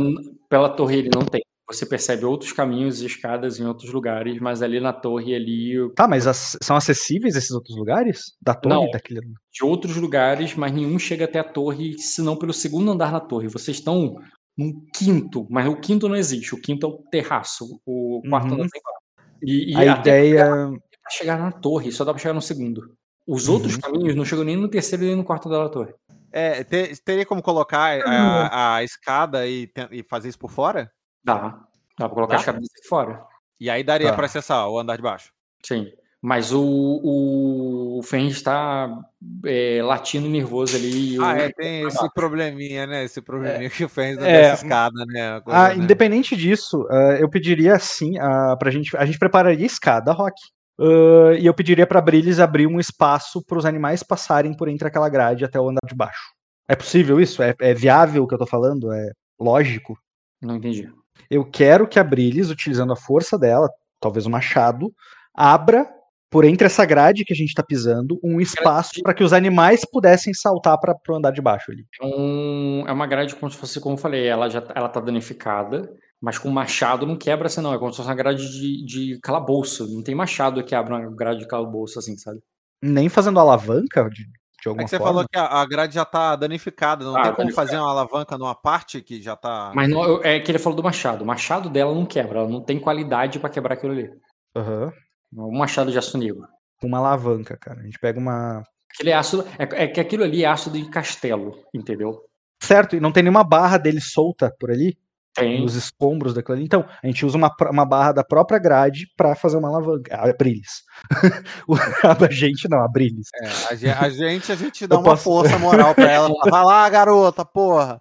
pela torre ele não tem. Você percebe outros caminhos e escadas em outros lugares, mas ali na torre ali Tá, mas as- são acessíveis esses outros lugares? Da torre? Não. Daquele... de outros lugares, mas nenhum chega até a torre, senão pelo segundo andar na torre. Vocês estão num quinto, mas o quinto não existe. O quinto é o terraço. O quarto Uhum. andar tem quarto. E, e A ideia. pra chegar na torre, só dá pra chegar no segundo. Os outros Uhum. caminhos não chegam nem no terceiro nem no quarto da torre. É, te- teria como colocar a, a escada e, e fazer isso por fora? Dá. Dá pra colocar Dá? as cabeças aqui fora. E aí daria Tá. pra acessar o andar de baixo. Sim. Mas o, o, o Fenris está é, latindo nervoso ali. e Ah, o- é, tem esse probleminha, né? Esse probleminha que o Fênix É. dessa escada, né? coisa, Ah, né? independente disso, ah, eu pediria sim ah, pra gente. A gente prepararia escada, Rock. ah, e eu pediria pra Brilhes abrir um espaço para os animais passarem por entre aquela grade até o andar de baixo. É possível isso? É, é viável o que eu tô falando? É lógico? Não entendi. Eu quero que a Brilhes, utilizando a força dela, talvez o machado, abra por entre essa grade que a gente tá pisando um espaço para que os animais pudessem saltar para pro andar de baixo ali. É, um- é uma grade como se fosse, como eu falei, ela já ela tá danificada, mas com machado não quebra assim, não. É como se fosse uma grade de, de calabouço. Não tem machado que abra uma grade de calabouço assim, sabe? Nem fazendo alavanca de, de alguma É que você forma. falou que a, a grade já tá danificada, não Ah, tem como danificada. fazer uma alavanca numa parte que já tá. Mas não, é que ele falou do machado. O machado dela não quebra, ela não tem qualidade pra quebrar aquilo ali. Aham. Um machado de aço negro. Uma alavanca, cara. A gente pega uma. Aquele aço, é, é que aquilo ali é aço de castelo, entendeu? Certo, e não tem nenhuma barra dele solta por ali, Tem. nos escombros daquilo ali. Então, a gente usa uma, uma barra da própria grade pra fazer uma alavanca. Abrir-lhes. a gente não, abrir-lhes. É, a, ge- a gente, a gente dá Eu uma posso- força moral pra ela. Vai lá, garota, porra.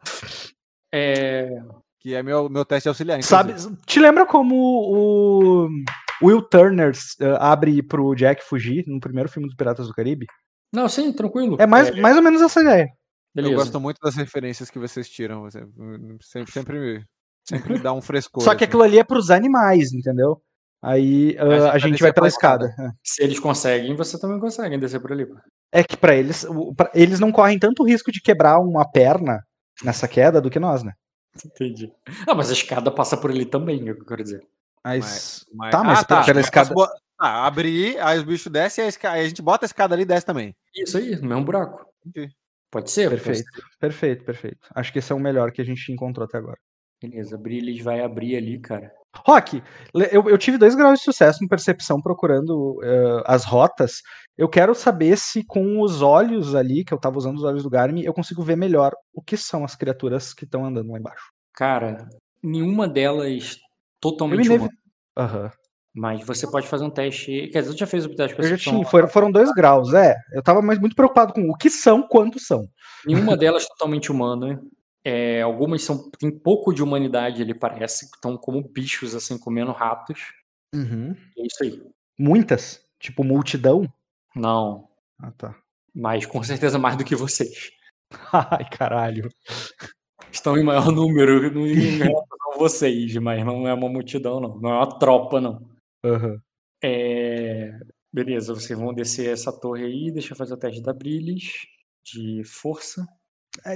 É, Que é meu, meu teste auxiliar. Sabe, te lembra como o Will Turner eh, abre pro Jack fugir no primeiro filme dos Piratas do Caribe? Não, sim, tranquilo. É mais, mais ou menos essa ideia. beleza. Eu gosto muito das referências que vocês tiram. Sempre, sempre, sempre dá um frescor. Só que assim. aquilo ali é pros animais, entendeu? Aí ah, gente a gente vai pela pela escada. Se eles conseguem, você também consegue descer por ali. pô. É que pra eles, pra- eles não correm tanto risco de quebrar uma perna nessa queda do que nós, né? Entendi. Ah, mas a escada passa por ali também, é o que eu quero dizer. Mas, Mas- tá, mas ah, tá. pela escada. bo- Ah, abrir, aí os bichos descem, aí a, esca- aí a gente bota a escada ali e desce também. Isso aí, no mesmo buraco. Entendi. Pode ser? Perfeito, perfeito, perfeito. Acho que esse é o melhor que a gente encontrou até agora. Beleza, Brillis vai abrir ali, cara. Rock, eu, eu tive dois graus de sucesso em percepção procurando eh, as rotas. Eu quero saber se com os olhos ali, que eu tava usando os olhos do Garmin, eu consigo ver melhor o que são as criaturas que estão andando lá embaixo. Cara, nenhuma delas totalmente me humana. Aham. Mas você pode fazer um teste. Quer dizer, eu já fez o teste de Eu já percepção. tinha, foram, foram dois graus, é. Eu tava mais muito preocupado com o que são, quanto são. Nenhuma delas totalmente humana. É, algumas são tem pouco de humanidade, ele parece. Estão como bichos, assim, comendo ratos. Uhum. É isso aí. Muitas, tipo multidão. Não. Ah, tá. Mas com certeza mais do que vocês. Ai, caralho. Estão em maior número em relação a vocês, mas não é uma multidão, não. Não é uma tropa, não. Aham. É, Beleza, vocês vão descer essa torre aí. Deixa eu fazer o teste da Brillis de força.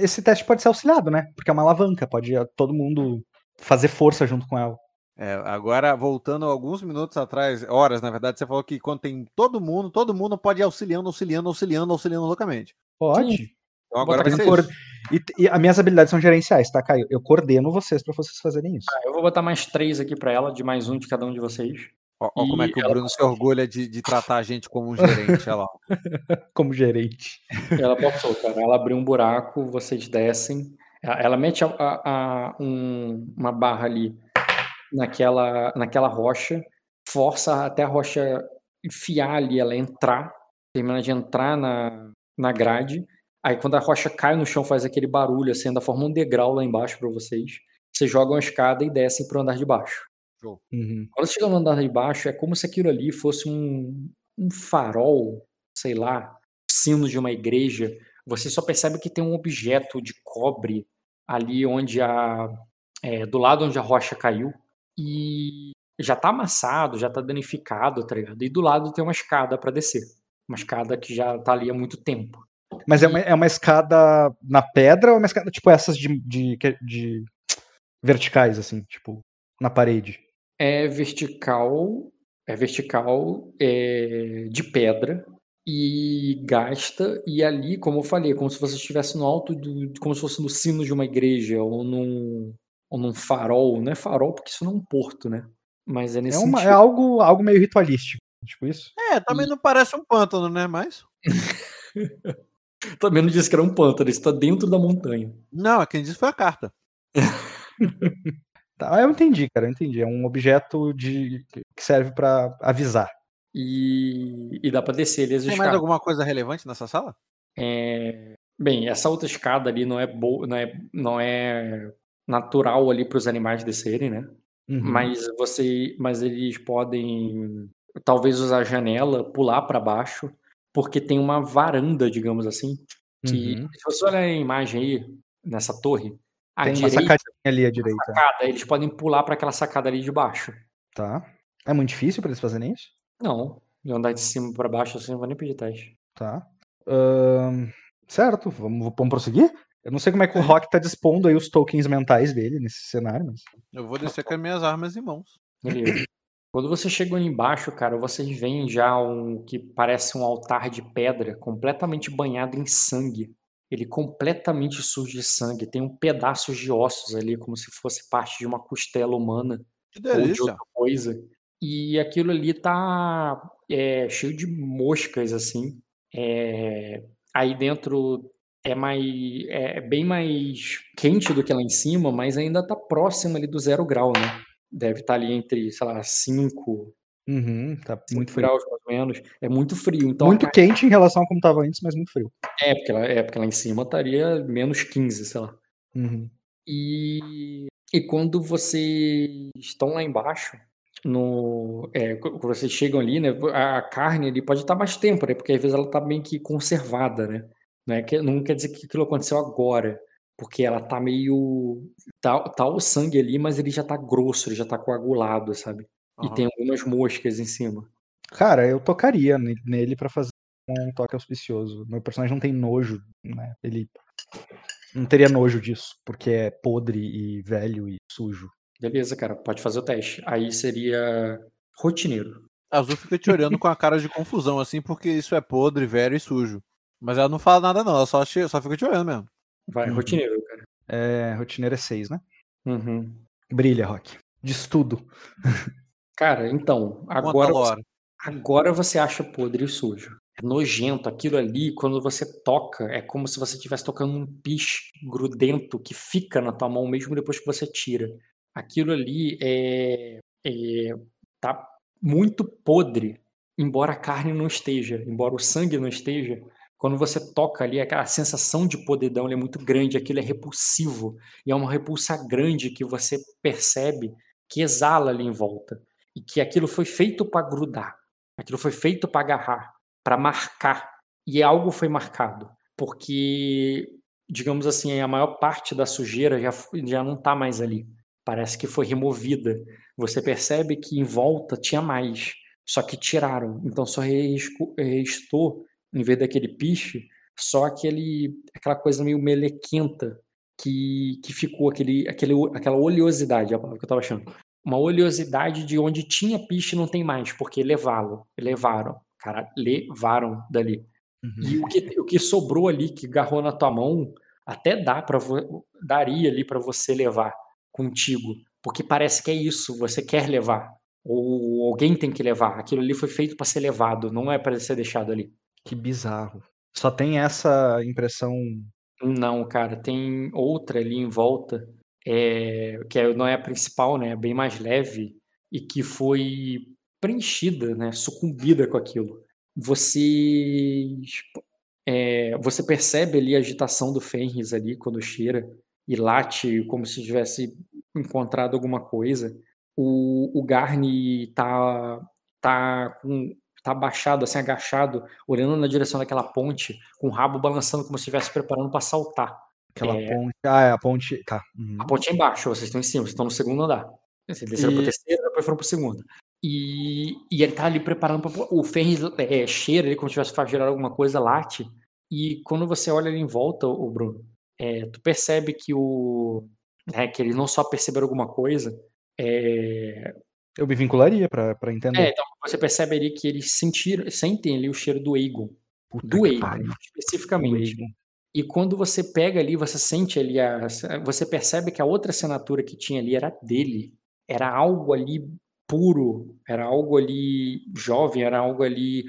Esse teste pode ser auxiliado, né? Porque é uma alavanca, pode eh, todo mundo fazer força junto com ela. É, agora, voltando alguns minutos atrás, horas, na verdade, você falou que quando tem todo mundo, todo mundo pode ir auxiliando, auxiliando, auxiliando, auxiliando loucamente. Pode. Então agora vai ser cor- E, e as minhas habilidades são gerenciais, tá, Caio? Eu coordeno vocês pra vocês fazerem isso. Eu vou botar mais três aqui pra ela, de mais um de cada um de vocês. Ó, ó como é que o Bruno se orgulha de, de tratar a gente como um gerente, olha lá. Como gerente. Ela passou, cara. Ela abriu um buraco, vocês descem. Ela ela mete a- a- a- um- uma barra ali naquela, naquela rocha, força até a rocha enfiar ali, ela entrar, termina de entrar na, na grade. Aí quando a rocha cai no chão, faz aquele barulho, assim, ainda forma um degrau lá embaixo para vocês. Vocês jogam a escada e descem pro andar de baixo. Uhum. Quando você chega no andar de baixo, é como se aquilo ali fosse um, um farol, sei lá, sino de uma igreja. Você só percebe que tem um objeto de cobre ali onde a. é, do lado onde a rocha caiu. E já tá amassado, já tá danificado, tá ligado? E do lado tem uma escada para descer. Uma escada que já tá ali há muito tempo. Mas é uma, é uma escada na pedra ou é uma escada tipo essas de, de, de verticais, assim, tipo, na parede? É vertical, é vertical, é de pedra e gasta e ali, como eu falei, é como se você estivesse no alto do, como se fosse no sino de uma igreja ou num, ou num farol, não é farol porque isso não é um porto, né? Mas é É, nesse uma, é algo, algo meio ritualístico, tipo isso. É, também não parece um pântano, né? Mas. Também não disse que era um pântano, isso tá dentro da montanha. Não, quem disse foi a carta. Tá, eu entendi, cara, eu entendi. É um objeto de, que serve pra avisar. E, e dá pra descer ali as Tem mais alguma coisa relevante nessa sala? É, Bem, essa outra escada ali não é boa, não é, não é natural ali para os animais descerem, né? Uhum. Mas você, mas eles podem talvez usar a janela, pular para baixo, porque tem uma varanda, digamos assim, que Uhum. se você olhar a imagem aí nessa torre, à Tem uma direita, sacadinha ali à direita. sacada, eles podem pular para aquela sacada ali de baixo. Tá. É muito difícil pra eles fazerem isso? Não, de andar de cima para baixo assim, não vou nem pedir teste. Tá. Ahn, certo, vamos, vamos prosseguir? Eu não sei como é que o Rock tá dispondo aí os tokens mentais dele nesse cenário, mas. Eu vou descer com as minhas armas em mãos. Beleza. Quando você chega ali embaixo, cara, vocês veem já um que parece um altar de pedra completamente banhado em sangue. Ele completamente sujo de sangue. Tem um pedaço de ossos ali, como se fosse parte de uma costela humana Que ou de outra coisa. E aquilo ali tá é, cheio de moscas, assim. É, aí dentro é mais é bem mais quente do que lá em cima, mas ainda tá próximo ali do zero grau, né? Deve estar ali entre, sei lá, 5, Uhum, tá 5 muito frio. graus mais ou menos. É muito frio. Então Muito carne- quente em relação a como tava antes, mas muito frio. é, porque lá, é, porque lá em cima estaria menos 15, sei lá. Uhum. E, e quando vocês estão lá embaixo, no, é, quando vocês chegam ali, né? A carne ali pode estar mais tempo, né? Porque às vezes ela está bem que conservada, né? Não, é que, não quer dizer que aquilo aconteceu agora, porque ela tá meio. Tá, tá o sangue ali, mas ele já tá grosso, ele já tá coagulado, sabe? E Aham. tem algumas moscas em cima. Cara, eu tocaria ne- nele pra fazer um toque auspicioso. Meu personagem não tem nojo, né? Ele não teria nojo disso, porque é podre e velho e sujo. Beleza, cara, pode fazer o teste. Aí seria rotineiro. A Azul fica te olhando com a cara de confusão, assim, porque isso é podre, velho e sujo. Mas ela não fala nada, não, ela só, che- só fica te olhando mesmo. Vai, Uhum. rotineiro, cara. É, rotineiro é 6, né? Uhum. Brilha, Rock. De estudo. Cara, então, agora você, agora você acha podre e sujo. É nojento. Aquilo ali, quando você toca, é como se você estivesse tocando um piche grudento que fica na tua mão mesmo depois que você tira. Aquilo ali é, é tá muito podre, embora a carne não esteja, embora o sangue não esteja. Quando você toca ali, aquela sensação de podridão é muito grande, aquilo é repulsivo. E é uma repulsa grande que você percebe que exala ali em volta. E que aquilo foi feito para grudar. Aquilo foi feito para agarrar, para marcar. E algo foi marcado. Porque, digamos assim, a maior parte da sujeira já, já não está mais ali. Parece que foi removida. Você percebe que em volta tinha mais. Só que tiraram. Então só restou, em vez daquele piche, só aquele, aquela coisa meio melequenta que, que ficou, aquele, aquele, aquela oleosidade, é a palavra que eu estava achando uma oleosidade de onde tinha piche não tem mais, porque levaram, levaram, cara, levaram dali. E o que, o que sobrou ali, que agarrou na tua mão, até dá para daria ali para você levar contigo, porque parece que é isso, você quer levar, ou alguém tem que levar. Aquilo ali foi feito para ser levado, não é para ser deixado ali. Que bizarro. Só tem essa impressão. Não, cara, tem outra ali em volta, é, que não é a principal, né? É bem mais leve e que foi preenchida, né? Sucumbida com aquilo. Você, é, você percebe ali a agitação do Fenris ali quando cheira e late como se tivesse encontrado alguma coisa. O, o Garni tá, tá com tá abaixado, assim, agachado, olhando na direção daquela ponte, com o rabo balançando como se estivesse preparando para saltar. Aquela É. ponte. Ah, é a ponte. Tá. uhum. A ponte é embaixo, vocês estão em cima, vocês estão no segundo andar. Vocês desceram pro E- terceiro, depois foram pro segundo. E, e ele tá ali preparando para o Ferris é, cheira ali como se tivesse para gerar alguma coisa, late. E quando você olha ali em volta, o Bruno, é, tu percebe que o né, que eles não só perceberam alguma coisa, é, Eu me vincularia pra entender. é, então você percebe ali que eles sentiram, sentem ali o cheiro do Egon, Puta do Egon, especificamente. O Egon. E quando você pega ali, você sente ali, a, você percebe que a outra assinatura que tinha ali era dele. Era algo ali puro, era algo ali jovem, era algo ali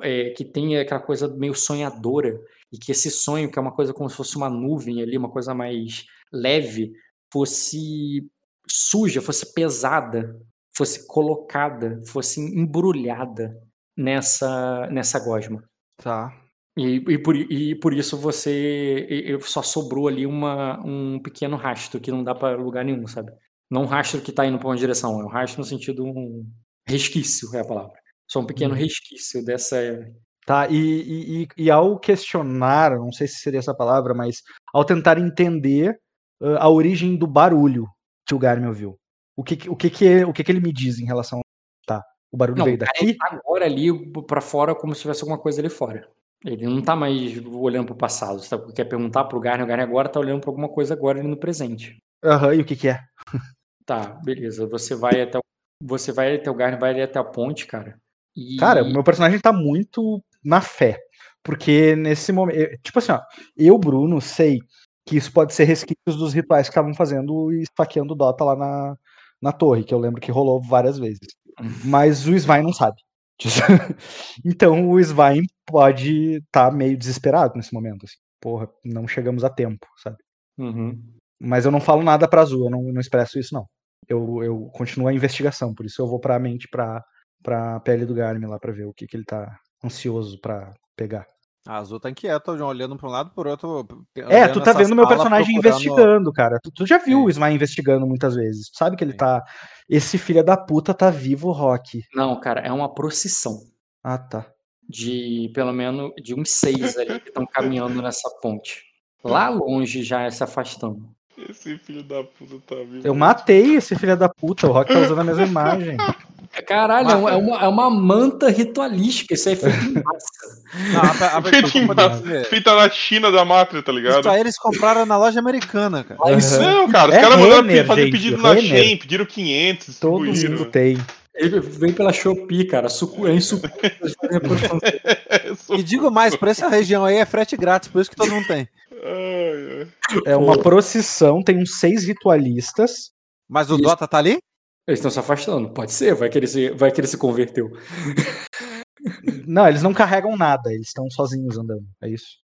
é, que tem aquela coisa meio sonhadora. E que esse sonho, que é uma coisa como se fosse uma nuvem ali, uma coisa mais leve, fosse suja, fosse pesada, fosse colocada, fosse embrulhada nessa, nessa gosma. Tá. E, e, por, e por isso você e- só sobrou ali uma, um pequeno rastro que não dá pra lugar nenhum, sabe? Não um rastro que tá indo pra uma direção, é um rastro no sentido um resquício é a palavra. Só um pequeno Uhum. resquício dessa. Tá, e, e, e- ao questionar, não sei se seria essa palavra, mas ao tentar entender ah, a origem do barulho que o Garmin ouviu. O que, o que, que, o que, que ele me diz em relação. Tá, o barulho Não, veio o daqui? tá agora ali pra fora como se tivesse alguma coisa ali fora. Ele não tá mais olhando pro passado. Você tá- quer perguntar pro Garner, o Garner agora tá olhando pra alguma coisa agora ali no presente. Aham, e o que, que é? Tá, beleza. Você vai até o você vai até o Garne, vai ali até a ponte, cara. E... Cara, o meu personagem tá muito na fé. Porque nesse momento. Tipo assim, ó, eu, Bruno, sei que isso pode ser resquícios dos rituais que estavam fazendo e esfaqueando o Dota lá na, na torre, que eu lembro que rolou várias vezes. Mas o Svein não sabe. então o Svein pode estar tá meio desesperado nesse momento. Assim. Porra, não chegamos a tempo, sabe? Uhum. Mas eu não falo nada pra Azul, eu não, não expresso isso, não. Eu, eu continuo a investigação, por isso eu vou pra mente pra, pra pele do Garmin lá pra ver o que, que ele tá ansioso pra pegar. A Azul tá inquieta, olhando pra um lado por outro. É, tu tá vendo meu personagem procurando- investigando, cara. Tu, tu já viu Sim. o Ismael investigando muitas vezes. Tu sabe que ele Sim. tá. Esse filho da puta tá vivo, Rock. Não, cara, é uma procissão Ah, tá. de pelo menos de uns seis ali que estão caminhando nessa ponte. Lá longe já se afastando. Esse filho da puta tá vivo. Eu matei esse filho da puta. O Rock tá usando a mesma imagem. Caralho, é uma, é uma, é uma manta ritualística. Isso aí é feito em massa. Não, a- a- a- Feito em massa. Feita na China da Mátria, tá ligado? Isso aí eles compraram na loja americana, cara. Aham. Não, cara, os É caras mandaram Renner, fazer gente, pedido na. Shein, pediram 500, Todo mundo tem. Ele vem pela Shopee, cara. Sucu, é em sucu. E digo mais, pra essa região aí é frete grátis, por isso que todo mundo tem. É uma procissão, tem uns seis ritualistas. Mas o Isso. Dota tá ali? Eles estão se afastando. Pode ser, vai que ele se, vai que ele se converteu. Não, eles não carregam nada, eles estão sozinhos andando. É isso.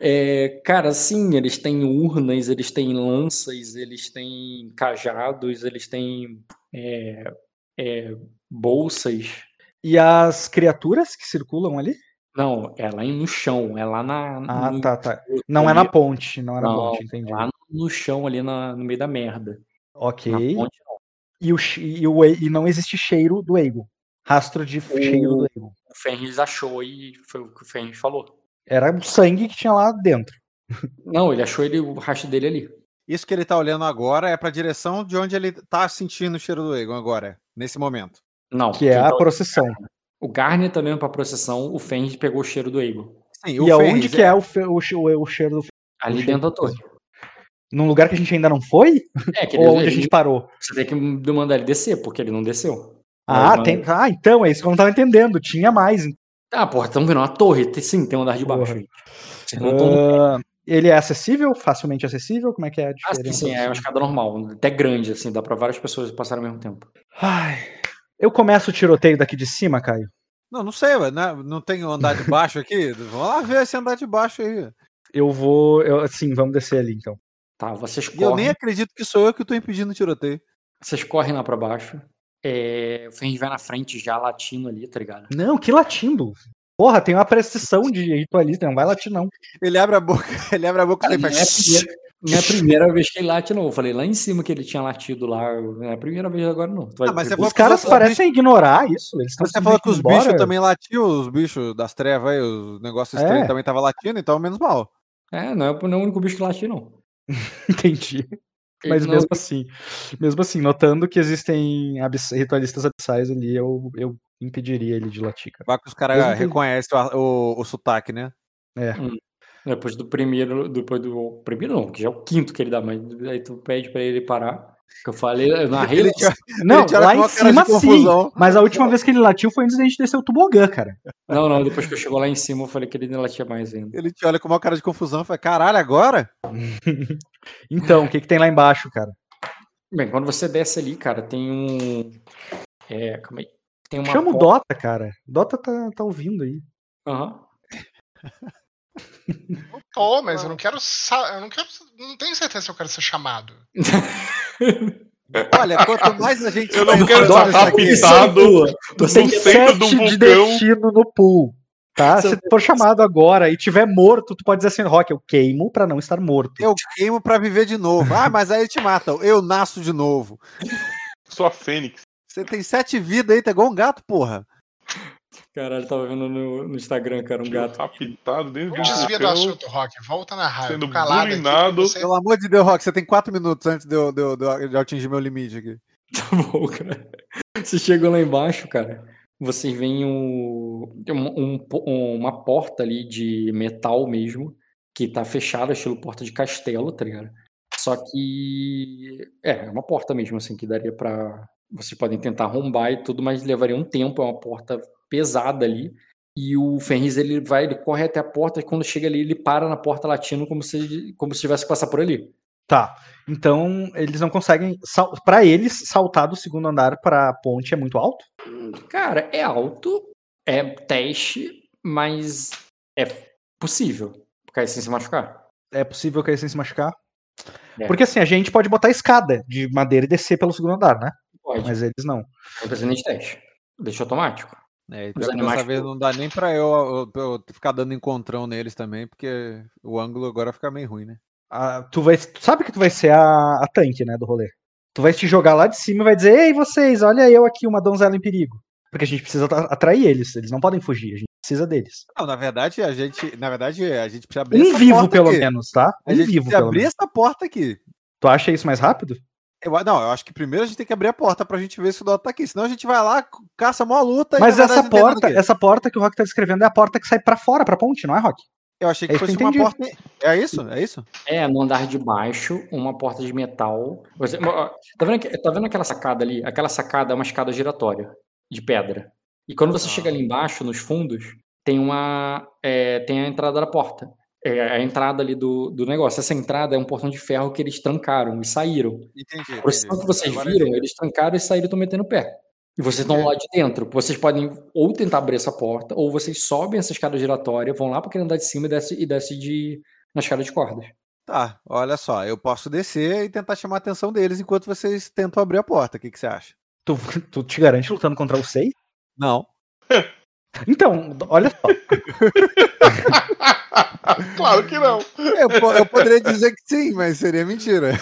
É, cara, sim, eles têm urnas, eles têm lanças, eles têm cajados, eles têm é, é, bolsas. E as criaturas que circulam ali? Não, é lá no chão, é lá na. Ah, no- tá, tá. Não é na ponte, não é na Não, ponte, entendi. lá no chão, ali na- no meio da merda. Ok. Na ponte. E, o, e, o, e não existe cheiro do Eigo. Rastro de cheiro do Eigo. O Fenris achou e foi o que o Fenris falou. Era o sangue que tinha lá dentro. Não, ele achou ele, o rastro dele ali. Isso que ele tá olhando agora é pra direção de onde ele tá sentindo o cheiro do Egon agora, nesse momento. Não, Que é quem a tá- procissão. o Garner também pra procissão, o Fenris pegou o cheiro do Eagle. Sim, E aonde que é o, fe- o, o cheiro do Ali O dentro da torre. Num lugar que a gente ainda não foi? É, que Ou ele, onde a gente parou? você tem que mandar ele descer, porque ele não desceu. Ah, Mas- tem, ah, então, é isso que eu não tava entendendo. Tinha mais. Ah, porra, estão vendo uma torre? Sim, tem um andar de baixo. Vocês não tão... Ah, ele é acessível? Facilmente acessível? Como é que é a Ah, sim, diferença? sim, é uma escada normal, até grande, assim, dá pra várias pessoas passarem ao mesmo tempo. Ai, eu começo o tiroteio daqui de cima, Caio. Não, não sei, ué, né? não tem um andar de baixo aqui? Vamos lá ver esse andar de baixo aí. Eu vou. Eu, sim, vamos descer ali então. Tá, vocês E eu correm, nem acredito que sou eu que tô impedindo o tiroteio. vocês correm lá pra baixo. É, o Fenris vai na frente já latindo ali, tá ligado? Não, que latindo. Porra, tem uma precisão de ritualista, não vai latir, não. Ele abre a boca, ele abre a boca e Cara, não, é a faz. primeira, não é a primeira vez que ele late, não. Eu falei lá em cima que ele tinha latido lá. Não é a primeira vez agora, não. Ah, mas Os caras parecem ignorar isso. Eles estão Você falou que os bichos também latiam, os bichos das trevas aí, os negócios É. estranhos também tava latindo, então menos mal. É, não é, não é o único bicho que late, não. Entendi. Mas Não- mesmo assim, mesmo assim, notando que existem abs- ritualistas abissais ali, eu, eu impediria ele de latir, cara. Vai que os caras reconhecem o, o, o sotaque, né? Depois do primeiro, depois do. Primeiro não, que já é o quinto que ele dá, mas aí tu pede pra ele parar. Que eu falei, eu narrei. Ele tinha- Não, olha lá em cima sim. Mas a última vez que ele latiu foi antes da gente descer o tobogã, cara. Não, não, depois que eu chegou lá em cima, eu falei que ele não latia mais ainda. Ele te olha com uma cara de confusão e fala, caralho, agora? Então, o que, que tem lá embaixo, cara? Bem, quando você desce ali, cara, tem um. É, calma aí. Tem uma. Chama o porta- Dota, cara. Dota tá, tá ouvindo aí. Aham. Eu tô, mas eu não quero. Eu não quero. Não tenho certeza se eu quero ser chamado. Olha, quanto mais a gente. Eu não vai quero estar Tu no tem centro do sete de vulcão. destino no pool. Tá? Se tu for chamado agora e tiver morto, tu pode dizer assim, Rock, eu queimo pra não estar morto. Eu queimo pra viver de novo. Ah, mas aí te matam. Eu nasço de novo. Sou a Fênix. Você tem sete vidas aí, tá igual um gato, porra. Caralho, tava vendo no, no Instagram, cara, um gato. Raptado dentro de um Desvia do assunto, Rock. Volta na raiva. sendo calado bulinado. você- Pelo amor de Deus, Rock, você tem quatro minutos antes de eu, de eu- de eu- atingir meu limite aqui. Tá bom, cara. Você chegou lá embaixo, cara. Vocês veem um, um- um- uma porta ali de metal mesmo, que tá fechada, estilo porta de castelo, tá ligado? Só que. É, é uma porta mesmo, assim, que daria pra, Vocês podem tentar arrombar e tudo, mas levaria um tempo, é uma porta pesada ali. E o Fenris ele vai, ele corre até a porta e quando chega ali, ele para na porta latindo como se como se tivesse que passar por ali. Tá. Então, eles não conseguem. Para eles, saltar do segundo andar pra ponte é muito alto? Cara, é alto, é teste, mas é possível cair sem se machucar. É possível cair sem se machucar? É. Porque assim, a gente pode botar escada de madeira e descer pelo segundo andar, né? Pode. Mas eles não. Não precisa nem de teste. Deixa automático. É, dessa vez que- não dá nem pra eu, eu- eu ficar dando encontrão neles também, porque o ângulo agora fica meio ruim, né? Ah, tu vai. Tu sabe que tu vai ser a, a tanque, né, do rolê. Tu vai te jogar lá de cima e vai dizer, ei, vocês, olha eu aqui, uma donzela em perigo. Porque a gente precisa atra- atrair eles, eles não podem fugir, a gente precisa deles. Não, na verdade, a gente, na verdade, a gente precisa abrir Um essa vivo, porta pelo aqui. menos, tá? A Um gente vivo, precisa pelo abrir menos. essa porta aqui. Tu acha isso mais rápido? Eu, não, eu acho que primeiro a gente tem que abrir a porta pra gente ver se o Dota tá aqui. Senão a gente vai lá, caça mó luta e Mas essa porta, essa porta que o Rock tá descrevendo é a porta que sai pra fora, pra ponte, não é, Rock? Eu achei que é isso que fosse eu uma porta. É isso? É isso? É, no andar de baixo, uma porta de metal. Você, tá, vendo, tá vendo aquela sacada ali? Aquela sacada é uma escada giratória de pedra. E quando você Ah. chega ali embaixo, nos fundos, tem uma. é, tem a entrada da porta. É a entrada ali do, do negócio. Essa entrada é um portão de ferro que eles trancaram e saíram. Entendi. A procissão entendi. que vocês Agora viram, eles trancaram e saíram e estão metendo o pé. E vocês estão lá de dentro. Vocês podem ou tentar abrir essa porta, ou vocês sobem essa escada giratória, vão lá para aquele andar de cima e desce, e desce de, na escada de cordas. Tá, olha só, eu posso descer e tentar chamar a atenção deles enquanto vocês tentam abrir a porta. O que, que você acha? Tu, tu te garante lutando contra o Sei? Não. Então, olha só. claro que não. Eu, eu poderia dizer que sim, mas seria mentira.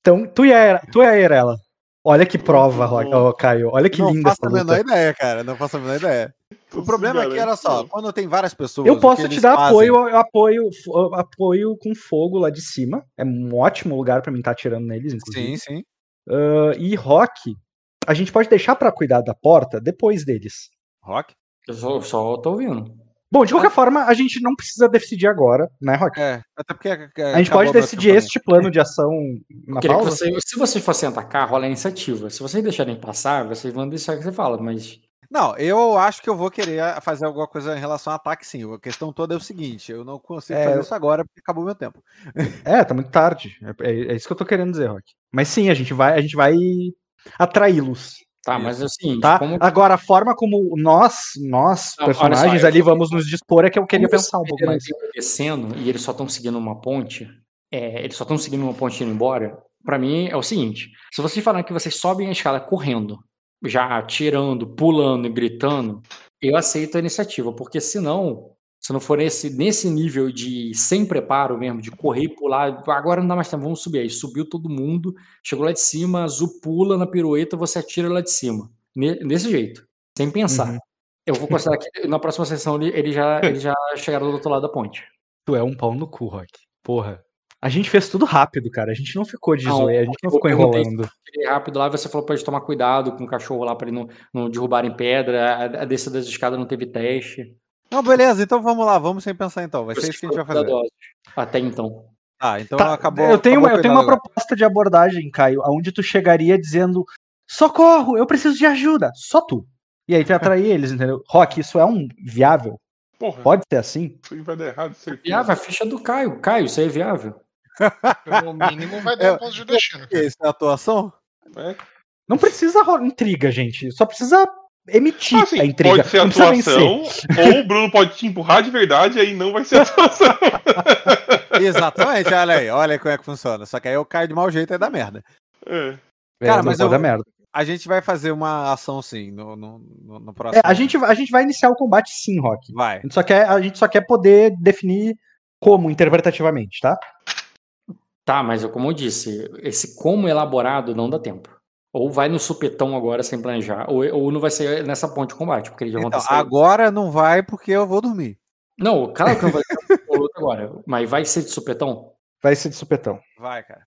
Então, tu e a, tu e a Erela. Olha que prova, Rock, ô, Caio. Olha que não linda faço essa a menor ideia, cara. Não faço a menor ideia. O problema é que, olha só, quando tem várias pessoas. Eu posso te dar fazem- apoio, eu apoio, eu apoio com fogo lá de cima. É um ótimo lugar pra mim estar atirando neles, inclusive. Sim, sim. Ah, e Rock, a gente pode deixar pra cuidar da porta depois deles. Rock? Eu só, só tô ouvindo. Bom, de qualquer forma, a gente não precisa decidir agora, né, Rock? É, até porque. a gente pode decidir este plano de ação na pausa. você- se vocês fossem atacar, rola a iniciativa. Se vocês deixarem passar, vocês vão deixar que você fala, mas. Não, eu acho que eu vou querer fazer alguma coisa em relação ao ataque, sim. A questão toda é o seguinte: eu não consigo É, fazer isso agora porque acabou meu tempo. É, tá muito tarde. É, é- é isso que eu tô querendo dizer, Rock. Mas sim, a gente vai, a gente vai atraí-los. Tá, mas é o seguinte, Tá? como, Agora, a forma como nós, nós, Não, personagens só, eu- ali, vamos nos dispor é que eu queria como pensar um pouco mais. descendo e eles só estão seguindo uma ponte, é, eles só estão seguindo uma ponte indo embora, pra mim é o seguinte: se vocês falarem que vocês sobem a escada correndo, já atirando, pulando e gritando, eu aceito a iniciativa, porque senão, se não for nesse, nesse nível de sem preparo mesmo, de correr e pular, agora não dá mais tempo, vamos subir. Aí subiu todo mundo, chegou lá de cima, azul pula na pirueta, você atira lá de cima. Desse jeito, sem pensar. Uhum. Eu vou considerar que na próxima sessão ele, ele já, eles já chegaram do outro lado da ponte. Tu é um pau no cu, Rock. Porra. A gente fez tudo rápido, cara. A gente não ficou de Não, zoe, a gente não ficou enrolando. Ele rápido lá, você falou pra eles tomar cuidado com o cachorro lá, pra ele não, não derrubar em pedra. A, a descida das escadas não teve teste. Não, beleza, então vamos lá, vamos sem pensar então. Vai ser isso que a gente vai fazer. Até então. Ah, então Tá, acabou. eu tenho, acabou uma, eu tenho uma agora. proposta de abordagem, Caio, aonde tu chegaria dizendo: socorro, eu preciso de ajuda. Só tu. E aí tu ia atrair eles, entendeu? Rock, isso é um viável? Porra, Pode ser assim? vai dar errado, certeza. Viável, a ficha do Caio. Caio, isso aí é viável. No mínimo vai dar É, um ponto de destino. Que Isso é atuação? É. Não precisa intriga, gente. Só precisa emitir Ah, sim, a intriga. pode ser atuação, ou o Bruno pode te empurrar de verdade, aí não vai ser atuação. Exatamente, olha aí, olha aí como é que funciona. Só que aí eu caio de mau jeito e dá merda. É. É, Cara, mas eu- dar merda. A gente vai fazer uma ação sim no, no, no- no É, próximo. a, gente, a gente vai iniciar o combate sim, Rock. Vai. A gente só quer, a gente só quer poder definir como interpretativamente, tá? Tá, mas eu, como eu disse, esse como elaborado não dá tempo. Ou vai no supetão agora sem planejar, ou, ou não vai ser nessa ponte de combate, porque eles já Então, agora não vai porque eu vou dormir. Não, claro que não vai agora, mas vai ser de supetão? Vai ser de supetão. Vai, cara.